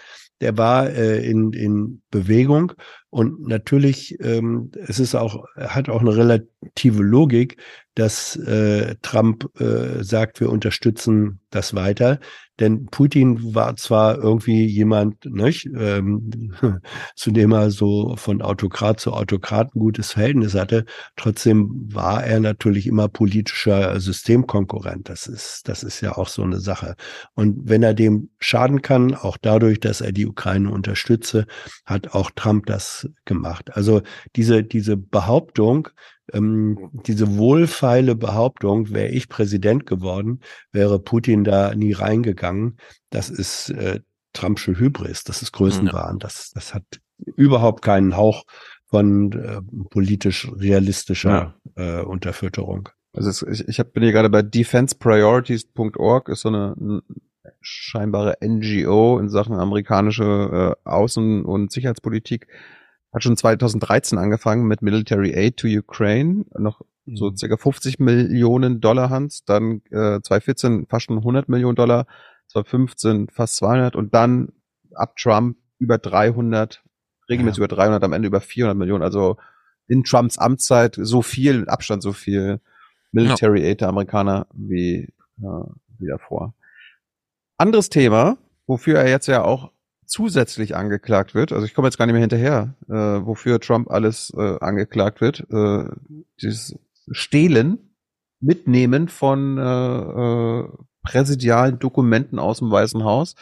der war äh, in, in Bewegung und natürlich, ähm, es ist auch, hat auch eine relative Logik, dass äh, Trump äh, sagt, wir unterstützen das weiter. Denn Putin war zwar irgendwie jemand, nicht, ähm, zu dem er so von Autokrat zu Autokrat ein gutes Verhältnis hatte, trotzdem war er natürlich immer politischer Systemkonkurrent. Das ist, das ist ja auch so eine Sache. Und wenn er dem schaden kann, auch dadurch, dass er die Ukraine unterstütze, hat auch Trump das gemacht. Also diese, diese Behauptung, ähm, diese wohlfeile Behauptung, wäre ich Präsident geworden, wäre Putin da nie reingegangen. Das ist äh, Trumpsche Hybris, das ist Größenwahn. Das, das hat überhaupt keinen Hauch von äh, politisch realistischer ja. äh, Unterfütterung. Also es, ich, ich hab, bin hier gerade bei defensepriorities.org, ist so eine, eine scheinbare NGO in Sachen amerikanische äh, Außen- und Sicherheitspolitik hat schon 2013 angefangen mit Military Aid to Ukraine, noch so mhm. circa 50 Millionen Dollar Hans, dann äh, 2014 fast schon 100 Millionen Dollar, 2015 fast 200 und dann ab Trump über 300, regelmäßig ja. über 300, am Ende über 400 Millionen, also in Trumps Amtszeit so viel, mit Abstand so viel Military ja. Aid der Amerikaner wie, äh, wie davor. Anderes Thema, wofür er jetzt ja auch zusätzlich angeklagt wird, also ich komme jetzt gar nicht mehr hinterher, äh, wofür Trump alles äh, angeklagt wird, äh, dieses Stehlen, Mitnehmen von äh, äh, präsidialen Dokumenten aus dem Weißen Haus.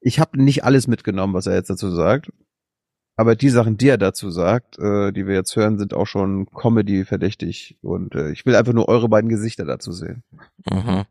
Ich habe nicht alles mitgenommen, was er jetzt dazu sagt. Aber die Sachen, die er dazu sagt, äh, die wir jetzt hören, sind auch schon Comedy verdächtig. Und äh, ich will einfach nur eure beiden Gesichter dazu sehen. Mhm.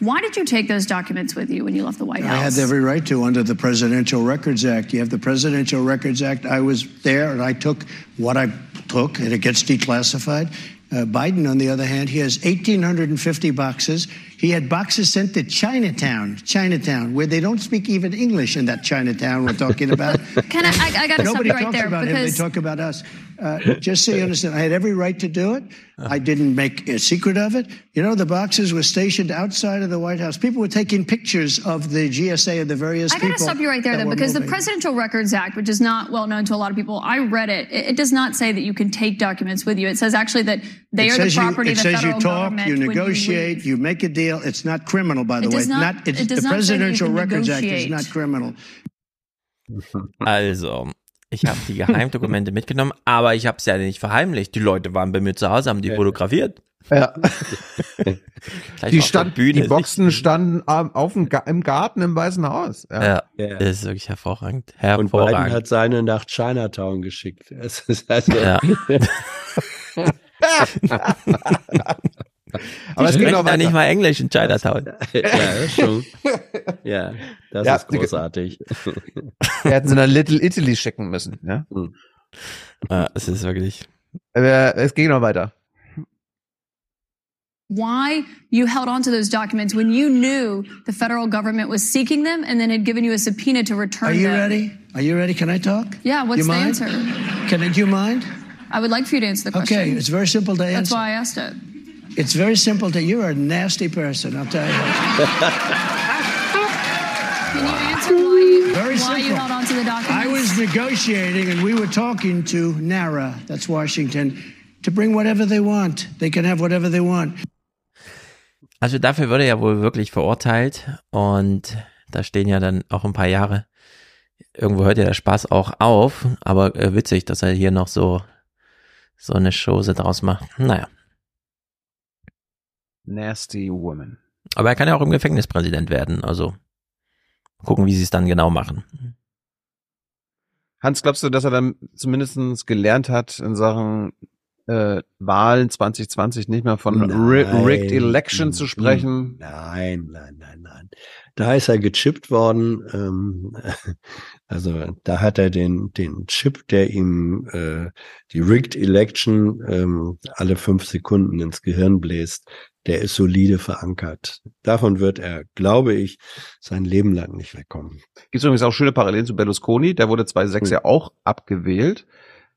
Why did you take those documents with you when you left the White House? I had every right to under the Presidential Records Act. You have the Presidential Records Act. I was there and I took what I took, and it gets declassified. Uh, Biden, on the other hand, he has 1,850 boxes. He had boxes sent to Chinatown, Chinatown, where they don't speak even English in that Chinatown we're talking about. Can I? I, I got to stop you right talks there about because him, they talk about us. Uh, just so you understand, I had every right to do it. I didn't make a secret of it. You know, the boxes were stationed outside of the White House. People were taking pictures of the GSA of the various I got to stop you right there, though, because the. Presidential Records Act, which is not well known to a lot of people, I read it. It, it does not say that you can take documents with you. It says actually that they it are the you- property it of the says federal you talk, government. you negotiate, leave. you, make a deal. It's not criminal, by the It way. not- it's, it the not Presidential Records Act is not criminal. Also, ich habe die Geheimdokumente mitgenommen, aber ich habe es ja nicht verheimlicht. Die Leute waren bei mir zu Hause, haben die fotografiert. Ja. Die, stand, Bühne. die Boxen standen auf dem, im Garten im Weißen Haus. Ja, Ja. das ist wirklich hervorragend. Und Biden Hervorragend. hat seine nach Chinatown geschickt. Es ist also, Ja. Aber es geht noch da nicht mal Englisch in Chinatown. ja, schon. Ja, das Ja, ist großartig. Wir hätten sie nach Little Italy schicken müssen. Ja? Ja, es ist wirklich. Aber es geht noch weiter. Why you held on to those documents when you knew the federal government was seeking them and then had given you a subpoena to return Are you them. ready? Are you ready? Can I talk? Yeah, what's You the mind? answer? Can I, do you mind? I would like for you to answer the question. Okay, it's very simple to That's answer. why I asked it. It's very simple to. You're a nasty person. I'll tell you. Can you answer why you, Very why you simple. held on to the documents? I was negotiating, and we were talking to NARA, that's Washington, to bring whatever they want. They can have whatever they want. Also dafür wurde er wohl wirklich verurteilt und da stehen ja dann auch ein paar Jahre. Irgendwo hört ja der Spaß auch auf, aber äh, witzig, dass er hier noch so so eine Chose draus macht. Naja, Nasty Woman. aber er kann ja auch im Gefängnis Präsident werden, also gucken, wie sie es dann genau machen. Hans, glaubst du, dass er dann zumindest gelernt hat in Sachen äh, Wahlen 2020 nicht mehr von Nein. Rigged Election zu sprechen. Nein, nein, nein, nein. Da ist er gechippt worden. Ähm, also da hat er den, den Chip, der ihm äh, die Rigged Election ähm, alle fünf Sekunden ins Gehirn bläst, der ist solide verankert. Davon wird er, glaube ich, sein Leben lang nicht wegkommen. Gibt übrigens auch schöne Parallelen zu Berlusconi. Der wurde 2006 Hm. ja auch abgewählt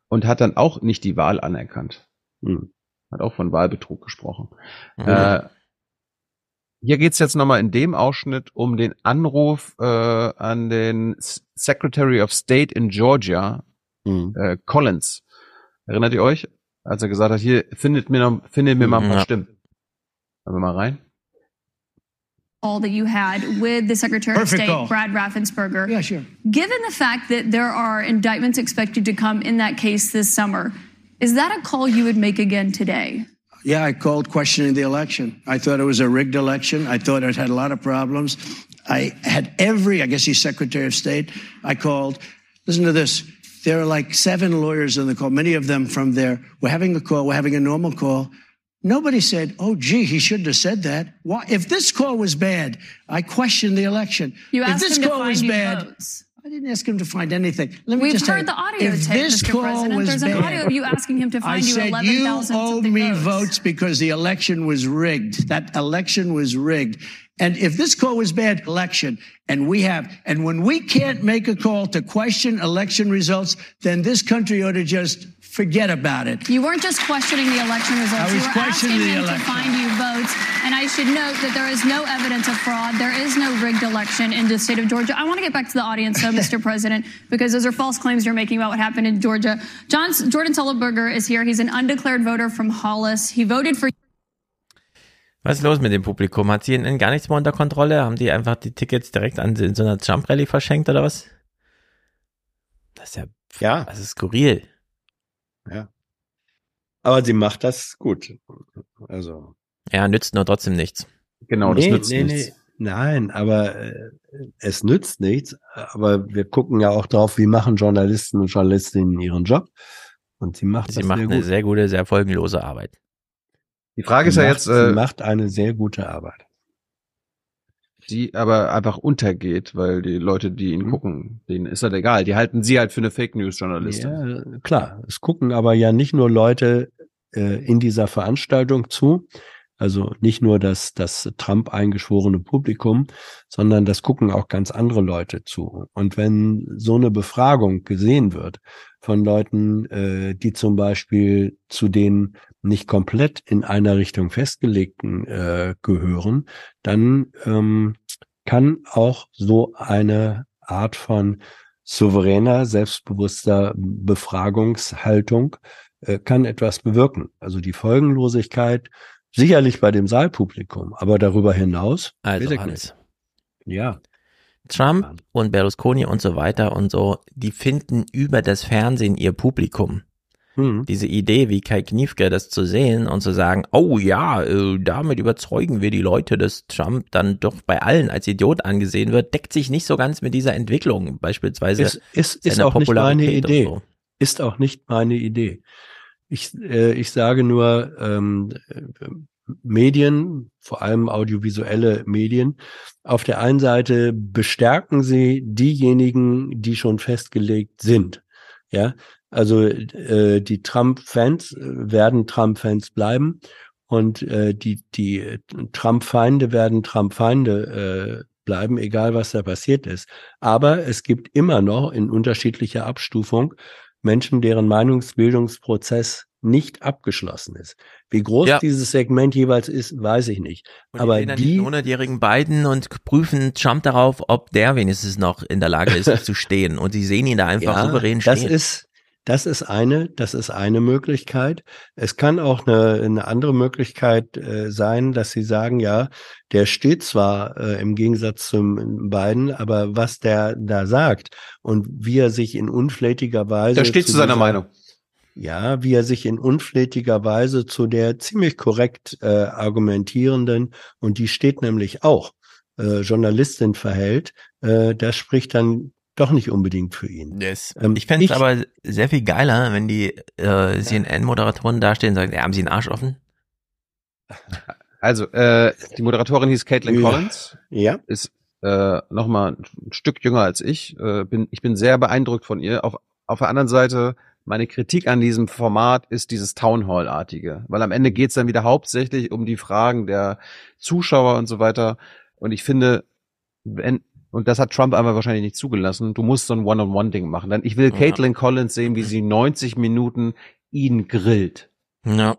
und hat dann auch nicht die Wahl anerkannt. Hm. Hat auch von Wahlbetrug gesprochen. Mhm. Äh, hier geht's jetzt nochmal in dem Ausschnitt um den Anruf äh, an den Secretary of State in Georgia, Hm. äh, Collins. Erinnert ihr euch? Als er gesagt hat, hier findet mir, noch, findet mir mal ein paar Ja. Stimmen. Hören wir mal rein. call that you had with the Secretary Perfect of State, call. Brad Raffensperger. Yeah, sure. Given the fact that there are indictments expected to come in that case this summer, is that a call you would make again today? Yeah, I called questioning the election. I thought it was a rigged election. I thought it had a lot of problems. I had every, I guess he's Secretary of State. I called. Listen to this. There are like seven lawyers in the call, many of them from there. We're having a call. We're having a normal call. Nobody said, oh, gee, he shouldn't have said that. Why? If this call was bad, I questioned the election. You if asked this him to call find was bad, votes. I didn't ask him to find anything. Let me We've just heard the audio if tape, this Mr. call President. was There's an bad, audio of you asking him to I find you said 11,000 you owe me votes. votes because the election was rigged. That election was rigged. And if this call was bad, election, and we have, and when we can't make a call to question election results, then this country ought to just forget about it. You weren't just questioning the election results. I you were questioning asking the him election. to find you votes. And I should note that there is no evidence of fraud. There is no rigged election in the state of Georgia. I want to get back to the audience, though, Mr. President, because those are false claims you're making about what happened in Georgia. John, Jordan Sullenberger is here. He's an undeclared voter from Hollis. He voted for Was ist los mit dem Publikum? Hat CNN gar nichts mehr unter Kontrolle? Haben die einfach die Tickets direkt an in so einer Jump Rally verschenkt oder was? Das ist ja, Ja. das ist skurril. Ja. Aber sie macht das gut. Also. Ja, nützt nur trotzdem nichts. Genau, das nützt nichts. Nein, aber äh, es nützt nichts. Aber wir gucken ja auch drauf, wie machen Journalisten und Journalistinnen ihren Job. Und sie macht Sie das macht sehr eine gut. sehr gute, sehr folgenlose Arbeit. Die Frage ist Sie ja macht, jetzt, sie äh, macht eine sehr gute Arbeit. die aber einfach untergeht, weil die Leute, die ihn gucken, denen ist das egal. Die halten sie halt für eine Fake News Journalistin. Ja, klar. Es gucken aber ja nicht nur Leute äh, in dieser Veranstaltung zu, also nicht nur das, das Trump eingeschworene Publikum, sondern das gucken auch ganz andere Leute zu. Und wenn so eine Befragung gesehen wird von Leuten, äh, die zum Beispiel zu den nicht komplett in einer Richtung festgelegten äh, gehören, dann ähm, kann auch so eine Art von souveräner, selbstbewusster Befragungshaltung äh, kann etwas bewirken. Also die Folgenlosigkeit sicherlich bei dem Saalpublikum, aber darüber hinaus. Also Hans. Ja. Trump und Berlusconi und so weiter und so, die finden über das Fernsehen ihr Publikum. Hm. Diese Idee, wie Kai Kniefke das zu sehen und zu sagen, oh ja, äh, damit überzeugen wir die Leute, dass Trump dann doch bei allen als Idiot angesehen wird, deckt sich nicht so ganz mit dieser Entwicklung, beispielsweise Ist, ist, ist auch nicht meine Idee. so. Ist auch nicht meine Idee. Ich, äh, ich sage nur, ähm, äh, Medien, vor allem audiovisuelle Medien, auf der einen Seite bestärken sie diejenigen, die schon festgelegt sind. Ja, also äh, die Trump-Fans äh, werden Trump-Fans bleiben und äh, die die äh, Trump-Feinde werden Trump-Feinde äh, bleiben, egal was da passiert ist. Aber es gibt immer noch in unterschiedlicher Abstufung Menschen, deren Meinungsbildungsprozess nicht abgeschlossen ist. Wie groß Ja. dieses Segment jeweils ist, weiß ich nicht. Und Aber die die, den 100-jährigen Biden und prüfen Trump darauf, ob der wenigstens noch in der Lage ist zu stehen. Und sie sehen ihn da einfach souverän stehen. Das ist, das ist eine, das ist eine Möglichkeit. Es kann auch eine, eine andere Möglichkeit äh, sein, dass sie sagen, ja, der steht zwar äh, im Gegensatz zum Biden, aber was der da sagt und wie er sich in unflätiger Weise Der steht zu seiner dieser- Meinung. ja, wie er sich in unflätiger Weise zu der ziemlich korrekt äh, argumentierenden, und die steht nämlich auch, äh, Journalistin verhält, äh, das spricht dann doch nicht unbedingt für ihn. Yes. Ähm, ich fände es aber sehr viel geiler, wenn die äh, CNN-Moderatoren dastehen und sagen, ja, haben sie einen Arsch offen? Also, äh, die Moderatorin hieß Caitlin Ja. Collins. Ja. Ist äh, nochmal ein Stück jünger als ich. Äh, bin, ich bin sehr beeindruckt von ihr. Auf, auf der anderen Seite, meine Kritik an diesem Format ist dieses Town Hall-artige. Weil am Ende geht's dann wieder hauptsächlich um die Fragen der Zuschauer und so weiter. Und ich finde, wenn, und das hat Trump einfach wahrscheinlich nicht zugelassen, du musst so ein One-on-One-Ding machen. Denn ich will Ja. Caitlin Collins sehen, wie sie 90 Minuten ihn grillt. Ja.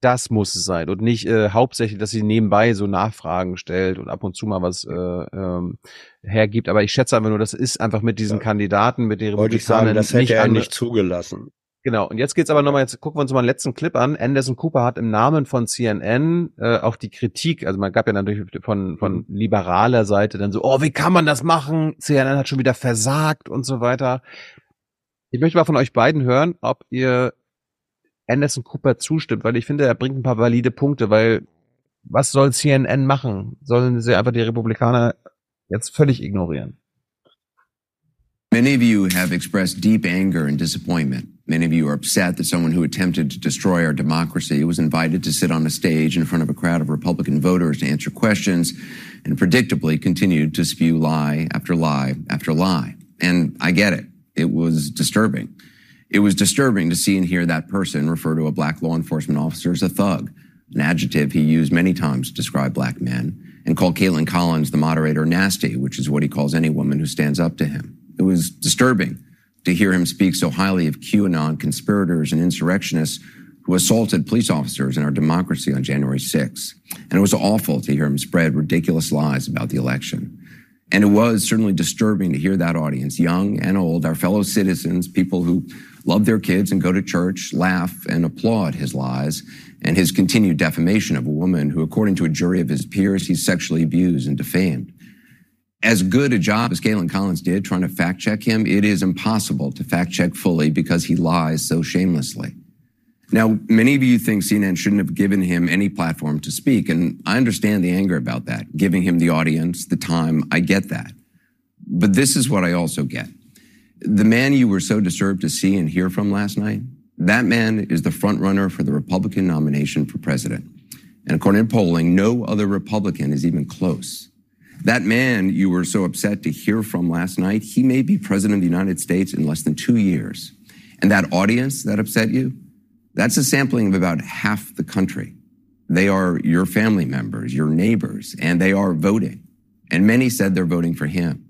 Das muss es sein und nicht äh, hauptsächlich, dass sie nebenbei so Nachfragen stellt und ab und zu mal was äh, ähm, hergibt. Aber ich schätze einfach nur, das ist einfach mit diesen Kandidaten, mit den Wollte ich sagen, Republikanern das hätte nicht er nicht zugelassen. Genau. Und jetzt geht's aber nochmal, jetzt gucken wir uns mal den letzten Clip an. Anderson Cooper hat im Namen von CNN äh, auch die Kritik, also man gab ja natürlich von, von liberaler Seite dann so, oh, wie kann man das machen? CNN hat schon wieder versagt und so weiter. Ich möchte mal von euch beiden hören, ob ihr Anderson Cooper zustimmt, weil ich finde, er bringt ein paar valide Punkte, weil was soll CNN machen? Sollen sie einfach die Republikaner jetzt völlig ignorieren? Many of you have expressed deep anger and disappointment. Many of you are upset that someone who attempted to destroy our democracy was invited to sit on a stage in front of a crowd of Republican voters to answer questions and predictably continued to spew lie after lie after lie. And I get it. It was disturbing. It was disturbing to see and hear that person refer to a black law enforcement officer as a thug, an adjective he used many times to describe black men, and call Caitlin Collins, the moderator, nasty, which is what he calls any woman who stands up to him. It was disturbing to hear him speak so highly of QAnon conspirators and insurrectionists who assaulted police officers in our democracy on January 6th. And it was awful to hear him spread ridiculous lies about the election. And it was certainly disturbing to hear that audience, young and old, our fellow citizens, people who love their kids and go to church, laugh and applaud his lies and his continued defamation of a woman who, according to a jury of his peers, he sexually abused and defamed. As good a job as Galen Collins did trying to fact check him, it is impossible to fact check fully because he lies so shamelessly. Now, many of you think CNN shouldn't have given him any platform to speak, and I understand the anger about that, giving him the audience, the time. I get that. But this is what I also get. The man you were so disturbed to see and hear from last night, that man is the front runner for the Republican nomination for president. And according to polling, no other Republican is even close. That man you were so upset to hear from last night, he may be president of the United States in less than two years. And that audience that upset you, that's a sampling of about half the country. They are your family members, your neighbors, and they are voting. And many said they're voting for him.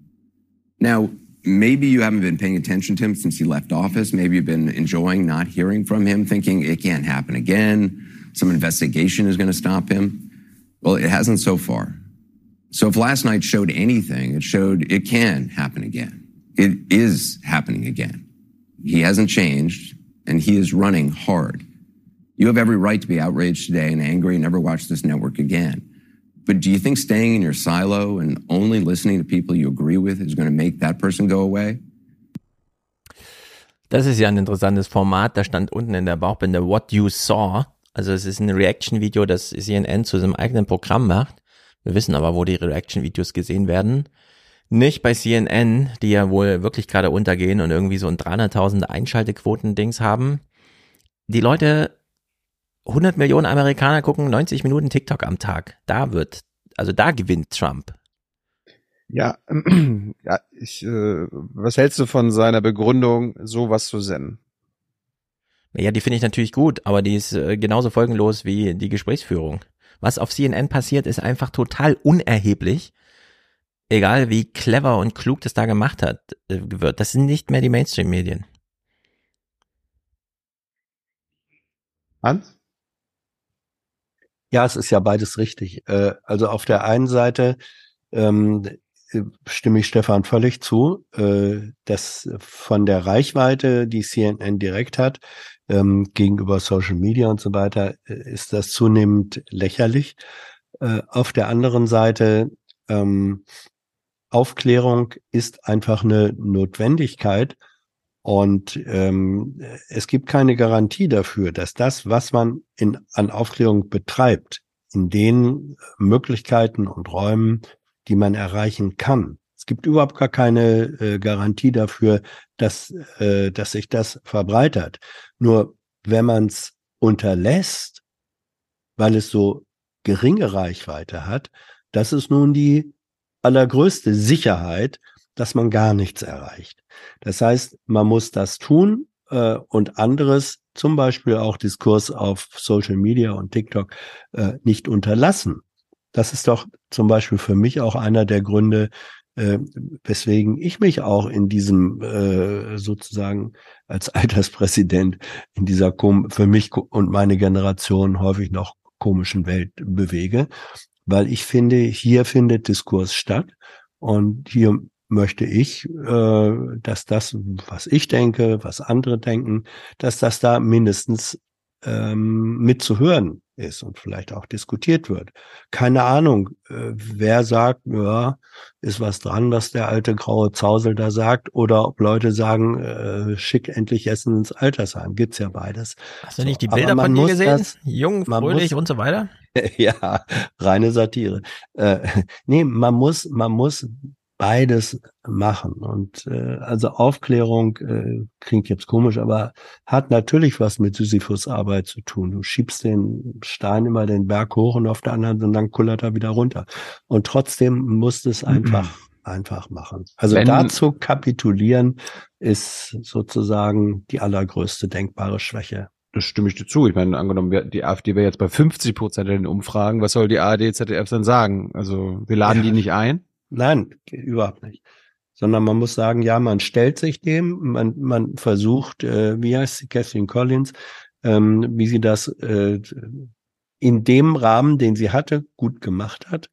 Now, maybe you haven't been paying attention to him since he left office. Maybe you've been enjoying not hearing from him, thinking it can't happen again. Some investigation is going to stop him. Well, it hasn't so far. So if last night showed anything, it showed it can happen again. It is happening again. He hasn't changed and he is running hard. You have every right to be outraged today and angry and never watch this network again. But do you think staying in your silo and only listening to people you agree with is going to make that person go away? Das ist ja ein interessantes Format. Da stand unten in der Bauchbinde What You Saw. Also es ist ein Reaction-Video, das CNN zu seinem eigenen Programm macht. Wir wissen aber, wo die Reaction-Videos gesehen werden. Nicht bei CNN, die ja wohl wirklich gerade untergehen und irgendwie so ein 300.000 Einschaltequoten-Dings haben. Die Leute, 100 Millionen Amerikaner gucken 90 Minuten TikTok am Tag. Da wird, also da gewinnt Trump. Ja, ja ich, äh, was hältst du von seiner Begründung, sowas zu senden? Ja, die finde ich natürlich gut, aber die ist äh, genauso folgenlos wie die Gesprächsführung. Was auf CNN passiert, ist einfach total unerheblich. Egal wie clever und klug das da gemacht hat, äh, wird. Das sind nicht mehr die Mainstream-Medien. Hans? Ja, es ist ja beides richtig. Äh, Also auf der einen Seite ähm, äh, stimme ich Stefan völlig zu, äh, dass von der Reichweite, die CNN direkt hat, ähm, gegenüber Social Media und so weiter, äh, ist das zunehmend lächerlich. Äh, Auf der anderen Seite, ähm, Aufklärung ist einfach eine Notwendigkeit. Und ähm, es gibt keine Garantie dafür, dass das, was man in, an Aufklärung betreibt, in den Möglichkeiten und Räumen, die man erreichen kann, Es gibt überhaupt gar keine äh, Garantie dafür, dass, äh, dass sich das verbreitert. Nur wenn man es unterlässt, weil es so geringe Reichweite hat, das ist nun die allergrößte Sicherheit, dass man gar nichts erreicht. Das heißt, man muss das tun äh, und anderes, zum Beispiel auch Diskurs auf Social Media und TikTok, äh, nicht unterlassen. Das ist doch zum Beispiel für mich auch einer der Gründe, äh, weswegen ich mich auch in diesem äh, sozusagen als Alterspräsident in dieser für mich und meine Generation häufig noch komischen Welt bewege, weil ich finde, hier findet Diskurs statt und hier möchte ich, äh, dass das, was ich denke, was andere denken, dass das da mindestens ähm, mitzuhören ist und vielleicht auch diskutiert wird. Keine Ahnung, äh, wer sagt, ja, ist was dran, was der alte graue Zausel da sagt, oder ob Leute sagen, äh, schick endlich Essen ins Altersheim. Gibt's ja beides. Hast du nicht die Bilder von dir gesehen? Das, Jung, fröhlich muss, und so weiter? ja, reine Satire. Äh, nee, man muss, man muss beides machen. Und äh, also Aufklärung äh, klingt jetzt komisch, aber hat natürlich was mit Sisyphus-Arbeit zu tun. Du schiebst den Stein immer den Berg hoch und auf der anderen und dann kullert er wieder runter. Und trotzdem musst es einfach einfach machen. Also Wenn, dazu kapitulieren ist sozusagen die allergrößte denkbare Schwäche. Das stimme ich dir zu. Ich meine, angenommen, die AfD wäre jetzt bei 50 Prozent in den Umfragen. Was soll die ARD, ZDF dann sagen? Also wir laden ja. die nicht ein? Nein, überhaupt nicht. Sondern man muss sagen, ja, man stellt sich dem, man, man versucht, äh, wie heißt sie, Catherine Collins, ähm, wie sie das äh, in dem Rahmen, den sie hatte, gut gemacht hat.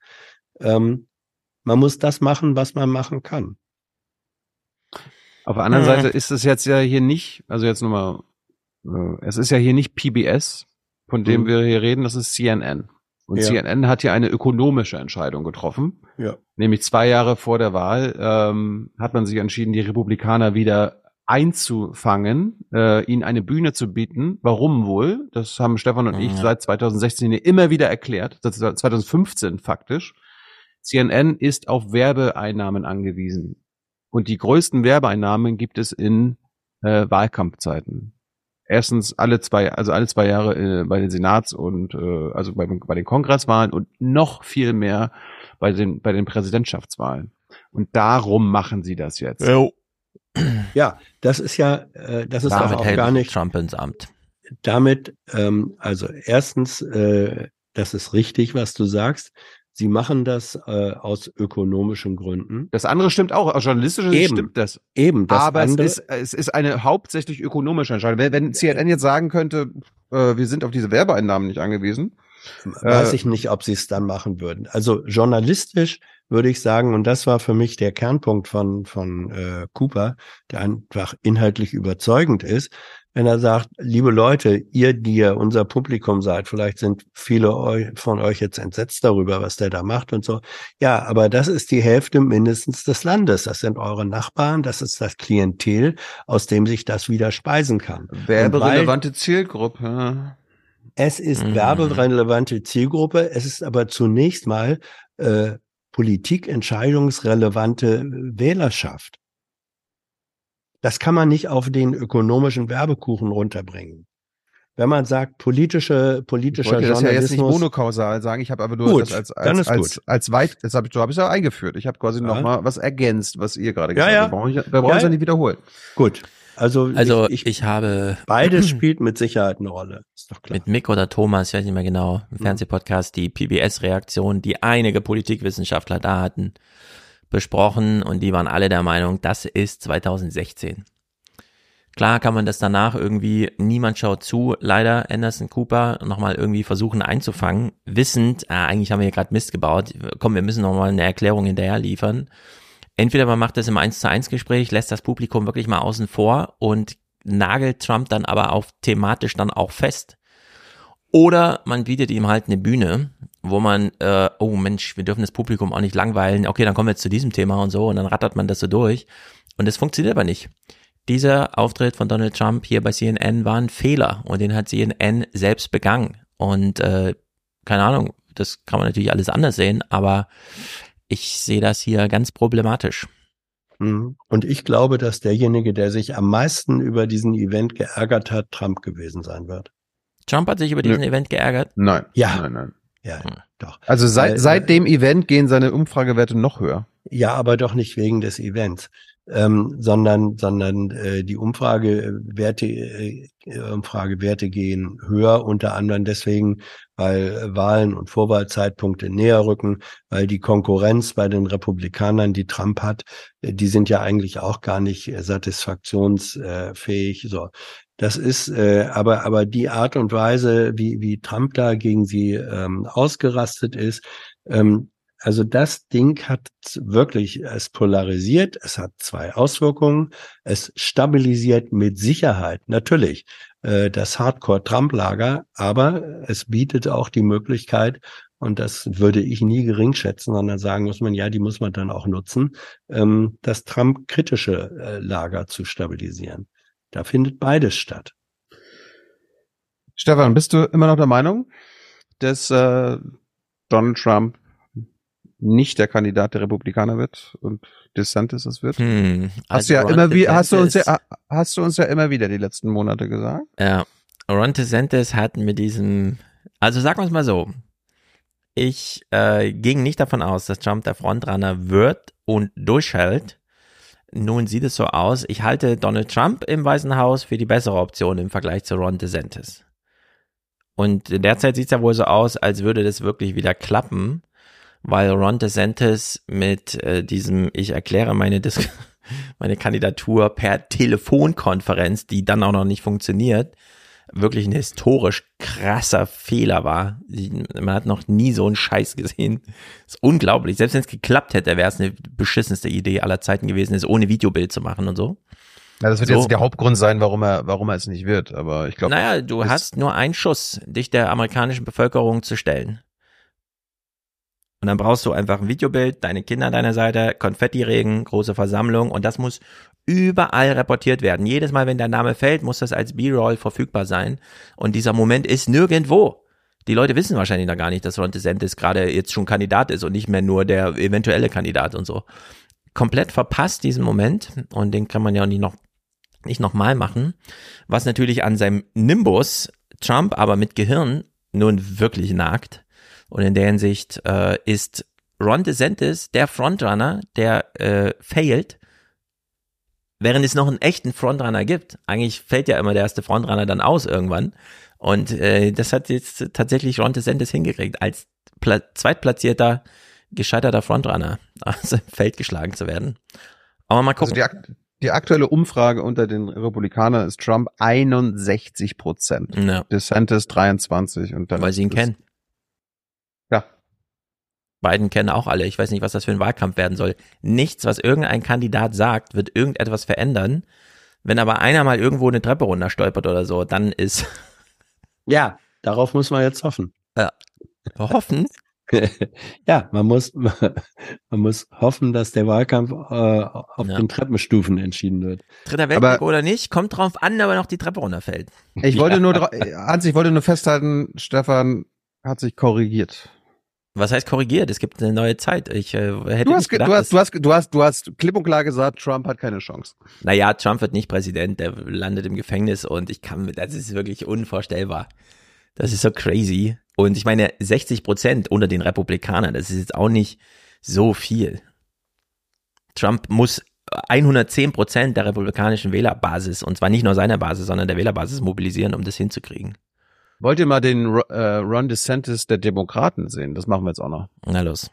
Ähm, man muss das machen, was man machen kann. Auf der anderen Seite ist es jetzt ja hier nicht, also jetzt nochmal, äh, es ist ja hier nicht PBS, von dem mhm. wir hier reden, das ist CNN. Und ja. CNN hat hier eine ökonomische Entscheidung getroffen. Ja. Nämlich zwei Jahre vor der Wahl ähm, hat man sich entschieden, die Republikaner wieder einzufangen, äh, ihnen eine Bühne zu bieten. Warum wohl? Das haben Stefan und ja. ich seit 2016 immer wieder erklärt. Das ist 2015 faktisch. CNN ist auf Werbeeinnahmen angewiesen. Und die größten Werbeeinnahmen gibt es in äh, Wahlkampfzeiten erstens alle zwei, also alle zwei Jahre äh, bei den Senats- und äh, also bei, bei den Kongresswahlen und noch viel mehr bei den bei den Präsidentschaftswahlen. Und darum machen sie das jetzt. Jo. Ja, das ist ja, äh, das ist Damit auch gar nicht Trump ins Amt. Damit, ähm, also erstens, äh, das ist richtig, was du sagst. Sie machen das äh, aus ökonomischen Gründen. Das andere stimmt auch. Aus journalistischer Sicht stimmt das. Eben. Das Aber andere, es, ist, es ist eine hauptsächlich ökonomische Entscheidung. Wenn, wenn CNN jetzt sagen könnte, äh, wir sind auf diese Werbeeinnahmen nicht angewiesen. Weiß äh, ich nicht, ob sie es dann machen würden. Also journalistisch würde ich sagen, und das war für mich der Kernpunkt von, von äh, Cooper, der einfach inhaltlich überzeugend ist, wenn er sagt, liebe Leute, ihr, die ja unser Publikum seid, vielleicht sind viele von euch jetzt entsetzt darüber, was der da macht und so. Ja, aber das ist die Hälfte mindestens des Landes. Das sind eure Nachbarn, das ist das Klientel, aus dem sich das wieder speisen kann. Werberelevante Zielgruppe. Es ist mhm. werberelevante Zielgruppe. Es ist aber zunächst mal äh, politikentscheidungsrelevante Wählerschaft. Das kann man nicht auf den ökonomischen Werbekuchen runterbringen. Wenn man sagt, politische, politischer ich Journalismus. das ja jetzt nicht monokausal sagen, ich habe aber nur gut, das als, als, als, als weit, das habe ich, so hab ich ja eingeführt. Ich habe quasi ja. nochmal was ergänzt, was ihr gerade gesagt ja, habt. Ja. Wir brauchen es ja, ja nicht wiederholen. Gut. Also, also ich, ich, ich, habe beides spielt mit Sicherheit eine Rolle. Ist doch klar. Mit Mick oder Thomas, ich weiß nicht mehr genau, im Fernsehpodcast, die PBS-Reaktion, die einige Politikwissenschaftler da hatten, besprochen und die waren alle der Meinung, das ist 2016. Klar kann man das danach irgendwie, niemand schaut zu, leider Anderson Cooper nochmal irgendwie versuchen einzufangen, wissend, ah, eigentlich haben wir hier gerade Mist gebaut, komm, wir müssen nochmal eine Erklärung hinterher liefern. Entweder man macht das im 1 zu 1 Gespräch, lässt das Publikum wirklich mal außen vor und nagelt Trump dann aber auch thematisch dann auch fest. Oder man bietet ihm halt eine Bühne, wo man, äh, oh Mensch, wir dürfen das Publikum auch nicht langweilen, okay, dann kommen wir jetzt zu diesem Thema und so und dann rattert man das so durch. Und das funktioniert aber nicht dieser Auftritt von Donald Trump hier bei CNN war ein Fehler und den hat CNN selbst begangen. Und äh, keine Ahnung, das kann man natürlich alles anders sehen, aber Ich sehe das hier ganz problematisch. Mhm. Und ich glaube, dass derjenige, der sich am meisten über diesen Event geärgert hat, Trump gewesen sein wird. Trump hat sich über diesen Nö. Event geärgert? Nein. Ja. Nein, nein. Ja, doch. Also seit, Weil, seit äh, dem Event gehen seine Umfragewerte noch höher. Ja, aber doch nicht wegen des Events, ähm, sondern sondern äh, die Umfragewerte äh, Umfragewerte gehen höher unter anderem deswegen, weil Wahlen und Vorwahlzeitpunkte näher rücken, weil die Konkurrenz bei den Republikanern, die Trump hat, äh, die sind ja eigentlich auch gar nicht äh, satisfaktionsfähig. So, das ist äh, aber aber die Art und Weise, wie wie Trump da gegen sie ähm, ausgerastet ist. Ähm, also das Ding hat wirklich es polarisiert. Es hat zwei Auswirkungen. Es stabilisiert mit Sicherheit natürlich äh, das Hardcore-Trump-Lager, aber es bietet auch die Möglichkeit, und das würde ich nie gering schätzen, sondern sagen muss man, ja, die muss man dann auch nutzen, ähm, das Trump-kritische äh, Lager zu stabilisieren. Da findet beides statt. Stefan, bist du immer noch der Meinung, dass äh, Donald Trump nicht der Kandidat der Republikaner wird und DeSantis es wird? Hm, hast also du ja Ron immer wie, hast du uns DeSantis- ja, hast du uns ja immer wieder die letzten Monate gesagt. Ja, Ron DeSantis hat mit diesem, also sagen wir es mal so, ich äh, ging nicht davon aus, dass Trump der Frontrunner wird und durchhält. Nun sieht es so aus, ich halte Donald Trump im Weißen Haus für die bessere Option im Vergleich zu Ron DeSantis. Und derzeit sieht es ja wohl so aus, als würde das wirklich wieder klappen, weil Ron DeSantis mit äh, diesem, ich erkläre meine, Dis meine Kandidatur per Telefonkonferenz, die dann auch noch nicht funktioniert, wirklich ein historisch krasser Fehler war. Man hat noch nie so einen Scheiß gesehen. ist unglaublich. Selbst wenn es geklappt hätte, wäre es eine beschissenste Idee aller Zeiten gewesen, es ohne Videobild zu machen und so. Ja, das wird So. jetzt der Hauptgrund sein, warum er, warum er es nicht wird. Aber ich glaube. Naja, du hast nur einen Schuss, dich der amerikanischen Bevölkerung zu stellen. Und dann brauchst du einfach ein Videobild, deine Kinder an deiner Seite, Konfettiregen, große Versammlung und das muss überall reportiert werden. Jedes Mal, wenn dein Name fällt, muss das als B-Roll verfügbar sein. Und dieser Moment ist nirgendwo. Die Leute wissen wahrscheinlich noch gar nicht, dass Ron DeSantis gerade jetzt schon Kandidat ist und nicht mehr nur der eventuelle Kandidat und so. Komplett verpasst diesen Moment und den kann man ja auch nicht noch nicht nochmal machen, was natürlich an seinem Nimbus Trump aber mit Gehirn nun wirklich nagt. Und in der Hinsicht äh, ist Ron DeSantis der Frontrunner, der äh, failt, während es noch einen echten Frontrunner gibt. Eigentlich fällt ja immer der erste Frontrunner dann aus irgendwann. Und äh, das hat jetzt tatsächlich Ron DeSantis hingekriegt, als Pla zweitplatzierter, gescheiterter Frontrunner aus dem Feld geschlagen zu werden. Aber mal Also gucken. die, ak- die aktuelle Umfrage unter den Republikanern ist Trump 61 Prozent. Ja. DeSantis 23 und dann. Weil sie ihn kennen. Ja. Biden kennen auch alle. Ich weiß nicht, was das für ein Wahlkampf werden soll. Nichts, was irgendein Kandidat sagt, wird irgendetwas verändern. Wenn aber einer mal irgendwo eine Treppe runterstolpert oder so, dann ist Ja, darauf muss man jetzt hoffen. Ja. Hoffen? ja, man muss, man muss hoffen, dass der Wahlkampf äh, auf Ja. den Treppenstufen entschieden wird. Dritter Weltkrieg oder nicht, kommt drauf an, aber noch die Treppe runterfällt. Ich wollte nur, dra- Hans, ich wollte nur festhalten, Stefan hat sich korrigiert. Was heißt korrigiert? Es gibt eine neue Zeit. Ich äh, hätte Du hast, gedacht, du, hast, du, hast, du, hast, du hast klipp und klar gesagt, Trump hat keine Chance. Naja, Trump wird nicht Präsident, der landet im Gefängnis und ich kann mit, das ist wirklich unvorstellbar. Das ist so crazy. Und ich meine, 60 Prozent unter den Republikanern, das ist jetzt auch nicht so viel. Trump muss 110 Prozent der republikanischen Wählerbasis, und zwar nicht nur seiner Basis, sondern der Wählerbasis mobilisieren, um das hinzukriegen. Wollt ihr mal den äh, Ron DeSantis der Demokraten sehen? Das machen wir jetzt auch noch. Na los.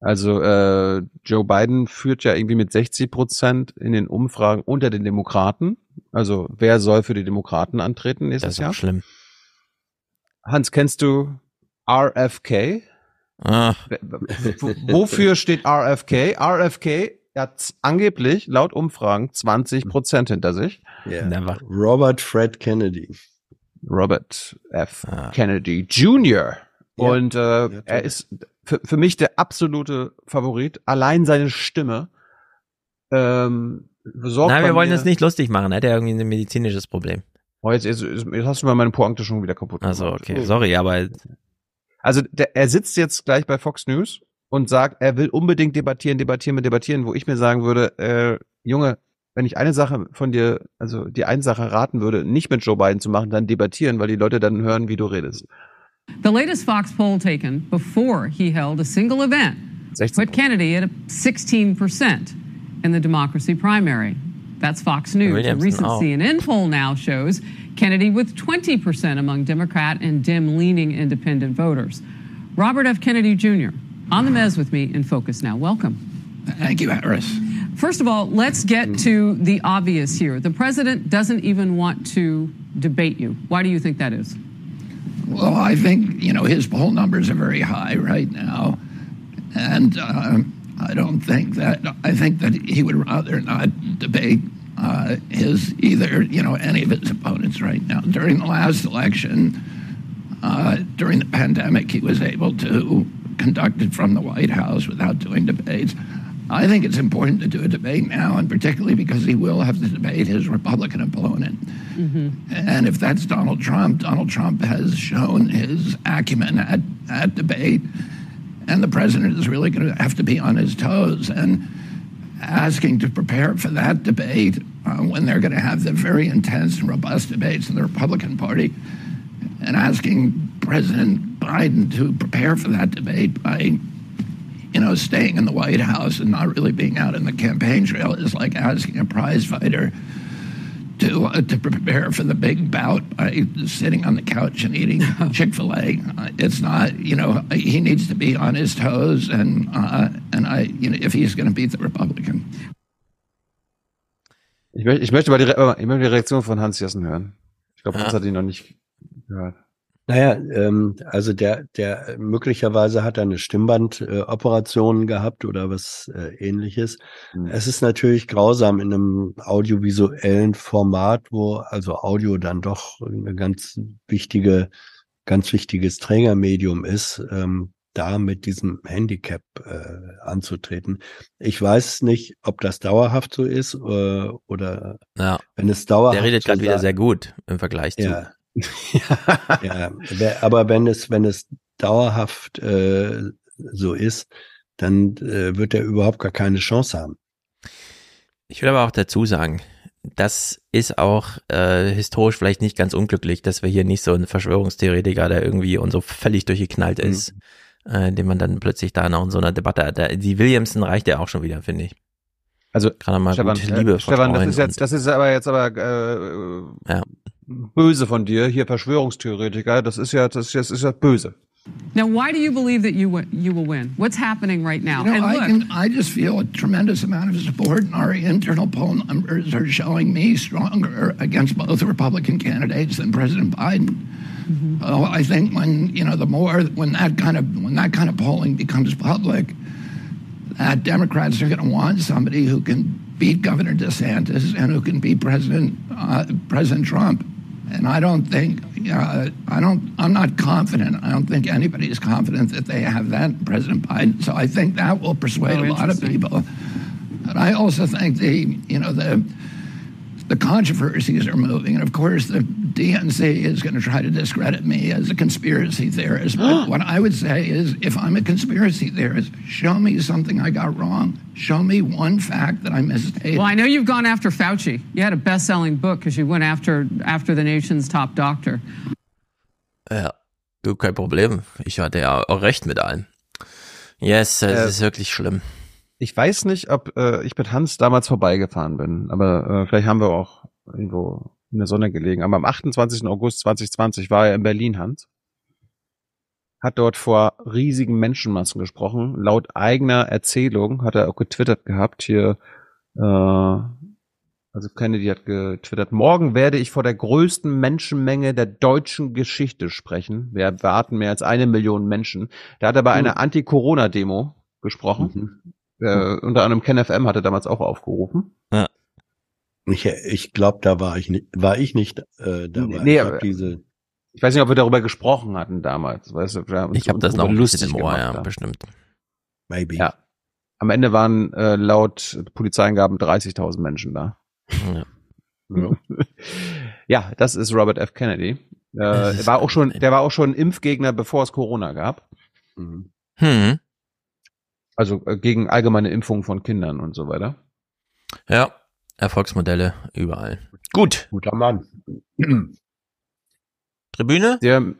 Also äh, Joe Biden führt ja irgendwie mit 60 Prozent in den Umfragen unter den Demokraten. Also wer soll für die Demokraten antreten nächstes Das ist auch Jahr? schlimm. Hans, kennst du RFK? Ah. W- Wofür steht RFK? RFK hat angeblich laut Umfragen 20 Prozent hinter sich. Never. Robert Fred Kennedy. Robert F. Ah. Kennedy Jr. Ja. Und äh, er ist für, für mich der absolute Favorit. Allein seine Stimme ähm, sorgt Nein, wir wollen das nicht lustig machen. Hat er irgendwie ein medizinisches Problem? Oh, jetzt, jetzt, jetzt hast du mal meine Pointe schon wieder kaputt Also gemacht. okay, sorry, aber Also der, er sitzt jetzt gleich bei Fox News und sagt, er will unbedingt debattieren, debattieren, debattieren, wo ich mir sagen würde, äh, Junge, wenn ich eine Sache von dir, also die eine Sache raten würde, nicht mit Joe Biden zu machen, dann debattieren, weil die Leute dann hören, wie du redest. The latest Fox poll taken before he held a single event 16. put Kennedy at 16% in the democracy primary. That's Fox News. A Williamson recent auch. CNN poll now shows Kennedy with 20% among Democrat and dim leaning independent voters. Robert F. Kennedy Jr. on the mez with me in Focus Now. Welcome. Thank you, Harris. First of all, let's get to the obvious here. The president doesn't even want to debate you. Why do you think that is? Well, I think, you know, his poll numbers are very high right now. And uh, I don't think that, I think that he would rather not debate uh, his, either, you know, any of his opponents right now. During the last election, uh, during the pandemic, he was able to conduct it from the White House without doing debates. I think it's important to do a debate now, and particularly because he will have to debate his Republican opponent. And if that's Donald Trump, Donald Trump has shown his acumen at, at debate. And the president is really going to have to be on his toes and asking to prepare for that debate uh, when they're going to have the very intense and robust debates in the Republican Party and asking President Biden to prepare for that debate by, you know, staying in the White House and not really being out in the campaign trail is like asking a prize fighter to uh, to prepare for the big bout by sitting on the couch and eating Chick Fil A. Uh, it's not, you know, he needs to be on his toes, and uh, and I, you know, if he's going to beat the Republican. Ich, möchte, ich möchte mal die, Re- ich möchte die Reaktion von Hans Jessen hören. Ich glaube, Hans Ja. hat ihn noch nicht gehört. Naja, ähm, also der, der möglicherweise hat er eine Stimmbandoperation gehabt oder was äh, ähnliches. Es ist natürlich grausam in einem audiovisuellen Format, wo also Audio dann doch eine ganz wichtige, ganz wichtiges Trägermedium ist, ähm, da mit diesem Handicap äh, anzutreten. Ich weiß nicht, ob das dauerhaft so ist äh, oder Ja. wenn es dauerhaft Der redet gerade wieder sehr gut im Vergleich zu. ja. Ja, aber wenn es, wenn es dauerhaft äh, so ist, dann äh, wird er überhaupt gar keine Chance haben. Ich will aber auch dazu sagen, das ist auch äh, historisch vielleicht nicht ganz unglücklich, dass wir hier nicht so einen Verschwörungstheoretiker, der irgendwie und so völlig durchgeknallt Mhm. ist, äh, den man dann plötzlich da noch in so einer Debatte hat. Die Williamson reicht ja auch schon wieder, finde ich. Also Kann er mal Stefan, gut äh, Liebe Stefan, das ist jetzt, das ist aber jetzt aber äh, Ja. Böse von dir, hier Verschwörungstheoretiker. Das ist ja, das ist, das ist ja böse. Now, why do you believe that you, you will win? What's happening right now? You know, and I look, can. I just feel a tremendous amount of support, and our internal poll numbers are showing me stronger against both Republican candidates than President Biden. Oh, I think when you know the more when that kind of when that kind of polling becomes public, that Democrats are going to want somebody who can beat Governor DeSantis and who can beat President uh, President Trump. And I don't think uh, I don't I'm not confident. I don't think anybody is confident that they have that President Biden. So I think that will persuade Oh, a lot of people. And I also think the you know the the controversies are moving, and of course the DNC is going to try to discredit me as a conspiracy theorist. But what I would say is, if I'm a conspiracy theorist, show me something I got wrong. Show me one fact that I misstated. well, I know you've gone after Fauci. You had a best-selling book because you went after after the nation's top doctor. Ja, du, kein Problem. Ich hatte ja auch recht mit allem. Yes, es Äh, ist wirklich schlimm. Ich weiß nicht, ob äh, ich mit Hans damals vorbeigefahren bin, aber äh, vielleicht haben wir auch irgendwo in der Sonne gelegen. Aber am 28. August 2020 war er in Berlin, Hans. Hat dort vor riesigen Menschenmassen gesprochen. Laut eigener Erzählung hat er auch getwittert gehabt hier. Äh, also Kennedy hat getwittert, morgen werde ich vor der größten Menschenmenge der deutschen Geschichte sprechen. Wir erwarten mehr als eine Million Menschen. Da hat er bei einer Anti-Corona-Demo gesprochen. Äh, unter anderem KenFM hatte damals auch aufgerufen. Ja. Ich, ich glaube, da war ich nicht, war ich nicht äh, dabei. Nee, ich aber- diese, Ich weiß nicht, ob wir darüber gesprochen hatten damals. Weißt du, wir haben Ich habe das noch lustig im Ohr, gemacht, ja, da. bestimmt. maybe. Ja. Am Ende waren äh, laut Polizeiangaben 30.000 Menschen da. Ja. Ja. Ja, das ist Robert F. Kennedy. Äh, er war auch schon, der war auch schon Impfgegner, bevor es Corona gab. Mhm. Hm. Also äh, gegen allgemeine Impfungen von Kindern und so weiter. Ja, Erfolgsmodelle überall. Gut. Guter Mann. Tribüne? Der,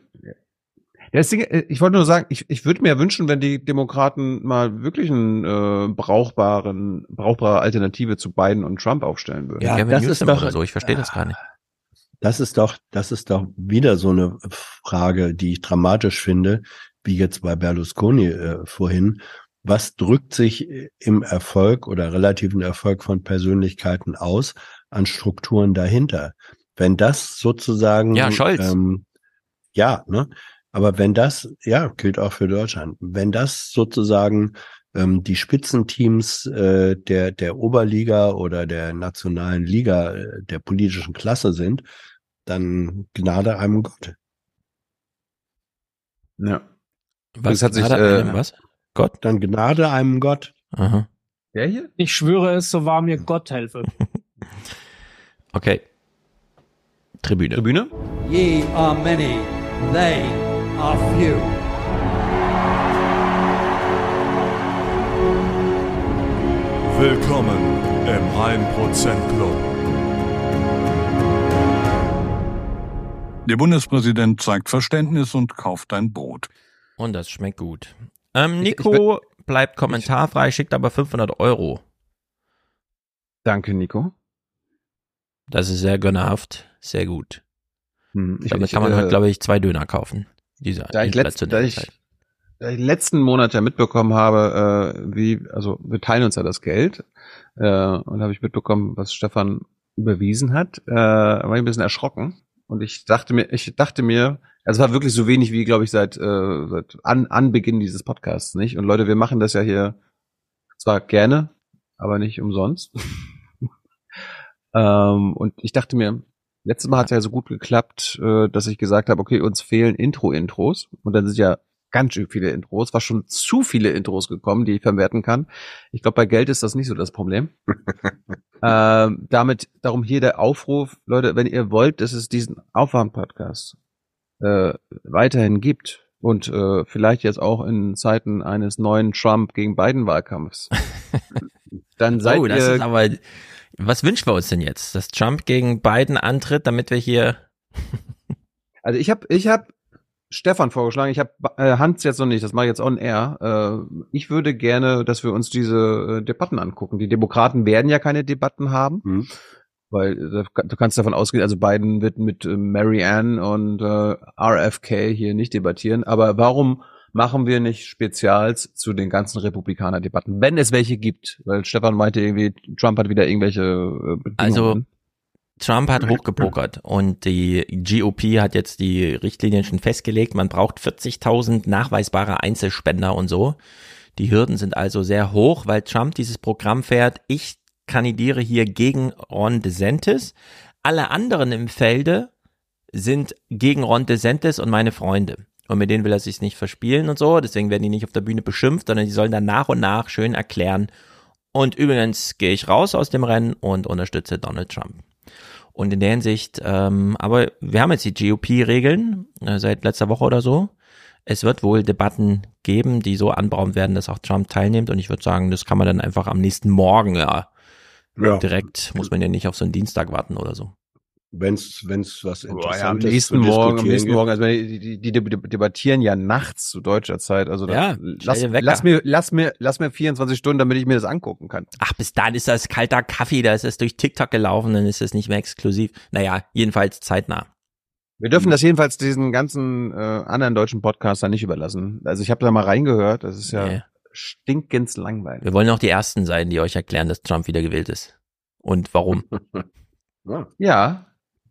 das Ding, äh, ich wollte nur sagen, ich, ich würde mir wünschen, wenn die Demokraten mal wirklich einen äh, brauchbaren, brauchbare Alternative zu Biden und Trump aufstellen würden. Ja, Gavin das Newsom ist doch, oder so, ich verstehe das gar nicht. Das ist doch, das ist doch wieder so eine Frage, die ich dramatisch finde, wie jetzt bei Berlusconi äh, vorhin. Was drückt sich im Erfolg oder relativen Erfolg von Persönlichkeiten aus an Strukturen dahinter? Wenn das sozusagen, Ja, Scholz. ähm, ja, ne? Aber wenn das, ja, gilt auch für Deutschland, wenn das sozusagen ähm, die Spitzenteams äh, der, der Oberliga oder der nationalen Liga äh, der politischen Klasse sind, dann Gnade einem Gott. Ja. Was hat sich, äh, einem was? Gott? Dann Gnade einem Gott. Aha. Der hier? Ich schwöre es, so wahr mir Gott helfe. Okay. Tribüne. Tribüne? Ye are many, they are few. Willkommen im 1% Club. Der Bundespräsident zeigt Verständnis und kauft ein Brot. Und das schmeckt gut. Ähm, Nico bleibt kommentarfrei, schickt aber 500 Euro. Danke, Nico. Das ist sehr gönnerhaft, sehr gut. Hm, ich- Damit ich, kann man äh, heute, glaube ich, zwei Döner kaufen. Diese Da ich, letzt, da, ich, da ich letzten Monat ja mitbekommen habe, äh, wie, also wir teilen uns ja das Geld, äh, und habe ich mitbekommen, was Stefan überwiesen hat, äh, war ich ein bisschen erschrocken. Und ich dachte mir, ich dachte mir, es war wirklich so wenig wie, glaube ich, seit, äh, seit an, Anbeginn dieses Podcasts, nicht? Und Leute, wir machen das ja hier zwar gerne, aber nicht umsonst. ähm, und ich dachte mir, letztes Mal hat es ja so gut geklappt, äh, dass ich gesagt habe, okay, uns fehlen Intro-Intros. Und dann sind ja ganz schön viele Intros, war schon zu viele Intros gekommen, die ich verwerten kann. Ich glaube, bei Geld ist das nicht so das Problem. ähm, damit, darum hier der Aufruf, Leute, wenn ihr wollt, dass es diesen Aufwärm-Podcast äh, weiterhin gibt und äh, vielleicht jetzt auch in Zeiten eines neuen Trump gegen Biden-Wahlkampfs, dann seid oh, das ihr ist aber, was wünschen wir uns denn jetzt? Dass Trump gegen Biden antritt, damit wir hier, Also ich habe ich hab Stefan vorgeschlagen, ich habe äh, Hans jetzt noch nicht, das mache ich jetzt on air. Äh, ich würde gerne, dass wir uns diese äh, Debatten angucken. Die Demokraten werden ja keine Debatten haben, weil äh, du kannst davon ausgehen, also Biden wird mit äh, Mary Ann und äh, RFK hier nicht debattieren. Aber warum machen wir nicht Spezials zu den ganzen Republikaner-Debatten, wenn es welche gibt? Weil Stefan meinte irgendwie, Trump hat wieder irgendwelche äh, Bedingungen. also Trump hat hochgepokert und die GOP hat jetzt die Richtlinien schon festgelegt. Man braucht 40.000 nachweisbare Einzelspender und so. Die Hürden sind also sehr hoch, weil Trump dieses Programm fährt. Ich kandidiere hier gegen Ron DeSantis. Alle anderen im Felde sind gegen Ron DeSantis und meine Freunde. Und mit denen will er sich nicht verspielen und so. Deswegen werden die nicht auf der Bühne beschimpft, sondern die sollen dann nach und nach schön erklären. Und übrigens gehe ich raus aus dem Rennen und unterstütze Donald Trump. Und in der Hinsicht, ähm, aber wir haben jetzt die GOP-Regeln äh, seit letzter Woche oder so. Es wird wohl Debatten geben, die so anberaumt werden, dass auch Trump teilnimmt. Und ich würde sagen, das kann man dann einfach am nächsten Morgen ja, Ja. direkt, muss man ja nicht auf so einen Dienstag warten oder so. Wenn's, wenn's was Boah, ja, am Interessantes nächsten zu Morgen, am nächsten. Morgen, also die, die, die, debattieren ja nachts zu deutscher Zeit. Also Ja, lass, lass mir, lass mir, lass mir 24 Stunden, damit ich mir das angucken kann. Ach, bis dahin ist das kalter Kaffee, da ist es durch TikTok gelaufen, dann ist es nicht mehr exklusiv. Naja, jedenfalls zeitnah. Wir dürfen das jedenfalls diesen ganzen äh, anderen deutschen Podcastern nicht überlassen. Also ich habe da mal reingehört, das ist ja Nee. Stinkend langweilig. Wir wollen auch die Ersten sein, die euch erklären, dass Trump wieder gewählt ist. Und warum. Ja,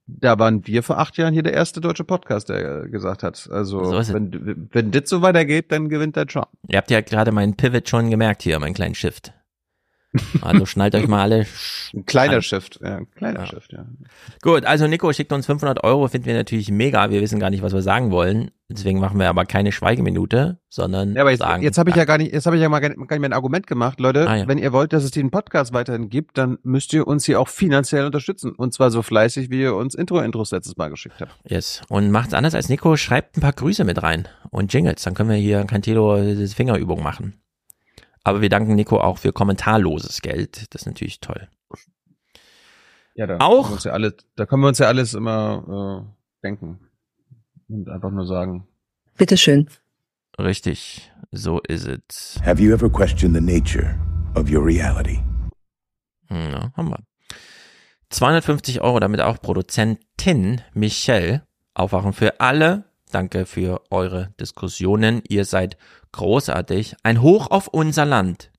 da waren wir vor acht Jahren hier der erste deutsche Podcast, der äh, gesagt hat. Also So wenn, wenn das so weitergeht, dann gewinnt der Trump. Ihr habt ja gerade meinen Pivot schon gemerkt hier, meinen kleinen Shift. Also schnallt euch mal alle. Ein kleiner an. Shift, ja, ein kleiner Ja. Shift, ja. Gut, also Nico schickt uns 500 Euro, finden wir natürlich mega. Wir wissen gar nicht, was wir sagen wollen. Deswegen machen wir aber keine Schweigeminute, sondern Ja, aber jetzt, sagen. jetzt habe ich ja gar nicht, jetzt habe ich ja mal gar nicht, gar nicht mehr ein Argument gemacht, Leute. Ah, ja. Wenn ihr wollt, dass es den Podcast weiterhin gibt, dann müsst ihr uns hier auch finanziell unterstützen. Und zwar so fleißig, wie ihr uns Intro-Intros letztes Mal geschickt habt. Yes. Und macht's anders als Nico, schreibt ein paar Grüße mit rein und Jingles. Dann können wir hier Cantilo Fingerübung machen. Aber wir danken Nico auch für kommentarloses Geld. Das ist natürlich toll. Ja, da Auch- können wir uns ja alles, da können wir uns ja alles immer äh, denken. Und einfach nur sagen. Bitteschön. Richtig, so ist es. Have you ever questioned the nature of your reality? Ja, haben wir. 250 Euro, damit auch Produzentin Michelle. Aufwachen für alle. Danke für eure Diskussionen. Ihr seid großartig. Ein Hoch auf unser Land.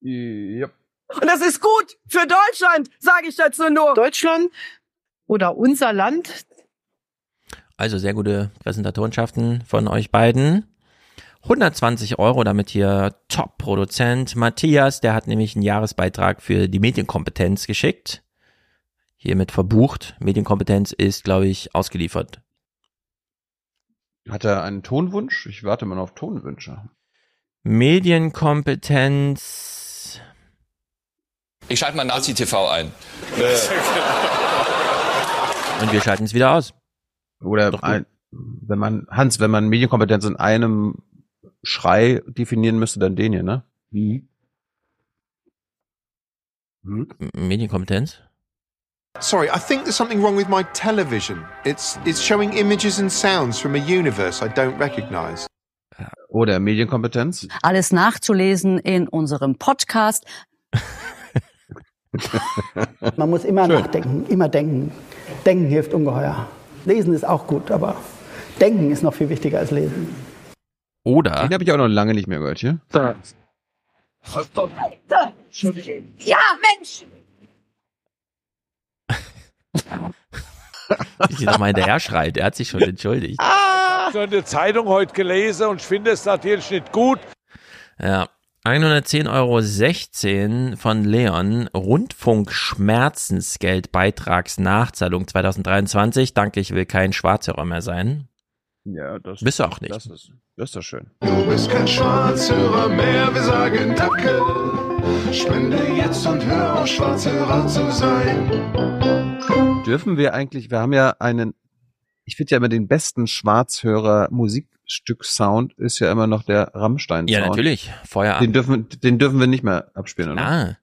Ja. Und das ist gut für Deutschland, sage ich dazu nur. Deutschland oder unser Land. Also sehr gute Präsentatorschaften von euch beiden. 120 Euro, damit hier Top-Produzent Matthias, der hat nämlich einen Jahresbeitrag für die Medienkompetenz geschickt. Hiermit verbucht. Medienkompetenz ist, glaube ich, ausgeliefert. Hat er einen Tonwunsch? Ich warte mal auf Tonwünsche. Medienkompetenz. Ich schalte mal Nazi-TV ein. Und wir schalten es wieder aus. Oder ein, wenn man, Hans, wenn man Medienkompetenz in einem Schrei definieren müsste, dann den hier, ne? M- Medienkompetenz? Sorry, I think there's something wrong with my television. It's it's showing images and sounds from a universe I don't recognize. Oder Medienkompetenz? Alles nachzulesen in unserem Podcast. Man muss immer nachdenken, immer denken. Denken hilft ungeheuer. Lesen ist auch gut, aber denken ist noch viel wichtiger als lesen. Oder? Den habe ich auch noch lange nicht mehr gehört hier. Ja, Mensch. Wie sie nochmal hinterher schreit. Er hat sich schon entschuldigt. Ich habe so eine Zeitung heute gelesen und ich finde es natürlich nicht gut. Ja. 110,16 Euro von Leon. Rundfunkschmerzensgeldbeitragsnachzahlung 2023. Danke, ich will kein Schwarzhörer mehr sein. Ja, das Bist du auch nicht. Das ist, das ist doch schön. Du bist kein Schwarzhörer mehr, wir sagen Danke. Spende jetzt und hör auf, Schwarzhörer zu sein. Dürfen wir eigentlich, wir haben ja einen, ich finde ja immer den besten Schwarzhörer Musikstück-Sound ist ja immer noch der Rammstein-Sound. Ja, natürlich. Feuer ab. Den dürfen, den dürfen wir nicht mehr abspielen, oder? Ah.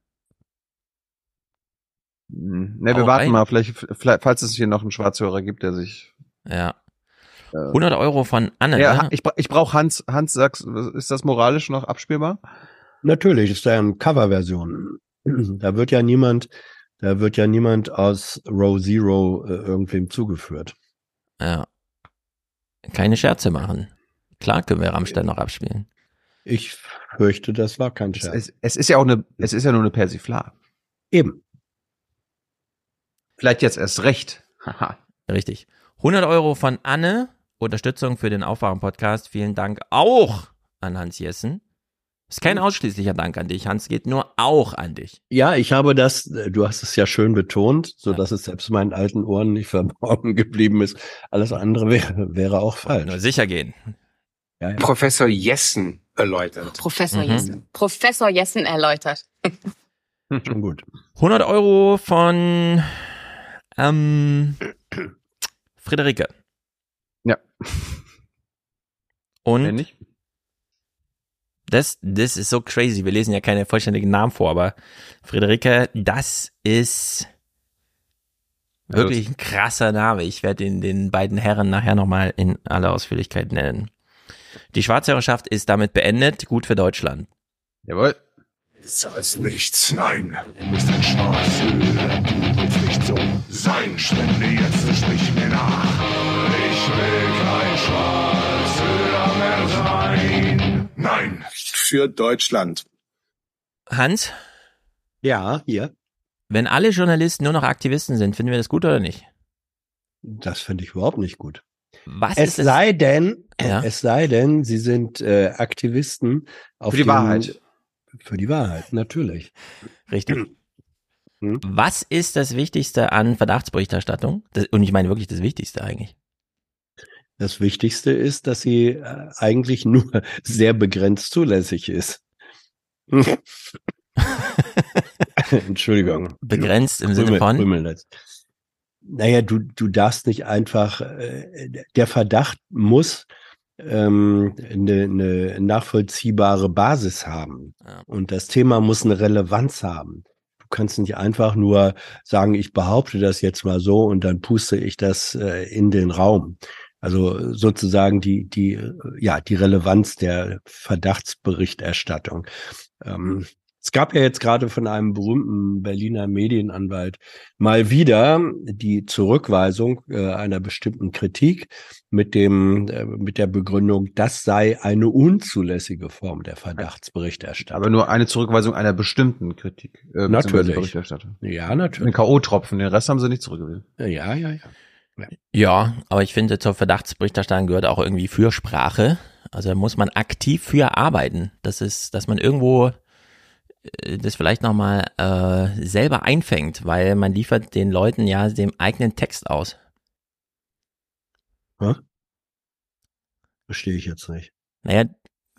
Ne, wir Hau warten rein. mal, vielleicht, vielleicht, falls es hier noch einen Schwarzhörer gibt, der sich. Ja. 100 Euro von Anne. Ja, ne? ich, ich brauche Hans, Hans, sagst, ist das moralisch noch abspielbar? Natürlich, ist ja eine Coverversion. Da wird ja niemand, da wird ja niemand aus Row Zero äh, irgendwem zugeführt. Ja. Keine Scherze machen. Klar können wir Rammstein noch abspielen. Ich fürchte, das war kein Es, Scherz. es, es ist ja auch eine, es ist ja nur eine Persiflage. Eben. Vielleicht jetzt erst recht. Haha. Richtig. 100 Euro von Anne. Unterstützung für den Aufwachen-Podcast. Vielen Dank auch an Hans Jessen. Ist kein ausschließlicher Dank an dich, Hans. Geht nur auch an dich. Ja, ich habe das, äh, du hast es ja schön betont, so dass es selbst meinen alten Ohren nicht verborgen geblieben ist. Alles andere wäre, wäre auch falsch. Nur sicher gehen. Ja, ja. Professor Jessen erläutert. Professor Mhm. Jessen. Professor Jessen erläutert. Schon gut. 100 Euro von ähm, Friederike. Ja. Und? Das, das ist so crazy. Wir lesen ja keine vollständigen Namen vor, aber Friederike, das ist wirklich ein krasser Name. Ich werde den, den beiden Herren nachher nochmal in aller Ausführlichkeit nennen. Die Schwarzhörerschaft ist damit beendet. Gut für Deutschland. Jawohl. Das heißt nichts. Nein, du bist ein Schwarzhörer. Du willst nicht so sein. Spende jetzt sprich mir nach. Ich will kein sein. Nein. Für Deutschland. Hans, Ja, hier. wenn alle Journalisten nur noch Aktivisten sind, finden wir das gut oder nicht? Das finde ich überhaupt nicht gut. Was es ist es? sei denn, Ja. es sei denn, sie sind äh, Aktivisten auf Für die dem- Wahrheit. Für die Wahrheit, natürlich. Richtig. Was ist das Wichtigste an Verdachtsberichterstattung? Das, und ich meine wirklich das Wichtigste eigentlich. Das Wichtigste ist, dass sie äh, eigentlich nur sehr begrenzt zulässig ist. Entschuldigung. Begrenzt im Sinne von? Jetzt. Naja, du, du darfst nicht einfach, äh, der Verdacht muss ähm, eine, eine nachvollziehbare Basis haben. Und das Thema muss eine Relevanz haben. Du kannst nicht einfach nur sagen, ich behaupte das jetzt mal so und dann puste ich das äh, in den Raum. Also sozusagen die, die, ja, die Relevanz der Verdachtsberichterstattung. Ähm, es gab ja jetzt gerade von einem berühmten Berliner Medienanwalt mal wieder die Zurückweisung äh, einer bestimmten Kritik mit dem äh, mit der Begründung, das sei eine unzulässige Form der Verdachtsberichterstattung. Aber nur eine Zurückweisung einer bestimmten Kritik. Äh, natürlich. Ja, natürlich. Den K.O.-Tropfen, den Rest haben sie nicht zurückgewiesen. Ja, ja, ja. Ja. aber ich finde, zur Verdachtsberichterstattung gehört auch irgendwie Fürsprache. Also da muss man aktiv für arbeiten. Das ist, dass man irgendwo äh, das vielleicht nochmal äh, selber einfängt, weil man liefert den Leuten ja den eigenen Text aus. Hä? Verstehe ich jetzt nicht. Naja,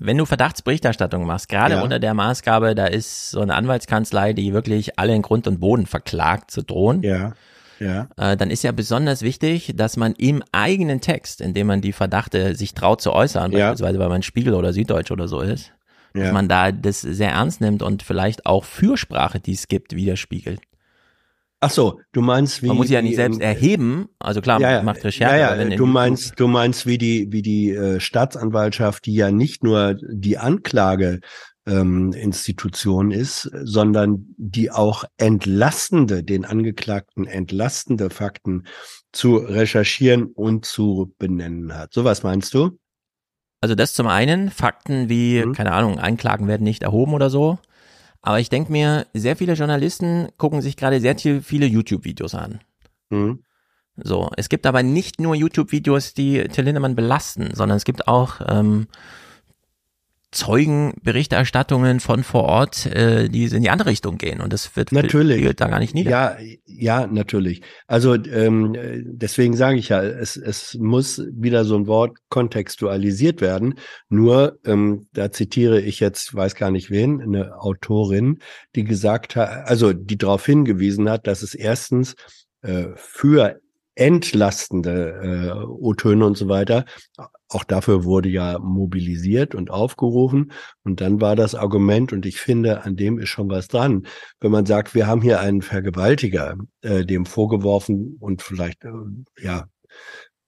wenn du Verdachtsberichterstattung machst, gerade ja. unter der Maßgabe, da ist so eine Anwaltskanzlei, die wirklich alle in Grund und Boden verklagt zu drohen. Ja. Ja. Äh, dann ist ja besonders wichtig, dass man im eigenen Text, in dem man die Verdachte sich traut zu äußern, ja. beispielsweise weil man Spiegel oder Süddeutsch oder so ist, ja. dass man da das sehr ernst nimmt und vielleicht auch Fürsprache, die es gibt, widerspiegelt. Ach so, du meinst wie man muss ja nicht selbst erheben, also klar, ja, man macht Recherche. Ja, ja, du meinst, du meinst wie die wie die äh, Staatsanwaltschaft, die ja nicht nur die Anklage ähm, Institution ist, sondern die auch entlastende, den Angeklagten entlastende Fakten zu recherchieren und zu benennen hat. So was meinst du? Also das zum einen, Fakten wie, mhm. keine Ahnung, Anklagen werden nicht erhoben oder so. Aber ich denke mir, sehr viele Journalisten gucken sich gerade sehr viele YouTube-Videos an. Mhm. So, es gibt aber nicht nur YouTube-Videos, die Till Lindemann belasten, sondern es gibt auch ähm, Zeugenberichterstattungen von vor Ort, äh, die in die andere Richtung gehen und das wird natürlich da gar nicht nieder. Ja, ja, natürlich. Also ähm, deswegen sage ich ja, es, es muss wieder so ein Wort kontextualisiert werden. Nur, ähm, da zitiere ich jetzt, weiß gar nicht wen, eine Autorin, die gesagt hat, also die darauf hingewiesen hat, dass es erstens äh, für entlastende äh, O-Töne und so weiter auch dafür wurde ja mobilisiert und aufgerufen. Und dann war das Argument, und ich finde, an dem ist schon was dran, wenn man sagt, wir haben hier einen Vergewaltiger, äh, dem vorgeworfen und vielleicht äh, ja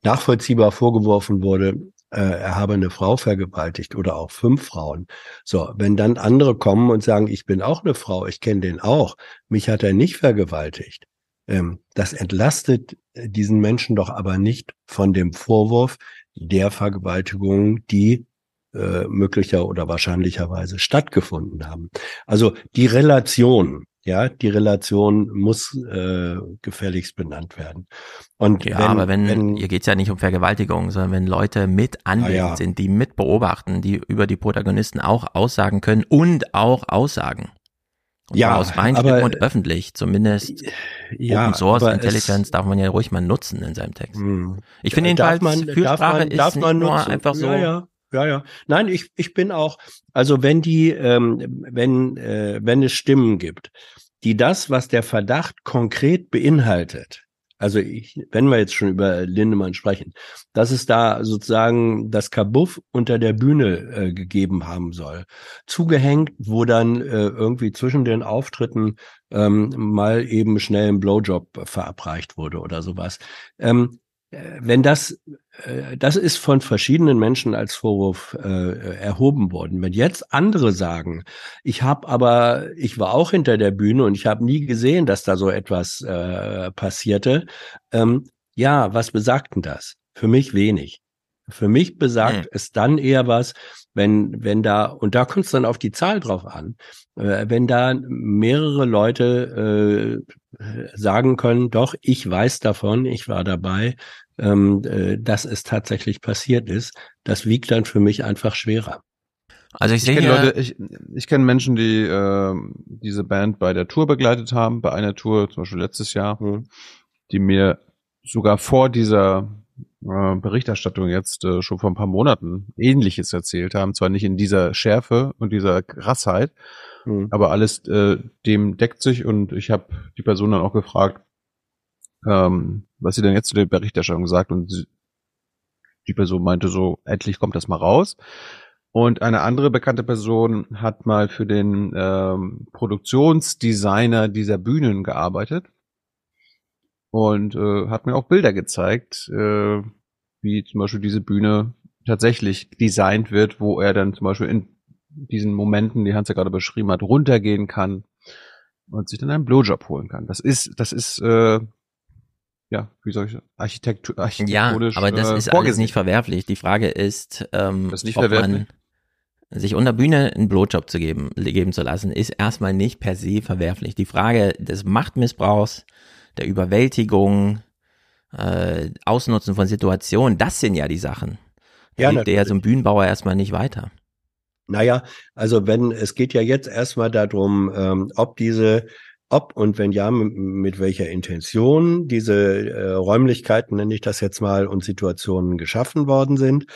nachvollziehbar vorgeworfen wurde, äh, er habe eine Frau vergewaltigt oder auch fünf Frauen. So, wenn dann andere kommen und sagen, ich bin auch eine Frau, ich kenne den auch, mich hat er nicht vergewaltigt. Ähm, das entlastet diesen Menschen doch aber nicht von dem Vorwurf, der Vergewaltigungen, die äh, möglicher oder wahrscheinlicherweise stattgefunden haben. Also die Relation, ja, die Relation muss äh, gefälligst benannt werden. Und ja, wenn, aber wenn, wenn hier geht's ja nicht um Vergewaltigung, sondern wenn Leute mit anwesend ja. sind, die mit beobachten, die über die Protagonisten auch aussagen können und auch aussagen. Und ja, aus aber, und öffentlich, zumindest ja, Open Source Intelligence es, darf man ja ruhig mal nutzen in seinem Text. Mh. Ich finde jedenfalls, man, Fürsprache man, ist nicht nur nutzen. einfach so. Ja, ja. Ja, ja. Nein, ich, ich bin auch, also wenn die, ähm, wenn, äh, wenn es Stimmen gibt, die das, was der Verdacht konkret beinhaltet, also ich, wenn wir jetzt schon über Lindemann sprechen, dass es da sozusagen das Kabuff unter der Bühne äh, gegeben haben soll. Zugehängt, wo dann äh, irgendwie zwischen den Auftritten ähm, mal eben schnell ein Blowjob verabreicht wurde oder sowas. Ähm, äh, wenn das, äh, das ist von verschiedenen Menschen als Vorwurf äh, erhoben worden. Wenn jetzt andere sagen, ich habe aber, ich war auch hinter der Bühne und ich habe nie gesehen, dass da so etwas äh, passierte. Ähm, ja, was besagt denn das? Für mich wenig. Für mich besagt mhm. es dann eher was, wenn, wenn da, und da kommt es dann auf die Zahl drauf an, äh, wenn da mehrere Leute äh, sagen können, doch, ich weiß davon, ich war dabei, ähm, äh, dass es tatsächlich passiert ist, das wiegt dann für mich einfach schwerer. Also ich, ich sehe Leute, ich, ich kenne Menschen, die äh, diese Band bei der Tour begleitet haben, bei einer Tour, zum Beispiel letztes Jahr, mhm. die mir sogar vor dieser äh, Berichterstattung jetzt äh, schon vor ein paar Monaten Ähnliches erzählt haben. Zwar nicht in dieser Schärfe und dieser Krassheit, mhm. aber alles äh, dem deckt sich und ich habe die Person dann auch gefragt, ähm, was sie denn jetzt zu der Berichterstattung sagt und die Person meinte so, endlich kommt das mal raus. Und eine andere bekannte Person hat mal für den ähm, Produktionsdesigner dieser Bühnen gearbeitet und äh, hat mir auch Bilder gezeigt, äh, wie zum Beispiel diese Bühne tatsächlich designt wird, wo er dann zum Beispiel in diesen Momenten, die Hans ja gerade beschrieben hat, runtergehen kann und sich dann einen Blowjob holen kann. Das ist, das ist, äh, ja, wie soll ich Architektur, architektonisch Ja, aber das äh, ist alles nicht verwerflich. Die Frage ist, ähm, Das ist nicht ob verwerflich? man sich unter Bühne einen Blowjob zu geben, geben zu lassen, ist erstmal nicht per se verwerflich. Die Frage des Machtmissbrauchs, der Überwältigung, äh, Ausnutzen von Situationen, das sind ja die Sachen. Da Ja, liegt der ja so ein Bühnenbauer erstmal nicht weiter. Naja, also wenn, es geht ja jetzt erstmal darum, ähm, ob diese, ob und wenn ja, mit, welcher Intention diese äh, Räumlichkeiten, nenne ich das jetzt mal, und Situationen geschaffen worden sind.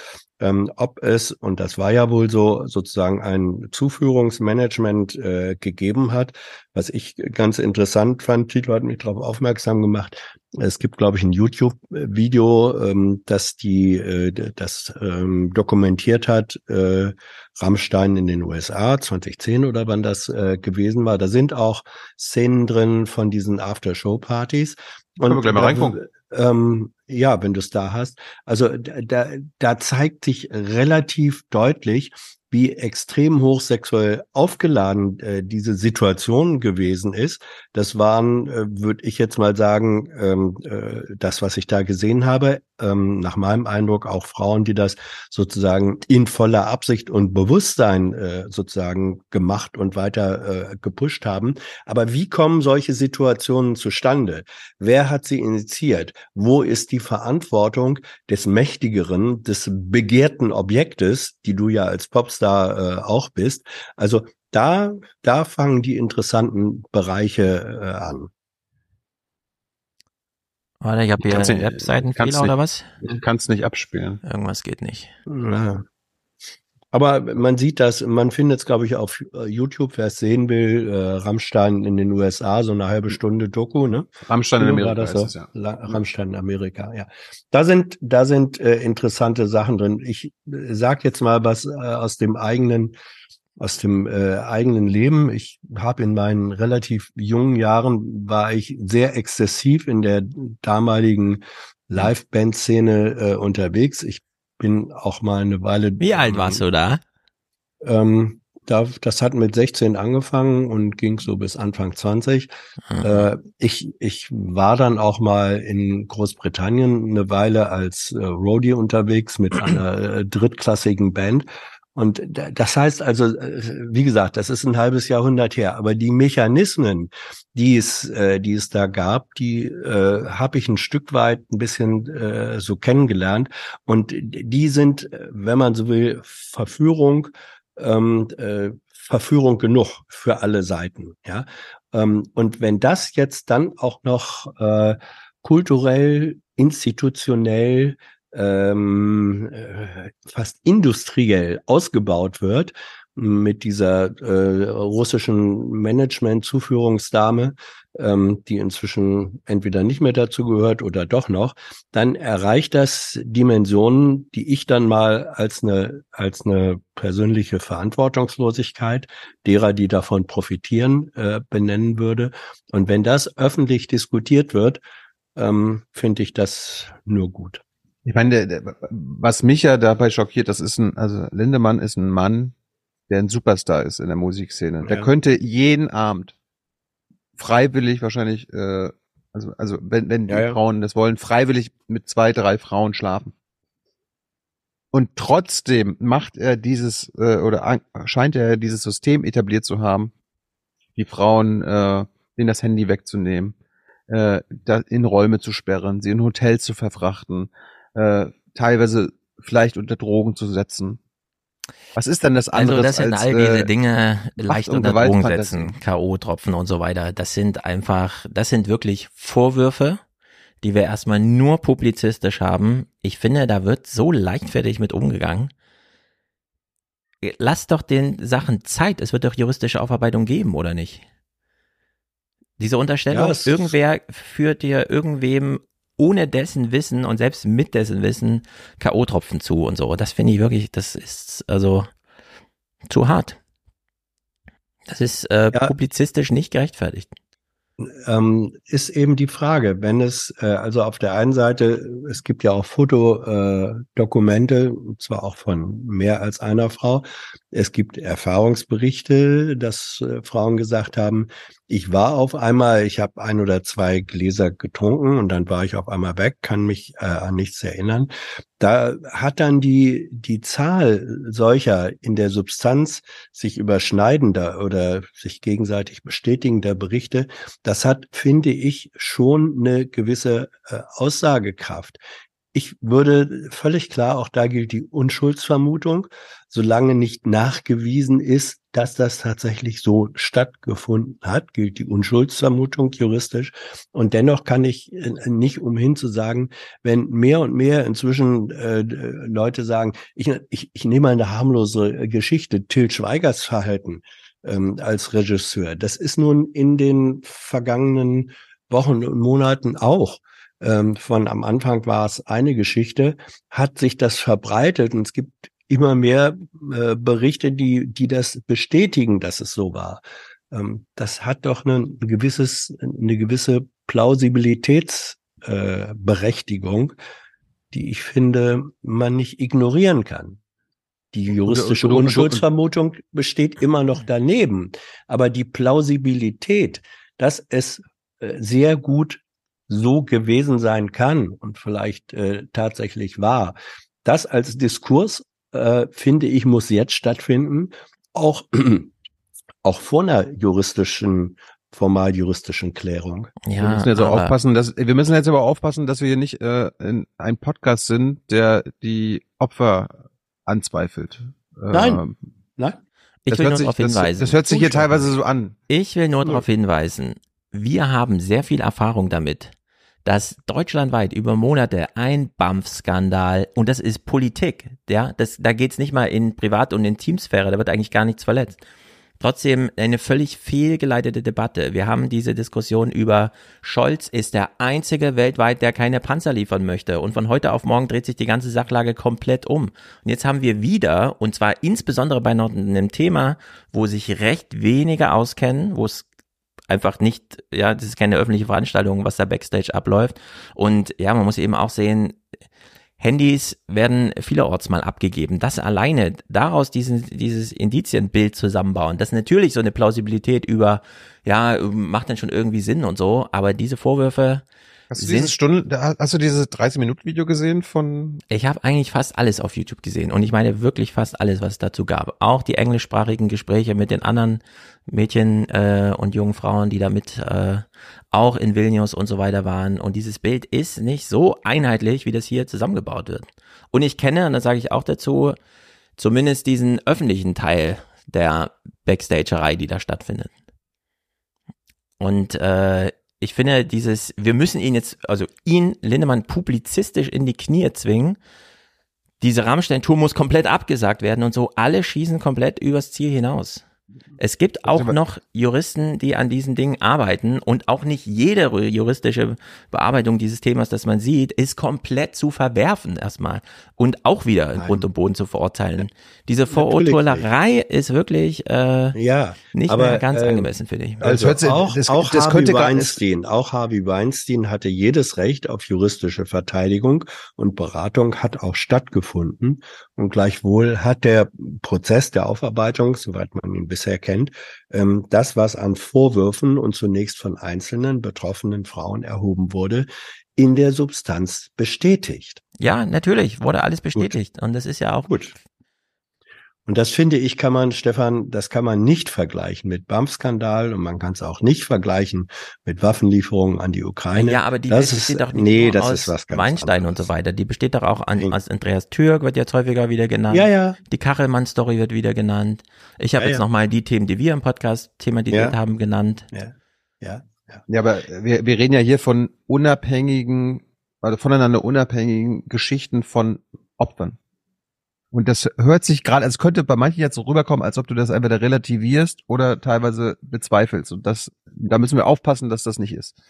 Ähm, ob es, und das war ja wohl so, sozusagen ein Zuführungsmanagement äh, gegeben hat, was ich ganz interessant fand, Tito hat mich darauf aufmerksam gemacht. Es gibt, glaube ich, ein YouTube-Video, ähm, das die, äh, das ähm, dokumentiert hat, äh, Rammstein in den USA, 2010 oder wann das äh, gewesen war. Da sind auch Szenen drin von diesen After-Show-Partys. Können wir gleich mal reingucken. Ähm, ja, wenn du es da hast. Also da, da, da zeigt sich relativ deutlich, wie extrem hoch sexuell aufgeladen äh, diese Situation gewesen ist. Das waren, äh, würde ich jetzt mal sagen, ähm, äh, das, was ich da gesehen habe, ähm, nach meinem Eindruck auch Frauen, die das sozusagen in voller Absicht und Bewusstsein äh, sozusagen gemacht und weiter äh, gepusht haben. Aber wie kommen solche Situationen zustande? Wer hat sie initiiert? Wo ist die Verantwortung des Mächtigeren, des begehrten Objektes, die du ja als Popstar äh, auch bist? Also da, da fangen die interessanten Bereiche äh, an. Warte, ich habe hier nicht- Webseitenfehler oder nicht- was? Kannst nicht abspielen. Irgendwas geht nicht. Ja. Aber man sieht das, man findet es, glaube ich, auf äh, YouTube, wer es sehen will, äh, Rammstein in den USA, so eine halbe Stunde Doku, ne? Rammstein in Amerika das ist ja. La- Rammstein in Amerika, ja. Da sind, da sind äh, interessante Sachen drin. Ich äh, sag jetzt mal was äh, aus dem eigenen, aus dem äh, eigenen Leben. Ich habe in meinen relativ jungen Jahren war ich sehr exzessiv in der damaligen Live-Band-Szene äh, unterwegs. Ich bin auch mal eine Weile. Wie alt warst du da? Ähm, da, das hat mit 16 angefangen und ging so bis Anfang 20. Äh, ich, ich war dann auch mal in Großbritannien eine Weile als äh, Roadie unterwegs mit einer äh, drittklassigen Band. Und da- das heißt also, äh, wie gesagt, das ist ein halbes Jahrhundert her, aber die Mechanismen, die es, äh, die es da gab, die äh, habe ich ein Stück weit ein bisschen äh, so kennengelernt. Und die sind, äh, wenn man so will, Verführung, ähm, äh, Verführung genug für alle Seiten. Ja, ähm, und wenn das jetzt dann auch noch äh, kulturell, institutionell ähm, äh, fast industriell ausgebaut wird mit dieser äh, russischen Management-Zuführungsdame, ähm, die inzwischen entweder nicht mehr dazu gehört oder doch noch, dann erreicht das Dimensionen, die ich dann mal als eine als eine persönliche Verantwortungslosigkeit derer, die davon profitieren, äh, benennen würde. Und wenn das öffentlich diskutiert wird, ähm, finde ich das nur gut. Ich meine, der, der, was mich ja dabei schockiert, das ist ein, also Lindemann ist ein Mann, der ein Superstar ist in der Musikszene. Der Ja. könnte jeden Abend freiwillig wahrscheinlich, äh, also, also wenn, wenn die Ja, ja. Frauen das wollen, freiwillig mit zwei, drei Frauen schlafen. Und trotzdem macht er dieses, äh, oder scheint er dieses System etabliert zu haben, die Frauen äh, denen das Handy wegzunehmen, äh, da in Räume zu sperren, sie in Hotels zu verfrachten, äh, teilweise vielleicht unter Drogen zu setzen. Was ist denn das andere? Also das sind all diese Dinge leicht unter Gewalt Drogen Fantasie. setzen, K.O.-Tropfen und so weiter. Das sind einfach, das sind wirklich Vorwürfe, die wir erstmal nur publizistisch haben. Ich finde, da wird so leichtfertig mit umgegangen. Lass doch den Sachen Zeit. Es wird doch juristische Aufarbeitung geben, oder nicht? Diese Unterstellung, Ja, irgendwer führt dir irgendwem ohne dessen Wissen und selbst mit dessen Wissen K.O.-Tropfen zu und so. Das finde ich wirklich, das ist also zu hart. Das ist äh, ja. publizistisch nicht gerechtfertigt ähm, ist eben die Frage, wenn es, äh, also auf der einen Seite, es gibt ja auch Fotodokumente, äh, zwar auch von mehr als einer Frau, es gibt Erfahrungsberichte, dass äh, Frauen gesagt haben, ich war auf einmal, ich habe ein oder zwei Gläser getrunken und dann war ich auf einmal weg, kann mich äh, an nichts erinnern. Da hat dann die, die Zahl solcher in der Substanz sich überschneidender oder sich gegenseitig bestätigender Berichte, das hat, finde ich, schon eine gewisse äh, Aussagekraft. Ich würde völlig klar, auch da gilt die Unschuldsvermutung, solange nicht nachgewiesen ist, dass das tatsächlich so stattgefunden hat, gilt die Unschuldsvermutung juristisch. Und dennoch kann ich äh, nicht umhin zu sagen, wenn mehr und mehr inzwischen äh, Leute sagen, ich, ich, ich nehme eine harmlose Geschichte, Till Schweigers Verhalten ähm, als Regisseur, das ist nun in den vergangenen Wochen und Monaten auch ähm, von am Anfang war es eine Geschichte, hat sich das verbreitet und es gibt immer mehr äh, Berichte, die, die das bestätigen, dass es so war. Ähm, das hat doch eine, ein gewisses, eine gewisse Plausibilitätsberechtigung, äh, die ich finde, man nicht ignorieren kann. Die juristische Unschuldsvermutung besteht immer noch daneben. Aber die Plausibilität, dass es äh, sehr gut so gewesen sein kann und vielleicht äh, tatsächlich war. Das als Diskurs, äh, finde ich, muss jetzt stattfinden, auch, auch vor einer juristischen formal juristischen Klärung. Ja, wir müssen jetzt auch aufpassen, dass wir müssen jetzt aber aufpassen, dass wir hier nicht äh, in ein Podcast sind, der die Opfer anzweifelt. Nein, ähm, nein. Ich will nur darauf hinweisen. Das, das hört sich hier teilweise so an. Ich will nur darauf hinweisen, wir haben sehr viel Erfahrung damit, dass deutschlandweit über Monate ein BAMF-Skandal, und das ist Politik, ja, das, da geht's nicht mal in Privat- und in Teamsphäre, da wird eigentlich gar nichts verletzt. Trotzdem eine völlig fehlgeleitete Debatte. Wir haben diese Diskussion über Scholz ist der einzige weltweit, der keine Panzer liefern möchte. Und von heute auf morgen dreht sich die ganze Sachlage komplett um. Und jetzt haben wir wieder, und zwar insbesondere bei einem Thema, wo sich recht wenige auskennen, wo es einfach nicht, ja, das ist keine öffentliche Veranstaltung, was da Backstage abläuft. Und ja, man muss eben auch sehen, Handys werden vielerorts mal abgegeben. Das alleine, daraus diesen, dieses Indizienbild zusammenbauen, das ist natürlich so eine Plausibilität über, ja, macht dann schon irgendwie Sinn und so, aber diese Vorwürfe, Hast du dieses Stunden, hast du dieses 30 Minuten Video gesehen von? Ich habe eigentlich fast alles auf YouTube gesehen und ich meine wirklich fast alles, was es dazu gab. Auch die englischsprachigen Gespräche mit den anderen Mädchen äh, und jungen Frauen, die damit äh, auch in Vilnius und so weiter waren. Und dieses Bild ist nicht so einheitlich, wie das hier zusammengebaut wird. Und ich kenne, und das sage ich auch dazu, zumindest diesen öffentlichen Teil der Backstagerei, die da stattfindet. Und äh, ich finde dieses, wir müssen ihn jetzt, also ihn, Lindemann, publizistisch in die Knie zwingen. Diese Rammstein-Tour muss komplett abgesagt werden und so. Alle schießen komplett übers Ziel hinaus. Es gibt auch noch Juristen, die an diesen Dingen arbeiten und auch nicht jede juristische Bearbeitung dieses Themas, das man sieht, ist komplett zu verwerfen erstmal und auch wieder in Grund und Boden zu verurteilen. Diese Vorurteilerei ist wirklich äh, ja, nicht aber, mehr ganz äh, angemessen, finde ich. Also, also auch, das, auch das Harvey Weinstein, auch Harvey Weinstein hatte jedes Recht auf juristische Verteidigung und Beratung hat auch stattgefunden und gleichwohl hat der Prozess der Aufarbeitung, soweit man ihn bisher kennt, ähm, das, was an Vorwürfen und zunächst von einzelnen betroffenen Frauen erhoben wurde, in der Substanz bestätigt. Ja, natürlich, wurde alles bestätigt. Gut. Und das ist ja auch gut. Und das finde ich, kann man, Stefan, das kann man nicht vergleichen mit BAMF-Skandal und man kann es auch nicht vergleichen mit Waffenlieferungen an die Ukraine. Ja, aber die das besteht ist, doch nicht nee, nur das aus ist was ganz Weinstein anderes. und so weiter. Die besteht doch auch an, aus Andreas Türk wird jetzt häufiger wieder genannt. Ja, ja. Die Kachelmann-Story wird wieder genannt. Ich habe Ja, jetzt ja. nochmal die Themen, die wir im Podcast thematisiert Ja. haben, genannt. Ja, ja. Ja, aber wir, wir reden ja hier von unabhängigen, also voneinander unabhängigen Geschichten von Opfern. Und das hört sich gerade, als könnte bei manchen jetzt so rüberkommen, als ob du das entweder relativierst oder teilweise bezweifelst. Und das, da müssen wir aufpassen, dass das nicht ist.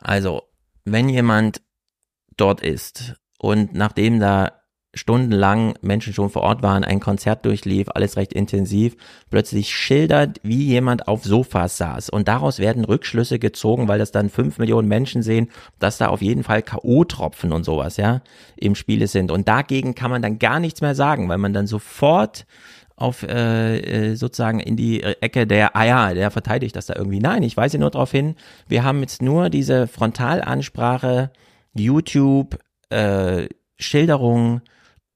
Also, wenn jemand dort ist und nachdem da stundenlang Menschen schon vor Ort waren, ein Konzert durchlief, alles recht intensiv, plötzlich schildert, wie jemand auf Sofas saß. Und daraus werden Rückschlüsse gezogen, weil das dann fünf Millionen Menschen sehen, dass da auf jeden Fall K.O.-Tropfen und sowas, ja, im Spiele sind. Und dagegen kann man dann gar nichts mehr sagen, weil man dann sofort auf äh, äh sozusagen in die Ecke der, ah ja, der verteidigt das da irgendwie. Nein, ich weise nur darauf hin, wir haben jetzt nur diese Frontalansprache, YouTube, äh, Schilderung,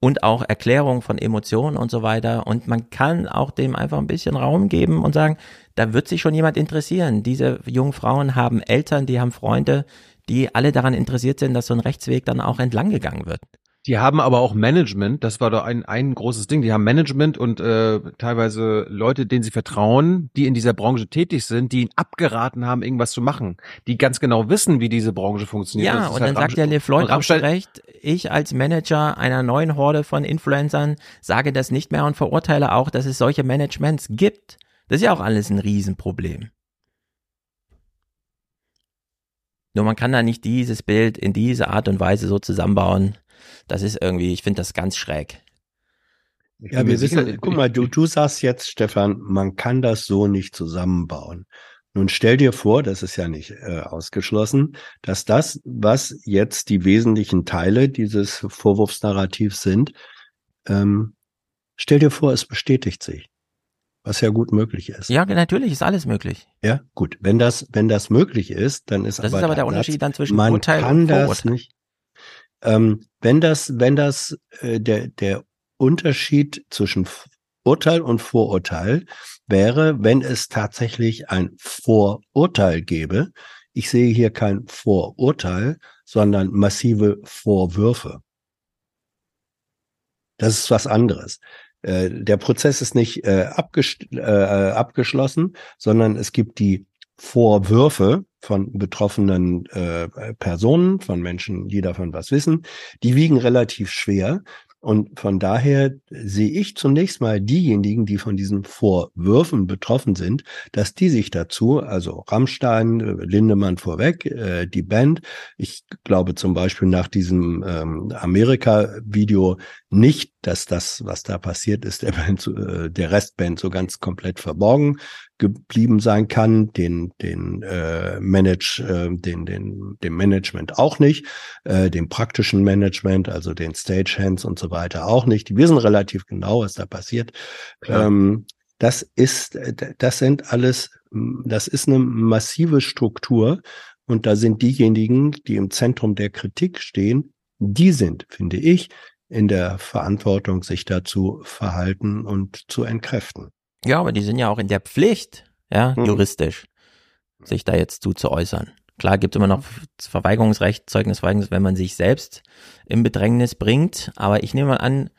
und auch Erklärung von Emotionen und so weiter. Und man kann auch dem einfach ein bisschen Raum geben und sagen, da wird sich schon jemand interessieren. Diese jungen Frauen haben Eltern, die haben Freunde, die alle daran interessiert sind, dass so ein Rechtsweg dann auch entlang gegangen wird. Die haben aber auch Management, das war doch ein, ein großes Ding. Die haben Management und äh, teilweise Leute, denen sie vertrauen, die in dieser Branche tätig sind, die ihnen abgeraten haben, irgendwas zu machen, die ganz genau wissen, wie diese Branche funktioniert. Ja, und halt dann sagt der LeFloid auch recht, ich als Manager einer neuen Horde von Influencern sage das nicht mehr und verurteile auch, dass es solche Managements gibt. Das ist ja auch alles ein Riesenproblem. Nur man kann da nicht dieses Bild in diese Art und Weise so zusammenbauen, das ist irgendwie, ich finde das ganz schräg. Ja, wir wissen, guck mal, du, du sagst jetzt, Stefan, man kann das so nicht zusammenbauen. Nun stell dir vor, das ist ja nicht äh, ausgeschlossen, dass das, was jetzt die wesentlichen Teile dieses Vorwurfsnarrativs sind, ähm, stell dir vor, es bestätigt sich, was ja gut möglich ist. Ja, natürlich ist alles möglich. Ja, gut. Wenn das, wenn das möglich ist, dann ist das aber ist aber der Unterschied dann zwischen man Urteil kann und das Vorurteil. nicht. Ähm, wenn das, wenn das äh, der der Unterschied zwischen Urteil und Vorurteil wäre, wenn es tatsächlich ein Vorurteil gäbe. Ich sehe hier kein Vorurteil, sondern massive Vorwürfe. Das ist was anderes. Äh, der Prozess ist nicht äh, äh, abgeschlossen, sondern es gibt die Vorwürfe von betroffenen äh, Personen, von Menschen, die davon was wissen, die wiegen relativ schwer. Und von daher sehe ich zunächst mal diejenigen, die von diesen Vorwürfen betroffen sind, dass die sich dazu, also Rammstein, Lindemann vorweg, äh, die Band, ich glaube zum Beispiel nach diesem ähm, Amerika-Video nicht, dass das, was da passiert ist, der, Band, äh, der Restband so ganz komplett verborgen geblieben sein kann, den den äh, Manage, äh, den den dem Management auch nicht, äh, dem praktischen Management, also den Stagehands und so weiter auch nicht. Die wissen relativ genau, was da passiert. Ähm, das ist, das sind alles, das ist eine massive Struktur und da sind diejenigen, die im Zentrum der Kritik stehen, die sind, finde ich, in der Verantwortung, sich dazu verhalten und zu entkräften. Ja, aber die sind ja auch in der Pflicht, ja, Mhm. juristisch, sich da jetzt zu, zu äußern. Klar gibt immer noch das Verweigerungsrecht, Zeugnisverweigerungsrecht, wenn man sich selbst im Bedrängnis bringt. Aber ich nehme mal an,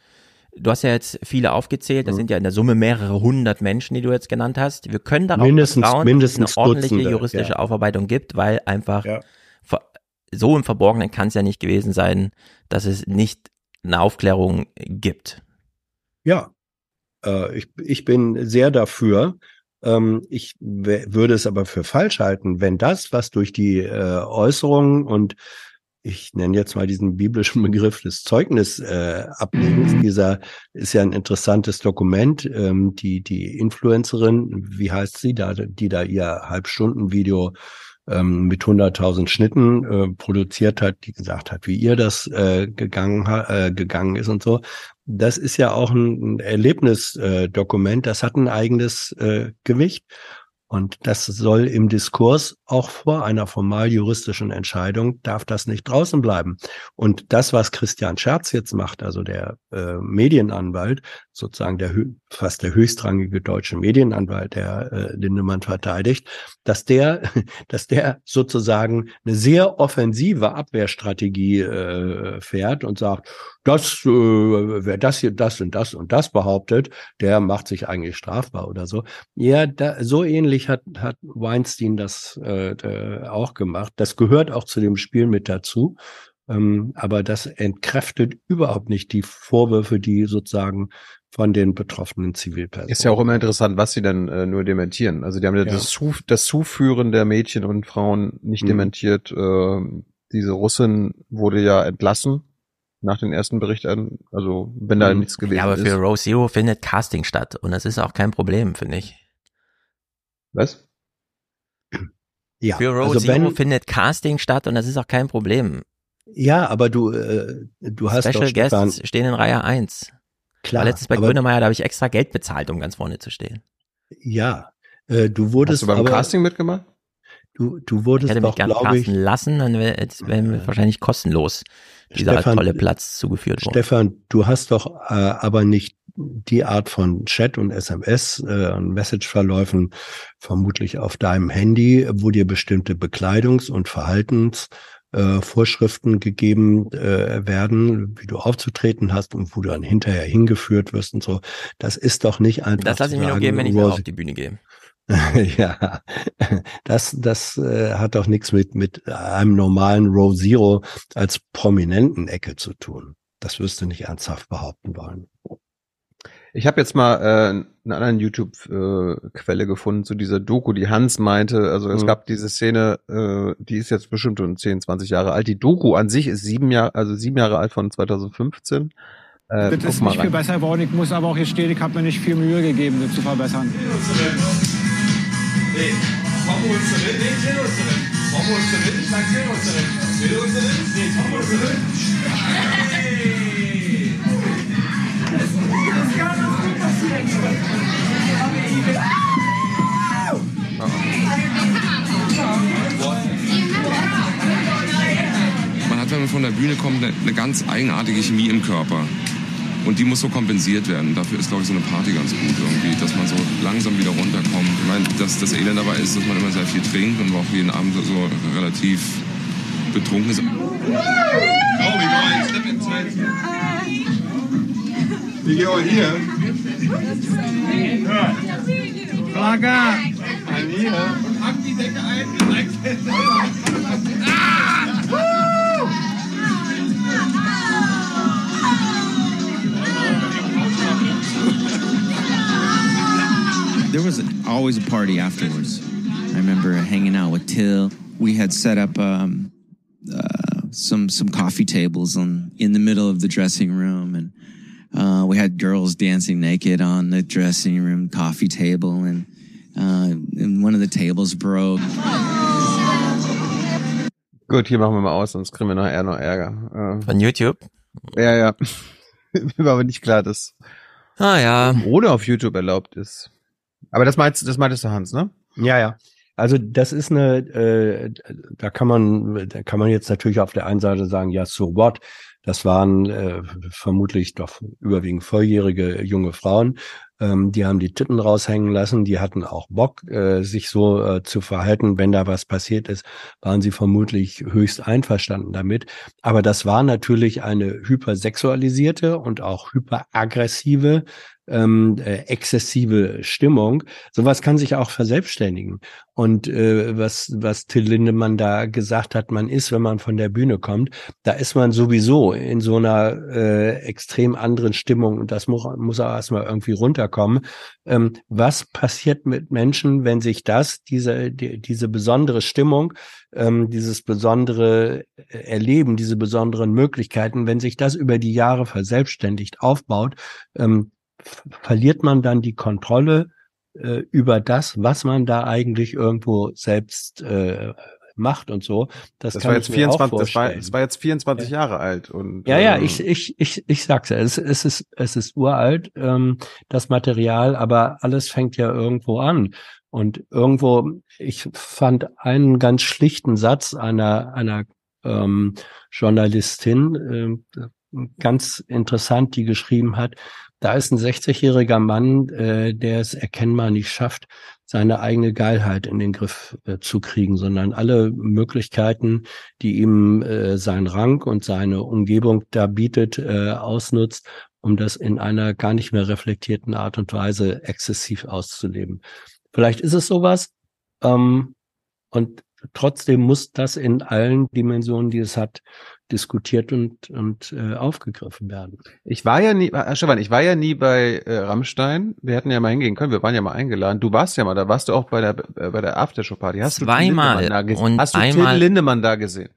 du hast ja jetzt viele aufgezählt, das sind ja in der Summe mehrere hundert Menschen, die du jetzt genannt hast. Wir können darauf Mindestens- vertrauen, mindestens dass es eine ordentliche Dutzende, juristische ja. Aufarbeitung gibt, weil einfach ver- so im Verborgenen kann es ja nicht gewesen sein, dass es nicht eine Aufklärung gibt. Ja, äh, ich, ich bin sehr dafür. Ähm, ich würde es aber für falsch halten, wenn das, was durch die äh, Äußerungen und ich nenne jetzt mal diesen biblischen Begriff des Zeugnis äh, Ablegens. Dieser ist ja ein interessantes Dokument. Ähm, die die Influencerin, wie heißt sie da, die da ihr Halbstundenvideo ähm, mit 100.000 Schnitten äh, produziert hat, die gesagt hat, wie ihr das äh, gegangen, äh, gegangen ist und so. Das ist ja auch ein, ein Erlebnisdokument, äh, das hat ein eigenes äh, Gewicht. Und das soll im Diskurs auch vor einer formal juristischen Entscheidung darf das nicht draußen bleiben. Und das, was Christian Scherz jetzt macht, also der äh, Medienanwalt, sozusagen der fast der höchstrangige deutsche Medienanwalt, der äh, Lindemann verteidigt, dass der, dass der sozusagen eine sehr offensive Abwehrstrategie äh, fährt und sagt, das, äh, wer das hier, das und das und das behauptet, der macht sich eigentlich strafbar oder so. Ja, da, so ähnlich hat, hat Weinstein das äh, auch gemacht. Das gehört auch zu dem Spiel mit dazu. Ähm, aber das entkräftet überhaupt nicht die Vorwürfe, die sozusagen von den betroffenen Zivilpersonen. Ist ja auch immer interessant, was sie dann äh, nur dementieren. Also die haben ja, Ja. Das, Zu das Zuführen der Mädchen und Frauen nicht Mhm. dementiert. Äh, diese Russin wurde ja entlassen nach den ersten Berichten, also wenn da Mhm. nichts gewesen Ja, aber ist. für Row Zero findet Casting statt und das ist auch kein Problem, finde ich. Was? Ja, Für Row also Zero wenn, findet Casting statt und das ist auch kein Problem. ja, aber du, äh, du hast Special doch Stefan, Guests stehen in Reihe 1. klar, War letztens bei aber, Grönemeyer, da habe ich extra Geld bezahlt, um ganz vorne zu stehen. ja, äh, du wurdest Hast du beim aber, Casting mitgemacht? du, du Ich wurdest hätte mich doch, gerne glaube ich, casten lassen, dann wäre wär wahrscheinlich kostenlos dieser Stefan, tolle Platz zugeführt worden. Stefan, du hast doch äh, aber nicht die Art von Chat und SMS äh, und Messageverläufen vermutlich auf deinem Handy, wo dir bestimmte Bekleidungs- und Verhaltens äh, Vorschriften gegeben äh, werden, wie du aufzutreten hast und wo du dann hinterher hingeführt wirst und so. Das ist doch nicht einfach. Das lasse ich mir nur geben, wenn ich auf die Bühne gehe. ja, das, das äh, hat doch nichts mit, mit einem normalen Row Zero als prominenten Ecke zu tun. Das wirst du nicht ernsthaft behaupten wollen. Ich habe jetzt mal äh, eine anderen YouTube-Quelle gefunden zu dieser Doku, die Hans meinte. Also es Mhm. gab diese Szene, äh, die ist jetzt bestimmt schon 10, 20 Jahre alt. Die Doku an sich ist sieben Jahre, also sieben Jahre alt von 2015. Äh, Das ist nicht viel rein. besser geworden. Ich muss aber auch hier stehen, ich habe mir nicht viel Mühe gegeben, das zu verbessern. Man hat, wenn man von der Bühne kommt, eine, ganz eigenartige Chemie im Körper. Und die muss so kompensiert werden. Dafür ist, glaube ich, so eine Party ganz gut irgendwie, dass man so langsam wieder runterkommt. Ich meine, dass das Elend dabei ist, dass man immer sehr viel trinkt und auch jeden Abend so relativ betrunken ist. Wie geht euch hier? Flagge! Ein hier. Pack die Decke ein. There was always a party afterwards. I remember hanging out with Till. We had set up um, uh, some some coffee tables on in the middle of the dressing room, and uh, we had girls dancing naked on the dressing room coffee table, and, uh, and one of the tables broke. Gut, hier machen wir mal aus, sonst kriegen wir nachher noch Ärger. Äh, Von YouTube? ja, ja. Mir war aber nicht klar, dass Ah ja. ohne auf YouTube erlaubt ist. Aber das meinst, das meintest du, Hans, ne? Ja, ja. Also das ist eine, äh, da kann man, da kann man jetzt natürlich auf der einen Seite sagen, ja, so what? Das waren äh, vermutlich doch überwiegend volljährige junge Frauen. Ähm, die haben die Titten raushängen lassen. Die hatten auch Bock, äh, sich so äh, zu verhalten. Wenn da was passiert ist, waren sie vermutlich höchst einverstanden damit. Aber das war natürlich eine hypersexualisierte und auch hyperaggressive ähm, äh, exzessive Stimmung. Sowas kann sich auch verselbstständigen. Und äh, was, was Till Lindemann da gesagt hat, man ist, wenn man von der Bühne kommt, da ist man sowieso in so einer äh, extrem anderen Stimmung und das muss, muss auch erstmal irgendwie runterkommen. Ähm, was passiert mit Menschen, wenn sich das, diese, die, diese besondere Stimmung, ähm, dieses besondere Erleben, diese besonderen Möglichkeiten, wenn sich das über die Jahre verselbstständigt aufbaut, ähm, verliert man dann die Kontrolle äh, über das, was man da eigentlich irgendwo selbst äh, macht und so. Das, Das kann war ich jetzt mir auch 24, das war, vorstellen. das war jetzt 24 Jahre alt und Ja, ja, ähm, ich, ich, ich, ich sag's ja, es, es ist, es ist uralt, ähm, das Material, aber alles fängt ja irgendwo an. Und irgendwo, ich fand einen ganz schlichten Satz einer, einer ähm, Journalistin, ähm, ganz interessant, die geschrieben hat, da ist ein 60-jähriger Mann, äh, der es erkennbar nicht schafft, seine eigene Geilheit in den Griff äh, zu kriegen, sondern alle Möglichkeiten, die ihm äh, sein Rang und seine Umgebung da bietet, äh, ausnutzt, um das in einer gar nicht mehr reflektierten Art und Weise exzessiv auszuleben. Vielleicht ist es sowas, ähm, und trotzdem muss das in allen Dimensionen, die es hat, diskutiert und, und äh, aufgegriffen werden. Ich war ja nie, Herr Stefan, ich war ja nie bei äh, Rammstein. Wir hätten ja mal hingehen können. Wir waren ja mal eingeladen. Du warst ja mal, da warst du auch bei der äh, bei der Aftershow Party. Hast du Zweimal gesehen? und Hast du einmal- Till Lindemann da gesehen?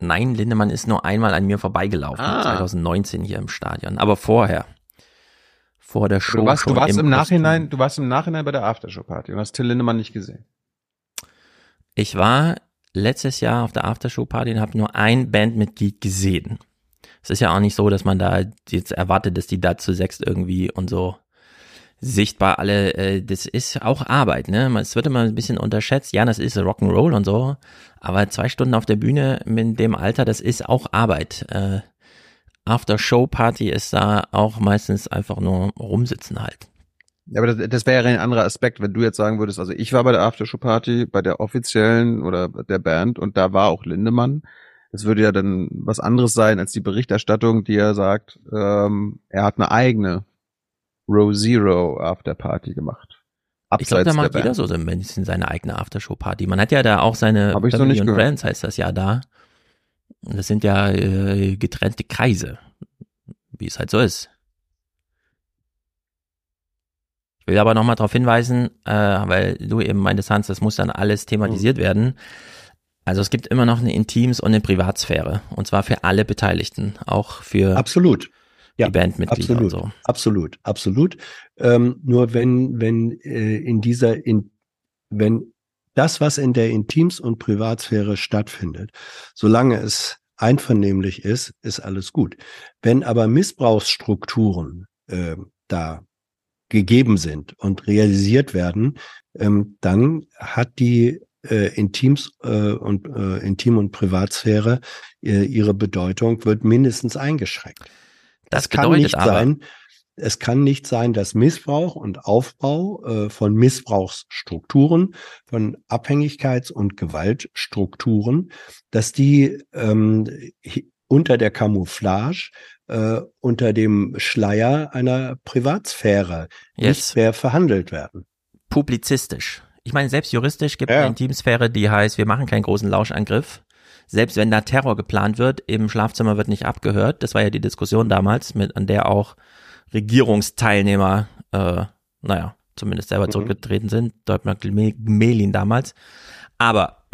Nein, Lindemann ist nur einmal an mir vorbeigelaufen, Ah. 2019 hier im Stadion. Aber vorher. Vor der Show. Du warst, du warst im Kostüm. Nachhinein, du warst im Nachhinein bei der Aftershow-Party und hast Till Lindemann nicht gesehen. Ich war letztes Jahr auf der Aftershow-Party und habe nur ein Bandmitglied gesehen. Es ist ja auch nicht so, dass man da jetzt erwartet, dass die da zu sechs irgendwie und so sichtbar alle, äh, das ist auch Arbeit, ne? Es wird immer ein bisschen unterschätzt. Ja, das ist Rock'n'Roll und so, aber zwei Stunden auf der Bühne mit dem Alter, das ist auch Arbeit. Äh, After-Show-Party ist da auch meistens einfach nur rumsitzen halt. Ja, aber das, das wäre ja ein anderer Aspekt, wenn du jetzt sagen würdest, also ich war bei der Aftershow-Party, bei der offiziellen oder der Band und da war auch Lindemann. Das würde ja dann was anderes sein als die Berichterstattung, die er sagt, ähm, er hat eine eigene Row Zero After-Party gemacht. Ich glaube, da Abseits macht der jeder Band. so so ein bisschen seine eigene Aftershow-Party. Man hat ja da auch seine Hab ich Family nicht und gehört. Friends heißt das ja da. Das sind ja äh, getrennte Kreise, wie es halt so ist. Ich will aber nochmal darauf hinweisen, äh, weil du eben meintest, Hans, das muss dann alles thematisiert Mhm. werden. Also es gibt immer noch eine Intims- und eine Privatsphäre. Und zwar für alle Beteiligten, auch für Absolut. Ja, die Bandmitglieder absolut, und so. absolut, absolut. Ähm, nur wenn, wenn äh, in dieser, in, wenn das, was in der Intims- und Privatsphäre stattfindet, solange es einvernehmlich ist, ist alles gut. Wenn aber Missbrauchsstrukturen äh, da gegeben sind und realisiert werden, ähm, dann hat die äh, Intims äh, und äh, Intim- und Privatsphäre äh, ihre Bedeutung wird mindestens eingeschränkt. Das es kann nicht aber- sein, es kann nicht sein, dass Missbrauch und Aufbau äh, von Missbrauchsstrukturen, von Abhängigkeits- und Gewaltstrukturen, dass die ähm, unter der Camouflage, äh, unter dem Schleier einer Privatsphäre Yes. nicht mehr verhandelt werden. publizistisch. Ich meine, selbst juristisch gibt es Ja. eine Intimsphäre, die heißt, wir machen keinen großen Lauschangriff. Selbst wenn da Terror geplant wird, im Schlafzimmer wird nicht abgehört. Das war ja die Diskussion damals, mit, an der auch Regierungsteilnehmer, äh, naja, zumindest selber Mhm. zurückgetreten sind. Deutmar Melin damals. Aber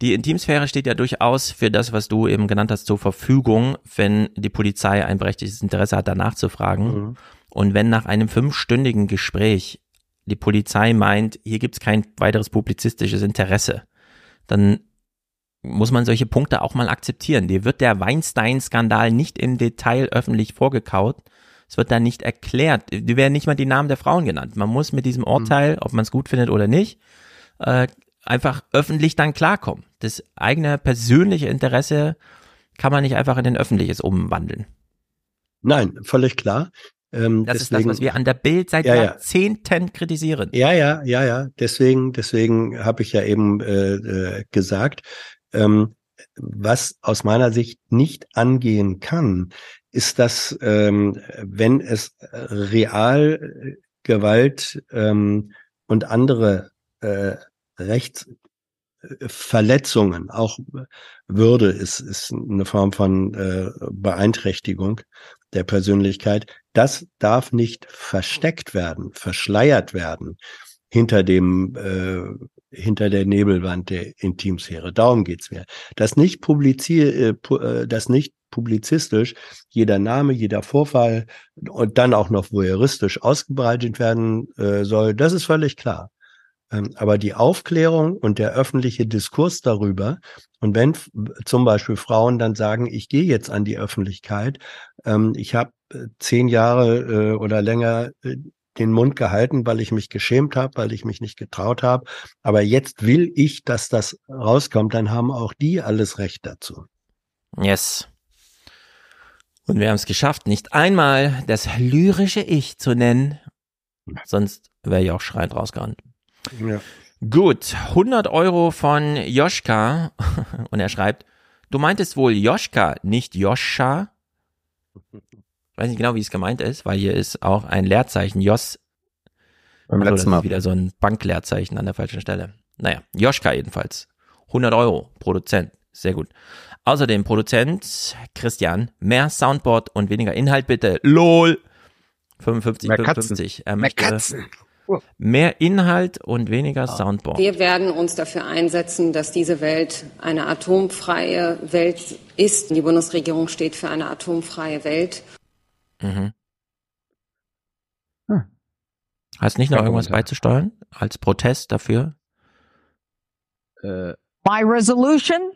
die Intimsphäre steht ja durchaus für das, was du eben genannt hast, zur Verfügung, wenn die Polizei ein berechtigtes Interesse hat, danach zu fragen. Mhm. Und wenn nach einem fünfstündigen Gespräch die Polizei meint, hier gibt's kein weiteres publizistisches Interesse, dann muss man solche Punkte auch mal akzeptieren. Dir wird der Weinstein-Skandal nicht im Detail öffentlich vorgekaut. Es wird da nicht erklärt. Die werden nicht mal die Namen der Frauen genannt. Man muss mit diesem Urteil, ob man es gut findet oder nicht, äh, einfach öffentlich dann klarkommen. Das eigene persönliche Interesse kann man nicht einfach in ein öffentliches umwandeln. Nein, völlig klar. Ähm, Das ist das, deswegen- was wir an der Bild seit Ja, ja. Jahrzehnten kritisieren. Ja, ja, ja, ja. Deswegen, deswegen habe ich ja eben äh, äh, gesagt, ähm, was aus meiner Sicht nicht angehen kann, ist, dass ähm, wenn es real äh, Gewalt ähm, und andere äh, Rechtsverletzungen, auch Würde ist, ist eine Form von äh, Beeinträchtigung der Persönlichkeit. Das darf nicht versteckt werden, verschleiert werden hinter dem äh, hinter der Nebelwand der Intimsphäre. Darum geht's mir. Das nicht publizier, äh, äh, das nicht publizistisch jeder Name, jeder Vorfall und dann auch noch voyeuristisch ausgebreitet werden äh, soll, das ist völlig klar. Ähm, aber die Aufklärung und der öffentliche Diskurs darüber und wenn zum Beispiel Frauen dann sagen, ich gehe jetzt an die Öffentlichkeit, ähm, ich habe äh, zehn Jahre äh, oder länger äh, den Mund gehalten, weil ich mich geschämt habe, weil ich mich nicht getraut habe. Aber jetzt will ich, dass das rauskommt, dann haben auch die alles Recht dazu. Yes. Und wir haben es geschafft, nicht einmal das lyrische Ich zu nennen. Sonst wäre ich auch schreiend rausgerannt. Ja. Gut, 100 Euro von Joschka. Und er schreibt, du meintest wohl Joschka, nicht Joscha? Ich weiß nicht genau, wie es gemeint ist, weil hier ist auch ein Leerzeichen, Jos. Beim Ach so, letzten das Mal. ist wieder so ein Bankleerzeichen an der falschen Stelle. Naja, Joschka jedenfalls. 100 Euro, Produzent. Sehr gut. Außerdem Produzent Christian, mehr Soundboard und weniger Inhalt bitte. LOL. 55, Mehr 55. Er Mehr möchte Katzen. Mehr Inhalt und weniger Soundboard. Wir werden uns dafür einsetzen, dass diese Welt eine atomfreie Welt ist. Die Bundesregierung steht für eine atomfreie Welt. Mhm. Hast nicht noch irgendwas beizusteuern als Protest dafür? Äh, My resolution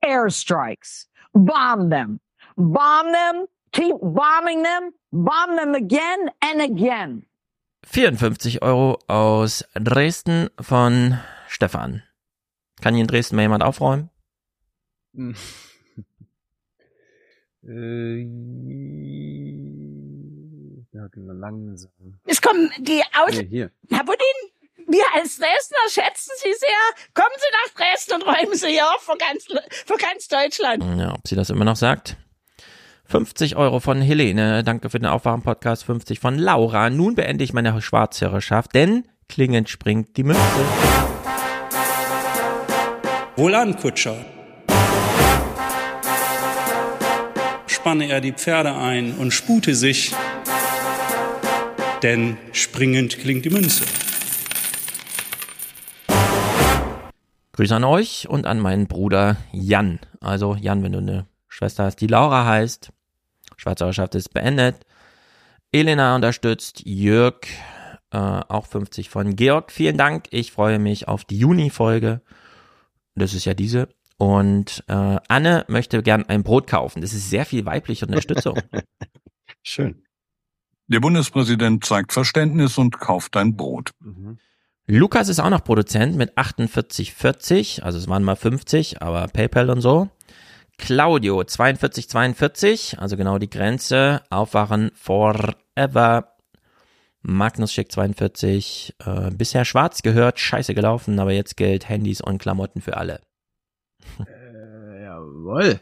airstrikes. Bomb them. Bomb them. Keep bombing them. Bomb them again and again. 54 Euro aus Dresden von Stefan. Kann hier in Dresden mal jemand aufräumen? äh, ja, langsam. Es kommen die aus. Nee, hier. Herr Budin, wir als Dresdner schätzen Sie sehr. Kommen Sie nach Dresden und räumen Sie hier auf für ganz, für ganz Deutschland. Ja, ob sie das immer noch sagt. 50 Euro von Helene, danke für den Aufwachen-Podcast. 50 von Laura. Nun beende ich meine Schwarzhörerschaft, denn klingend springt die Münze. Wohlan, Kutscher. Spanne er die Pferde ein und spute sich, denn springend klingt die Münze. Grüße an euch und an meinen Bruder Jan. Also Jan, wenn du eine Schwester hast, die Laura heißt. Schwarzhörerschaft ist beendet. Elena unterstützt. Jörg, äh, auch 50 von Georg. Vielen Dank. Ich freue mich auf die Juni-Folge. Das ist ja diese. Und äh, Anne möchte gern ein Brot kaufen. Das ist sehr viel weibliche Unterstützung. Schön. Der Bundespräsident zeigt Verständnis und kauft ein Brot. Lukas ist auch noch Produzent mit 48,40, also es waren mal 50, aber PayPal und so. Claudio 42,42, also genau die Grenze. Aufwachen forever. Magnus Schick 42, äh, bisher schwarz gehört, scheiße gelaufen, aber jetzt Geld, Handys und Klamotten für alle. Äh, jawohl.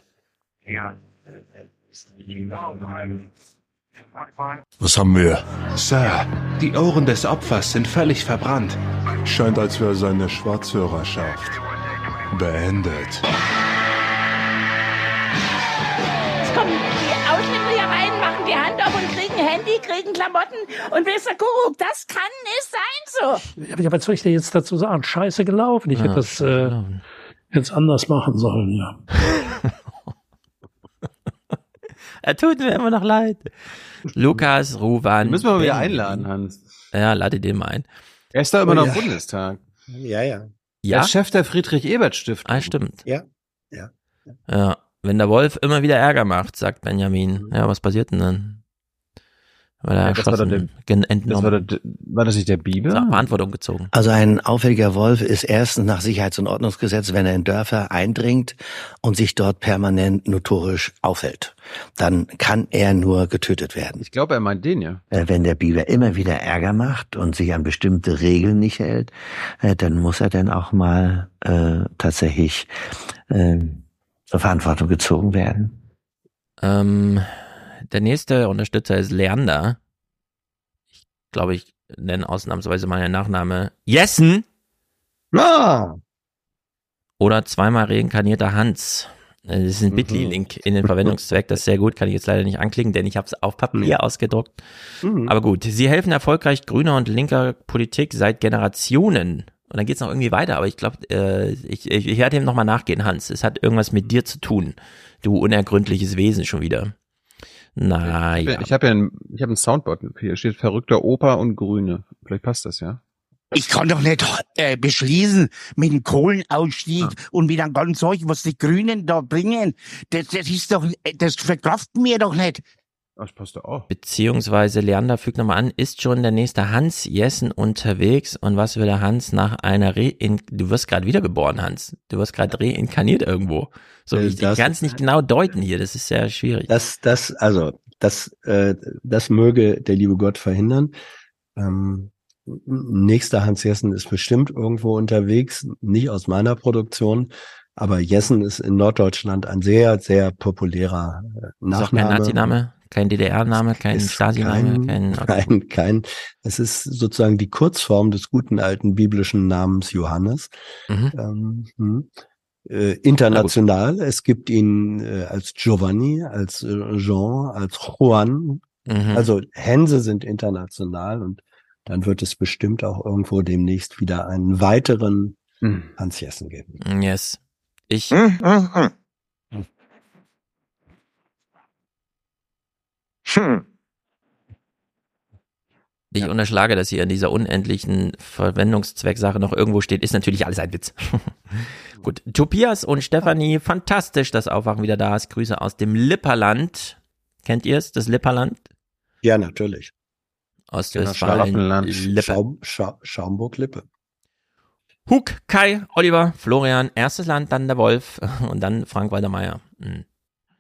Was haben wir? Sir, die Ohren des Opfers sind völlig verbrannt. Scheint, als wäre seine Schwarzhörerschaft beendet. Kommen die Ausländer hier rein, machen die Hand auf und kriegen Handy, kriegen Klamotten und Mr. Kuckuck, das kann nicht sein so. Ja, was soll ich dir jetzt dazu sagen? Scheiße gelaufen. Ich Ja, hätte das äh, jetzt anders machen sollen, ja. Er tut mir immer noch leid. Lukas, Ruwan. Den müssen wir mal wieder einladen, Hans. Ja, lade den mal ein. Er ist da immer Oh, noch ja. im Bundestag. Ja, ja. Ja? Er ist Chef der Friedrich-Ebert-Stiftung. Ah, stimmt. Ja. Ja. Ja, wenn der Wolf immer wieder Ärger macht, sagt Benjamin. Ja, was passiert denn dann? Weil er Ja, das war doch der- entnommen. war, der, war das nicht der Biber? Zur Verantwortung gezogen. Also ein auffälliger Wolf ist erstens nach Sicherheits- und Ordnungsgesetz, wenn er in Dörfer eindringt und sich dort permanent notorisch aufhält. Dann kann er nur getötet werden. Ich glaube, er meint den ja. Äh, Wenn der Biber immer wieder Ärger macht und sich an bestimmte Regeln nicht hält, äh, dann muss er dann auch mal äh, tatsächlich äh, zur Verantwortung gezogen werden. Ähm, der nächste Unterstützer ist Leander. Ich glaube, ich nenne ausnahmsweise meinen Nachname Jessen Ah, oder zweimal reinkarnierter Hans. Äh, Das ist ein Mhm. Bitly-Link in den Verwendungszweck. Das ist sehr gut, kann ich jetzt leider nicht anklicken, denn ich habe es auf Papier ausgedruckt. Mhm. Aber gut, sie helfen erfolgreich grüner und linker Politik seit Generationen. Und dann geht's noch irgendwie weiter, aber ich glaube, äh, ich, ich, ich werde dem nochmal nachgehen, Hans. Es hat irgendwas mit dir zu tun. Du unergründliches Wesen schon wieder. Naja. Ich habe ja ein, ich hab ein Soundboard. Hier steht verrückter Opa und Grüne. Vielleicht passt das, ja? Ich kann doch nicht äh, beschließen mit dem Kohlenausstieg und mit einem ganzen Zeug, was die Grünen da bringen. Das, das ist doch, das verkraften wir doch nicht. Das passt doch auch. Beziehungsweise Leander fügt nochmal an, ist schon der nächste Hans Jessen unterwegs und was will der Hans nach einer Rein... Du wirst gerade wiedergeboren, Hans. Du wirst gerade reinkarniert irgendwo. So, Äh, ich, ich das- kann es nicht genau deuten hier, das ist sehr schwierig. Das, das, also, das, äh, das möge der liebe Gott verhindern. Ähm, nächster Hans Jessen ist bestimmt irgendwo unterwegs, nicht aus meiner Produktion, aber Jessen ist in Norddeutschland ein sehr, sehr populärer äh, Ist auch Nachname. kein Nazi-Name, kein DDR-Name, kein Stasi-Name, kein... kein, kein, es ist sozusagen die Kurzform des guten alten biblischen Namens Johannes. Mhm. Ähm, hm. äh, international. Es gibt ihn äh, als Giovanni, als äh, Jean, als Juan. Mhm. Also Hänse sind international und dann wird es bestimmt auch irgendwo demnächst wieder einen weiteren Hans Jessen geben. Yes. Ich. Hm, Ich unterschlage, dass hier in dieser unendlichen Verwendungszwecksache noch irgendwo steht, ist natürlich alles ein Witz. Gut. Tobias und Stefanie, fantastisch, dass Aufwachen wieder da ist. Grüße aus dem Lipperland. Kennt ihr es, das Lipperland? Ja, natürlich. Ostwestfalen. Lippe. Schaum, Scha Schaumburg-Lippe. Hug, Kai, Oliver, Florian, erstes Land, dann der Wolf und dann Frank Walter Meyer. Mhm.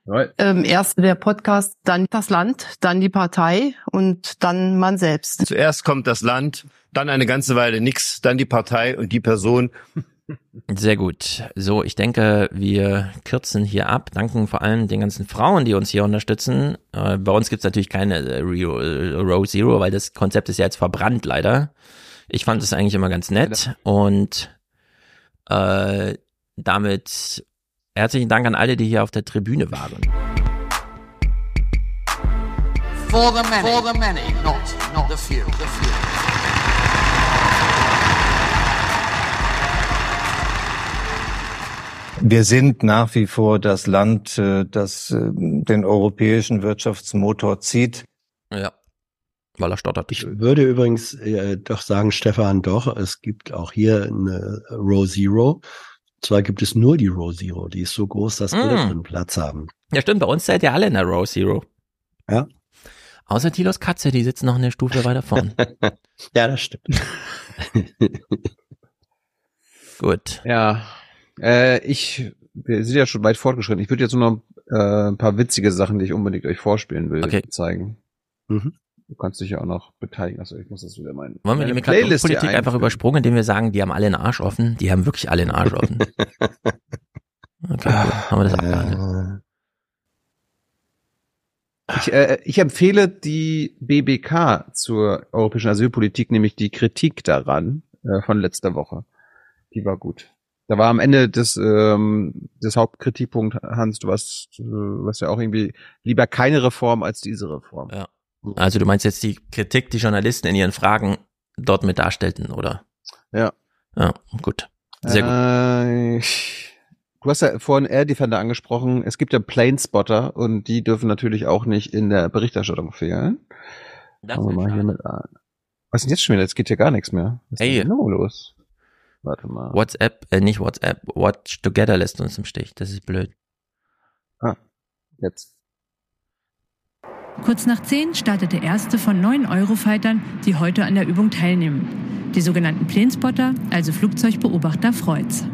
Ähm, erst der Podcast, dann das Land, dann die Partei und dann man selbst. Zuerst kommt das Land, dann eine ganze Weile nix, dann die Partei und die Person. Sehr gut. So, ich denke, wir kürzen hier ab. Danken vor allem den ganzen Frauen, die uns hier unterstützen. Äh, bei uns gibt's natürlich keine äh, äh, Row Zero, weil das Konzept ist ja jetzt verbrannt, leider. Ich fand es eigentlich immer ganz nett und äh, damit herzlichen Dank an alle, die hier auf der Tribüne waren. For the many, for the many, not, not the few. The few. Wir sind nach wie vor das Land, äh, das äh, den europäischen Wirtschaftsmotor zieht. Ja, weil er stottert. Ich würde übrigens äh, doch sagen, Stefan, doch, es gibt auch hier eine Row Zero. Zwar gibt es nur die Row Zero, die ist so groß, dass alle Mm. drin Platz haben. Ja, stimmt, bei uns seid ihr alle in der Row Zero. Ja. Außer Tilos Katze, die sitzt noch eine Stufe weiter vorn. ja, das stimmt. Gut. Ja, äh, ich, wir sind ja schon weit fortgeschritten. Ich würde jetzt nur noch äh, ein paar witzige Sachen, die ich unbedingt euch vorspielen will, Okay. zeigen. Mhm. Du kannst dich ja auch noch beteiligen. Also ich muss das wieder meinen. Wollen wir die Migrationspolitik einfach übersprungen, indem wir sagen, die haben alle den Arsch offen? Die haben wirklich alle den Arsch offen. Okay, gut. Haben wir das abgehandelt. Ich, äh, ich empfehle die BBK zur europäischen Asylpolitik, nämlich die Kritik daran äh, von letzter Woche. Die war gut. Da war am Ende des, ähm, des Hauptkritikpunkt, Hans, du warst, äh, warst ja auch irgendwie lieber keine Reform als diese Reform. Ja. Also du meinst jetzt die Kritik, die Journalisten in ihren Fragen dort mit darstellten, oder? Ja. Ja, gut. Sehr gut. Äh, du hast ja vorhin Air Defender angesprochen. Es gibt ja Planespotter und die dürfen natürlich auch nicht in der Berichterstattung fehlen. Das wir mal hier mit an. Was ist denn jetzt schon wieder? Jetzt geht hier gar nichts mehr. Was ist denn los? Warte mal. WhatsApp, äh, nicht WhatsApp, Watch Together lässt uns im Stich. Das ist blöd. Ah, jetzt. Kurz nach 10 startet der erste von neun Eurofightern, die heute an der Übung teilnehmen. Die sogenannten Planespotter, also Flugzeugbeobachter Freuds.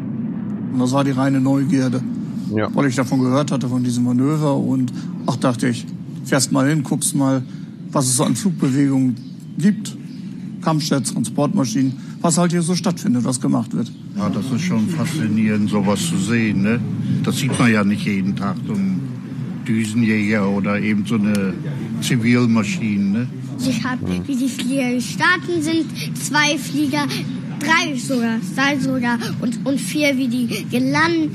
Und das war die reine Neugierde. Weil ich davon gehört hatte, von diesem Manöver. Und ach, dachte ich, fährst mal hin, guckst mal, was es so an Flugbewegungen gibt. Kampfjets, Transportmaschinen, was halt hier so stattfindet, was gemacht wird. Ja, das ist schon faszinierend, sowas zu sehen. Ne? Das sieht man ja nicht jeden Tag, ein Düsenjäger oder eben so eine Zivilmaschine. Ne? Ich habe, wie die Flieger gestartet sind, zwei Flieger, drei sogar, drei sogar und, und vier, wie die gelandet,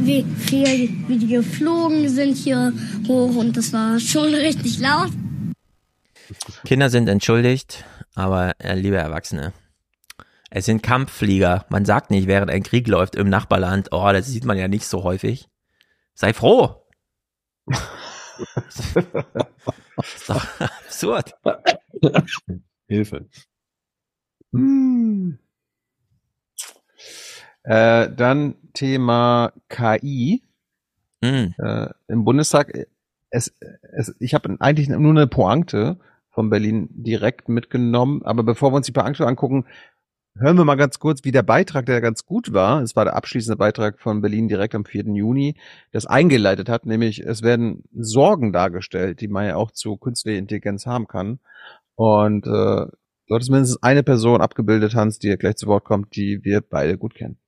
wie, vier, wie die geflogen sind hier hoch und das war schon richtig laut. Kinder sind entschuldigt, aber äh, liebe Erwachsene, es sind Kampfflieger. Man sagt nicht, während ein Krieg läuft im Nachbarland, oh, das sieht man ja nicht so häufig. Sei froh. Ist doch absurd. Hilfe. Hm. Äh, dann Thema KI. Hm. Äh, Im Bundestag, äh, es, es, ich habe eigentlich nur eine Pointe von Berlin direkt mitgenommen, aber bevor wir uns die Pointe angucken, hören wir mal ganz kurz, wie der Beitrag, der ganz gut war, es war der abschließende Beitrag von Berlin direkt am 4. Juni, das eingeleitet hat, nämlich es werden Sorgen dargestellt, die man ja auch zu künstlicher Intelligenz haben kann. Und äh, dort ist mindestens eine Person abgebildet, Hans, die gleich zu Wort kommt, die wir beide gut kennen.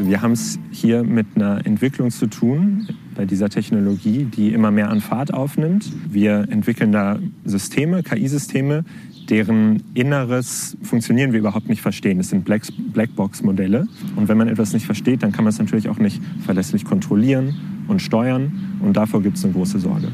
Wir haben es hier mit einer Entwicklung zu tun bei dieser Technologie, die immer mehr an Fahrt aufnimmt. Wir entwickeln da Systeme, KI-Systeme, deren inneres Funktionieren wir überhaupt nicht verstehen. Das sind Black- Blackbox-Modelle. Und wenn man etwas nicht versteht, dann kann man es natürlich auch nicht verlässlich kontrollieren und steuern. Und davor gibt es eine große Sorge.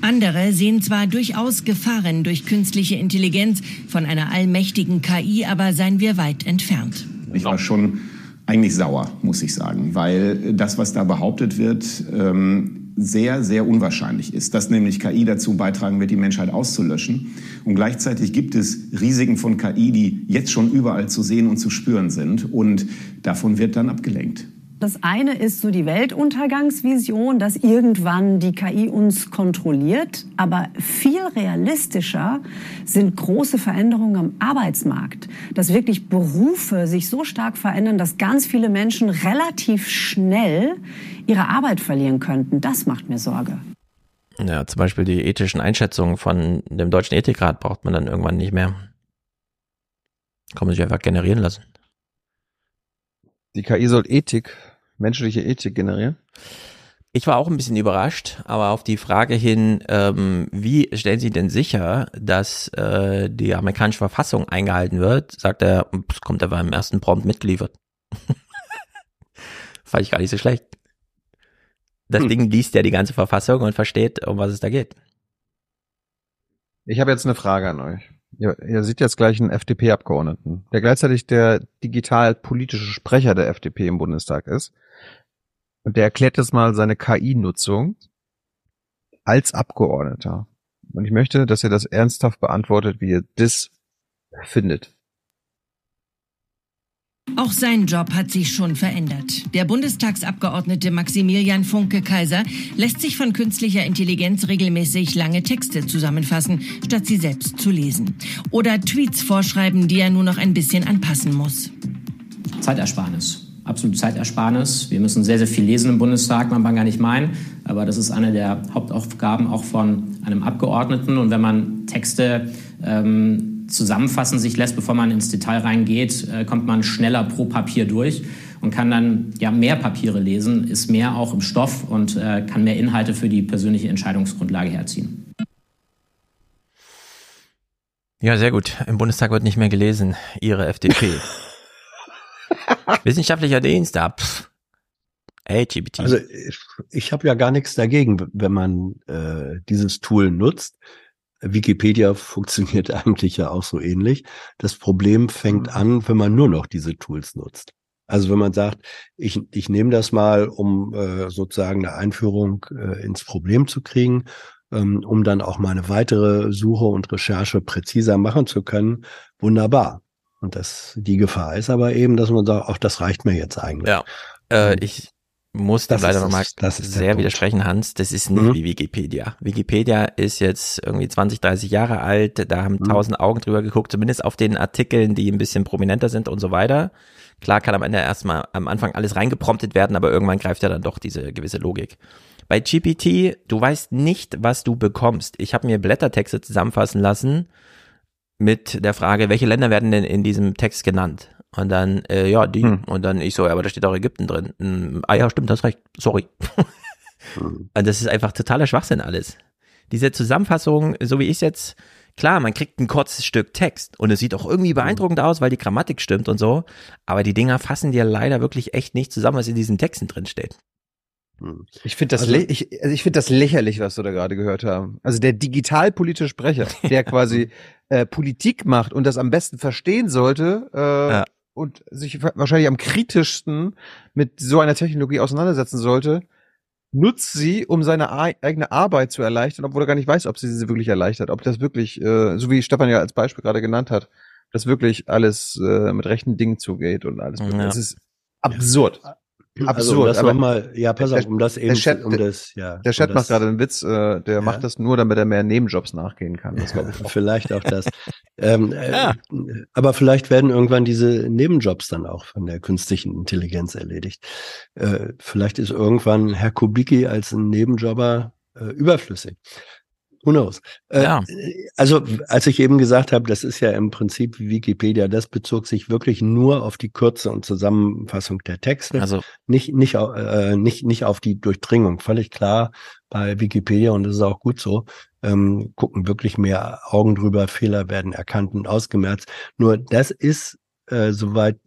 Andere sehen zwar durchaus Gefahren durch künstliche Intelligenz, von einer allmächtigen KI aber seien wir weit entfernt. Ich war schon eigentlich sauer, muss ich sagen, weil das, was da behauptet wird, ähm, sehr, sehr unwahrscheinlich ist, dass nämlich KI dazu beitragen wird, die Menschheit auszulöschen. Und gleichzeitig gibt es Risiken von KI, die jetzt schon überall zu sehen und zu spüren sind. Und davon wird dann abgelenkt. Das eine ist so die Weltuntergangsvision, dass irgendwann die KI uns kontrolliert. Aber viel realistischer sind große Veränderungen am Arbeitsmarkt. Dass wirklich Berufe sich so stark verändern, dass ganz viele Menschen relativ schnell ihre Arbeit verlieren könnten. Das macht mir Sorge. Ja, zum Beispiel die ethischen Einschätzungen von dem Deutschen Ethikrat braucht man dann irgendwann nicht mehr. Kann man sich einfach generieren lassen. Die KI soll Ethik, menschliche Ethik generieren. Ich war auch ein bisschen überrascht, aber auf die Frage hin, ähm, wie stellen Sie denn sicher, dass äh, die amerikanische Verfassung eingehalten wird, sagt er, es kommt aber im ersten Prompt mitgeliefert. Fand ich gar nicht so schlecht. Das Hm. Ding liest ja die ganze Verfassung und versteht, um was es da geht. Ich habe jetzt eine Frage an euch. Ihr, ihr seht jetzt gleich einen FDP-Abgeordneten, der gleichzeitig der digital-politische Sprecher der FDP im Bundestag ist. Und der erklärt jetzt mal seine KI-Nutzung als Abgeordneter. Und ich möchte, dass ihr das ernsthaft beantwortet, wie ihr das findet. Auch sein Job hat sich schon verändert. Der Bundestagsabgeordnete Maximilian Funke-Kaiser lässt sich von künstlicher Intelligenz regelmäßig lange Texte zusammenfassen, statt sie selbst zu lesen. Oder Tweets vorschreiben, die er nur noch ein bisschen anpassen muss. Zeitersparnis. Absolute Zeitersparnis. Wir müssen sehr, sehr viel lesen im Bundestag, man kann gar nicht meinen. Aber das ist eine der Hauptaufgaben auch von einem Abgeordneten. Und wenn man Texte ähm, zusammenfassen sich lässt, bevor man ins Detail reingeht, äh, kommt man schneller pro Papier durch und kann dann ja mehr Papiere lesen, ist mehr auch im Stoff und äh, kann mehr Inhalte für die persönliche Entscheidungsgrundlage herziehen. Ja, sehr gut. Im Bundestag wird nicht mehr gelesen. Ihre FDP. Wissenschaftlicher Dienst, da. Pff. Ey, GPT. Also ich, ich habe ja gar nichts dagegen, wenn man äh, dieses Tool nutzt. Wikipedia funktioniert eigentlich ja auch so ähnlich. Das Problem fängt an, wenn man nur noch diese Tools nutzt. Also wenn man sagt, ich, ich nehme das mal, um äh, sozusagen eine Einführung äh, ins Problem zu kriegen, ähm, um dann auch mal eine weitere Suche und Recherche präziser machen zu können, wunderbar. Und das, die Gefahr ist aber eben, dass man sagt, ach, das reicht mir jetzt eigentlich. Ja, äh, ich muss Das leider nochmal sehr widersprechen, Hans. Das ist nicht Mhm. wie Wikipedia. Wikipedia ist jetzt irgendwie 20, 30 Jahre alt. Da haben Mhm. tausend Augen drüber geguckt, zumindest auf den Artikeln, die ein bisschen prominenter sind und so weiter. Klar kann am Ende erstmal am Anfang alles reingepromptet werden, aber irgendwann greift ja dann doch diese gewisse Logik. Bei GPT, du weißt nicht, was du bekommst. Ich habe mir Blättertexte zusammenfassen lassen mit der Frage, welche Länder werden denn in diesem Text genannt? Und dann, äh, ja, die. Hm. Und dann ich so, ja, aber da steht auch Ägypten drin. Hm, ah ja, stimmt, hast recht. Sorry. Und das ist einfach totaler Schwachsinn alles. Diese Zusammenfassung, so wie ich jetzt, klar, man kriegt ein kurzes Stück Text und es sieht auch irgendwie beeindruckend aus, weil die Grammatik stimmt und so. Aber die Dinger fassen dir leider wirklich echt nicht zusammen, was in diesen Texten drin steht. Ich finde das, Also- ich, also ich finde das lächerlich, was wir da gerade gehört haben. Also der digitalpolitische Sprecher, der quasi äh, Politik macht und das am besten verstehen sollte äh, und sich wa- wahrscheinlich am kritischsten mit so einer Technologie auseinandersetzen sollte, nutzt sie, um seine eigene Arbeit zu erleichtern, obwohl er gar nicht weiß, ob sie sie wirklich erleichtert, ob das wirklich, äh, so wie Stefan ja als Beispiel gerade genannt hat, dass wirklich alles äh, mit rechten Dingen zugeht und alles. Ja. Das ist absurd. Also, Absurd. um das aber mal- ja, pass der- auf, um das der eben Chat, zu- um das- ja, der um Chat das- macht gerade einen Witz, äh, der macht das nur, damit er mehr Nebenjobs nachgehen kann. Das ich auch. Vielleicht auch das. ähm, äh, aber vielleicht werden irgendwann diese Nebenjobs dann auch von der künstlichen Intelligenz erledigt. Äh, vielleicht ist irgendwann Herr Kubicki als ein Nebenjobber äh, überflüssig. Who knows? Äh, Ja. Also, als ich eben gesagt habe, das ist ja im Prinzip wie Wikipedia, das bezog sich wirklich nur auf die Kürze und Zusammenfassung der Texte. Also nicht, nicht, äh, nicht, nicht auf die Durchdringung. Völlig klar bei Wikipedia und das ist auch gut so. Ähm, gucken wirklich mehr Augen drüber, Fehler werden erkannt und ausgemerzt. Nur das ist, äh, soweit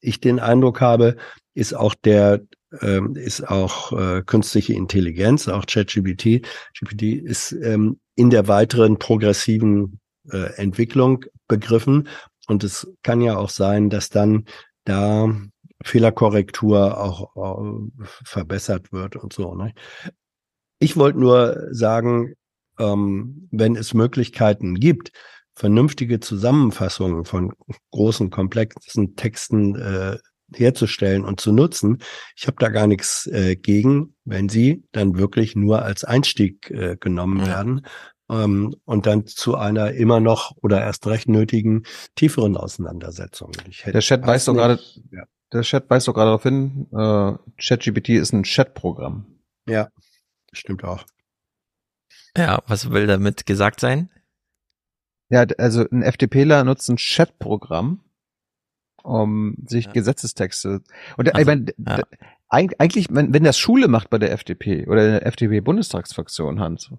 ich den Eindruck habe, ist auch der ähm, ist auch äh, künstliche Intelligenz, auch ChatGPT. GPT ist ähm, in der weiteren progressiven äh, Entwicklung begriffen. Und es kann ja auch sein, dass dann da Fehlerkorrektur auch, auch verbessert wird und so. Ne? Ich wollte nur sagen, ähm, wenn es Möglichkeiten gibt, vernünftige Zusammenfassungen von großen, komplexen Texten äh, herzustellen und zu nutzen. Ich habe da gar nichts äh, gegen, wenn sie dann wirklich nur als Einstieg äh, genommen ja. werden ähm, und dann zu einer immer noch oder erst recht nötigen tieferen Auseinandersetzung. der Chat weist doch gerade, ja. der Chat weist doch gerade darauf hin, äh, ChatGPT ist ein Chat-Programm. Ja, stimmt auch. Ja, was will damit gesagt sein? Ja, also ein FDPler nutzt ein Chat-Programm, um sich ja. Gesetzestexte. Und also, ich meine, ja. eigentlich, wenn, wenn das Schule macht bei der FDP oder der FDP-Bundestagsfraktion, Hans,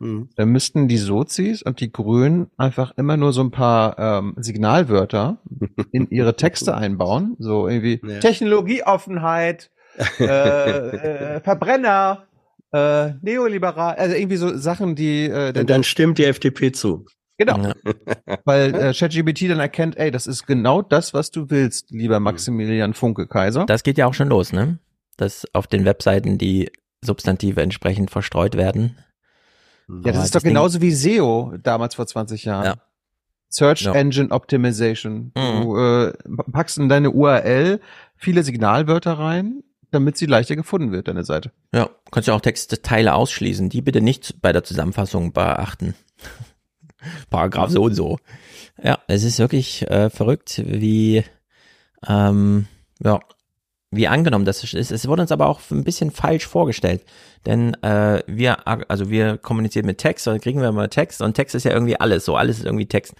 mhm. dann müssten die Sozis und die Grünen einfach immer nur so ein paar ähm, Signalwörter in ihre Texte einbauen. So irgendwie ja. Technologieoffenheit, äh, äh, Verbrenner, äh, neoliberal, also irgendwie so Sachen, die. Äh, und dann stimmt die FDP zu. Genau. Ja. Weil äh, ChatGPT dann erkennt, ey, das ist genau das, was du willst, lieber Maximilian Funke Kaiser. Das geht ja auch schon los, ne? Dass auf den Webseiten die Substantive entsprechend verstreut werden. Ja, das ist doch genauso wie SEO damals vor 20 Jahren. Ja. Search ja. Engine Optimization. Mhm. Du äh, packst in deine URL viele Signalwörter rein, damit sie leichter gefunden wird, deine Seite. Ja, kannst ja auch Textteile ausschließen, die bitte nicht bei der Zusammenfassung beachten. Paragraph so und so. Ja, es ist wirklich äh, verrückt, wie, ähm, ja, wie angenommen das ist. Es wurde uns aber auch ein bisschen falsch vorgestellt. Denn äh, wir, also wir kommunizieren mit Text, dann kriegen wir mal Text und Text ist ja irgendwie alles, so alles ist irgendwie Text.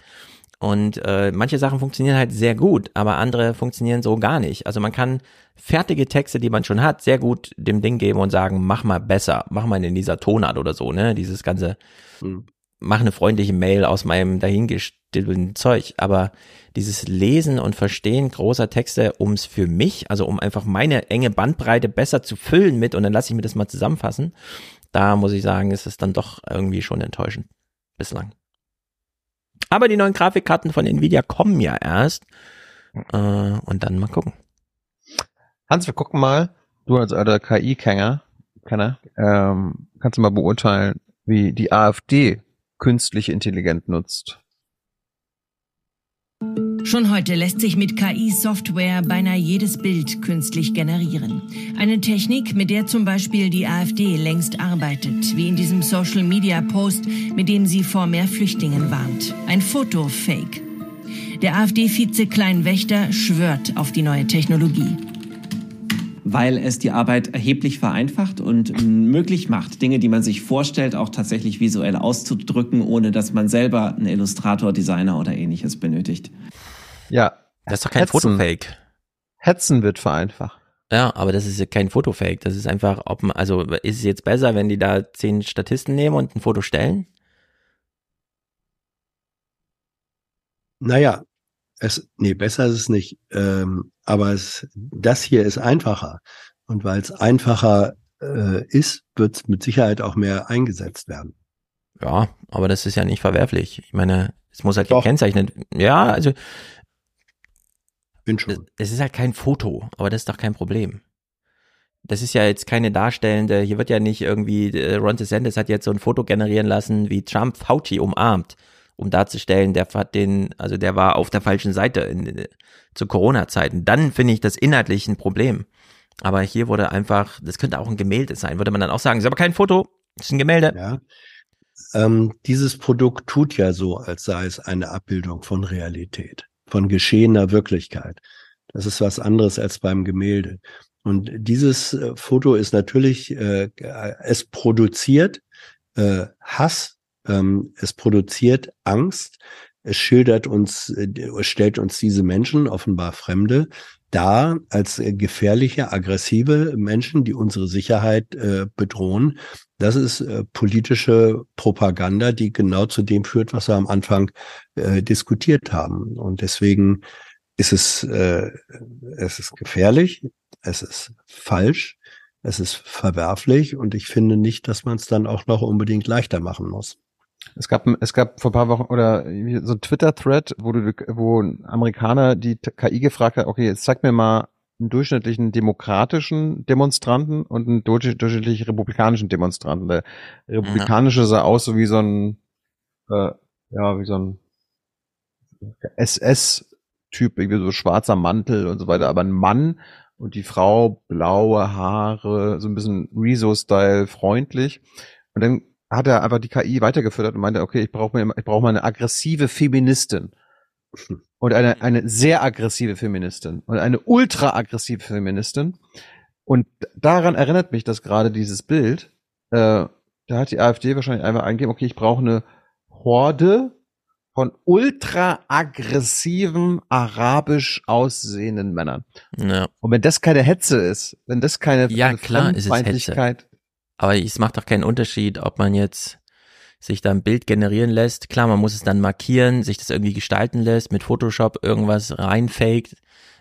Und äh, manche Sachen funktionieren halt sehr gut, aber andere funktionieren so gar nicht. Also man kann fertige Texte, die man schon hat, sehr gut dem Ding geben und sagen, mach mal besser, mach mal in dieser Tonart oder so, ne? Dieses ganze hm mach eine freundliche Mail aus meinem dahingestellten Zeug, aber dieses Lesen und Verstehen großer Texte, um es für mich, also um einfach meine enge Bandbreite besser zu füllen mit und dann lasse ich mir das mal zusammenfassen, da muss ich sagen, ist es dann doch irgendwie schon enttäuschend bislang. Aber die neuen Grafikkarten von Nvidia kommen ja erst äh, und dann mal gucken. Hans, wir gucken mal. Du als alter KI-Kenner, Kenner, ähm, kannst du mal beurteilen, wie die AfD künstliche Intelligenz nutzt. Schon heute lässt sich mit KI-Software beinahe jedes Bild künstlich generieren. Eine Technik, mit der zum Beispiel die AfD längst arbeitet, wie in diesem Social-Media-Post, mit dem sie vor mehr Flüchtlingen warnt. Ein Foto-Fake. Der AfD-Vize Klein Wächter schwört auf die neue Technologie weil es die Arbeit erheblich vereinfacht und möglich macht, Dinge, die man sich vorstellt, auch tatsächlich visuell auszudrücken, ohne dass man selber einen Illustrator, Designer oder ähnliches benötigt. Ja. Das ist doch kein Hetzen. Fotofake. Hetzen wird vereinfacht. Ja, aber das ist ja kein Fotofake. Das ist einfach, ob man, also ist es jetzt besser, wenn die da zehn Statisten nehmen und ein Foto stellen? Naja, es, nee, besser ist es nicht. Ähm, aber es, das hier ist einfacher. Und weil es einfacher äh, ist, wird es mit Sicherheit auch mehr eingesetzt werden. Ja, aber das ist ja nicht verwerflich. Ich meine, es muss halt gekennzeichnet. Ja, also. Bin schon. Es ist halt kein Foto, aber das ist doch kein Problem. Das ist ja jetzt keine darstellende, hier wird ja nicht irgendwie, äh, Ron DeSantis hat jetzt so ein Foto generieren lassen, wie Trump Fauci umarmt um darzustellen, der hat den, also der war auf der falschen Seite in, zu Corona-Zeiten. Dann finde ich das inhaltlich ein Problem. Aber hier wurde einfach, das könnte auch ein Gemälde sein, würde man dann auch sagen, ist aber kein Foto, ist ein Gemälde. Ja. Ähm, dieses Produkt tut ja so, als sei es eine Abbildung von Realität, von geschehener Wirklichkeit. Das ist was anderes als beim Gemälde. Und dieses äh, Foto ist natürlich, äh, es produziert äh, Hass ähm, es produziert Angst. Es schildert uns, äh, stellt uns diese Menschen, offenbar Fremde, dar als äh, gefährliche, aggressive Menschen, die unsere Sicherheit äh, bedrohen. Das ist äh, politische Propaganda, die genau zu dem führt, was wir am Anfang äh, diskutiert haben. Und deswegen ist es, äh, es ist gefährlich, es ist falsch, es ist verwerflich und ich finde nicht, dass man es dann auch noch unbedingt leichter machen muss. Es gab, es gab vor ein paar Wochen oder so ein Twitter-Thread, wo du, wo ein Amerikaner die KI gefragt hat, okay, jetzt zeig mir mal einen durchschnittlichen demokratischen Demonstranten und einen durchschnittlich republikanischen Demonstranten. Der republikanische sah aus so wie so ein, äh, ja, wie so ein SS-Typ, irgendwie so schwarzer Mantel und so weiter, aber ein Mann und die Frau blaue Haare, so ein bisschen Rezo-Style freundlich. Und dann hat er einfach die KI weitergefüttert und meinte, okay, ich brauche mal, ich brauche mal eine aggressive Feministin. Und eine, eine sehr aggressive Feministin und eine ultra aggressive Feministin. Und daran erinnert mich das gerade dieses Bild. Äh, da hat die AfD wahrscheinlich einfach eingegeben, okay, ich brauche eine Horde von ultra aggressiven, arabisch aussehenden Männern. Ja. Und wenn das keine Hetze ist, wenn das keine Ja, klar ist es Fremdfeindlichkeit- Hetze. Aber es macht doch keinen Unterschied, ob man jetzt sich da ein Bild generieren lässt. Klar, man muss es dann markieren, sich das irgendwie gestalten lässt, mit Photoshop irgendwas reinfaked.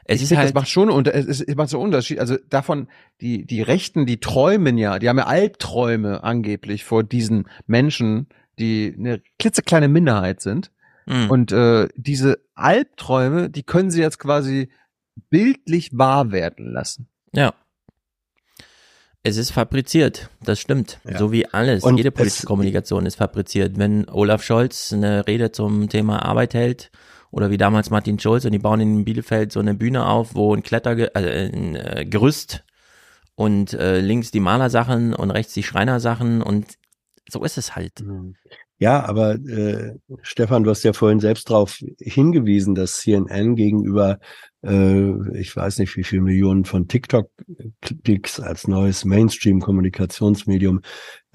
Es ich ist finde, halt, das macht schon und es, es macht so einen Unterschied. Also davon, die, die Rechten, die träumen ja, die haben ja Albträume angeblich vor diesen Menschen, die eine klitzekleine Minderheit sind. Mhm. Und äh, diese Albträume, die können sie jetzt quasi bildlich wahr werden lassen. ja. Es ist fabriziert, das stimmt. Ja. So wie alles. Und Jede politische Kommunikation ist fabriziert. Wenn Olaf Scholz eine Rede zum Thema Arbeit hält, oder wie damals Martin Schulz, und die bauen in Bielefeld so eine Bühne auf, wo ein Kletter, also ein äh, Gerüst und äh, links die Malersachen und rechts die Schreinersachen und so ist es halt. Ja, aber äh, Stefan, du hast ja vorhin selbst darauf hingewiesen, dass CNN gegenüber, äh, ich weiß nicht wie viel Millionen von TikTok-Klicks als neues Mainstream-Kommunikationsmedium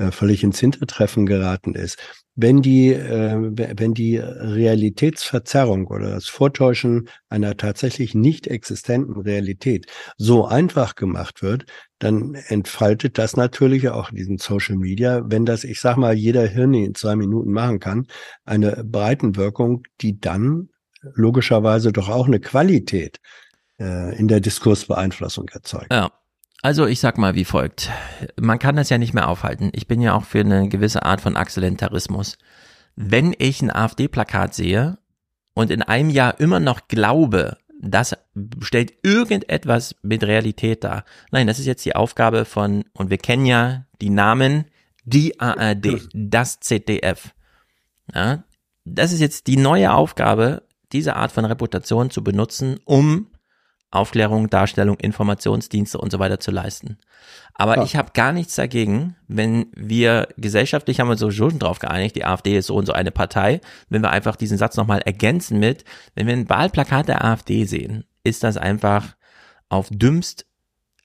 äh, völlig ins Hintertreffen geraten ist. Wenn die, äh, wenn die Realitätsverzerrung oder das Vortäuschen einer tatsächlich nicht existenten Realität so einfach gemacht wird, dann entfaltet das natürlich auch in diesen Social Media, wenn das, ich sag mal, jeder Hirni in zwei Minuten machen kann, eine Breitenwirkung, die dann logischerweise doch auch eine Qualität äh, in der Diskursbeeinflussung erzeugt. Ja. Also ich sag mal wie folgt. Man kann das ja nicht mehr aufhalten. Ich bin ja auch für eine gewisse Art von Accidentarismus. Wenn ich ein AfD-Plakat sehe und in einem Jahr immer noch glaube, das stellt irgendetwas mit Realität dar. Nein, das ist jetzt die Aufgabe von, und wir kennen ja die Namen, die ARD, das ZDF. Ja, das ist jetzt die neue Aufgabe, diese Art von Reputation zu benutzen, um Aufklärung, Darstellung, Informationsdienste und so weiter zu leisten. Aber Ja. ich habe gar nichts dagegen, wenn wir gesellschaftlich haben wir uns so schon drauf geeinigt, die AfD ist so und so eine Partei, wenn wir einfach diesen Satz nochmal ergänzen mit, wenn wir ein Wahlplakat der AfD sehen, ist das einfach auf dümmst,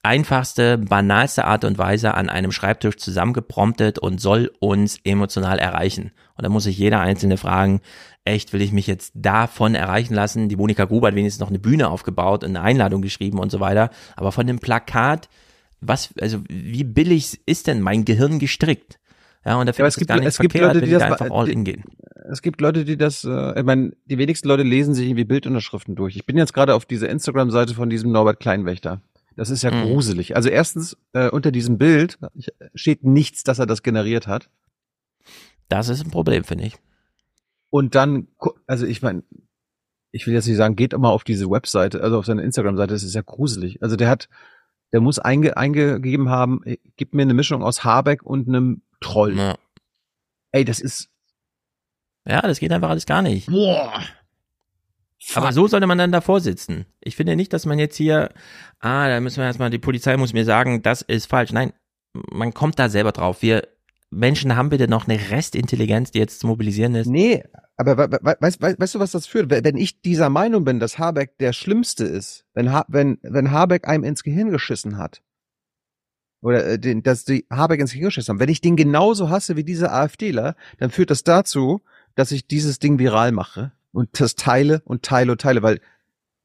einfachste, banalste Art und Weise an einem Schreibtisch zusammengepromptet und soll uns emotional erreichen. Und da muss sich jeder Einzelne fragen, echt, will ich mich jetzt davon erreichen lassen? Die Monika Gruber hat wenigstens noch eine Bühne aufgebaut und eine Einladung geschrieben und so weiter. Aber von dem Plakat, was, also wie billig ist denn mein Gehirn gestrickt? Ja, und da Ja, es gibt, gar nicht es gibt verkehrt, Leute, wenn die das da einfach all in gehen. Es gibt Leute, die das, äh, ich meine, die wenigsten Leute lesen sich irgendwie Bildunterschriften durch. Ich bin jetzt gerade auf dieser Instagram-Seite von diesem Norbert Kleinwächter. Das ist ja Mhm. gruselig. Also erstens, äh, unter diesem Bild steht nichts, dass er das generiert hat. Das ist ein Problem, finde ich. Und dann, also ich meine, ich will jetzt nicht sagen, geht immer auf diese Webseite, also auf seine Instagram-Seite, das ist ja gruselig. Also der hat, der muss einge, eingegeben haben, äh, gib mir eine Mischung aus Habeck und einem Troll. Ja. Ey, das ist, Ja, das geht einfach alles gar nicht. boah. Aber so sollte man dann davor sitzen. Ich finde nicht, dass man jetzt hier, ah, da müssen wir erstmal, die Polizei muss mir sagen, das ist falsch. Nein, man kommt da selber drauf. Wir Menschen haben bitte noch eine Restintelligenz, die jetzt zu mobilisieren ist. Nee, aber we- we- weißt, weißt, weißt du, was das führt? Wenn wenn ich dieser Meinung bin, dass Habeck der Schlimmste ist, wenn, ha wenn, wenn Habeck einem ins Gehirn geschissen hat, oder äh, den, dass die Habeck ins Gehirn geschissen haben, wenn ich den genauso hasse wie diese AfDler, dann führt das dazu, dass ich dieses Ding viral mache und das teile und teile und teile, weil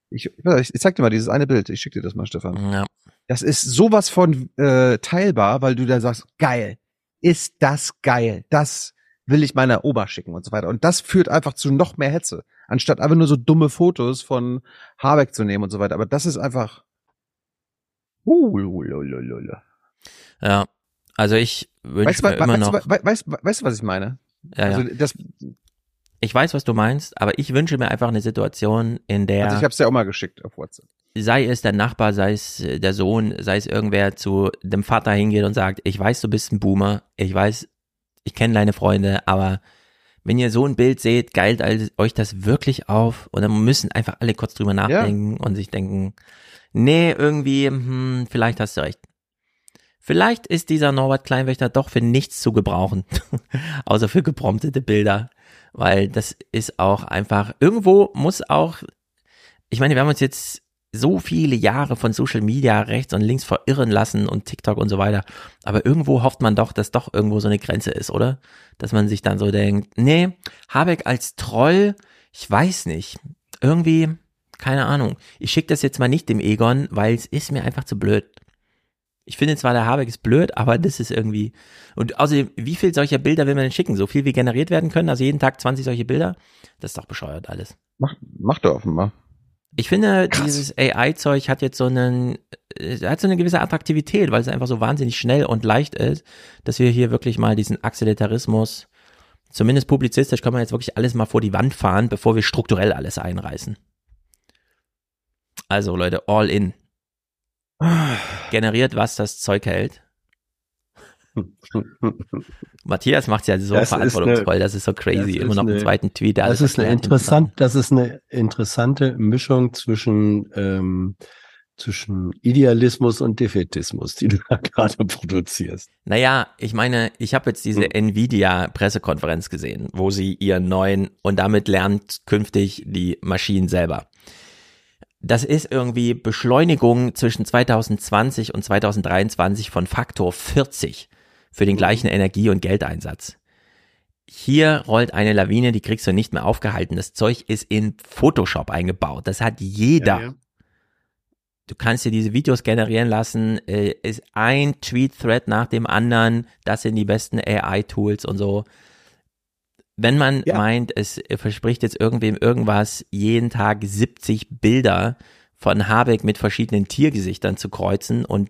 ich, ich, ich zeig dir mal dieses eine Bild, ich schick dir das mal, Stefan. Ja. Das ist sowas von äh, teilbar, weil du da sagst, geil, ist das geil, das will ich meiner Oma schicken und so weiter. Und das führt einfach zu noch mehr Hetze, anstatt einfach nur so dumme Fotos von Habeck zu nehmen und so weiter. Aber das ist einfach. Ja, also ich wünsche Weißt mir immer noch. weißt, weißt du, was ich meine? Ja. also das, Ich weiß, was du meinst, aber ich wünsche mir einfach eine Situation, in der also ich habe es ja auch mal geschickt auf WhatsApp. Sei es der Nachbar, sei es äh, der Sohn, sei es irgendwer zu dem Vater hingeht und sagt, ich weiß, du bist ein Boomer, ich weiß, ich kenne deine Freunde, aber wenn ihr so ein Bild seht, geilt euch das wirklich auf und dann müssen einfach alle kurz drüber nachdenken und sich denken, nee, irgendwie, hm, vielleicht hast du recht. Vielleicht ist dieser Norbert Kleinwächter doch für nichts zu gebrauchen, außer für gepromptete Bilder, weil das ist auch einfach, irgendwo muss auch, ich meine, wir haben uns jetzt so viele Jahre von Social Media rechts und links verirren lassen und TikTok und so weiter, aber irgendwo hofft man doch, dass doch irgendwo so eine Grenze ist, oder? Dass man sich dann so denkt, nee, Habeck als Troll, ich weiß nicht, irgendwie, keine Ahnung, ich schicke das jetzt mal nicht dem Egon, weil es ist mir einfach zu blöd. Ich finde zwar, der Habeck ist blöd, aber das ist irgendwie. Und außerdem, wie viel solcher Bilder will man denn schicken? So viel wie generiert werden können? Also jeden Tag 20 solche Bilder? Das ist doch bescheuert alles. Mach, mach doch offenbar. Ich finde, dieses AI-Zeug hat jetzt so einen, äh, hat so eine gewisse Attraktivität, weil es einfach so wahnsinnig schnell und leicht ist, dass wir hier wirklich mal diesen Axelitarismus, zumindest publizistisch, kann man jetzt wirklich alles mal vor die Wand fahren, bevor wir strukturell alles einreißen. Also Leute, all in. Generiert, was das Zeug hält. Matthias macht es ja so Das ist verantwortungsvoll, eine- das ist so crazy. Immer noch einen eine- zweiten Tweet. Das ist eine interessant, das ist eine interessante Mischung zwischen, ähm, zwischen Idealismus und Defetismus, die du da gerade produzierst. Naja, ich meine, ich habe jetzt diese Nvidia-Pressekonferenz gesehen, wo sie ihren neuen und damit lernt künftig die Maschinen selber. Das ist irgendwie Beschleunigung zwischen 2020 und 2023 von Faktor 40 für den gleichen Energie- und Geldeinsatz. Hier rollt eine Lawine, die kriegst du nicht mehr aufgehalten. Das Zeug ist in Photoshop eingebaut. Das hat jeder. Ja, ja. Du kannst dir diese Videos generieren lassen, äh, ist ein Tweet-Thread nach dem anderen, das sind die besten AI-Tools und so. Wenn man meint, es verspricht jetzt irgendwem irgendwas, jeden Tag 70 Bilder von Habeck mit verschiedenen Tiergesichtern zu kreuzen und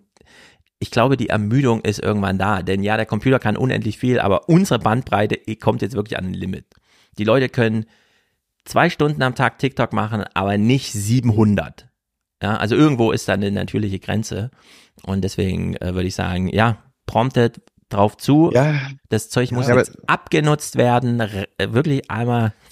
ich glaube, die Ermüdung ist irgendwann da, denn ja, der Computer kann unendlich viel, aber unsere Bandbreite kommt jetzt wirklich an ein Limit. Die Leute können zwei Stunden am Tag TikTok machen, aber nicht 700. Ja, also irgendwo ist da eine natürliche Grenze. Und deswegen äh, würde ich sagen, ja, promptet drauf zu. Das Zeug muss Ja, jetzt abgenutzt werden, äh, wirklich einmal.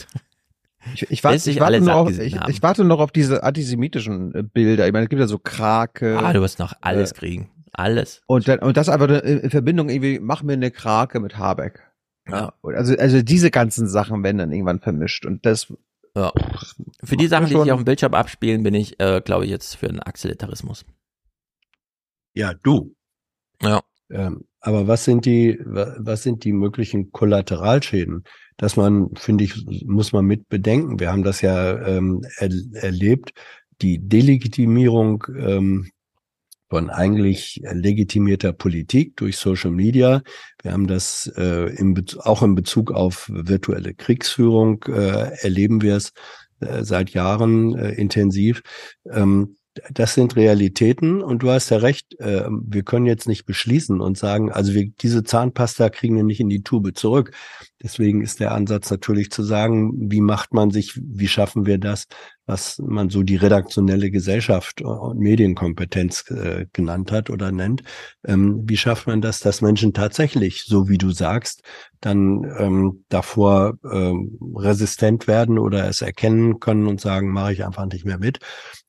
Ich, ich, warte, ich, warte noch ich, ich warte noch auf diese antisemitischen äh, Bilder. Ich meine, es gibt ja so Krake. Ah, du wirst noch alles äh, kriegen. Alles. Und, dann, und das einfach in in Verbindung irgendwie, mach mir eine Krake mit Habeck. Ja. Also, also diese ganzen Sachen werden dann irgendwann vermischt. Und das. Ja. Für die Sachen, die sich auf dem Bildschirm abspielen, bin ich, äh, glaube ich, jetzt für einen Axelitarismus. Ja, du. Ja. Ähm, aber was sind die, wa- was sind die möglichen Kollateralschäden? Dass man, finde ich, muss man mit bedenken. Wir haben das ja ähm, er, erlebt, die Delegitimierung ähm, von eigentlich legitimierter Politik durch Social Media. Wir haben das äh, im, auch in Bezug auf virtuelle Kriegsführung äh, erleben wir es äh, seit Jahren äh, intensiv. Ähm, das sind Realitäten und du hast ja recht, äh, wir können jetzt nicht beschließen und sagen, also wir, diese Zahnpasta kriegen wir nicht in die Tube zurück. Deswegen ist der Ansatz natürlich zu sagen, wie macht man sich, wie schaffen wir das, was man so die redaktionelle Gesellschaft und Medienkompetenz äh, genannt hat oder nennt. Ähm, wie schafft man das, dass Menschen tatsächlich, so wie du sagst, dann ähm, davor ähm, resistent werden oder es erkennen können und sagen, mache ich einfach nicht mehr mit.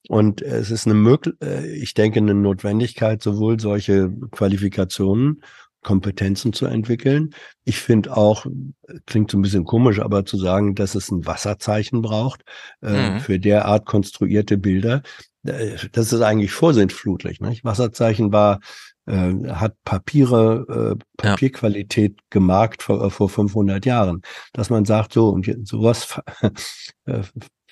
Und es ist eine möglich, ich denke, eine Notwendigkeit, sowohl solche Qualifikationen, Kompetenzen zu entwickeln. Ich finde auch, klingt so ein bisschen komisch, aber zu sagen, dass es ein Wasserzeichen braucht äh, Mhm. für derart konstruierte Bilder, äh, das ist eigentlich vorsintflutlich. Nicht? Wasserzeichen war äh, hat Papiere, äh, Papierqualität gemarkt vor, vor 500 Jahren, dass man sagt, so und sowas äh,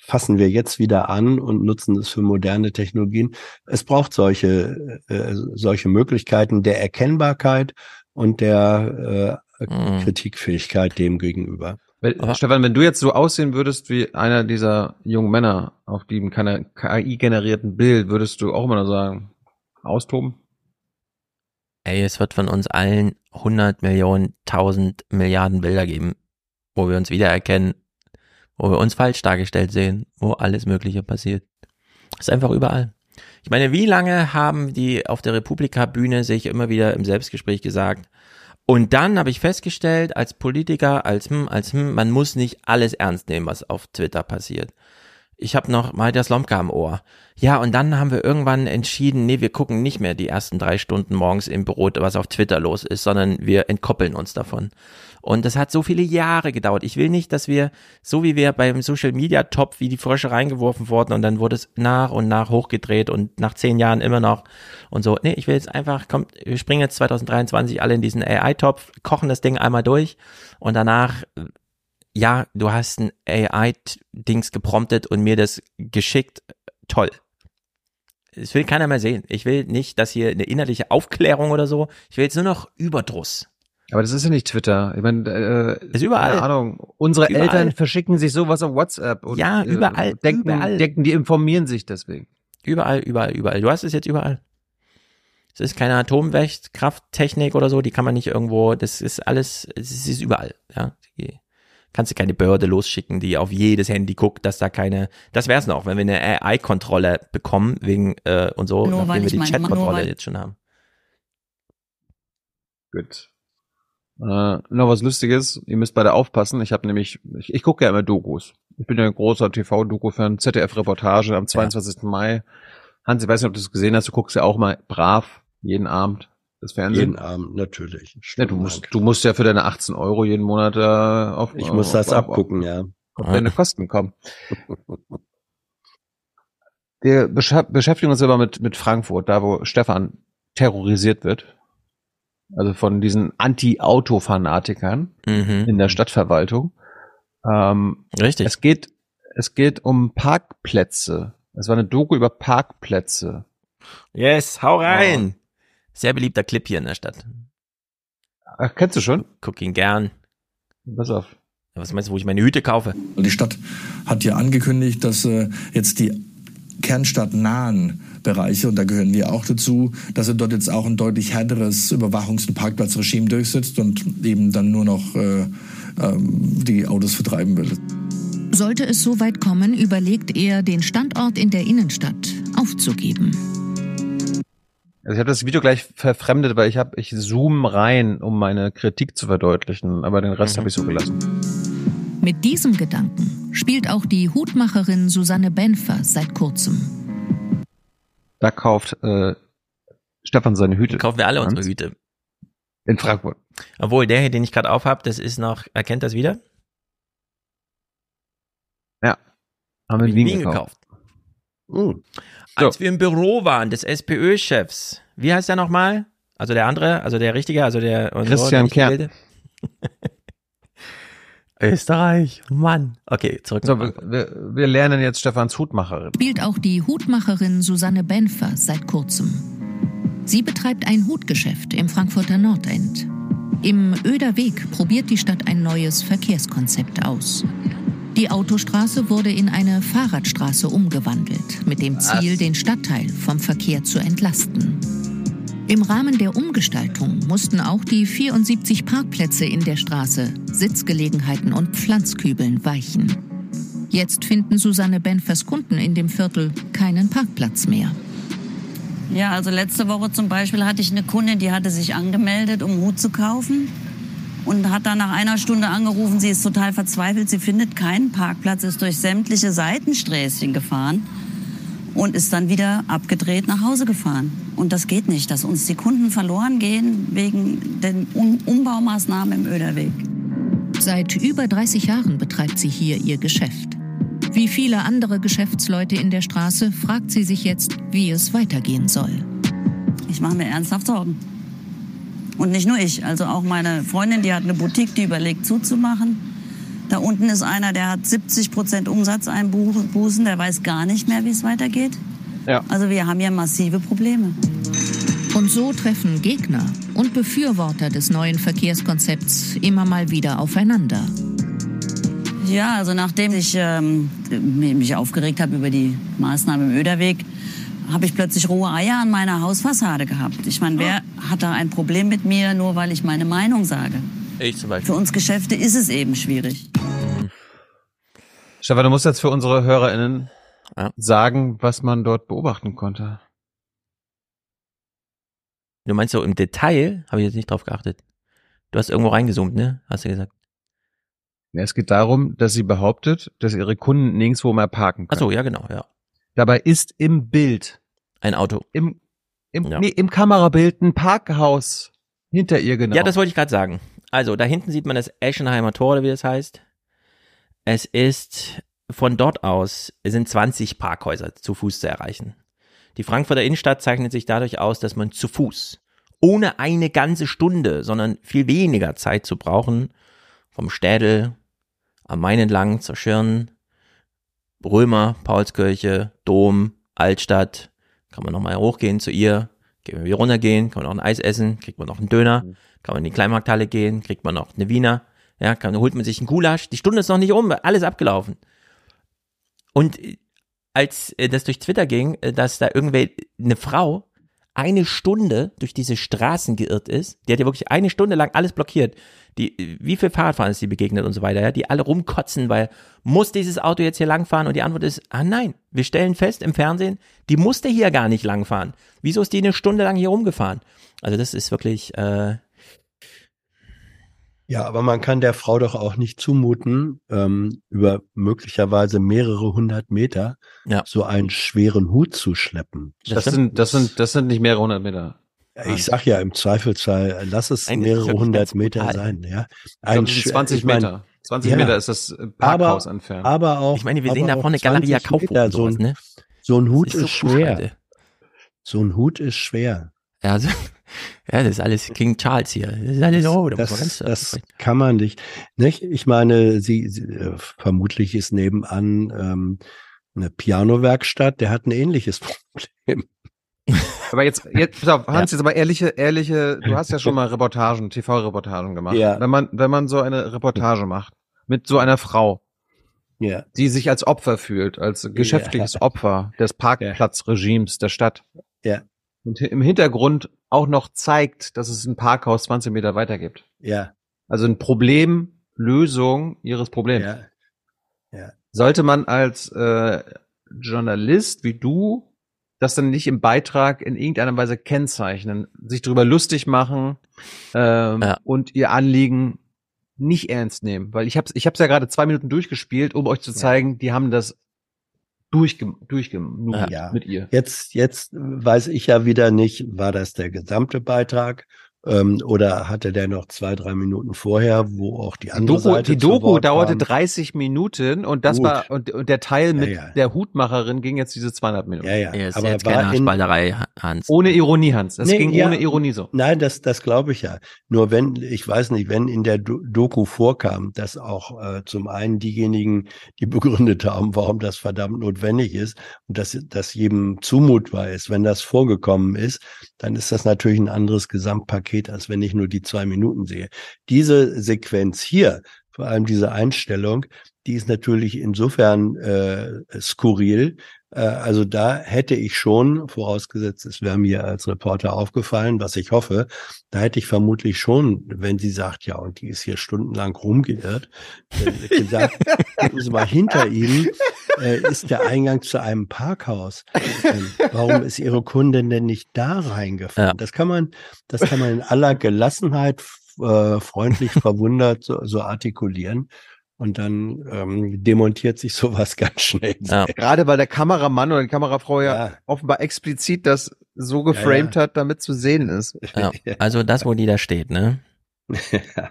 fassen wir jetzt wieder an und nutzen es für moderne Technologien. Es braucht solche äh, solche Möglichkeiten der Erkennbarkeit und der äh, Kritikfähigkeit dem gegenüber. Wenn, Stefan, wenn du jetzt so aussehen würdest wie einer dieser jungen Männer auf dem keine KI-generierten Bild, würdest du auch immer nur sagen, austoben? Ey, es wird von uns allen 100 Millionen, 1000 Milliarden Bilder geben, wo wir uns wiedererkennen, wo wir uns falsch dargestellt sehen, wo alles Mögliche passiert. ist einfach überall. Ich meine, wie lange haben die auf der Republika-Bühne sich immer wieder im Selbstgespräch gesagt, und dann habe ich festgestellt, als Politiker, als hm, als hm, man muss nicht alles ernst nehmen, was auf Twitter passiert. Ich habe noch mal das Lomka am Ohr. Ja, und dann haben wir irgendwann entschieden, nee, wir gucken nicht mehr die ersten drei Stunden morgens im Büro, was auf Twitter los ist, sondern wir entkoppeln uns davon. Und das hat so viele Jahre gedauert. Ich will nicht, dass wir, so wie wir beim Social Media Topf, wie die Frösche reingeworfen wurden und dann wurde es nach und nach hochgedreht und nach zehn Jahren immer noch und so. Nee, ich will jetzt einfach, kommt, wir springen jetzt 2023 alle in diesen AI-Topf, kochen das Ding einmal durch und danach, ja, du hast ein AI-Dings gepromptet und mir das geschickt. Toll. Das will keiner mehr sehen. Ich will nicht, dass hier eine innerliche Aufklärung oder so. Ich will jetzt nur noch Überdruss. Aber das ist ja nicht Twitter. Ich meine, äh, ist überall. Keine Ahnung. Unsere Überall. Eltern verschicken sich sowas auf WhatsApp. Und, Ja, überall, Äh, denken, überall. denken, die informieren sich deswegen. Überall, überall, überall. Du hast es jetzt überall. Es ist keine Atomkrafttechnik oder so, die kann man nicht irgendwo, das ist alles, es ist überall, ja. Die, kannst du keine Behörde losschicken, die auf jedes Handy guckt, dass da keine, das wär's noch, wenn wir eine AI-Kontrolle bekommen, wegen, äh, und so, Nur weil nachdem wir die Chat-Kontrolle jetzt schon haben. Gut. Äh, noch was Lustiges, ihr müsst beide aufpassen. Ich habe nämlich, ich, ich gucke ja immer Dokus. Ich bin ja ein großer TV-Doku-Fan, ZDF-Reportage am 22. Mai. Hans, ich weiß nicht, ob du es gesehen hast, du guckst ja auch mal brav jeden Abend das Fernsehen. Jeden Abend, natürlich. Ja, du musst, du musst ja für deine 18 Euro jeden Monat äh, auf Ich muss das auf, abgucken, ja. Auf deine Kosten kommen. Wir beschä- beschäftigen uns aber mit, mit Frankfurt, da wo Stefan terrorisiert wird. Also von diesen Anti-Auto-Fanatikern Mhm. in der Stadtverwaltung. Ähm, Richtig. Es geht, es geht um Parkplätze. Es war eine Doku über Parkplätze. Yes, hau rein! Sehr beliebter Clip hier in der Stadt. Ach, kennst du schon? Guck ihn gern. Pass auf. Was meinst du, wo ich meine Hüte kaufe? Die Stadt hat ja angekündigt, dass äh, jetzt die kernstadtnahen Bereiche, und da gehören wir auch dazu, dass er dort jetzt auch ein deutlich härteres Überwachungs- und Parkplatzregime durchsetzt und eben dann nur noch äh, ähm, die Autos vertreiben will. Sollte es so weit kommen, überlegt er, den Standort in der Innenstadt aufzugeben. Also ich habe das Video gleich verfremdet, weil ich habe, ich zoom rein, um meine Kritik zu verdeutlichen, aber den Rest habe ich so gelassen. Mit diesem Gedanken spielt auch die Hutmacherin Susanne Benfer seit kurzem. Da kauft äh, Stefan seine Hüte. Kaufen wir alle unsere Hüte. In Frankfurt. Obwohl, der hier, den ich gerade aufhab, das ist noch, erkennt das wieder? Ja. Haben wir in Wien, Wien gekauft. gekauft. Als wir im Büro waren des SPÖ-Chefs, wie heißt der nochmal? Also der andere, also der richtige, also der so, Christian nicht Kern. Österreich, Mann. Okay, zurück. So, wir, wir lernen jetzt Stefans Hutmacherin. Spielt auch die Hutmacherin Susanne Benfer seit kurzem. Sie betreibt ein Hutgeschäft im Frankfurter Nordend. Im Öder Weg probiert die Stadt ein neues Verkehrskonzept aus. Die Autostraße wurde in eine Fahrradstraße umgewandelt, mit dem Ziel, den Stadtteil vom Verkehr zu entlasten. Im Rahmen der Umgestaltung mussten auch die 74 Parkplätze in der Straße, Sitzgelegenheiten und Pflanzkübeln weichen. Jetzt finden Susanne Benfers Kunden in dem Viertel keinen Parkplatz mehr. Ja, also letzte Woche zum Beispiel hatte ich eine Kundin, die hatte sich angemeldet, um Hut zu kaufen. Und hat dann nach einer Stunde angerufen, sie ist total verzweifelt, sie findet keinen Parkplatz, ist durch sämtliche Seitensträßchen gefahren und ist dann wieder abgedreht nach Hause gefahren. Und das geht nicht, dass uns die Kunden verloren gehen wegen den um Umbaumaßnahmen im Öderweg. Seit über 30 Jahren betreibt sie hier ihr Geschäft. Wie viele andere Geschäftsleute in der Straße fragt sie sich jetzt, wie es weitergehen soll. Ich mache mir ernsthaft Sorgen. Und nicht nur ich, also auch meine Freundin, die hat eine Boutique, die überlegt zuzumachen. Da unten ist einer, der hat 70 Prozent Umsatzeinbußen, der weiß gar nicht mehr, wie es weitergeht. Ja. Also wir haben hier massive Probleme. Und so treffen Gegner und Befürworter des neuen Verkehrskonzepts immer mal wieder aufeinander. Ja, also nachdem ich ähm, mich aufgeregt habe über die Maßnahmen im Öderweg, habe ich plötzlich rohe Eier an meiner Hausfassade gehabt. Ich meine, wer hat da ein Problem mit mir, nur weil ich meine Meinung sage? Ich zum Beispiel. Für uns Geschäfte ist es eben schwierig. Stefan, du musst jetzt für unsere HörerInnen sagen, was man dort beobachten konnte. Du meinst so im Detail? Habe ich jetzt nicht drauf geachtet. Du hast irgendwo reingezoomt, ne? Hast du gesagt. Ja, es geht darum, dass sie behauptet, dass ihre Kunden nirgendwo mehr parken können. Ach so, ja genau, ja. Dabei ist im Bild ein Auto. Im, im, Ja. nee, im Kamerabild ein Parkhaus hinter ihr genau. Ja, das wollte ich gerade sagen. Also, da hinten sieht man das Eschenheimer Tor, oder wie das heißt. Es ist von dort aus, es sind 20 Parkhäuser zu Fuß zu erreichen. Die Frankfurter Innenstadt zeichnet sich dadurch aus, dass man zu Fuß, ohne eine ganze Stunde, sondern viel weniger Zeit zu brauchen, vom Städel am Main entlang zur Schirn, Römer, Paulskirche, Dom, Altstadt, kann man nochmal hochgehen zu ihr, kann man wieder runtergehen, kann man noch ein Eis essen, kriegt man noch einen Döner, kann man in die Kleinmarkthalle gehen, kriegt man noch eine Wiener, ja, kann, holt man sich einen Gulasch, die Stunde ist noch nicht um, alles abgelaufen. Und äh, als äh, das durch Twitter ging, äh, dass da irgendwer, eine Frau eine Stunde durch diese Straßen geirrt ist, die hat ja wirklich eine Stunde lang alles blockiert. Die, wie viel Fahrradfahren ist sie begegnet und so weiter, ja, die alle rumkotzen, weil muss dieses Auto jetzt hier langfahren? Und die Antwort ist, ah nein, wir stellen fest im Fernsehen, die musste hier gar nicht langfahren. Wieso ist die eine Stunde lang hier rumgefahren? Also das ist wirklich, äh, Ja, aber man kann der Frau doch auch nicht zumuten, ähm, über möglicherweise mehrere hundert Meter Ja. so einen schweren Hut zu schleppen. Das, sind, das sind, das sind nicht mehrere hundert Meter. Ja, Ich sag ja im Zweifelsfall, äh, lass es Nein, mehrere hundert Meter brutal. sein. Ja, Ich glaub, das sind Sch- 20 ich mein, Meter. 20 Meter ist das äh, Parkhaus entfernt. Aber auch. Ich meine, wir sehen aber da vorne Galeria 20 Kaufhof Meter, und so, ein, ne? so ein Hut ist, ist so schwer. Alter. So ein Hut ist schwer. ja, also, ja, das ist alles King Charles hier. Das ist alles, oh, da muss man Das, ganz, das kann man nicht. nicht? Ich meine, sie, sie äh, vermutlich ist nebenan ähm, eine Pianowerkstatt, der hat ein ähnliches Problem. Aber jetzt, jetzt, pass auf, Hans, jetzt aber ehrliche, ehrliche, du hast ja schon mal Reportagen, TV-Reportagen gemacht. Ja. Wenn man, wenn man so eine Reportage macht, mit so einer Frau, Ja. die sich als Opfer fühlt, als geschäftliches Opfer des Parkplatzregimes der Stadt. Ja. Und im Hintergrund auch noch zeigt, dass es ein Parkhaus 20 Meter weiter gibt. Ja. Also ein Problem, Lösung ihres Problems. Ja. Ja. Sollte man als äh, Journalist wie du das dann nicht im Beitrag in irgendeiner Weise kennzeichnen, sich darüber lustig machen ähm, und ihr Anliegen nicht ernst nehmen, weil ich habe ich hab's ja gerade zwei Minuten durchgespielt, um euch zu zeigen, die haben das durchge durchgenudelt Ja. mit ihr. Jetzt, jetzt weiß ich ja wieder nicht, war das der gesamte Beitrag ähm, oder hatte der noch zwei, drei Minuten vorher, wo auch die Die andere Doku, Seite die Doku dauerte kam? 30 Minuten und das Gut. war und, und der Teil mit ja. der Hutmacherin ging jetzt diese 200 Minuten. Ja, ja. Ja, ist Aber jetzt war keine in- Spalterei, Hans. Ohne Ironie, Hans. Das Nee, ging ja. ohne Ironie so. Nein, das, das glaube ich ja. Nur wenn, ich weiß nicht, wenn in der Do- Doku vorkam, dass auch äh, zum einen diejenigen, die begründet haben, warum das verdammt notwendig ist und dass das jedem zumutbar ist, wenn das vorgekommen ist, dann ist das natürlich ein anderes Gesamtpaket, als wenn ich nur die zwei Minuten sehe. Diese Sequenz hier, vor allem diese Einstellung, die ist natürlich insofern äh, skurril. Äh, also da hätte ich schon, vorausgesetzt, es wäre mir als Reporter aufgefallen, was ich hoffe, da hätte ich vermutlich schon, wenn sie sagt, ja, und die ist hier stundenlang rumgeirrt, gesagt, gucken Sie mal, hinter Ihnen äh, ist der Eingang zu einem Parkhaus. Ähm, warum ist Ihre Kundin denn nicht da reingefahren? Das kann man, das kann man in aller Gelassenheit äh, freundlich verwundert so, so artikulieren. Und dann ähm, demontiert sich sowas ganz schnell. Gerade weil der Kameramann oder die Kamerafrau ja, offenbar explizit das so geframed hat, damit zu sehen ist. Ja, also das, wo die da steht, ne?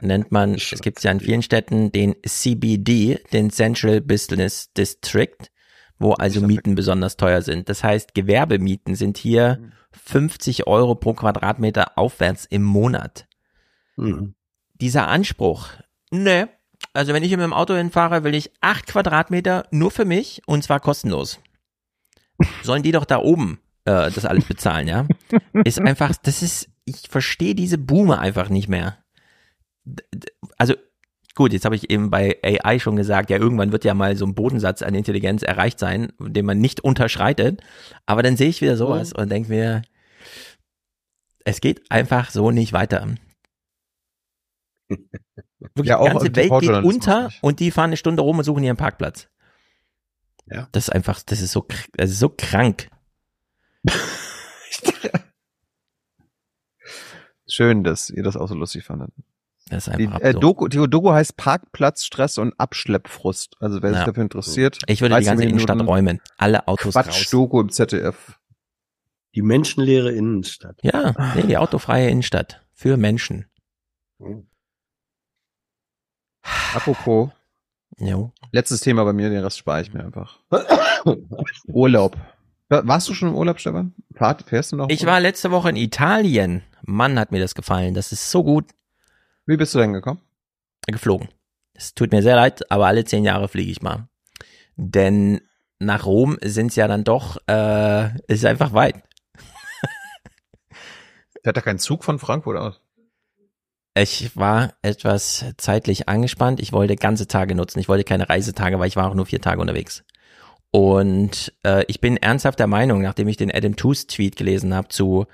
Nennt man, es gibt ja in vielen Städten den CBD, den Central Business District, wo also Mieten besonders teuer sind. Das heißt, Gewerbemieten sind hier 50 Euro pro Quadratmeter aufwärts im Monat. Mhm. Dieser Anspruch, ne, also wenn ich mit dem Auto hinfahre, will ich acht Quadratmeter nur für mich und zwar kostenlos. Sollen die doch da oben äh, das alles bezahlen, ja? Ist einfach, das ist ich verstehe diese Boomer einfach nicht mehr. Also gut, jetzt habe ich eben bei AI schon gesagt, ja, irgendwann wird ja mal so ein Bodensatz an Intelligenz erreicht sein, den man nicht unterschreitet. Aber dann sehe ich wieder sowas oh. und denke mir, es geht einfach so nicht weiter. Wirklich, ja, die ganze Welt geht unter und die fahren eine Stunde rum und suchen ihren Parkplatz. Ja. Das ist einfach, das ist so, das ist so krank. Schön, dass ihr das auch so lustig fandet. Das ist einfach die, äh, Doku, die Doku heißt Parkplatz, Stress und Abschleppfrust. Also wer sich dafür interessiert. Ich würde die ganze Innenstadt räumen. Alle Autos Quatsch, raus. Doku im ZDF. Die menschenleere Innenstadt. Ja, nee, die autofreie Innenstadt. Für Menschen. Apropos. Jo. Letztes Thema bei mir, den Rest spare ich mir einfach. Urlaub. Warst du schon im Urlaub, Stefan? Fahrt, fährst du noch? Ich war letzte Woche in Italien. Mann, hat mir das gefallen. Das ist so gut. Wie bist du denn gekommen? Geflogen. Es tut mir sehr leid, aber alle zehn Jahre fliege ich mal. Denn nach Rom sind es ja dann doch, äh, ist einfach weit. Fährt da kein Zug von Frankfurt aus? Ich war etwas zeitlich angespannt. Ich wollte ganze Tage nutzen. Ich wollte keine Reisetage, weil ich war auch nur vier Tage unterwegs. Und äh, ich bin ernsthaft der Meinung, nachdem ich den Adam Tooze Tweet gelesen habe zu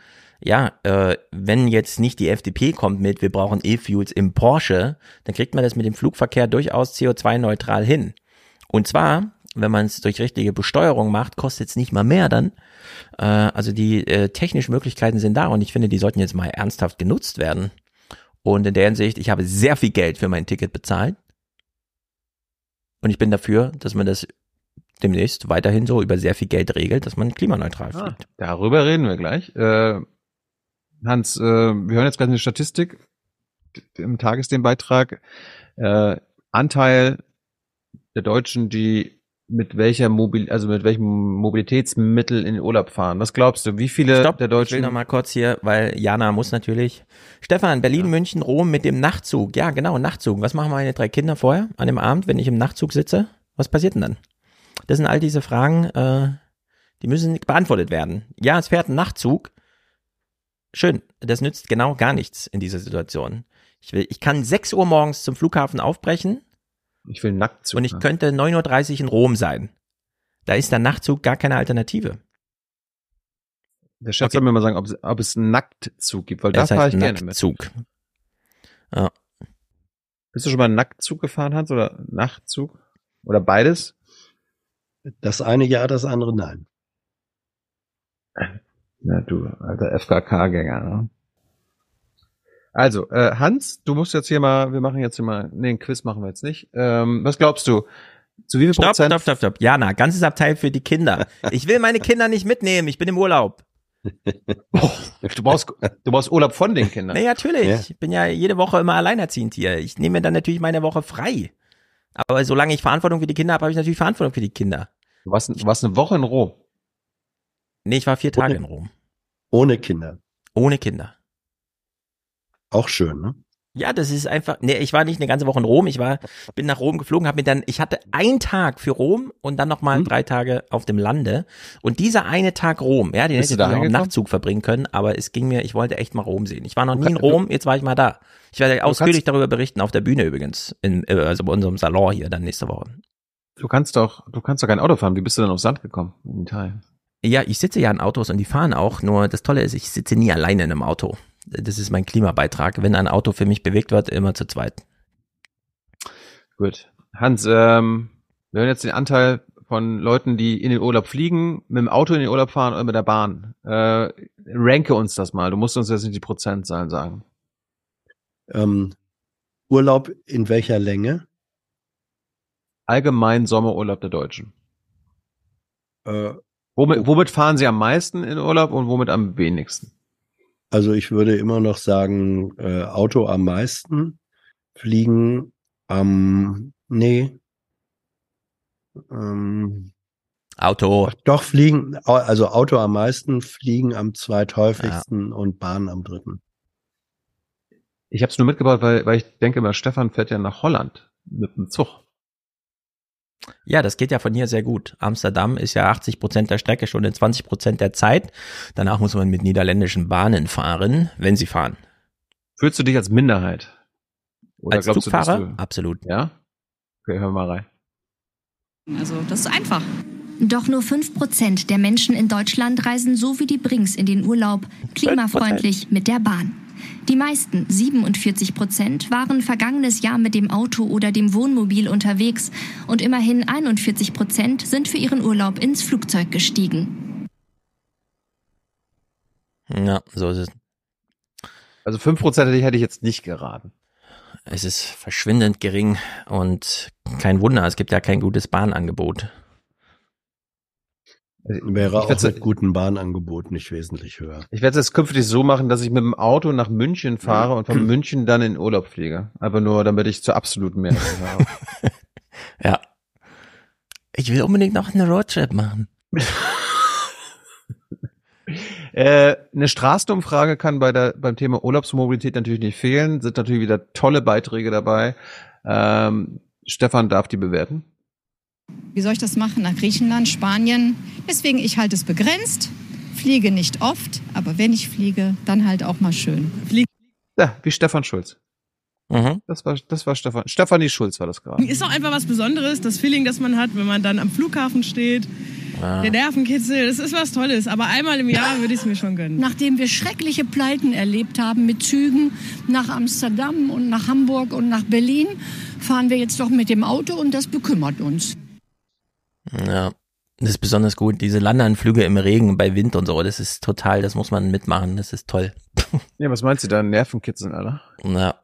ja, äh, wenn jetzt nicht die FDP kommt mit, wir brauchen E-Fuels im Porsche, dann kriegt man das mit dem Flugverkehr durchaus CO2-neutral hin. Und zwar, wenn man es durch richtige Besteuerung macht, kostet es nicht mal mehr dann. Äh, also die äh, technischen Möglichkeiten sind da und ich finde, die sollten jetzt mal ernsthaft genutzt werden. Und in der Hinsicht, ich habe sehr viel Geld für mein Ticket bezahlt. Und ich bin dafür, dass man das demnächst weiterhin so über sehr viel Geld regelt, dass man klimaneutral Ah, fliegt. darüber reden wir gleich. Äh, Hans, äh, wir hören jetzt gerade eine Statistik im Tagesthemenbeitrag. Äh, Anteil der Deutschen, die mit welcher Mobil, also mit welchem Mobilitätsmittel in den Urlaub fahren. Was glaubst du? Wie viele Stopp, der ich will Deutschen? noch mal kurz hier, weil Jana muss natürlich. Stefan, Berlin, München, Rom mit dem Nachtzug. Ja, genau, Nachtzug. Was machen meine drei Kinder vorher an dem Abend, wenn ich im Nachtzug sitze? Was passiert denn dann? Das sind all diese Fragen, äh, die müssen beantwortet werden. Ja, es fährt ein Nachtzug. Schön, das nützt genau gar nichts in dieser Situation. Ich will, ich kann 6 Uhr morgens zum Flughafen aufbrechen. Ich will Nachtzug. Und ich könnte 9.30 Uhr in Rom sein. Da ist der Nachtzug gar keine Alternative. Der Chef soll mir mal sagen, ob es, ob es einen Nacktzug gibt, weil da Es fahre heißt ich gerne mit. Nacktzug. Ja. Bist du schon mal einen Nacktzug gefahren, Hans, oder Nachtzug? Oder beides? Das eine ja, das andere nein. Na du, alter FKK-Gänger, ne? Also, äh, Hans, du musst jetzt hier mal, wir machen jetzt hier mal, nee, ein Quiz machen wir jetzt nicht. Ähm, was glaubst du? Zu wie viel Stopp, Prozent? stopp, stopp, stopp. Jana, ganzes Abteil für die Kinder. Ich will meine Kinder nicht mitnehmen. Ich bin im Urlaub. Du brauchst, du brauchst Urlaub von den Kindern. Nee, natürlich. Ich bin ja jede Woche immer alleinerziehend hier. Ich nehme mir dann natürlich meine Woche frei. Aber solange ich Verantwortung für die Kinder habe, habe ich natürlich Verantwortung für die Kinder. Du warst, du warst eine Woche in Rom. Nee, ich war vier Tage in Rom. Ohne Kinder. Ohne Kinder. Auch schön, ne? Ja, das ist einfach, nee, ich war nicht eine ganze Woche in Rom, ich war, bin nach Rom geflogen, habe mir dann, ich hatte einen Tag für Rom und dann nochmal Hm. drei Tage auf dem Lande. Und dieser eine Tag Rom, ja, den Bist hätte ich auch im? Nachtzug verbringen können, aber es ging mir, ich wollte echt mal Rom sehen. Ich war noch nie in Rom, jetzt war ich mal da. Ich werde ausführlich darüber berichten, auf der Bühne übrigens, in, äh, also bei unserem Salon hier dann nächste Woche. Du kannst doch, du kannst doch kein Auto fahren. Wie bist du denn aufs Sand gekommen? In Italien. Ja, ich sitze ja in Autos und die fahren auch, nur das Tolle ist, ich sitze nie alleine in einem Auto. Das ist mein Klimabeitrag. Wenn ein Auto für mich bewegt wird, immer zu zweit. Gut. Hans, ähm, wir hören jetzt den Anteil von Leuten, die in den Urlaub fliegen, mit dem Auto in den Urlaub fahren oder mit der Bahn. Äh, ranke uns das mal. Du musst uns jetzt nicht die Prozentzahlen sagen. Ähm, Urlaub in welcher Länge? Allgemein Sommerurlaub der Deutschen. Äh, Womit, womit fahren sie am meisten in Urlaub und womit am wenigsten? Also ich würde immer noch sagen, äh, Auto am meisten, Fliegen am, nee. Ähm, Auto. doch, Fliegen, also Auto am meisten, Fliegen am zweithäufigsten und Bahn am dritten. Ich habe es nur mitgebracht, weil, weil ich denke immer, Stefan fährt ja nach Holland mit dem Zug. Ja, das geht ja von hier sehr gut. Amsterdam ist ja 80 Prozent der Strecke schon in 20 Prozent der Zeit. Danach muss man mit niederländischen Bahnen fahren, wenn sie fahren. Fühlst du dich als Minderheit? Oder Als glaubst du, Zugfahrer? du- Absolut. Ja? Okay, wir mal rein. Also das ist einfach. Doch nur 5% der Menschen in Deutschland reisen so wie die Brings in den Urlaub, klimafreundlich mit der Bahn. Die meisten, 47 Prozent, waren vergangenes Jahr mit dem Auto oder dem Wohnmobil unterwegs und immerhin 41 Prozent sind für ihren Urlaub ins Flugzeug gestiegen. Ja, so ist es. Also 5% hätte ich- hätte ich jetzt nicht geraten. Es ist verschwindend gering und kein Wunder, es gibt ja kein gutes Bahnangebot. Wäre Ich auch mit guten Bahnangeboten nicht wesentlich höher. Ich werde es jetzt künftig so machen, dass ich mit dem Auto nach München fahre und von München dann in Urlaub fliege. Aber nur, damit ich zur absoluten Mehrheit habe. Ja. Ich will unbedingt noch einen Roadtrip machen. Äh, eine Straßenumfrage kann bei der, beim Thema Urlaubsmobilität natürlich nicht fehlen. Sind natürlich wieder tolle Beiträge dabei. Ähm, Stefan darf die bewerten. Wie soll ich das machen? Nach Griechenland, Spanien. Deswegen, ich halte es begrenzt, fliege nicht oft, aber wenn ich fliege, dann halt auch mal schön. Fliege Ja, wie Stefan Schulz. Mhm. Das war, das war Stefan. Stefanie Schulz war das gerade. Ist auch einfach was Besonderes, das Feeling, das man hat, wenn man dann am Flughafen steht. Ah. Der Nervenkitzel, das ist was Tolles. Aber einmal im Jahr würde ich es mir schon gönnen. Nachdem wir schreckliche Pleiten erlebt haben mit Zügen nach Amsterdam und nach Hamburg und nach Berlin, fahren wir jetzt doch mit dem Auto und das bekümmert uns. Ja, das ist besonders gut. Diese Landeanflüge im Regen bei Wind und so, das ist total, das muss man mitmachen, das ist toll. Ja, was meinst du da? Nervenkitzeln, Alter? Na.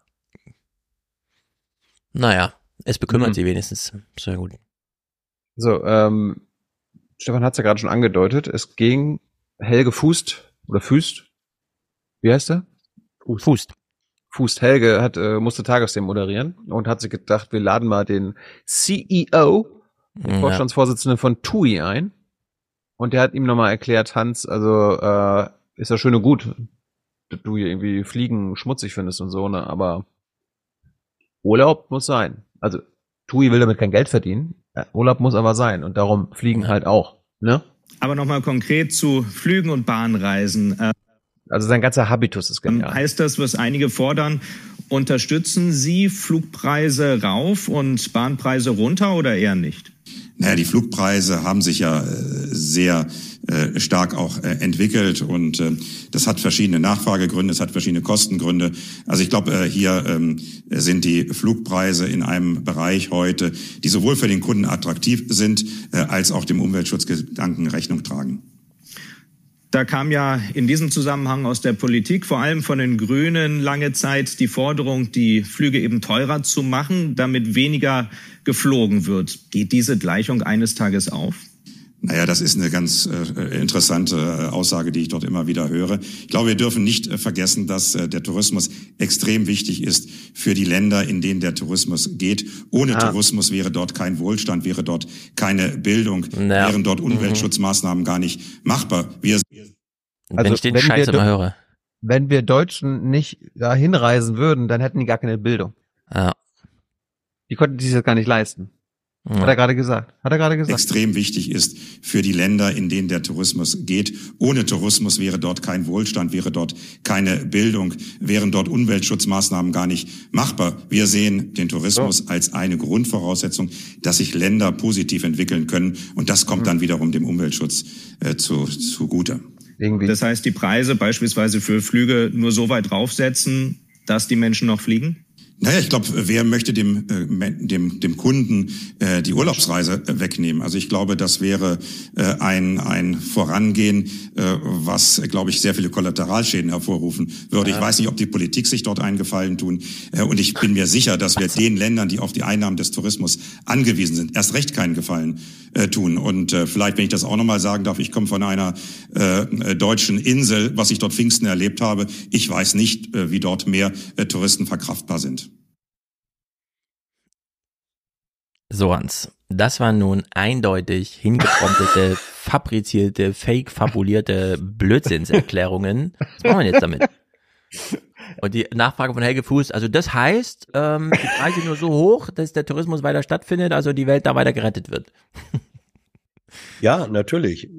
Naja, es bekümmert Mhm. sie wenigstens. Sehr gut. So, ähm, Stefan hat es ja gerade schon angedeutet. Es ging Helge Fußt oder Füßt. Wie heißt er? Fußt. Fußt. Helge hat, äh, musste Tagesthemen moderieren und hat sich gedacht, wir laden mal den CEO, den Ja. Vorstandsvorsitzenden von TUI ein. Und der hat ihm nochmal erklärt, Hans, also äh, ist ja schön und gut, dass du hier irgendwie Fliegen schmutzig findest und so, ne? Aber Urlaub muss sein. Also TUI will damit kein Geld verdienen. Urlaub muss aber sein und darum fliegen halt auch, ne? Aber nochmal konkret zu Flügen und Bahnreisen. Äh, Also sein ganzer Habitus ist genial. Heißt das, was einige fordern, unterstützen Sie Flugpreise rauf und Bahnpreise runter oder eher nicht? Naja, die Flugpreise haben sich ja äh, sehr äh, stark auch äh, entwickelt und das hat verschiedene Nachfragegründe, es hat verschiedene Kostengründe. Also ich glaube, hier ähm, sind die Flugpreise in einem Bereich heute, die sowohl für den Kunden attraktiv sind, als auch dem Umweltschutzgedanken Rechnung tragen. Da kam ja in diesem Zusammenhang aus der Politik, vor allem von den Grünen, lange Zeit die Forderung, die Flüge eben teurer zu machen, damit weniger geflogen wird. Geht diese Gleichung eines Tages auf? Naja, das ist eine ganz äh, interessante äh, Aussage, die ich dort immer wieder höre. Ich glaube, wir dürfen nicht äh, vergessen, dass äh, der Tourismus extrem wichtig ist für die Länder, in denen der Tourismus geht. Ohne Ah. Tourismus wäre dort kein Wohlstand, wäre dort keine Bildung, Ja. wären dort Mhm. Umweltschutzmaßnahmen gar nicht machbar. Wir Wenn ich den Scheiß wir immer höre. Wenn wir Deutschen nicht da hinreisen würden, dann hätten die gar keine Bildung. Ja. Die konnten sich das gar nicht leisten. Hat er gerade gesagt. Hat er gerade gesagt. extrem wichtig ist für die Länder, in denen der Tourismus geht. Ohne Tourismus wäre dort kein Wohlstand, wäre dort keine Bildung, wären dort Umweltschutzmaßnahmen gar nicht machbar. Wir sehen den Tourismus als eine Grundvoraussetzung, dass sich Länder positiv entwickeln können. Und das kommt dann wiederum dem Umweltschutz äh, zu, zugute. Das heißt, die Preise beispielsweise für Flüge nur so weit draufsetzen, dass die Menschen noch fliegen? Naja, ich glaube, wer möchte dem, äh, dem, dem Kunden äh, die Urlaubsreise äh, wegnehmen? Also ich glaube, das wäre äh, ein, ein Vorangehen, äh, was, glaube ich, sehr viele Kollateralschäden hervorrufen würde. Ich weiß nicht, ob die Politik sich dort einen Gefallen tun. Äh, und ich bin mir sicher, dass wir den Ländern, die auf die Einnahmen des Tourismus angewiesen sind, erst recht keinen Gefallen äh, tun. Und äh, vielleicht, wenn ich das auch nochmal sagen darf, ich komme von einer äh, deutschen Insel, was ich dort Pfingsten erlebt habe. Ich weiß nicht, äh, wie dort mehr äh, Touristen verkraftbar sind. So, Hans. Das waren nun eindeutig hingepromptete, fabrizierte, fake fabulierte Blödsinnserklärungen. Was machen wir jetzt damit? Und die Nachfrage von Helge Fuß, also das heißt, ähm, die Preise nur so hoch, dass der Tourismus weiter stattfindet, also die Welt da weiter gerettet wird. Ja, natürlich.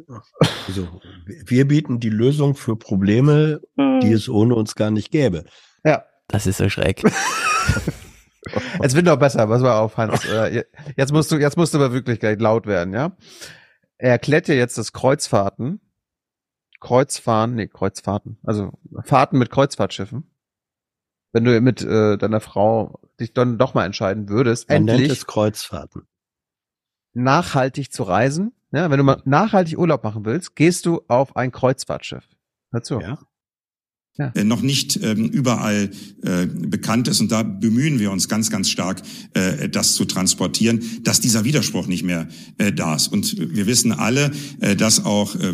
Also, wir bieten die Lösung für Probleme, die es ohne uns gar nicht gäbe. Ja. Das ist so schräg. Jetzt wird noch besser, pass mal auf, Hans. Äh, Jetzt musst du, jetzt musst du aber wirklich gleich laut werden, ja? Er erklärt dir jetzt das Kreuzfahrten, Kreuzfahren, nee, Kreuzfahrten, also Fahrten mit Kreuzfahrtschiffen. Wenn du mit äh, deiner Frau dich dann doch mal entscheiden würdest, Man nennt endlich es Kreuzfahrten. nachhaltig zu reisen, ja, wenn du mal nachhaltig Urlaub machen willst, gehst du auf ein Kreuzfahrtschiff. Hör zu. Ja. Äh, noch nicht ähm, überall äh, bekannt ist. Und da bemühen wir uns ganz, ganz stark, äh, das zu transportieren, dass dieser Widerspruch nicht mehr äh, da ist. Und wir wissen alle, äh, dass auch äh,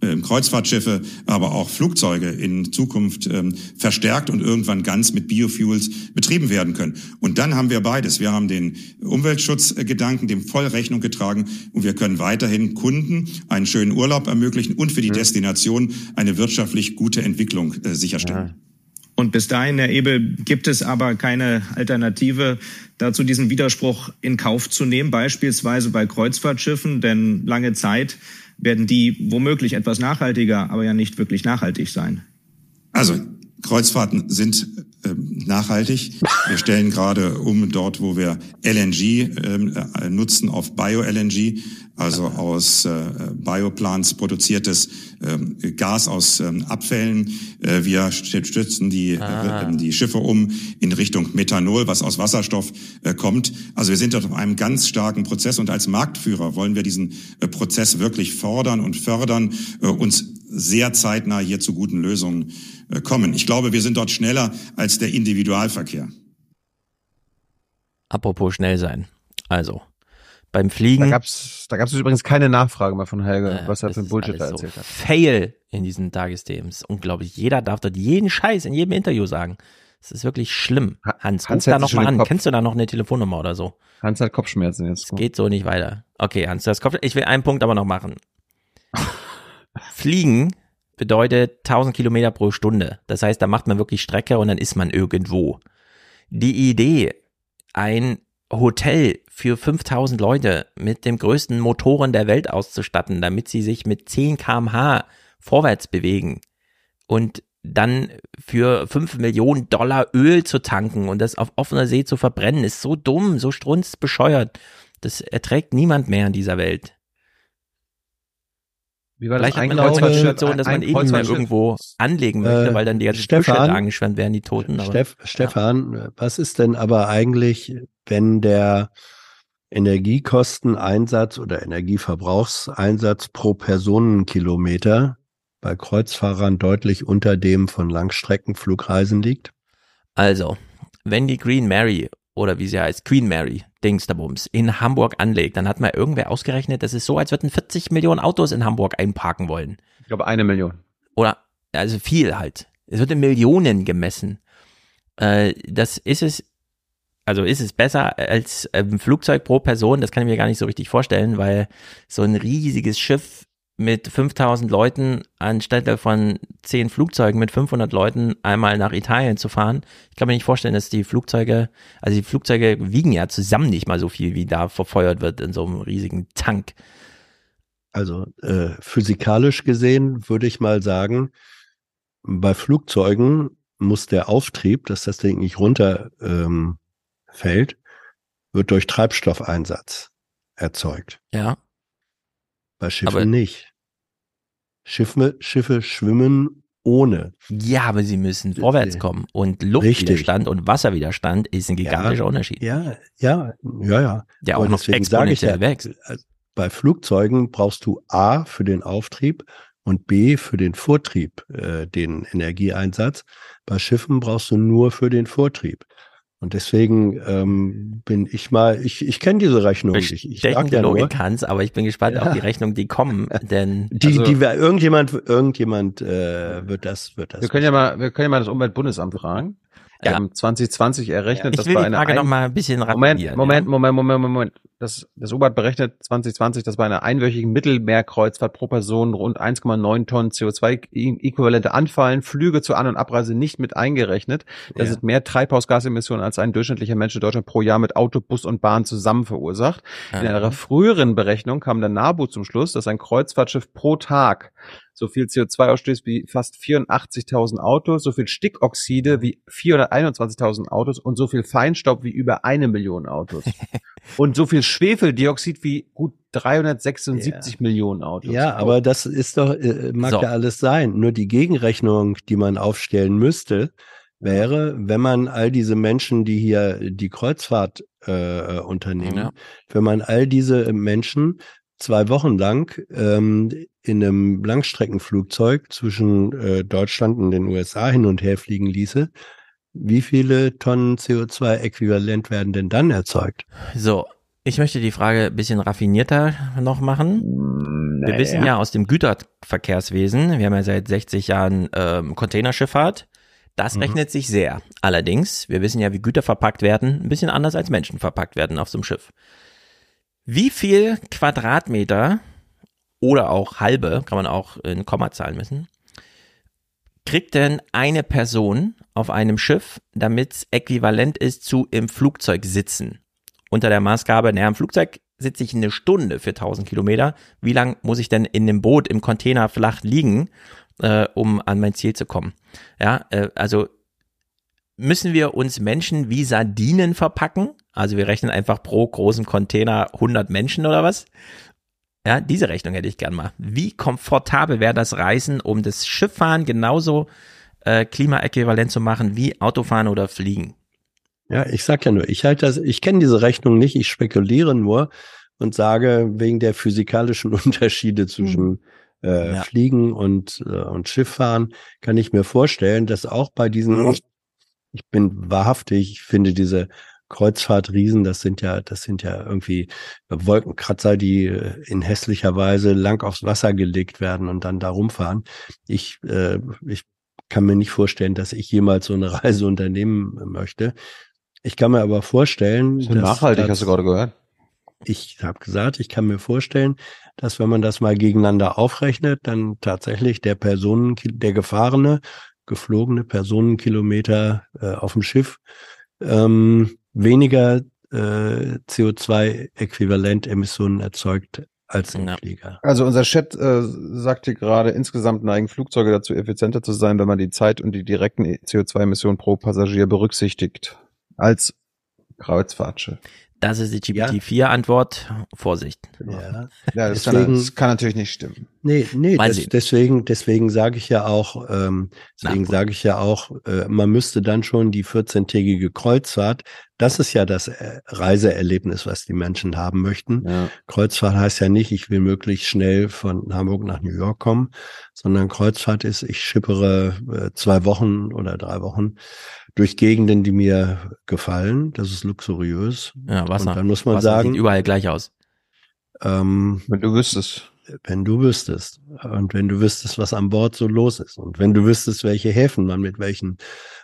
äh, Kreuzfahrtschiffe, aber auch Flugzeuge in Zukunft ähm, verstärkt und irgendwann ganz mit Biofuels betrieben werden können. Und dann haben wir beides. Wir haben den Umweltschutzgedanken dem voll Rechnung getragen und wir können weiterhin Kunden einen schönen Urlaub ermöglichen und für die Destination eine wirtschaftlich gute Entwicklung äh, sicherstellen. Und bis dahin, Herr Ebel, gibt es aber keine Alternative dazu, diesen Widerspruch in Kauf zu nehmen, beispielsweise bei Kreuzfahrtschiffen, denn lange Zeit werden die womöglich etwas nachhaltiger, aber ja nicht wirklich nachhaltig sein. Also Kreuzfahrten sind ähm, nachhaltig. Wir stellen gerade um dort, wo wir LNG ähm, äh, nutzen, auf Bio-LNG, also aus äh, Bioplants produziertes ähm, Gas aus ähm, Abfällen. Äh, wir st- stützen die, Ah. äh, die Schiffe um in Richtung Methanol, was aus Wasserstoff äh, kommt. Also wir sind dort auf einem ganz starken Prozess und als Marktführer wollen wir diesen äh, Prozess wirklich fordern und fördern, äh, uns sehr zeitnah hier zu guten Lösungen äh, kommen. Ich glaube, wir sind dort schneller als der Individualverkehr. Apropos schnell sein. Also, beim Fliegen. Da gab's, da gab's übrigens keine Nachfrage mehr von Helge, Äh, was er für ein ist Bullshit da alles erzählt so hat. Fail in diesen Tagesthemen. Unglaublich. Jeder darf dort jeden Scheiß in jedem Interview sagen. Das ist wirklich schlimm. Hans, Hans ruf da hat noch schon mal den an. Kopf. Kennst du da noch eine Telefonnummer oder so? Hans hat Kopfschmerzen jetzt. Es geht so nicht weiter. Okay, Hans, das Kopf. Ich will einen Punkt aber noch machen. Fliegen bedeutet 1000 Kilometer pro Stunde. Das heißt, da macht man wirklich Strecke und dann ist man irgendwo. Die Idee, ein Hotel für 5000 Leute mit dem größten Motoren der Welt auszustatten, damit sie sich mit 10 kmh vorwärts bewegen und dann für 5 Millionen Dollar Öl zu tanken und das auf offener See zu verbrennen, ist so dumm, so strunzbescheuert. Das erträgt niemand mehr in dieser Welt. Wie war Vielleicht das hat man Situation, dass man eh nicht mehr irgendwo anlegen möchte, Äh, weil dann die ganzen Stefan? Angeschwemmt werden, die Toten. Aber, Steff, Stefan, was ist denn aber eigentlich, wenn der Energiekosteneinsatz oder Energieverbrauchseinsatz pro Personenkilometer bei Kreuzfahrern deutlich unter dem von Langstreckenflugreisen liegt? Also, wenn die Green Mary oder wie sie heißt, Queen Mary, Dingsterbums, in Hamburg anlegt, dann hat mal irgendwer ausgerechnet, das ist so, als würden 40 Millionen Autos in Hamburg einparken wollen. Ich glaube, eine Million. Oder, also viel halt. Es wird in Millionen gemessen. Äh, das ist es, also ist es besser als ein Flugzeug pro Person, das kann ich mir gar nicht so richtig vorstellen, weil so ein riesiges Schiff mit 5000 Leuten anstelle von 10 Flugzeugen mit 500 Leuten einmal nach Italien zu fahren. Ich kann mir nicht vorstellen, dass die Flugzeuge, also die Flugzeuge wiegen ja zusammen nicht mal so viel, wie da verfeuert wird in so einem riesigen Tank. Also äh, physikalisch gesehen würde ich mal sagen, bei Flugzeugen muss der Auftrieb, dass das Ding nicht runter ähm, wird durch Treibstoffeinsatz erzeugt. Ja. Bei Schiffen Aber- nicht. Schiffe, Schiffe schwimmen ohne. Ja, aber sie müssen vorwärts kommen. Und Luftwiderstand und Wasserwiderstand ist ein gigantischer ja, Unterschied. Ja, ja, ja, ja. Der auch noch ja, exponentiell wächst. also bei Flugzeugen brauchst du A für den Auftrieb und B für den Vortrieb äh, den Energieeinsatz. Bei Schiffen brauchst du nur für den Vortrieb. Und deswegen ähm, bin ich mal, ich, ich kenne diese Rechnung. Ich, ich Stechen sag die ja nur, Logik Hans, aber ich bin gespannt Ja. auf die Rechnung, die kommen, denn die, also, die wir, irgendjemand, irgendjemand äh, wird das, wird das. Wir können ja mal, wir können ja mal das Umweltbundesamt fragen. Ja. Ähm, 2020 errechnet, ich das will bei einer Frage ein- noch mal ein bisschen Moment, Moment, ja? Moment, Moment, Moment, Moment. Das, das U-Bahn berechnet 2020, dass bei einer einwöchigen Mittelmeerkreuzfahrt pro Person rund 1,9 Tonnen CO2-Äquivalente anfallen, Flüge zur An- und Abreise nicht mit eingerechnet. Das Ja. sind mehr Treibhausgasemissionen, als ein durchschnittlicher Mensch in Deutschland pro Jahr mit Auto, Bus und Bahn zusammen verursacht. In einer früheren Berechnung kam der NABU zum Schluss, dass ein Kreuzfahrtschiff pro Tag so viel CO2 ausstößt wie fast 84.000 Autos, so viel Stickoxide wie 421.000 Autos und so viel Feinstaub wie über eine Million Autos. und so viel Schwefeldioxid wie gut 376 Millionen Autos. Ja, aber das ist doch, äh, mag So. ja alles sein. Nur die Gegenrechnung, die man aufstellen müsste, wäre, wenn man all diese Menschen, die hier die Kreuzfahrt äh, unternehmen, Ja. wenn man all diese Menschen zwei Wochen lang ähm, in einem Langstreckenflugzeug zwischen äh, Deutschland und den USA hin und her fliegen ließe, wie viele Tonnen CO2-Äquivalent werden denn dann erzeugt? So, ich möchte die Frage ein bisschen raffinierter noch machen. Wir naja. wissen ja aus dem Güterverkehrswesen, wir haben ja seit 60 Jahren ähm, Containerschifffahrt. Das Mhm. rechnet sich sehr. Allerdings, wir wissen ja, wie Güter verpackt werden, ein bisschen anders als Menschen verpackt werden auf so einem Schiff. Wie viel Quadratmeter oder auch halbe, kann man auch in Kommazahlen messen, kriegt denn eine Person auf einem Schiff, damit es äquivalent ist zu im Flugzeug sitzen? Unter der Maßgabe, naja, im Flugzeug sitze ich eine Stunde für 1000 Kilometer. Wie lang muss ich denn in dem Boot, im Container flach liegen, äh, um an mein Ziel zu kommen? Ja, äh, also müssen wir uns Menschen wie Sardinen verpacken? Also wir rechnen einfach pro großen Container 100 Menschen oder was? Ja, diese Rechnung hätte ich gern mal. Wie komfortabel wäre das Reisen, um das Schifffahren genauso äh, klimaäquivalent zu machen wie Autofahren oder Fliegen? Ja, ich sag ja nur, ich halte das, ich kenne diese Rechnung nicht, ich spekuliere nur und sage, wegen der physikalischen Unterschiede zwischen äh, Fliegen und, äh, und Schifffahren kann ich mir vorstellen, dass auch bei diesen, ich bin wahrhaftig, ich finde diese Kreuzfahrtriesen, das sind ja, das sind ja irgendwie Wolkenkratzer, die äh, in hässlicher Weise lang aufs Wasser gelegt werden und dann da rumfahren. Ich, äh, ich kann mir nicht vorstellen, dass ich jemals so eine Reise unternehmen möchte. Ich kann mir aber vorstellen, ja nachhaltig, hast du gerade gehört. Ich habe gesagt, ich kann mir vorstellen, dass wenn man das mal gegeneinander aufrechnet, dann tatsächlich der Personen, der gefahrene, geflogene Personenkilometer äh, auf dem Schiff ähm, weniger äh, CO2-Äquivalent-Emissionen erzeugt als im Flieger. Also unser Chat äh, sagte gerade, insgesamt neigen Flugzeuge dazu, effizienter zu sein, wenn man die Zeit und die direkten CO2-Emissionen pro Passagier berücksichtigt, als Kreuzfahrtschiff. Das ist die GPT-4-Antwort. Vorsicht. Ja, Ja, das, kann, das kann natürlich nicht stimmen. Nee, nee, das, deswegen, deswegen sage ich ja auch, ähm, deswegen sage ich ja auch, äh, man müsste dann schon die 14-tägige Kreuzfahrt, das ist ja das äh, Reiseerlebnis, was die Menschen haben möchten. Kreuzfahrt heißt ja nicht, ich will möglichst schnell von Hamburg nach New York kommen, sondern Kreuzfahrt ist, ich schippere äh, zwei Wochen oder drei Wochen durch Gegenden, die mir gefallen. Das ist luxuriös. Ja, Wasser. Und dann muss man Wasser sagen, Sieht überall gleich aus. ähm, wenn du wüsstest. Wenn du wüsstest. Und wenn du wüsstest, was an Bord so los ist. Und wenn du wüsstest, welche Häfen man mit welchen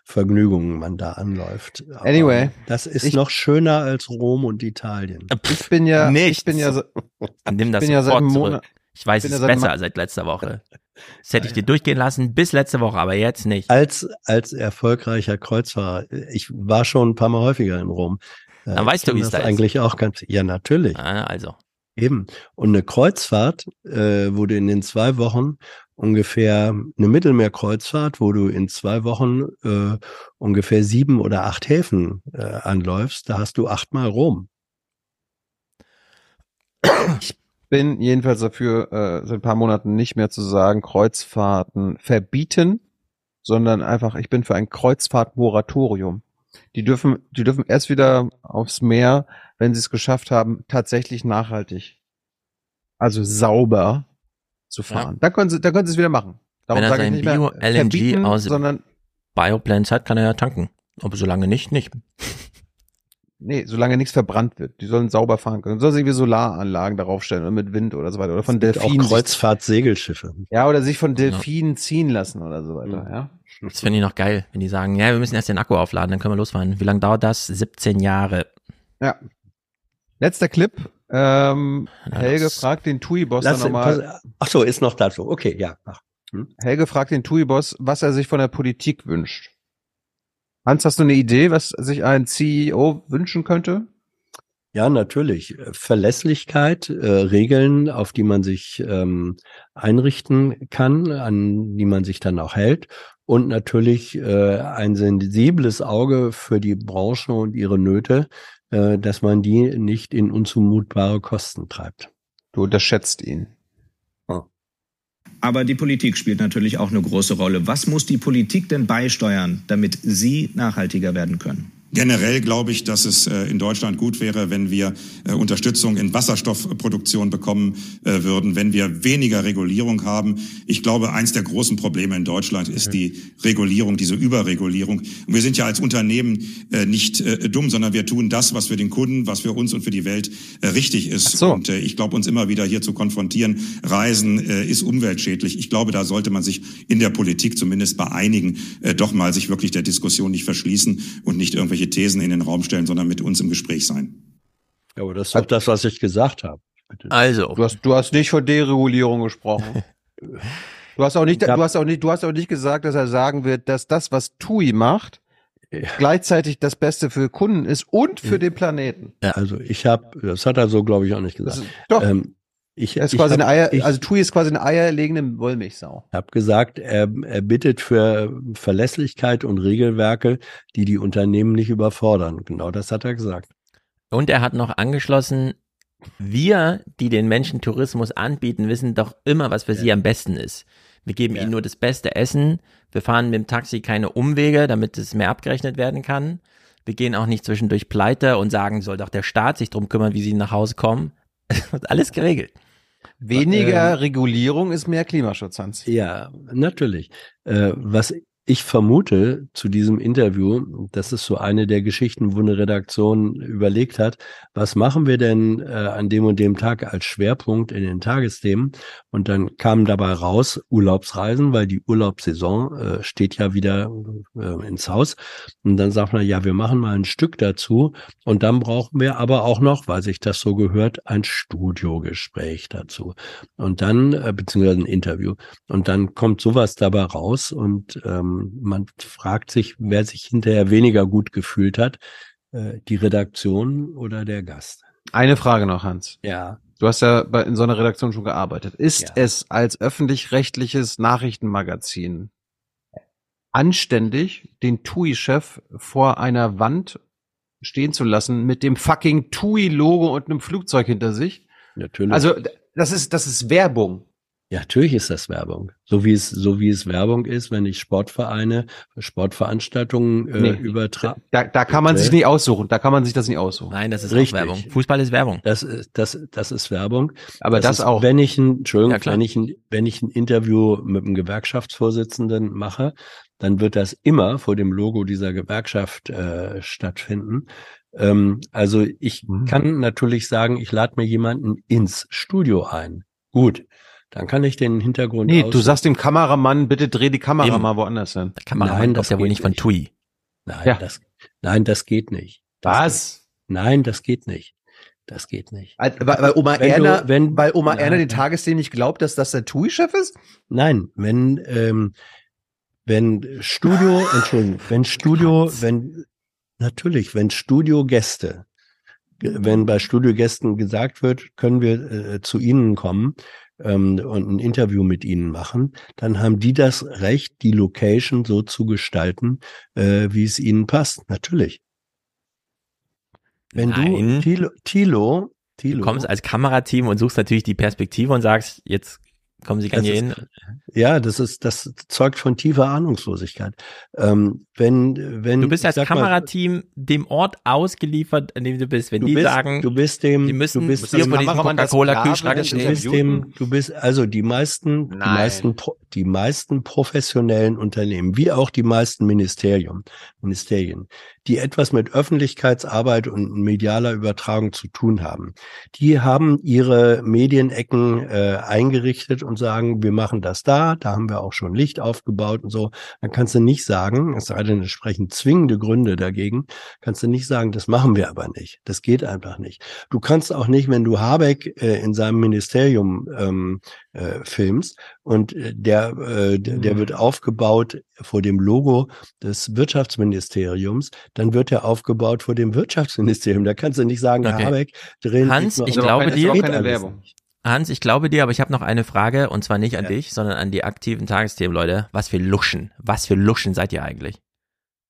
Vergnügungen man da anläuft. Aber Anyway, Das ist ich- noch schöner als Rom und Italien. Ich bin ja, Nichts. ich bin ja, so- Nimm das bin ja seit einem. Monat- Ich weiß es ja seit besser Ma- seit letzter Woche. Das hätte ich dir durchgehen lassen bis letzte Woche, aber jetzt nicht. Als, als erfolgreicher Kreuzfahrer. Ich war schon ein paar Mal häufiger in Rom. Äh, Dann weißt ich du, wie es das da ist. eigentlich auch ganz, ja, natürlich. Ah, also. Eben. Und eine Kreuzfahrt, äh, wo du in den zwei Wochen ungefähr eine Mittelmeerkreuzfahrt, wo du in zwei Wochen äh, ungefähr sieben oder acht Häfen äh, anläufst, da hast du achtmal Rom. Bin jedenfalls dafür, äh, seit ein paar Monaten nicht mehr zu sagen, Kreuzfahrten verbieten, sondern einfach, ich bin für ein Kreuzfahrtmoratorium. Die dürfen, die dürfen erst wieder aufs Meer, wenn sie es geschafft haben, tatsächlich nachhaltig, also sauber zu fahren. Da können sie, da können sie es wieder machen. Darum Wenn er sage ich sein nicht mehr Bio-LNG aus sondern Bioplants hat, kann er ja tanken. Aber solange nicht, nicht. Nee, solange nichts verbrannt wird. Die sollen sauber fahren können. Sollen sie irgendwie Solaranlagen darauf stellen oder mit Wind oder so weiter. Oder von Delfinen. Auch Kreuzfahrtsegelschiffe. Ja, oder sich von Delfinen ziehen lassen oder so weiter, ja. Das finde ich noch geil, wenn die sagen, ja, wir müssen erst den Akku aufladen, dann können wir losfahren. Wie lange dauert das? 17 Jahre. Ja. Letzter Clip. Ähm, Helge fragt den TUI-Boss nochmal. ach so, ist noch dazu. Okay, ja. Ach. Hm? Helge fragt den TUI-Boss, was er sich von der Politik wünscht. Hans, hast du eine Idee, was sich ein CEO wünschen könnte? Ja, natürlich. Verlässlichkeit, äh, Regeln, auf die man sich ähm, einrichten kann, an die man sich dann auch hält. Und natürlich äh, ein sensibles Auge für die Branche und ihre Nöte, äh, dass man die nicht in unzumutbare Kosten treibt. Du unterschätzt ihn. Aber die Politik spielt natürlich auch eine große Rolle. Was muss die Politik denn beisteuern, damit Sie nachhaltiger werden können? Generell glaube ich, dass es äh, in Deutschland gut wäre, wenn wir äh, Unterstützung in Wasserstoffproduktion bekommen äh, würden, wenn wir weniger Regulierung haben. Ich glaube, eins der großen Probleme in Deutschland ist die Regulierung, diese Überregulierung. Und wir sind ja als Unternehmen nicht dumm, sondern wir tun das, was für den Kunden, was für uns und für die Welt richtig ist. so. Und ich glaube, uns immer wieder hier zu konfrontieren, Reisen ist umweltschädlich. Ich glaube, da sollte man sich in der Politik zumindest bei einigen doch mal sich wirklich der Diskussion nicht verschließen und nicht irgendwelche Thesen in den Raum stellen, sondern mit uns im Gespräch sein. Ja, aber das ist doch das, was ich gesagt habe. Also. Du hast, du hast nicht von Deregulierung gesprochen. Du hast auch nicht, du hast auch nicht, du hast auch nicht gesagt, dass er sagen wird, dass das, was TUI macht, gleichzeitig das Beste für Kunden ist und für den Planeten. Also ich habe, das hat er so, glaube ich, auch nicht gesagt. Ist- doch. Ähm, ich, Er ist ich quasi hab- eine Eier, ich, also TUI ist quasi eine eierlegende Wollmilchsau. habe gesagt, er, er bittet für Verlässlichkeit und Regelwerke, die die Unternehmen nicht überfordern. Genau das hat er gesagt. Und er hat noch angeschlossen, wir, die den Menschen Tourismus anbieten, wissen doch immer, was für sie am besten ist. Wir geben ihnen nur das beste Essen. Wir fahren mit dem Taxi keine Umwege, damit es mehr abgerechnet werden kann. Wir gehen auch nicht zwischendurch pleite und sagen, soll doch der Staat sich drum kümmern, wie sie nach Hause kommen. Es wird alles geregelt. Weniger Ähm, Regulierung ist mehr Klimaschutz, Hans. Ja, natürlich. Äh, was ich vermute zu diesem Interview, das ist so eine der Geschichten, wo eine Redaktion überlegt hat, was machen wir denn äh, an dem und dem Tag als Schwerpunkt in den Tagesthemen? Und dann kam dabei raus Urlaubsreisen, weil die Urlaubssaison äh, steht ja wieder äh, ins Haus. Und dann sagt man, ja, wir machen mal ein Stück dazu. Und dann brauchen wir aber auch noch, weil sich das so gehört, ein Studiogespräch dazu. Und dann, äh, beziehungsweise ein Interview. Und dann kommt sowas dabei raus und ähm, man fragt sich, wer sich hinterher weniger gut gefühlt hat, äh, die Redaktion oder der Gast. Eine Frage noch, Hans. Ja. Du hast ja bei, in so einer Redaktion schon gearbeitet. Ist Ja. es als öffentlich-rechtliches Nachrichtenmagazin anständig, den TUI-Chef vor einer Wand stehen zu lassen mit dem fucking TUI-Logo und einem Flugzeug hinter sich? Natürlich. Also, das ist, das ist Werbung. Ja, natürlich ist das Werbung. So wie es, so wie es Werbung ist, wenn ich Sportvereine, Sportveranstaltungen äh, Nee. übertrage. Da, da kann man sich nicht aussuchen. Da kann man sich das nicht aussuchen. Nein, das ist Richtig. auch Werbung. Fußball ist Werbung. Das ist, das, das ist Werbung. Aber das ist, auch. Wenn ich ein, Entschuldigung, Ja, klar. wenn ich ein, wenn ich ein Interview mit einem Gewerkschaftsvorsitzenden mache, dann wird das immer vor dem Logo dieser Gewerkschaft äh, stattfinden. Ähm, also ich Mhm. kann natürlich sagen, ich lade mir jemanden ins Studio ein. Gut. Dann kann ich den Hintergrund Nee, du sagst dem Kameramann, bitte dreh die Kamera Eben. mal woanders hin. Der Kameramann Nein, kommt das ja wohl geht nicht von. TUI. Nein, Ja. das, nein, das geht nicht. Das Was? Geht, nein, das geht nicht. Das geht nicht. Weil, weil Oma Wenn du- Erna, wenn- weil Oma Nein, Erna den. Tagesthemen nicht glaubt, dass das der TUI-Chef ist? Nein, wenn, ähm, wenn Studio, Entschuldigung, wenn Studio, wenn, natürlich, wenn Studiogäste, wenn bei Studiogästen gesagt wird, können wir äh, zu Ihnen kommen ähm, und ein Interview mit Ihnen machen, dann haben die das Recht, die Location so zu gestalten, äh, wie es ihnen passt. Natürlich. Wenn Nein. du Tilo, Tilo, Du Tilo kommst als Kamerateam und suchst natürlich die Perspektive und sagst, jetzt kommen Sie gerne hin. Ja, das ist, das zeugt von tiefer Ahnungslosigkeit. Ähm, wenn, wenn Du bist als sag mal, Kamerateam dem Ort ausgeliefert, an dem du bist. Wenn Du die bist- sagen, du bist dem, die müssen du bist vor diesem Coca-Cola-Kühlschrank Du stehen. bist dem, du bist also die meisten, die Nein. meisten, Pro- die meisten professionellen Unternehmen, wie auch die meisten Ministerium, Ministerien, die etwas mit Öffentlichkeitsarbeit und medialer Übertragung zu tun haben, die haben ihre Medienecken äh, eingerichtet und sagen, wir machen das da, da haben wir auch schon Licht aufgebaut und so. Dann kannst du nicht sagen, es sei denn, es sprechen zwingende Gründe dagegen, kannst du nicht sagen, das machen wir aber nicht. Das geht einfach nicht. Du kannst auch nicht, wenn du Habeck äh, in seinem Ministerium ähm, äh, filmst und äh, der, äh, der, der wird aufgebaut vor dem Logo des Wirtschaftsministeriums, dann wird er aufgebaut vor dem Wirtschaftsministerium. Da kannst du nicht sagen, Okay. Habeck, drehen Hans, ich glaube dir. Hans, ich glaube dir, aber ich habe noch eine Frage und zwar nicht an dich, sondern an die aktiven Tagesthemen, Leute. Was für Luschen, was für Luschen seid ihr eigentlich?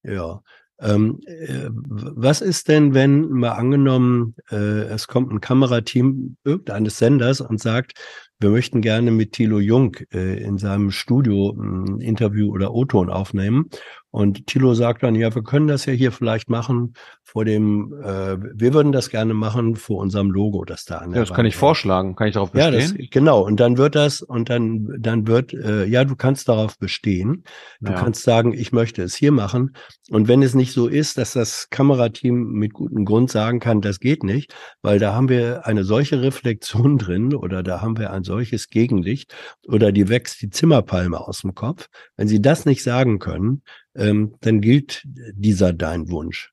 Ja. Ähm, äh, was ist denn, wenn mal angenommen, äh, es kommt ein Kamerateam irgendeines Senders und sagt, wir möchten gerne mit Thilo Jung äh, in seinem Studio ein Interview oder O-Ton aufnehmen. Und Thilo sagt dann, ja, wir können das ja hier vielleicht machen vor dem, äh, wir würden das gerne machen vor unserem Logo, das da an Ja, das kann Wand ich vorschlagen. Kann ich darauf ja, bestehen? das, genau. Und dann wird das, und dann, dann wird, äh, ja, du kannst darauf bestehen. Du Ja. kannst sagen, ich möchte es hier machen. Und wenn es nicht so ist, dass das Kamerateam mit gutem Grund sagen kann, das geht nicht, weil da haben wir eine solche Reflexion drin oder da haben wir ein solches Gegenlicht oder die wächst die Zimmerpalme aus dem Kopf. Wenn sie das nicht sagen können, ähm, dann gilt dieser dein Wunsch.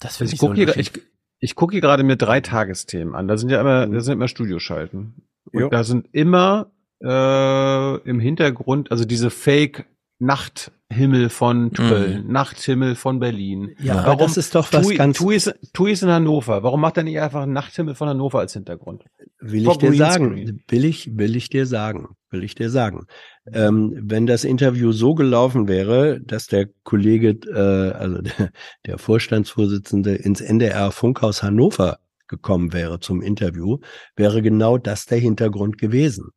Das Also ich gucke hier, ich, ich guck hier gerade mir drei Tagesthemen an. Da sind ja immer, da sind immer Studioschalten. Und Jo. da sind immer äh, im Hintergrund, also diese Fake Nachthimmel von Köln, Nachthimmel von Berlin. Ja, aber das ist doch was Tui, ganz- Tui ist, Tui ist in Hannover. Warum macht er nicht einfach Nachthimmel von Hannover als Hintergrund? Will Vor ich dir Greenscreen. sagen, will ich, will ich dir sagen, will ich dir sagen. Ähm, wenn das Interview so gelaufen wäre, dass der Kollege, äh, also der, der Vorstandsvorsitzende ins NDR Funkhaus Hannover gekommen wäre zum Interview, wäre genau das der Hintergrund gewesen.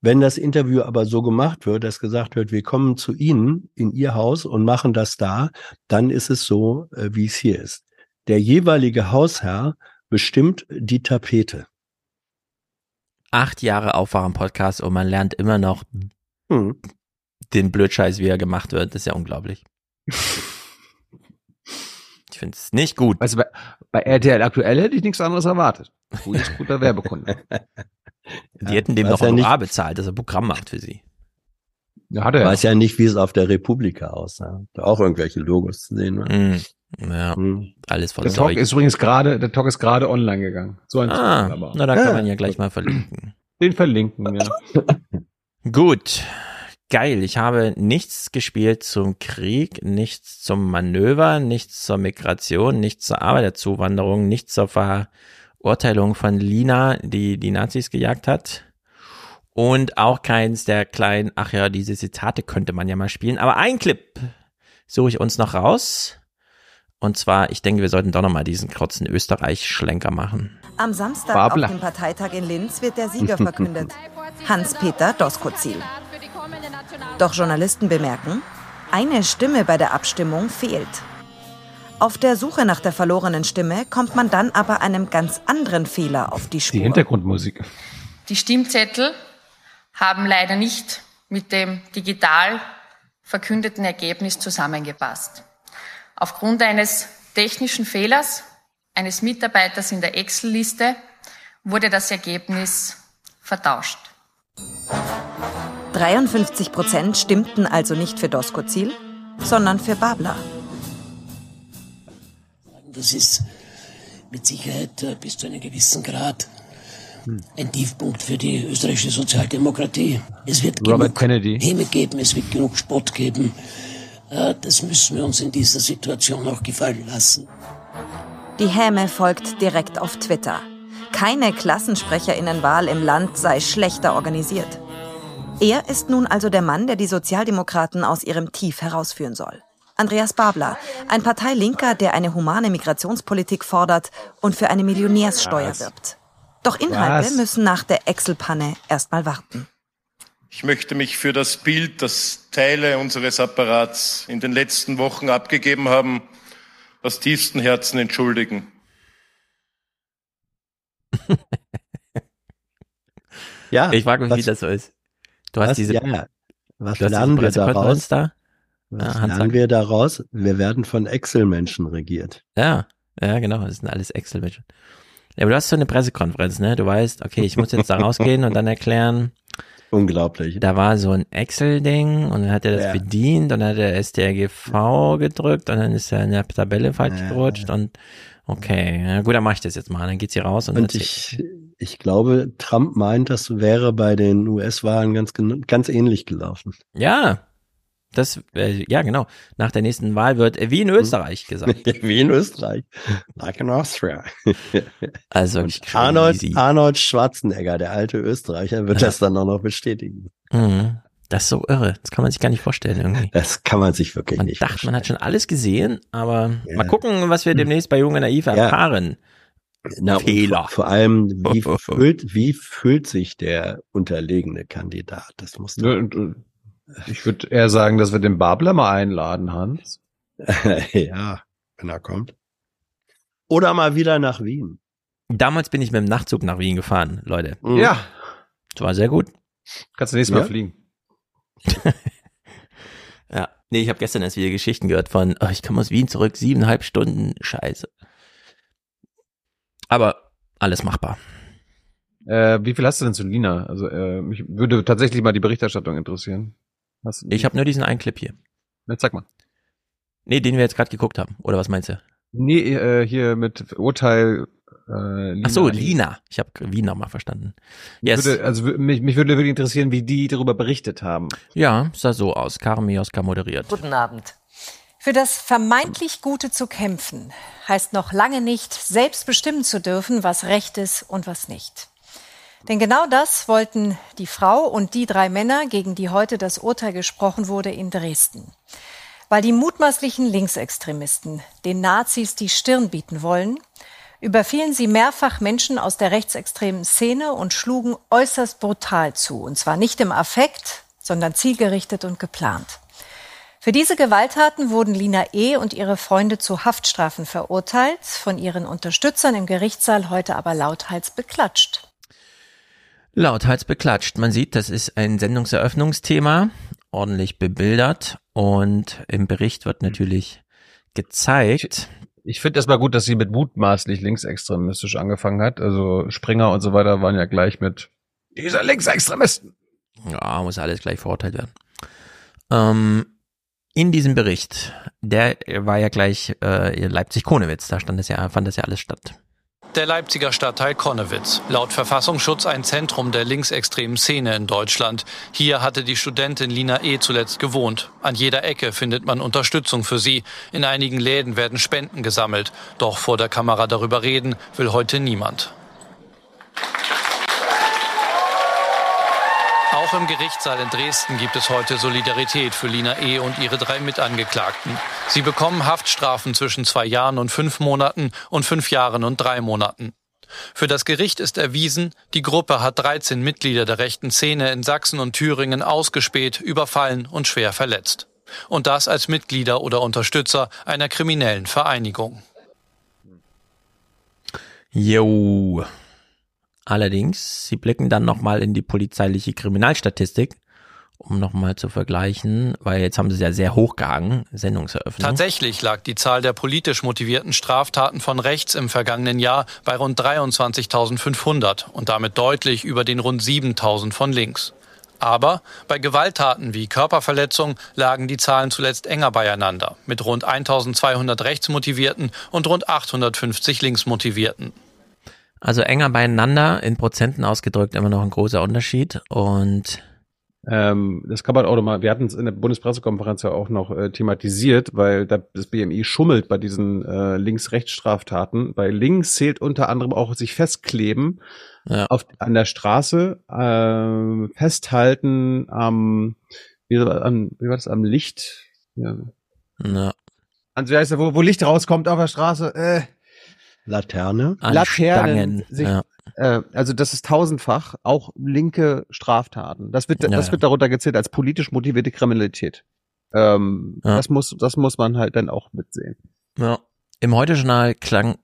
Wenn das Interview aber so gemacht wird, dass gesagt wird, wir kommen zu Ihnen in Ihr Haus und machen das da, dann ist es so, äh, wie es hier ist. Der jeweilige Hausherr bestimmt die Tapete. Acht Jahre Aufwachen-Podcast und man lernt immer noch Hm. den Blödscheiß, wie er gemacht wird. Das ist ja unglaublich. Ich finde es nicht gut. Also bei, bei RTL aktuell hätte ich nichts anderes erwartet. Ist guter Werbekunde. Die hätten dem weiß noch ja Honorar bezahlt, dass er Programm macht für sie. Ja, hat er. Weiß ja nicht, wie es auf der Republika aussah. Da auch irgendwelche Logos zu sehen. Mm, ja, Hm. alles voll Der Talk Zeug. ist übrigens gerade, der Talk ist gerade online gegangen. So ein Ah, aber. na, da kann Ja. man ja gleich mal verlinken. Den verlinken, ja. Gut. Geil. Ich habe nichts gespielt zum Krieg, nichts zum Manöver, nichts zur Migration, nichts zur Arbeiterzuwanderung, nichts zur Verurteilung von Lina, die die Nazis gejagt hat. Und auch keins der kleinen, ach ja, diese Zitate könnte man ja mal spielen. Aber ein Clip suche ich uns noch raus. Und zwar, ich denke, wir sollten doch noch mal diesen kurzen Österreich-Schlenker machen. Am Samstag Babler. auf dem Parteitag in Linz wird der Sieger verkündet. Hans-Peter Doskozil. Doch Journalisten bemerken, eine Stimme bei der Abstimmung fehlt. Auf der Suche nach der verlorenen Stimme kommt man dann aber einem ganz anderen Fehler auf die Die Spur. Hintergrundmusik. Die Stimmzettel haben leider nicht mit dem digital verkündeten Ergebnis zusammengepasst. Aufgrund eines technischen Fehlers eines Mitarbeiters in der Excel-Liste wurde das Ergebnis vertauscht. 53 Prozent stimmten also nicht für Doskozil, sondern für Babler. Das ist mit Sicherheit äh, bis zu einem gewissen Grad ein Tiefpunkt für die österreichische Sozialdemokratie. Es wird Robert genug Kennedy. Häme geben, es wird genug Spott geben. Äh, Das müssen wir uns in dieser Situation auch gefallen lassen. Die Häme folgt direkt auf Twitter. Keine Klassensprecherinnenwahl im Land sei schlechter organisiert. Er ist nun also der Mann, der die Sozialdemokraten aus ihrem Tief herausführen soll. Andreas Babler, ein Parteilinker, der eine humane Migrationspolitik fordert und für eine Millionärssteuer Was? wirbt. Doch Inhalte Was? müssen nach der Excel-Panne erstmal warten. Ich möchte mich für das Bild, das Teile unseres Apparats in den letzten Wochen abgegeben haben, aus tiefstem Herzen entschuldigen. Ja. Ich frage mich, wie was- das so ist. Du hast was, diese, ja, was du hast lernen diese wir Pressekonferenz daraus? da. Was Ja, lernen wir daraus? Wir werden von Excel-Menschen regiert. Ja, ja, genau. Das sind alles Excel-Menschen. Ja, aber du hast so eine Pressekonferenz, ne? Du weißt, okay, ich muss jetzt da rausgehen und dann erklären. Unglaublich. Da war so ein Excel-Ding und dann hat er das Ja. bedient und dann hat er STRGV gedrückt und dann ist er in der Tabelle falsch gerutscht und okay, ja, gut, dann mach ich das jetzt mal. Dann geht's hier raus und, Und ich, ich glaube, Trump meint, das wäre bei den US-Wahlen ganz, ganz ähnlich gelaufen. Ja, das, äh, ja, genau. Nach der nächsten Wahl wird äh, wie in Österreich gesagt. Wie in Österreich. Like in Austria. Also Arnold, crazy. Arnold Schwarzenegger, der alte Österreicher, wird Ja. das dann auch noch bestätigen. Mhm. Das ist so irre. Das kann man sich gar nicht vorstellen irgendwie. Das kann man sich wirklich Man nicht dachte, man hat schon alles gesehen, aber Ja. mal gucken, was wir demnächst bei Jung und Naiv Ja. erfahren. Na, und Fehler. Vor, allem, wie fühlt, wie fühlt sich der unterlegene Kandidat? Das muss Ja, Ich würde eher sagen, dass wir den Babler mal einladen, Hans. ja, wenn er kommt. Oder mal wieder nach Wien. Damals bin ich mit dem Nachtzug nach Wien gefahren, Leute. Mhm. Ja. Das war sehr gut. Kannst du nächstes Mal Ja? fliegen. Ja. Nee, ich habe gestern erst wieder Geschichten gehört von, oh, ich komme aus Wien zurück, siebeneinhalb Stunden, scheiße. Aber alles machbar. Äh, wie viel hast du denn zu Lina? Also äh, mich würde tatsächlich mal die Berichterstattung interessieren. Hast Ich habe nur diesen einen Clip hier. Jetzt sag mal. Nee, den wir jetzt gerade geguckt haben. Oder was meinst du? Nee, äh, hier mit Urteil äh, Lina. Ach so, Lina. Ich habe Wien nochmal verstanden. Mich Yes. Würde, also mich, mich würde wirklich interessieren, wie die darüber berichtet haben. Ja, sah so aus. Karen Mioska moderiert. Guten Abend. Für das vermeintlich Gute zu kämpfen, heißt noch lange nicht, selbst bestimmen zu dürfen, was recht ist und was nicht. Denn genau das wollten die Frau und die drei Männer, gegen die heute das Urteil gesprochen wurde, in Dresden. Weil die mutmaßlichen Linksextremisten den Nazis die Stirn bieten wollen, überfielen sie mehrfach Menschen aus der rechtsextremen Szene und schlugen äußerst brutal zu. Und zwar nicht im Affekt, sondern zielgerichtet und geplant. Für diese Gewalttaten wurden Lina E. und ihre Freunde zu Haftstrafen verurteilt, von ihren Unterstützern im Gerichtssaal heute aber lauthals beklatscht. Lauthals beklatscht. Man sieht, das ist ein Sendungseröffnungsthema, ordentlich bebildert und im Bericht wird natürlich gezeigt. Ich finde erstmal gut, dass sie mit mutmaßlich linksextremistisch angefangen hat. Also Springer und so weiter waren ja gleich mit dieser Linksextremisten. Ja, muss alles gleich verurteilt werden. Ähm, in diesem Bericht, der war ja gleich äh, Leipzig-Konewitz, da stand das ja, fand das ja alles statt. Der Leipziger Stadtteil Konnewitz. Laut Verfassungsschutz ein Zentrum der linksextremen Szene in Deutschland. Hier hatte die Studentin Lina E. zuletzt gewohnt. An jeder Ecke findet man Unterstützung für sie. In einigen Läden werden Spenden gesammelt. Doch vor der Kamera darüber reden will heute niemand. Auch im Gerichtssaal in Dresden gibt es heute Solidarität für Lina E. und ihre drei Mitangeklagten. Sie bekommen Haftstrafen zwischen zwei Jahren und fünf Monaten und fünf Jahren und drei Monaten. Für das Gericht ist erwiesen, die Gruppe hat 13 Mitglieder der rechten Szene in Sachsen und Thüringen ausgespäht, überfallen und schwer verletzt. Und das als Mitglieder oder Unterstützer einer kriminellen Vereinigung. Jo. Allerdings, sie blicken dann nochmal in die polizeiliche Kriminalstatistik, um nochmal zu vergleichen, weil jetzt haben sie ja sehr hochgehangen, Sendungseröffnung. Tatsächlich lag die Zahl der politisch motivierten Straftaten von rechts im vergangenen Jahr bei rund 23.500 und damit deutlich über den rund 7.000 von links. Aber bei Gewalttaten wie Körperverletzung lagen die Zahlen zuletzt enger beieinander, mit rund 1200 rechtsmotivierten und rund 850 linksmotivierten. Also enger beieinander, in Prozenten ausgedrückt immer noch ein großer Unterschied und Ähm, das kann man auch nochmal, wir hatten es in der Bundespressekonferenz ja auch noch äh, thematisiert, weil da, das BMI schummelt bei diesen äh, Links-Rechts-Straftaten. Bei links zählt unter anderem auch sich festkleben ja. auf, an der Straße, äh, festhalten am, wie, war- am, wie war das, am Licht? Ja. Ja. Also, wie heißt das, wo, wo Licht rauskommt auf der Straße? Äh, Laterne. An Laternen sich ja. äh, also das ist tausendfach auch linke Straftaten. Das wird, Ja, das ja. wird darunter gezählt als politisch motivierte Kriminalität. Ähm, Ja. Das muss, das muss man halt dann auch mitsehen. Ja. Im Heute-Journal klang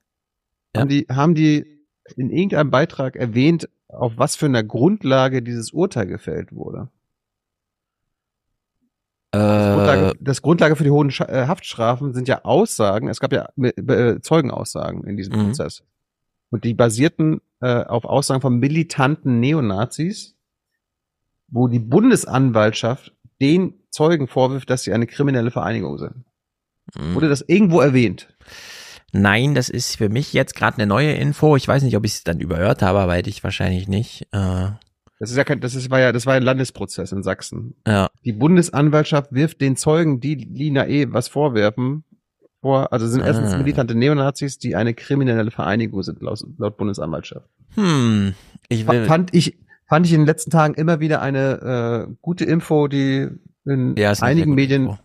Haben die, haben die in irgendeinem Beitrag erwähnt, auf was für einer Grundlage dieses Urteil gefällt wurde? Das Grundlage, äh, das Grundlage für die hohen Scha äh, Haftstrafen sind ja Aussagen, es gab ja äh, Zeugenaussagen in diesem Mhm. Prozess. Und die basierten äh, auf Aussagen von militanten Neonazis, wo die Bundesanwaltschaft den Zeugen vorwirft, dass sie eine kriminelle Vereinigung sind. Mhm. Wurde das irgendwo erwähnt? Nein, das ist für mich jetzt gerade eine neue Info. Ich weiß nicht, ob ich es dann überhört habe, aber hätte ich wahrscheinlich nicht. Äh, Das ist ja kein, das ist, war ja, das war ein Landesprozess in Sachsen. ja. Die Bundesanwaltschaft wirft den Zeugen, die Lina E. was vorwerfen, vor, also sind erstens Ah. militante Neonazis, die eine kriminelle Vereinigung sind, laut, laut Bundesanwaltschaft. Hm, ich will. Fand ich, fand ich in den letzten Tagen immer wieder eine äh, gute Info, die in Ja, einigen Medien Info.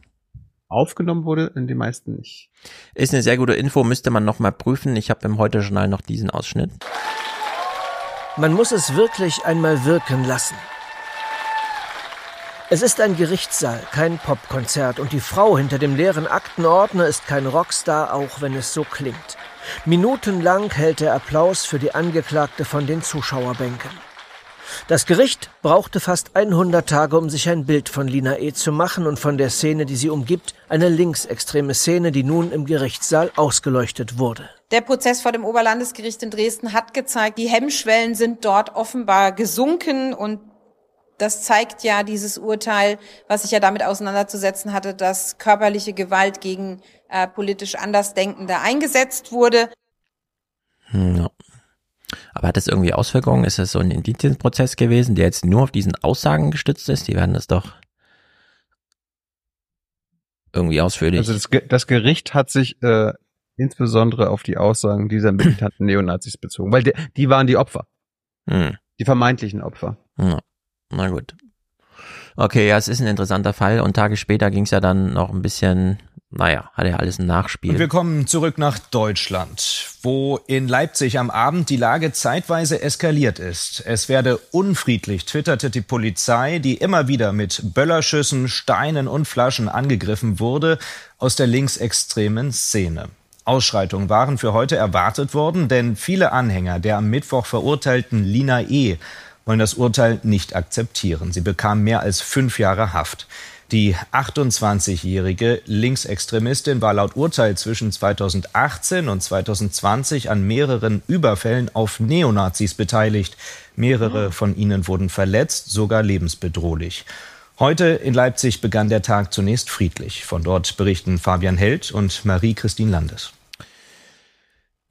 aufgenommen wurde, in den meisten nicht. Ist eine sehr gute Info, müsste man noch mal prüfen. Ich habe im Heute-Journal noch diesen Ausschnitt. Man muss es wirklich einmal wirken lassen. Es ist ein Gerichtssaal, kein Popkonzert und die Frau hinter dem leeren Aktenordner ist kein Rockstar, auch wenn es so klingt. Minutenlang hält der Applaus für die Angeklagte von den Zuschauerbänken. Das Gericht brauchte fast 100 Tage, um sich ein Bild von Lina E. zu machen und von der Szene, die sie umgibt, eine linksextreme Szene, die nun im Gerichtssaal ausgeleuchtet wurde. Der Prozess vor dem Oberlandesgericht in Dresden hat gezeigt, die Hemmschwellen sind dort offenbar gesunken und das zeigt ja dieses Urteil, was sich ja damit auseinanderzusetzen hatte, dass körperliche Gewalt gegen äh, politisch Andersdenkende eingesetzt wurde. Hm, ja. Aber hat das irgendwie Auswirkungen? Ist das so ein Indizienprozess gewesen, der jetzt nur auf diesen Aussagen gestützt ist? Die werden das doch irgendwie ausführlich. Also das, Ge- das Gericht hat sich äh, insbesondere auf die Aussagen dieser militanten Neonazis bezogen, weil die, die waren die Opfer, hm. die vermeintlichen Opfer. Ja. Na gut. Okay, ja, es ist ein interessanter Fall und Tage später ging es ja dann noch ein bisschen, naja, hat ja alles ein Nachspiel. Und wir kommen zurück nach Deutschland, wo in Leipzig am Abend die Lage zeitweise eskaliert ist. Es werde unfriedlich, twitterte die Polizei, die immer wieder mit Böllerschüssen, Steinen und Flaschen angegriffen wurde aus der linksextremen Szene. Ausschreitungen waren für heute erwartet worden, denn viele Anhänger der am Mittwoch verurteilten Lina E. wollen das Urteil nicht akzeptieren. Sie bekam mehr als fünf Jahre Haft. Die 28-jährige Linksextremistin war laut Urteil zwischen 2018 und 2020 an mehreren Überfällen auf Neonazis beteiligt. Mehrere von ihnen wurden verletzt, sogar lebensbedrohlich. Heute in Leipzig begann der Tag zunächst friedlich. Von dort berichten Fabian Held und Marie-Christine Landes.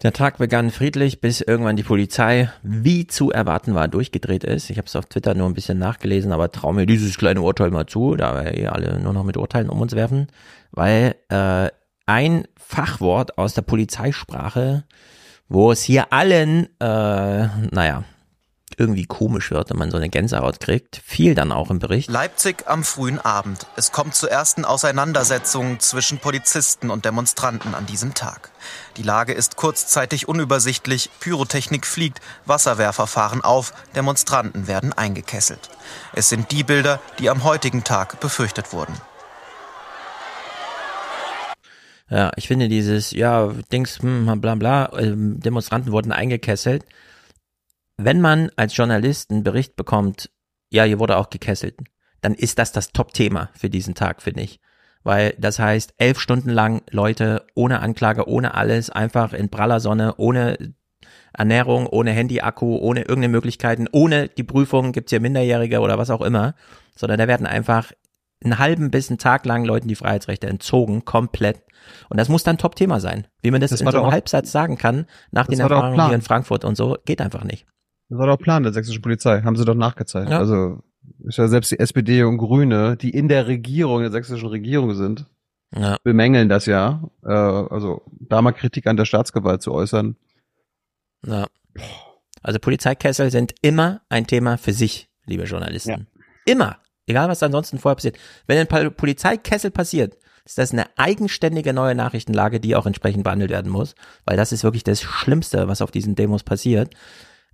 Der Tag begann friedlich, bis irgendwann die Polizei, wie zu erwarten war, durchgedreht ist. Ich habe es auf Twitter nur ein bisschen nachgelesen, aber trau mir dieses kleine Urteil mal zu, da wir eh alle nur noch mit Urteilen um uns werfen, weil äh, ein Fachwort aus der Polizeisprache, wo es hier allen, äh, naja, irgendwie komisch wird, wenn man so eine Gänsehaut kriegt, fiel dann auch im Bericht. Leipzig am frühen Abend. Es kommt zu ersten Auseinandersetzungen zwischen Polizisten und Demonstranten an diesem Tag. Die Lage ist kurzzeitig unübersichtlich, Pyrotechnik fliegt, Wasserwerfer fahren auf, Demonstranten werden eingekesselt. Es sind die Bilder, die am heutigen Tag befürchtet wurden. Ja, ich finde dieses, ja, Dings, hm, bla bla, ähm, Demonstranten wurden eingekesselt. Wenn man als Journalist einen Bericht bekommt, ja, hier wurde auch gekesselt, dann ist das das Top-Thema für diesen Tag, finde ich. Weil das heißt, elf Stunden lang Leute ohne Anklage, ohne alles, einfach in praller Sonne, ohne Ernährung, ohne Handy-Akku, ohne irgendeine Möglichkeiten, ohne die Prüfung, gibt's hier Minderjährige oder was auch immer, sondern da werden einfach einen halben bis einen Tag lang Leuten die Freiheitsrechte entzogen, komplett. Und das muss dann Top-Thema sein. Wie man das, Das in so einem Halbsatz sagen kann, nach den Erfahrungen hier in Frankfurt und so, geht einfach nicht. Das war doch Plan der sächsischen Polizei, haben sie doch nachgezeigt. Ja. Also ist ja selbst die SPD und Grüne, die in der Regierung, der sächsischen Regierung sind, Ja. bemängeln das ja. Äh, also da mal Kritik an der Staatsgewalt zu äußern. Ja. Also Polizeikessel sind immer ein Thema für sich, liebe Journalisten. Immer. Egal, was ansonsten vorher passiert. Wenn ein Pol- Polizeikessel passiert, ist das eine eigenständige neue Nachrichtenlage, die auch entsprechend behandelt werden muss, weil das ist wirklich das Schlimmste, was auf diesen Demos passiert.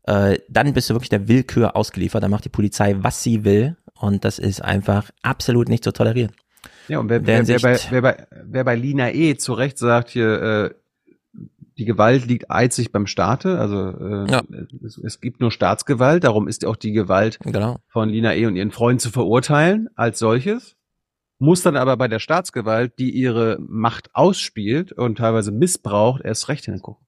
Äh, dann bist du wirklich der Willkür ausgeliefert. Dann macht die Polizei, was sie will. Und das ist einfach absolut nicht zu tolerieren. Ja, und wer, wer, wer, bei, wer, bei, wer bei Lina E. zu Recht sagt hier, äh, die Gewalt liegt einzig beim Staate, also äh, ja. es, es, gibt nur Staatsgewalt, darum ist auch die Gewalt genau. von Lina E. und ihren Freunden zu verurteilen als solches, muss dann aber bei der Staatsgewalt, die ihre Macht ausspielt und teilweise missbraucht, erst recht hingucken.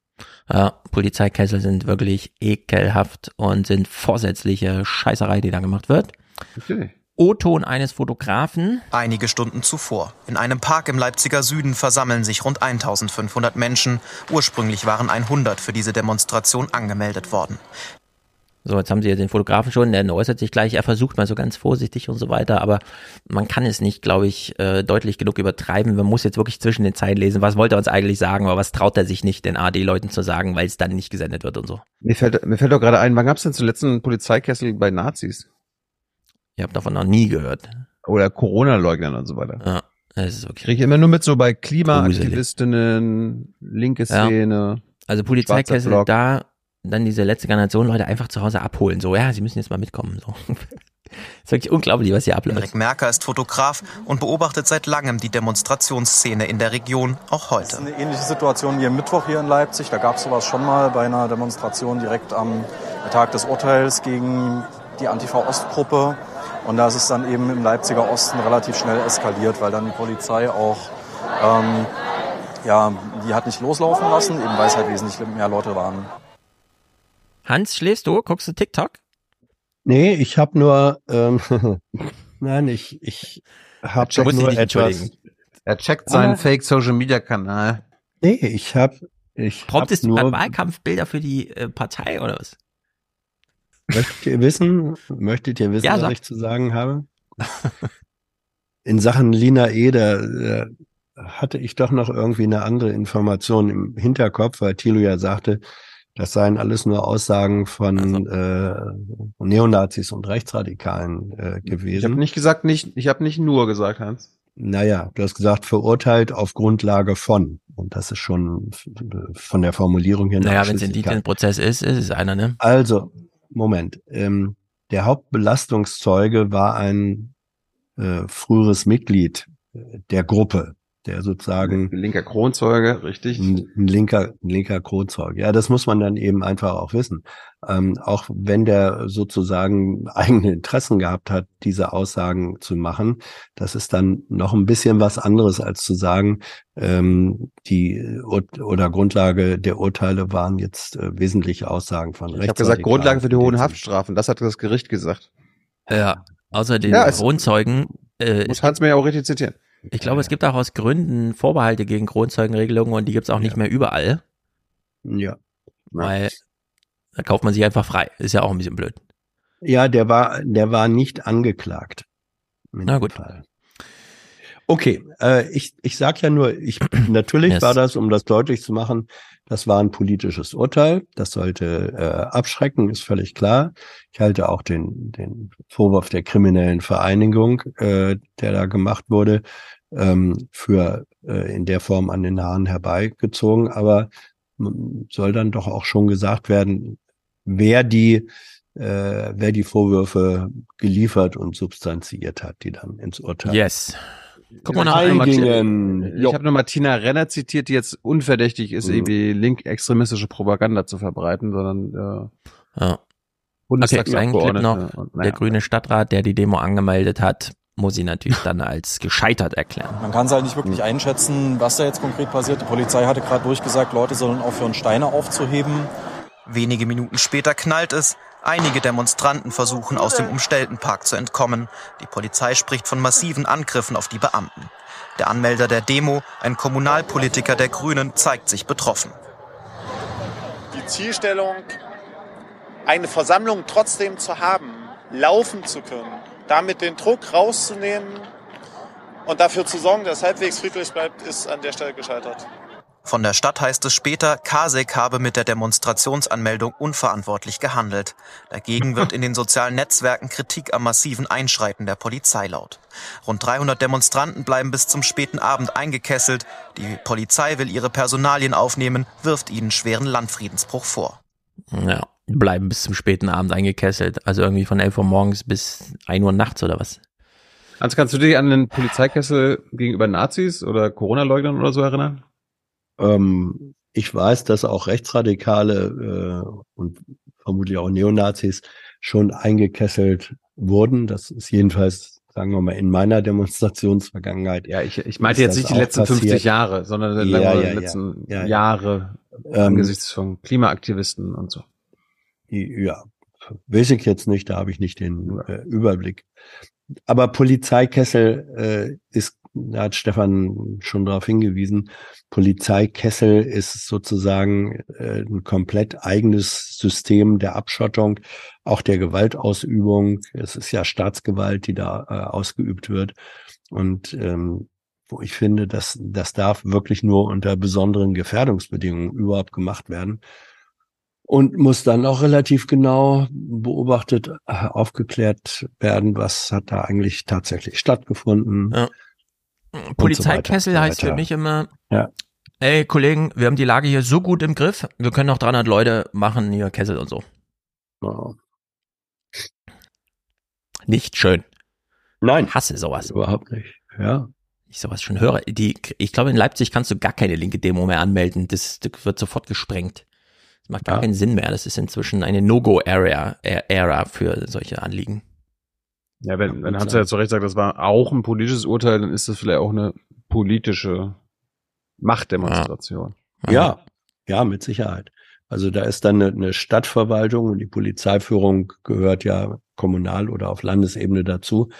Ja, Polizeikessel sind wirklich ekelhaft und sind vorsätzliche Scheißerei, die da gemacht wird. Okay. O-Ton eines Fotografen. Einige Stunden zuvor. In einem Park im Leipziger Süden versammeln sich rund 1500 Menschen. Ursprünglich waren 100 für diese Demonstration angemeldet worden. So, jetzt haben sie ja den Fotografen schon, der äußert sich gleich, er versucht mal so ganz vorsichtig und so weiter, aber man kann es nicht, glaube ich, äh, deutlich genug übertreiben. Man muss jetzt wirklich zwischen den Zeilen lesen, was wollte er uns eigentlich sagen, aber was traut er sich nicht, den AD-Leuten zu sagen, weil es dann nicht gesendet wird und so. Mir fällt, mir fällt doch gerade ein, wann gab es denn zuletzt einen Polizeikessel bei Nazis? Ich habe davon noch nie gehört. Oder Corona-Leugnern und so weiter. Ja, das ist okay. Kriege ich immer nur mit so bei Klimaaktivistinnen, linke Szene. Ja. Also Polizeikessel da, dann diese letzte Generation Leute einfach zu Hause abholen. So, ja, sie müssen jetzt mal mitkommen. So. Das ist wirklich unglaublich, was hier abläuft. Henrik Merker ist Fotograf und beobachtet seit langem die Demonstrationsszene in der Region, auch heute. Das ist eine ähnliche Situation wie am Mittwoch hier in Leipzig. Da gab es sowas schon mal bei einer Demonstration direkt am Tag des Urteils gegen die Antifa-Ostgruppe. Und da ist es dann eben im Leipziger Osten relativ schnell eskaliert, weil dann die Polizei auch, ähm, ja, die hat nicht loslaufen lassen, eben weil es halt wesentlich mehr Leute waren. Hans, schläfst du? Guckst du TikTok? Nee, ich habe nur, ähm, nein, ich, ich habe nur etwas. Er checkt seinen ah. Fake Social Media Kanal. Nee, ich habe ich Promptest hab du Wahlkampfbilder für die äh, Partei oder was? Möchtet ihr wissen, möchtet ihr wissen, Ja, was sag. ich zu sagen habe? In Sachen Lina E, da, da hatte ich doch noch irgendwie eine andere Information im Hinterkopf, weil Thilo ja sagte, das seien alles nur Aussagen von äh, Neonazis und Rechtsradikalen äh, Ich gewesen. habe nicht gesagt, nicht, ich habe nicht nur gesagt, Hans. Naja, du hast gesagt, verurteilt auf Grundlage von. Und das ist schon f- von der Formulierung her Naja, wenn es in Ausschließlichkeit. diesem Prozess ist, ist es einer, ne? Also, Moment. Ähm, der Hauptbelastungszeuge war ein äh, früheres Mitglied äh, der Gruppe, der sozusagen Linker Kronzeuge, richtig. ein, ein linker, ein linker Kronzeuge. Ja, das muss man dann eben einfach auch wissen. Ähm, auch wenn der sozusagen eigene Interessen gehabt hat, diese Aussagen zu machen, das ist dann noch ein bisschen was anderes als zu sagen, ähm, die Ur oder Grundlage der Urteile waren jetzt äh, wesentliche Aussagen von Ich habe gesagt, Grundlage für die hohen Haftstrafen. Das hat das Gericht gesagt. Ja. Außer den Ja, Kronzeugen. Äh, Muss Hans mir ja auch richtig zitieren. Ich glaube, es gibt auch aus Gründen Vorbehalte gegen Kronzeugenregelungen und die gibt es auch nicht mehr überall, Ja. weil da kauft man sich einfach frei. Ist ja auch ein bisschen blöd. Ja, der war, der war nicht angeklagt. Na gut. Okay, äh, ich, ich sag ja nur, ich, natürlich Yes. war das, um das deutlich zu machen, das war ein politisches Urteil. Das sollte äh, abschrecken, ist völlig klar. Ich halte auch den, den Vorwurf der kriminellen Vereinigung, äh, der da gemacht wurde, ähm, für äh, in der Form an den Haaren herbeigezogen. Aber soll dann doch auch schon gesagt werden, wer die äh, wer die Vorwürfe geliefert und substanziiert hat, die dann ins Urteil Yes. Guck mal nach eingingen. Ich habe noch Martina Renner zitiert, die jetzt unverdächtig ist, Mhm. irgendwie linkextremistische Propaganda zu verbreiten, sondern äh, Ja. Okay, Bundestagsabgeordnete. einen Clip noch. und, Der naja. grüne Stadtrat, der die Demo angemeldet hat, muss sie natürlich dann als gescheitert erklären. Man kann es halt nicht wirklich einschätzen, was da jetzt konkret passiert. Die Polizei hatte gerade durchgesagt, Leute sollen aufhören, Steine aufzuheben. Wenige Minuten später knallt es. Einige Demonstranten versuchen aus dem umstellten Park zu entkommen. Die Polizei spricht von massiven Angriffen auf die Beamten. Der Anmelder der Demo, ein Kommunalpolitiker der Grünen, zeigt sich betroffen. die Zielstellung, eine Versammlung trotzdem zu haben, laufen zu können, damit den Druck rauszunehmen und dafür zu sorgen, dass halbwegs friedlich bleibt, ist an der Stelle gescheitert. Von der Stadt heißt es später, Kasek habe mit der Demonstrationsanmeldung unverantwortlich gehandelt. Dagegen wird in den sozialen Netzwerken Kritik am massiven Einschreiten der Polizei laut. Rund 300 Demonstranten bleiben bis zum späten Abend eingekesselt. Die Polizei will ihre Personalien aufnehmen, wirft ihnen schweren Landfriedensbruch vor. Ja, bleiben bis zum späten Abend eingekesselt. Also irgendwie von 11 Uhr morgens bis 1 Uhr nachts oder was? Also kannst du dich an den Polizeikessel gegenüber Nazis oder Corona-Leugnern oder so erinnern? Ähm, ich weiß, dass auch Rechtsradikale äh, und vermutlich auch Neonazis schon eingekesselt wurden. Das ist jedenfalls, sagen wir mal, in meiner Demonstrationsvergangenheit. Ja, ich, ich meinte jetzt nicht die letzten passiert. 50 Jahre, sondern ja, die ja, letzten ja, ja, Jahre angesichts von Klimaaktivisten und so. Ja, weiß ich jetzt nicht, da habe ich nicht den äh, Überblick. Aber Polizeikessel äh, ist, da hat Stefan schon darauf hingewiesen, Polizeikessel ist sozusagen äh, ein komplett eigenes System der Abschottung, auch der Gewaltausübung. Es ist ja Staatsgewalt, die da äh, ausgeübt wird. Und ähm, wo ich finde, dass das darf wirklich nur unter besonderen Gefährdungsbedingungen überhaupt gemacht werden und muss dann auch relativ genau beobachtet, äh, aufgeklärt werden, was hat da eigentlich tatsächlich stattgefunden. Ja. Polizeikessel so heißt für mich immer, Ja. ey Kollegen, wir haben die Lage hier so gut im Griff, wir können noch 300 Leute machen hier Kessel und so. Ja. Nicht schön. Nein. Hasse sowas. Überhaupt nicht. Ja. Ich sowas schon höre. Die, ich glaube, in Leipzig kannst du gar keine linke Demo mehr anmelden. Das, das wird sofort gesprengt. Das macht gar Ja. keinen Sinn mehr. Das ist inzwischen eine No-Go-Area Ära für solche Anliegen. Ja, wenn, wenn Hans ja zu Recht sagt, das war auch ein politisches Urteil, dann ist das vielleicht auch eine politische Machtdemonstration. Ja, ja, mit Sicherheit. Also da ist dann eine, eine Stadtverwaltung und die Polizeiführung gehört ja kommunal oder auf Landesebene dazu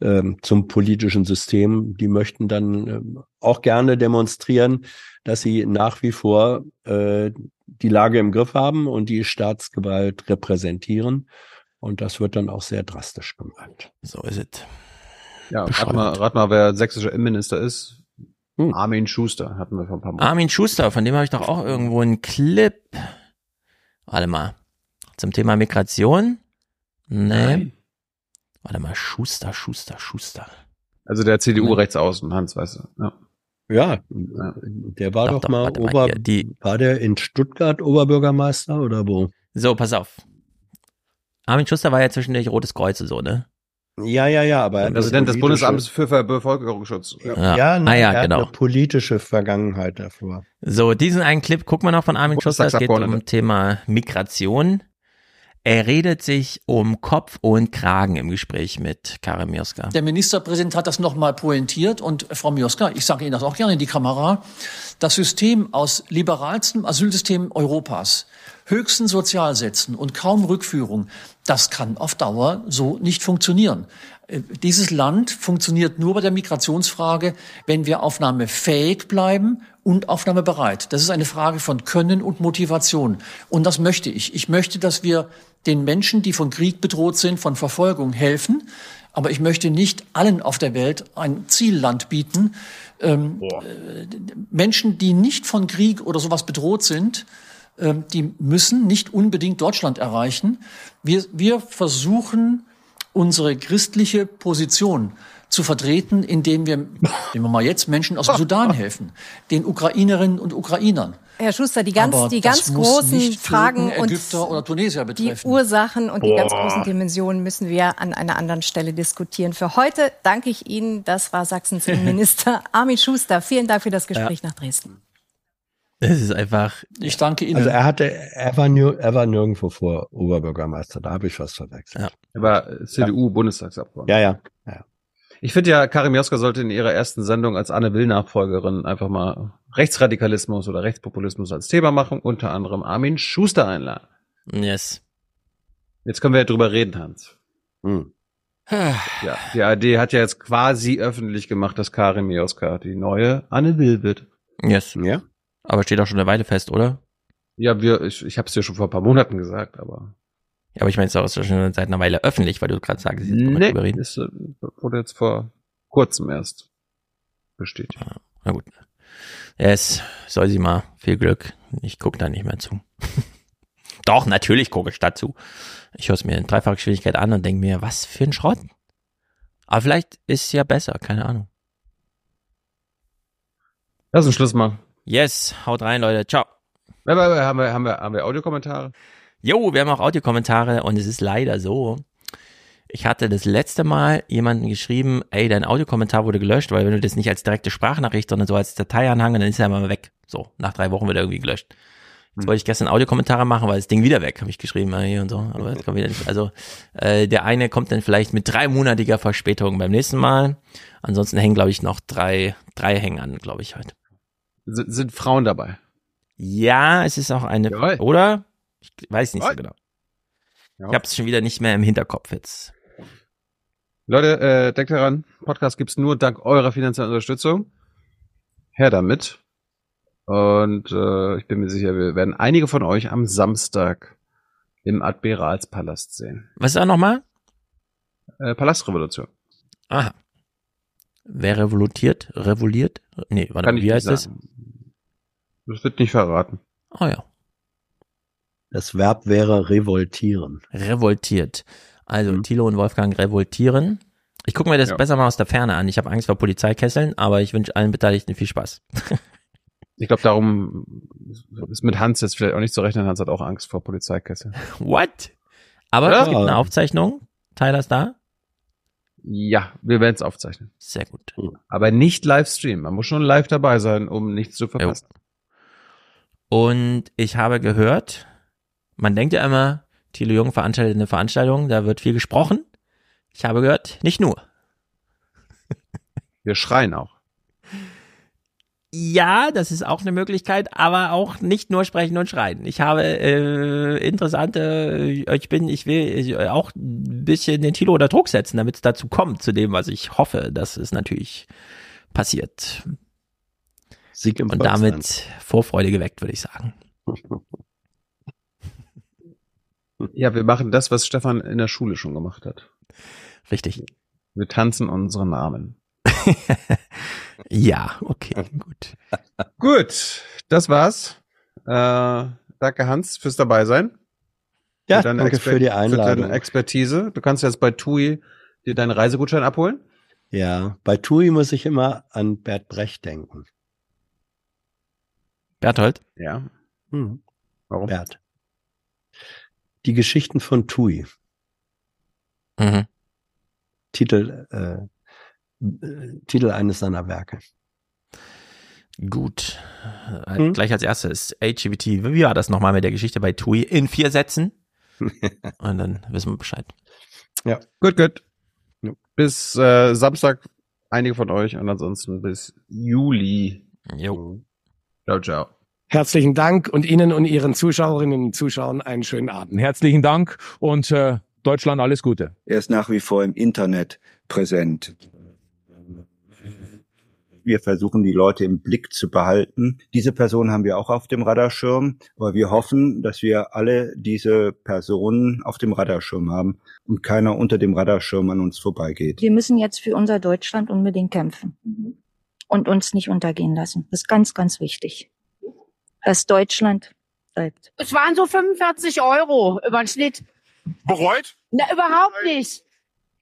zum politischen System. Die möchten dann ähm, auch gerne demonstrieren, dass sie nach wie vor äh, die Lage im Griff haben und die Staatsgewalt repräsentieren. Und das wird dann auch sehr drastisch gemacht. So ist es. Ja, rat mal, rat mal, wer sächsischer Innenminister ist. Hm. Armin Schuster hatten wir vor ein paar Monaten. Armin Schuster, von dem habe ich doch auch irgendwo einen Clip. Warte mal. Zum Thema Migration? Nee. Nein. Warte mal, Schuster, Schuster, Schuster. Also der CDU rechts außen, Hans, weißt du. Ja. Ja, der war Doch, doch, doch, mal, mal Ober, hier, die- war der in Stuttgart Oberbürgermeister oder wo? So, pass auf. Armin Schuster war ja zwischendurch Rotes Kreuz und so, ne? Ja, ja, ja, aber er hat Präsident des Bundesamtes für Bevölkerungsschutz. Ja. Ja, nein, ah, ja, er hat genau. eine politische Vergangenheit davor. So, diesen einen Clip gucken wir noch von Armin Schuster. Es geht um Thema Migration. Er redet sich um Kopf und Kragen im Gespräch mit Karim Mioska. Der Ministerpräsident hat das nochmal pointiert und Frau Mioska, ich sage Ihnen das auch gerne in die Kamera, das System aus liberalstem Asylsystem Europas, höchsten Sozialsätzen und kaum Rückführung, das kann auf Dauer so nicht funktionieren. Äh, Dieses Land funktioniert nur bei der Migrationsfrage, wenn wir aufnahmefähig bleiben und aufnahmebereit. Das ist eine Frage von Können und Motivation. Und das möchte ich. Ich möchte, dass wir den Menschen, die von Krieg bedroht sind, von Verfolgung helfen. Aber ich möchte nicht allen auf der Welt ein Zielland bieten. Ähm, äh, Menschen, die nicht von Krieg oder sowas bedroht sind, ähm, die müssen nicht unbedingt Deutschland erreichen. Wir, wir versuchen, unsere christliche Position zu vertreten, indem wir, nehmen wir mal jetzt, Menschen aus dem Sudan helfen, den Ukrainerinnen und Ukrainern. Herr Schuster, die ganz, Aber die ganz großen Fragen und Ägypter oder Tunesier die. Ursachen und die ganz Boah. großen Dimensionen müssen wir an einer anderen Stelle diskutieren. Für heute danke ich Ihnen. Das war Sachsens Innenminister Armin Schuster. Vielen Dank für das Gespräch nach Dresden. Es ist einfach. Ich danke Ihnen. Also er hatte, er war, nir, er war nirgendwo vor Oberbürgermeister, da habe ich was verwechselt. Er war CDU-Bundestagsabgeordneter. Ja, ja. ja. Ich finde ja, Karim Joska sollte in ihrer ersten Sendung als Anne Will-Nachfolgerin einfach mal Rechtsradikalismus oder Rechtspopulismus als Thema machen, unter anderem Armin Schuster einladen. Yes. Jetzt können wir ja drüber reden, Hans. Hm. Ja, die ARD hat ja jetzt quasi öffentlich gemacht, dass Karim Joska die neue Anne Will wird. Yes. Ja. Aber steht auch schon eine Weile fest, oder? Ja, wir, ich, ich habe es ja schon vor ein paar Monaten gesagt, aber Ja, aber ich meine, es ist auch schon seit einer Weile öffentlich, weil du gerade sagst, jetzt man nee, drüber reden. ist, äh, wurde jetzt vor kurzem erst bestätigt. Na gut. Yes, soll sie mal. Viel Glück. Ich gucke da nicht mehr zu. Doch, natürlich gucke ich dazu. Ich höre es mir in dreifacher Geschwindigkeit an und denke mir, was für ein Schrott. Aber vielleicht ist es ja besser, keine Ahnung. Lass uns Schluss machen. Yes, haut rein, Leute. Ciao. Aber- aber Haben wir, haben wir, haben wir Audiokommentare? Jo, wir haben auch Audiokommentare und es ist leider so. Ich hatte das letzte Mal jemanden geschrieben, ey, dein Audiokommentar wurde gelöscht, weil wenn du das nicht als direkte Sprachnachricht, sondern so als Dateianhang, dann ist er mal weg. So, nach drei Wochen wird er irgendwie gelöscht. Jetzt wollte ich gestern Audiokommentare machen, weil das Ding wieder weg, habe ich geschrieben, hier und so. Aber das kommt wieder nicht. Also äh, der eine kommt dann vielleicht mit dreimonatiger Verspätung beim nächsten Mal. Ansonsten hängen, glaube ich, noch drei, drei hängen an, glaube ich, heute. Sind, sind Frauen dabei? Ja, es ist auch eine, Jawohl. oder? Ich weiß nicht so Jawohl. genau. Ja. Ich habe es schon wieder nicht mehr im Hinterkopf jetzt. Leute, äh, denkt daran, Podcast gibt's nur dank eurer finanziellen Unterstützung. Her damit. Und äh, ich bin mir sicher, wir werden einige von euch am Samstag im Admiralspalast sehen. Was ist da nochmal? Äh, Palastrevolution. Aha. Wer revolutiert? Revoluiert? Nee, warte, Kann wie heißt das? sagen. Das wird nicht verraten. Oh ja. Das Verb wäre revoltieren. Revoltiert. Also Thilo und Wolfgang revoltieren. Ich gucke mir das Ja. besser mal aus der Ferne an. Ich habe Angst vor Polizeikesseln, aber ich wünsche allen Beteiligten viel Spaß. Ich glaube, darum ist mit Hans jetzt vielleicht auch nicht zu rechnen. Hans hat auch Angst vor Polizeikessel. What? Aber Ja. es gibt eine Aufzeichnung. Tyler ist da. Ja, wir werden es aufzeichnen. Sehr gut. Aber nicht Livestream. Man muss schon live dabei sein, um nichts zu verpassen. Und ich habe gehört, man denkt ja immer, Thilo Jung veranstaltet eine Veranstaltung, da wird viel gesprochen. Ich habe gehört, nicht nur. Wir schreien auch. Ja, das ist auch eine Möglichkeit, aber auch nicht nur sprechen und schreien. Ich habe äh, interessante, ich bin, ich will ich, auch ein bisschen den Tilo unter Druck setzen, damit es dazu kommt, zu dem, was ich hoffe, dass es natürlich passiert. Sieg im Und damit Vorfreude geweckt, würde ich sagen. Ja, wir machen das, was Stefan in der Schule schon gemacht hat. Richtig. Wir tanzen unsere Namen. Ja, okay, gut. Gut, das war's. Äh, danke Hans fürs dabei sein. Ja, danke für die Einladung. Für deine Expertise. Du kannst jetzt bei TUI dir deinen Reisegutschein abholen. Ja, bei TUI muss ich immer an Bert Brecht denken. Berthold? Ja. Hm. Warum? Bert. Die Geschichten von TUI. Mhm. Titel, äh, äh, Titel eines seiner Werke. Gut. Äh, Hm? Gleich als erstes, HGBT. Wie war das nochmal mit der Geschichte bei TUI? In vier Sätzen. Und dann wissen wir Bescheid. Ja. Gut, gut. Bis äh, Samstag einige von euch und ansonsten bis Juli. Jo. Ciao, ciao. Herzlichen Dank und Ihnen und Ihren Zuschauerinnen und Zuschauern einen schönen Abend. Herzlichen Dank und äh, Deutschland alles Gute. Er ist nach wie vor im Internet präsent. Wir versuchen, die Leute im Blick zu behalten. Diese Person haben wir auch auf dem Radarschirm, aber wir hoffen, dass wir alle diese Personen auf dem Radarschirm haben und keiner unter dem Radarschirm an uns vorbeigeht. Wir müssen jetzt für unser Deutschland unbedingt kämpfen und uns nicht untergehen lassen. Das ist ganz, ganz wichtig. Dass Deutschland bleibt. Es waren so 45 Euro über den Schnitt. Bereut? Na, überhaupt nicht.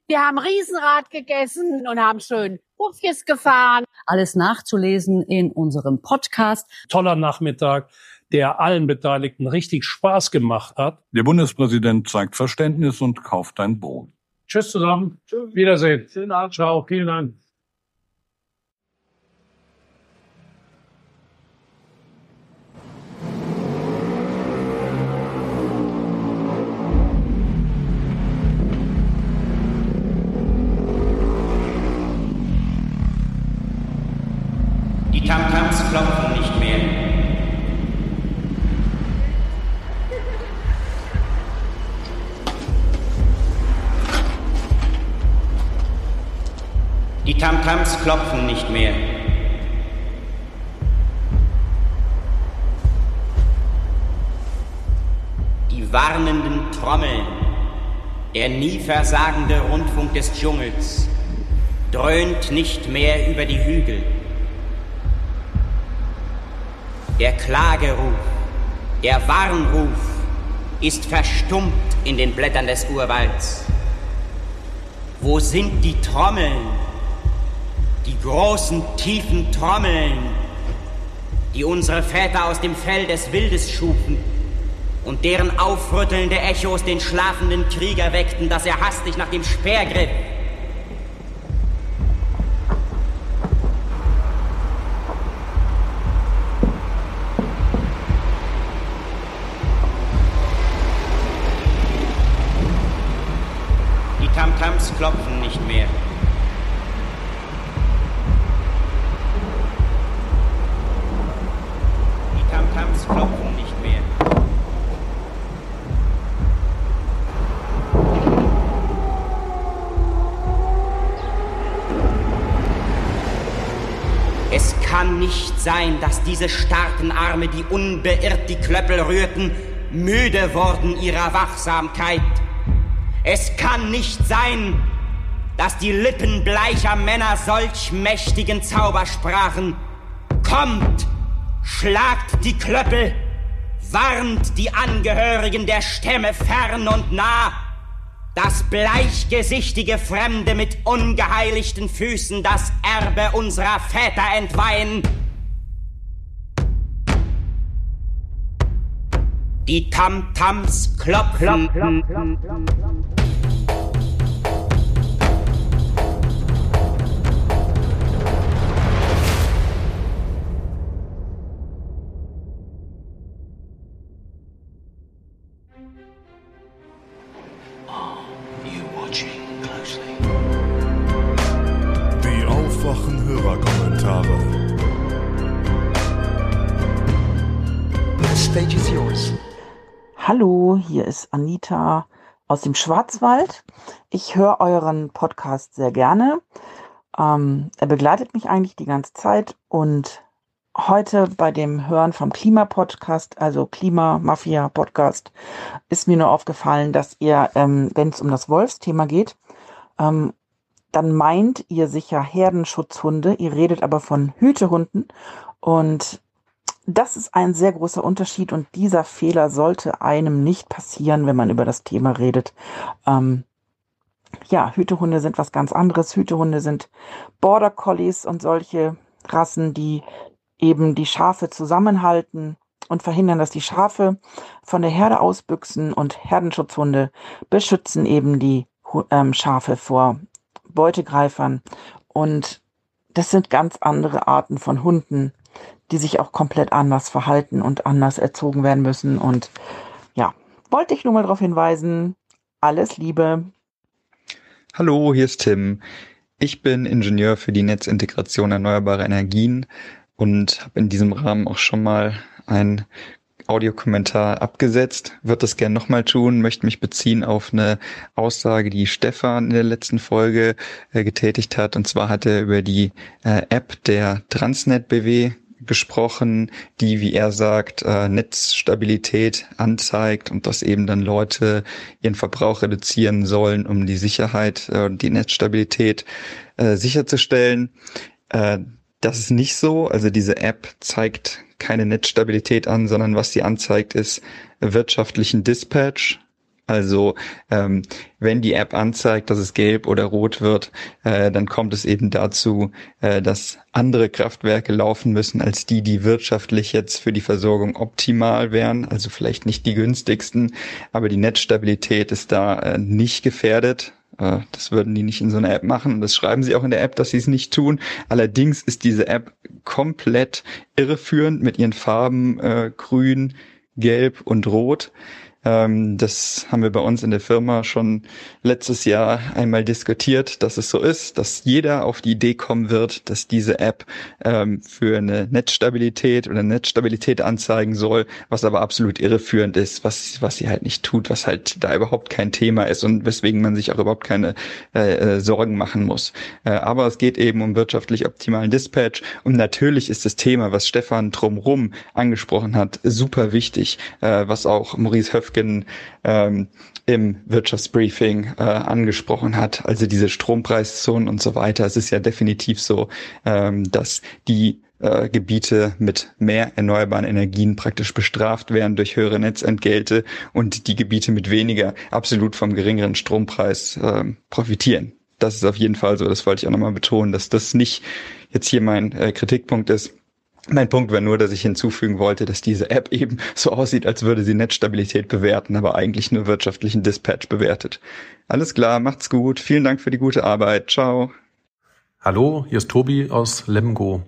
Wir haben Riesenrad gegessen und haben schön Puffjes gefahren. Alles nachzulesen in unserem Podcast. Toller Nachmittag, der allen Beteiligten richtig Spaß gemacht hat. Der Bundespräsident zeigt Verständnis und kauft ein Boot. Tschüss zusammen. Wiedersehen. Schönen Abend. Ciao. Vielen Dank. Die Tamtams klopfen nicht mehr. Die Tamtams klopfen nicht mehr. Die warnenden Trommeln, der nie versagende Rundfunk des Dschungels, dröhnt nicht mehr über die Hügel. Der Klageruf, der Warnruf ist verstummt in den Blättern des Urwalds. Wo sind die Trommeln? Die großen, tiefen Trommeln, die unsere Väter aus dem Fell des Wildes schufen und deren aufrüttelnde Echos den schlafenden Krieger weckten, dass er hastig nach dem Speer griff. Sein, dass diese starken Arme, die unbeirrt die Klöppel rührten, müde wurden ihrer Wachsamkeit. Es kann nicht sein, dass die Lippen bleicher Männer solch mächtigen Zauber sprachen. Kommt, schlagt die Klöppel, warnt die Angehörigen der Stämme fern und nah, dass bleichgesichtige Fremde mit ungeheiligten Füßen das Erbe unserer Väter entweihen. Die Tamtams klopfen. Die Anita aus dem Schwarzwald. Ich höre euren Podcast sehr gerne. Ähm, er begleitet mich eigentlich die ganze Zeit und heute bei dem Hören vom Klimapodcast, also Klimamafia-Podcast, ist mir nur aufgefallen, dass ihr, ähm, wenn es um das Wolfsthema geht, ähm, dann meint ihr sicher Herdenschutzhunde, ihr redet aber von Hütehunden und das ist ein sehr großer Unterschied und dieser Fehler sollte einem nicht passieren, wenn man über das Thema redet. Ähm, ja, Hütehunde sind was ganz anderes. Hütehunde sind Border Collies und solche Rassen, die eben die Schafe zusammenhalten und verhindern, dass die Schafe von der Herde ausbüchsen und Herdenschutzhunde beschützen eben die ähm, Schafe vor Beutegreifern. Und das sind ganz andere Arten von Hunden, die sich auch komplett anders verhalten und anders erzogen werden müssen. Und ja, wollte ich nur mal darauf hinweisen. Alles Liebe. Hallo, hier ist Tim. Ich bin Ingenieur für die Netzintegration erneuerbarer Energien und habe in diesem Rahmen auch schon mal einen Audiokommentar abgesetzt. Wird das gern nochmal tun, möchte mich beziehen auf eine Aussage, die Stefan in der letzten Folge äh, getätigt hat. Und zwar hat er über die äh, App der Transnet BW gesprochen, die, wie er sagt, äh, Netzstabilität anzeigt und dass eben dann Leute ihren Verbrauch reduzieren sollen, um die Sicherheit äh, und die Netzstabilität äh, sicherzustellen. Äh, das ist nicht so. Also diese App zeigt keine Netzstabilität an, sondern was sie anzeigt, ist wirtschaftlichen Dispatch. Also ähm, wenn die App anzeigt, dass es gelb oder rot wird, äh, dann kommt es eben dazu, äh, dass andere Kraftwerke laufen müssen als die, die wirtschaftlich jetzt für die Versorgung optimal wären. Also vielleicht nicht die günstigsten, aber die Netzstabilität ist da äh, nicht gefährdet. Äh, Das würden die nicht in so einer App machen. Und das schreiben sie auch in der App, dass sie es nicht tun. Allerdings ist diese App komplett irreführend mit ihren Farben äh, grün, gelb und rot. Ähm, das haben wir bei uns in der Firma schon letztes Jahr einmal diskutiert, dass es so ist, dass jeder auf die Idee kommen wird, dass diese App ähm, für eine Netzstabilität oder Netzstabilität anzeigen soll, was aber absolut irreführend ist, was, was sie halt nicht tut, was halt da überhaupt kein Thema ist und weswegen man sich auch überhaupt keine äh, äh, Sorgen machen muss. Äh, aber es geht eben um wirtschaftlich optimalen Dispatch und natürlich ist das Thema, was Stefan drumrum angesprochen hat, super wichtig, äh, was auch Maurice Höfgen ähm, im Wirtschaftsbriefing äh, angesprochen hat, also diese Strompreiszonen und so weiter. Es ist ja definitiv so, ähm, dass die äh, Gebiete mit mehr erneuerbaren Energien praktisch bestraft werden durch höhere Netzentgelte und die Gebiete mit weniger absolut vom geringeren Strompreis äh, profitieren. Das ist auf jeden Fall so. Das wollte ich auch nochmal betonen, dass das nicht jetzt hier mein äh, Kritikpunkt ist. Mein Punkt war nur, dass ich hinzufügen wollte, dass diese App eben so aussieht, als würde sie Netzstabilität bewerten, aber eigentlich nur wirtschaftlichen Dispatch bewertet. Alles klar, macht's gut. Vielen Dank für die gute Arbeit. Ciao. Hallo, hier ist Tobi aus Lemgo.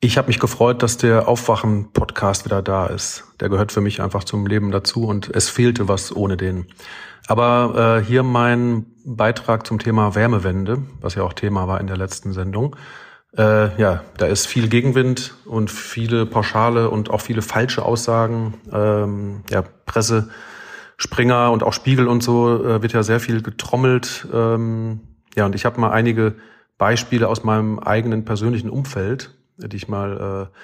Ich habe mich gefreut, dass der Aufwachen-Podcast wieder da ist. Der gehört für mich einfach zum Leben dazu und es fehlte was ohne den. Aber äh, hier mein Beitrag zum Thema Wärmewende, was ja auch Thema war in der letzten Sendung. Äh, ja, da ist viel Gegenwind und viele pauschale und auch viele falsche Aussagen. Ähm, ja, Presse, Springer und auch Spiegel und so äh, wird ja sehr viel getrommelt. Ähm, ja, und ich habe mal einige Beispiele aus meinem eigenen persönlichen Umfeld, die ich mal äh,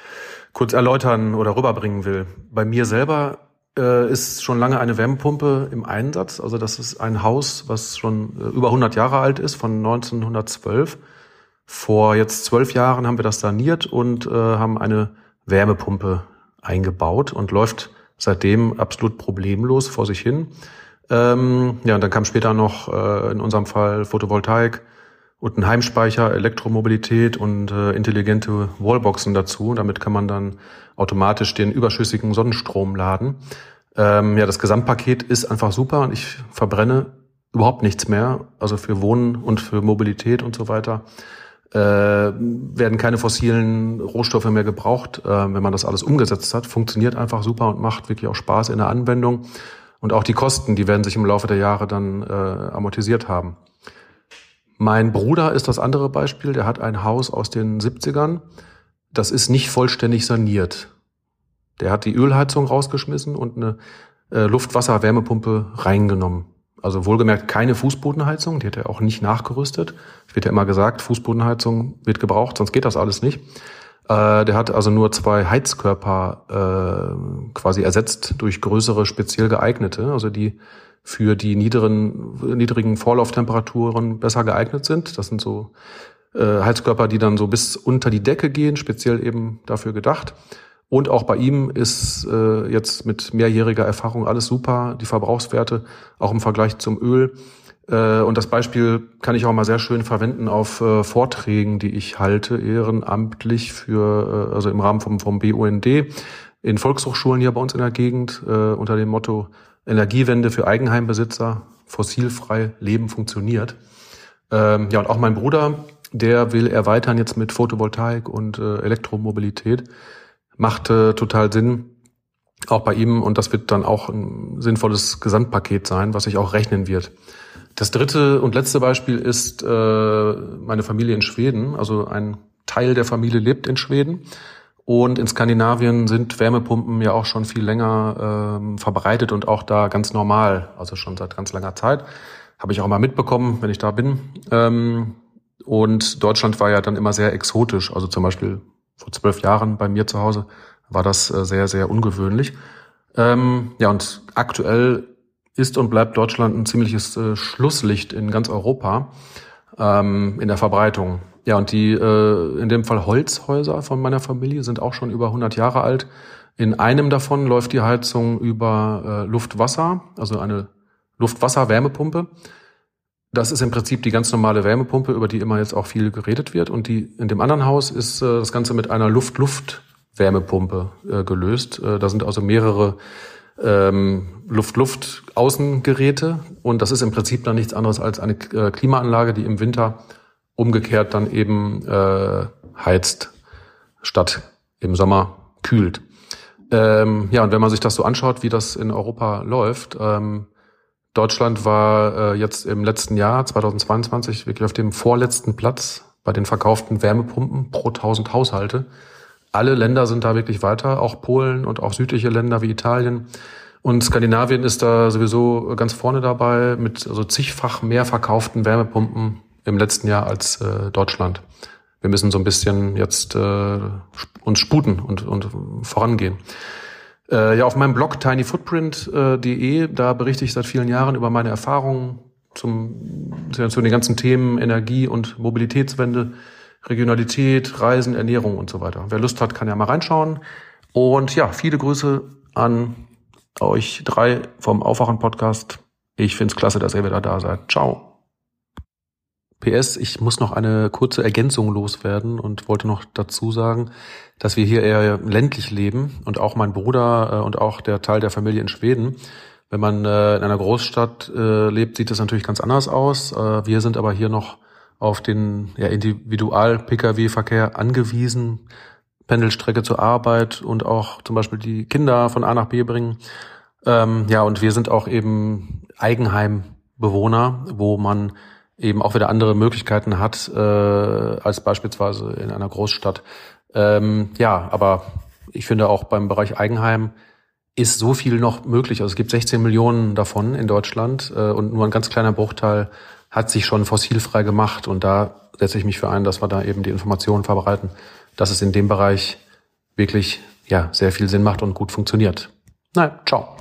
kurz erläutern oder rüberbringen will. Bei mir selber äh, ist schon lange eine Wärmepumpe im Einsatz. Also das ist ein Haus, was schon äh, über 100 Jahre alt ist, von 1912. Vor jetzt zwölf Jahren haben wir das saniert und äh, haben eine Wärmepumpe eingebaut und läuft seitdem absolut problemlos vor sich hin. Ähm, ja, und dann kam später noch äh, in unserem Fall Photovoltaik und ein Heimspeicher, Elektromobilität und äh, intelligente Wallboxen dazu. Damit kann man dann automatisch den überschüssigen Sonnenstrom laden. Ähm, ja, das Gesamtpaket ist einfach super und ich verbrenne überhaupt nichts mehr. Also für Wohnen und für Mobilität und so weiter äh, werden keine fossilen Rohstoffe mehr gebraucht, äh, wenn man das alles umgesetzt hat. Funktioniert einfach super und macht wirklich auch Spaß in der Anwendung. Und auch die Kosten, die werden sich im Laufe der Jahre dann äh, amortisiert haben. Mein Bruder ist das andere Beispiel. Der hat ein Haus aus den 70ern. Das ist nicht vollständig saniert. Der hat die Ölheizung rausgeschmissen und eine äh, Luftwasser-Wärmepumpe reingenommen. Also wohlgemerkt keine Fußbodenheizung, die hat er auch nicht nachgerüstet. Es wird ja immer gesagt, Fußbodenheizung wird gebraucht, sonst geht das alles nicht. Äh, der hat also nur zwei Heizkörper äh, quasi ersetzt durch größere, speziell geeignete, also die für die niederen, niedrigen Vorlauftemperaturen besser geeignet sind. Das sind so äh, Heizkörper, die dann so bis unter die Decke gehen, speziell eben dafür gedacht. Und auch bei ihm ist äh, jetzt mit mehrjähriger Erfahrung alles super, die Verbrauchswerte auch im Vergleich zum Öl. Äh, und das Beispiel kann ich auch mal sehr schön verwenden auf äh, Vorträgen, die ich halte, ehrenamtlich für, äh, also im Rahmen vom, vom BUND in Volkshochschulen hier bei uns in der Gegend äh, unter dem Motto Energiewende für Eigenheimbesitzer, fossilfrei Leben funktioniert. Ähm, ja, und auch mein Bruder, der will erweitern jetzt mit Photovoltaik und äh, Elektromobilität machte total Sinn, auch bei ihm. Und das wird dann auch ein sinnvolles Gesamtpaket sein, was sich auch rechnen wird. Das dritte und letzte Beispiel ist äh, meine Familie in Schweden. Also ein Teil der Familie lebt in Schweden. Und in Skandinavien sind Wärmepumpen ja auch schon viel länger ähm, verbreitet und auch da ganz normal, also schon seit ganz langer Zeit. Habe ich auch mal mitbekommen, wenn ich da bin. Ähm, und Deutschland war ja dann immer sehr exotisch. Also zum Beispiel vor zwölf Jahren bei mir zu Hause war das äh, sehr, sehr ungewöhnlich. Ähm, ja, und aktuell ist und bleibt Deutschland ein ziemliches äh, Schlusslicht in ganz Europa ähm, in der Verbreitung. Ja, und die äh, in dem Fall Holzhäuser von meiner Familie sind auch schon über 100 Jahre alt. In einem davon läuft die Heizung über äh, Luftwasser, also eine Luftwasser-Wärmepumpe. Das ist im Prinzip die ganz normale Wärmepumpe, über die immer jetzt auch viel geredet wird. Und die in dem anderen Haus ist äh, das Ganze mit einer Luft-Luft-Wärmepumpe äh, gelöst. Äh, da sind also mehrere ähm, Luft-Luft-Außengeräte. Und das ist im Prinzip dann nichts anderes als eine äh, Klimaanlage, die im Winter umgekehrt dann eben äh, heizt, statt im Sommer kühlt. Ähm, ja, und wenn man sich das so anschaut, wie das in Europa läuft, ähm, Deutschland war äh, jetzt im letzten Jahr, 2022, wirklich auf dem vorletzten Platz bei den verkauften Wärmepumpen pro 1000 Haushalte. Alle Länder sind da wirklich weiter, auch Polen und auch südliche Länder wie Italien. Und Skandinavien ist da sowieso ganz vorne dabei mit also zigfach mehr verkauften Wärmepumpen im letzten Jahr als äh, Deutschland. Wir müssen so ein bisschen jetzt äh, uns sputen und, und vorangehen. Äh, ja, auf meinem Blog tinyfootprint.de, da berichte ich seit vielen Jahren über meine Erfahrungen zum, zu den ganzen Themen Energie und Mobilitätswende, Regionalität, Reisen, Ernährung und so weiter. Wer Lust hat, kann ja mal reinschauen. Und ja, viele Grüße an euch drei vom Aufwachen-Podcast. Ich find's klasse, dass ihr wieder da seid. Ciao. PS, ich muss noch eine kurze Ergänzung loswerden und wollte noch dazu sagen, dass wir hier eher ländlich leben und auch mein Bruder äh, und auch der Teil der Familie in Schweden. Wenn man äh, in einer Großstadt äh, lebt, sieht das natürlich ganz anders aus. Wir sind aber hier noch auf den ja, Individual-Pkw-Verkehr angewiesen, Pendelstrecke zur Arbeit und auch zum Beispiel die Kinder von A nach B bringen. Ähm, ja, und wir sind auch eben Eigenheimbewohner, wo man eben auch wieder andere Möglichkeiten hat äh, als beispielsweise in einer Großstadt. Ähm, ja, aber ich finde auch beim Bereich Eigenheim ist so viel noch möglich. Also es gibt 16 Millionen davon in Deutschland äh, und nur ein ganz kleiner Bruchteil hat sich schon fossilfrei gemacht. Und da setze ich mich für ein, dass wir da eben die Informationen verbreiten, dass es in dem Bereich wirklich ja sehr viel Sinn macht und gut funktioniert. Na, ciao.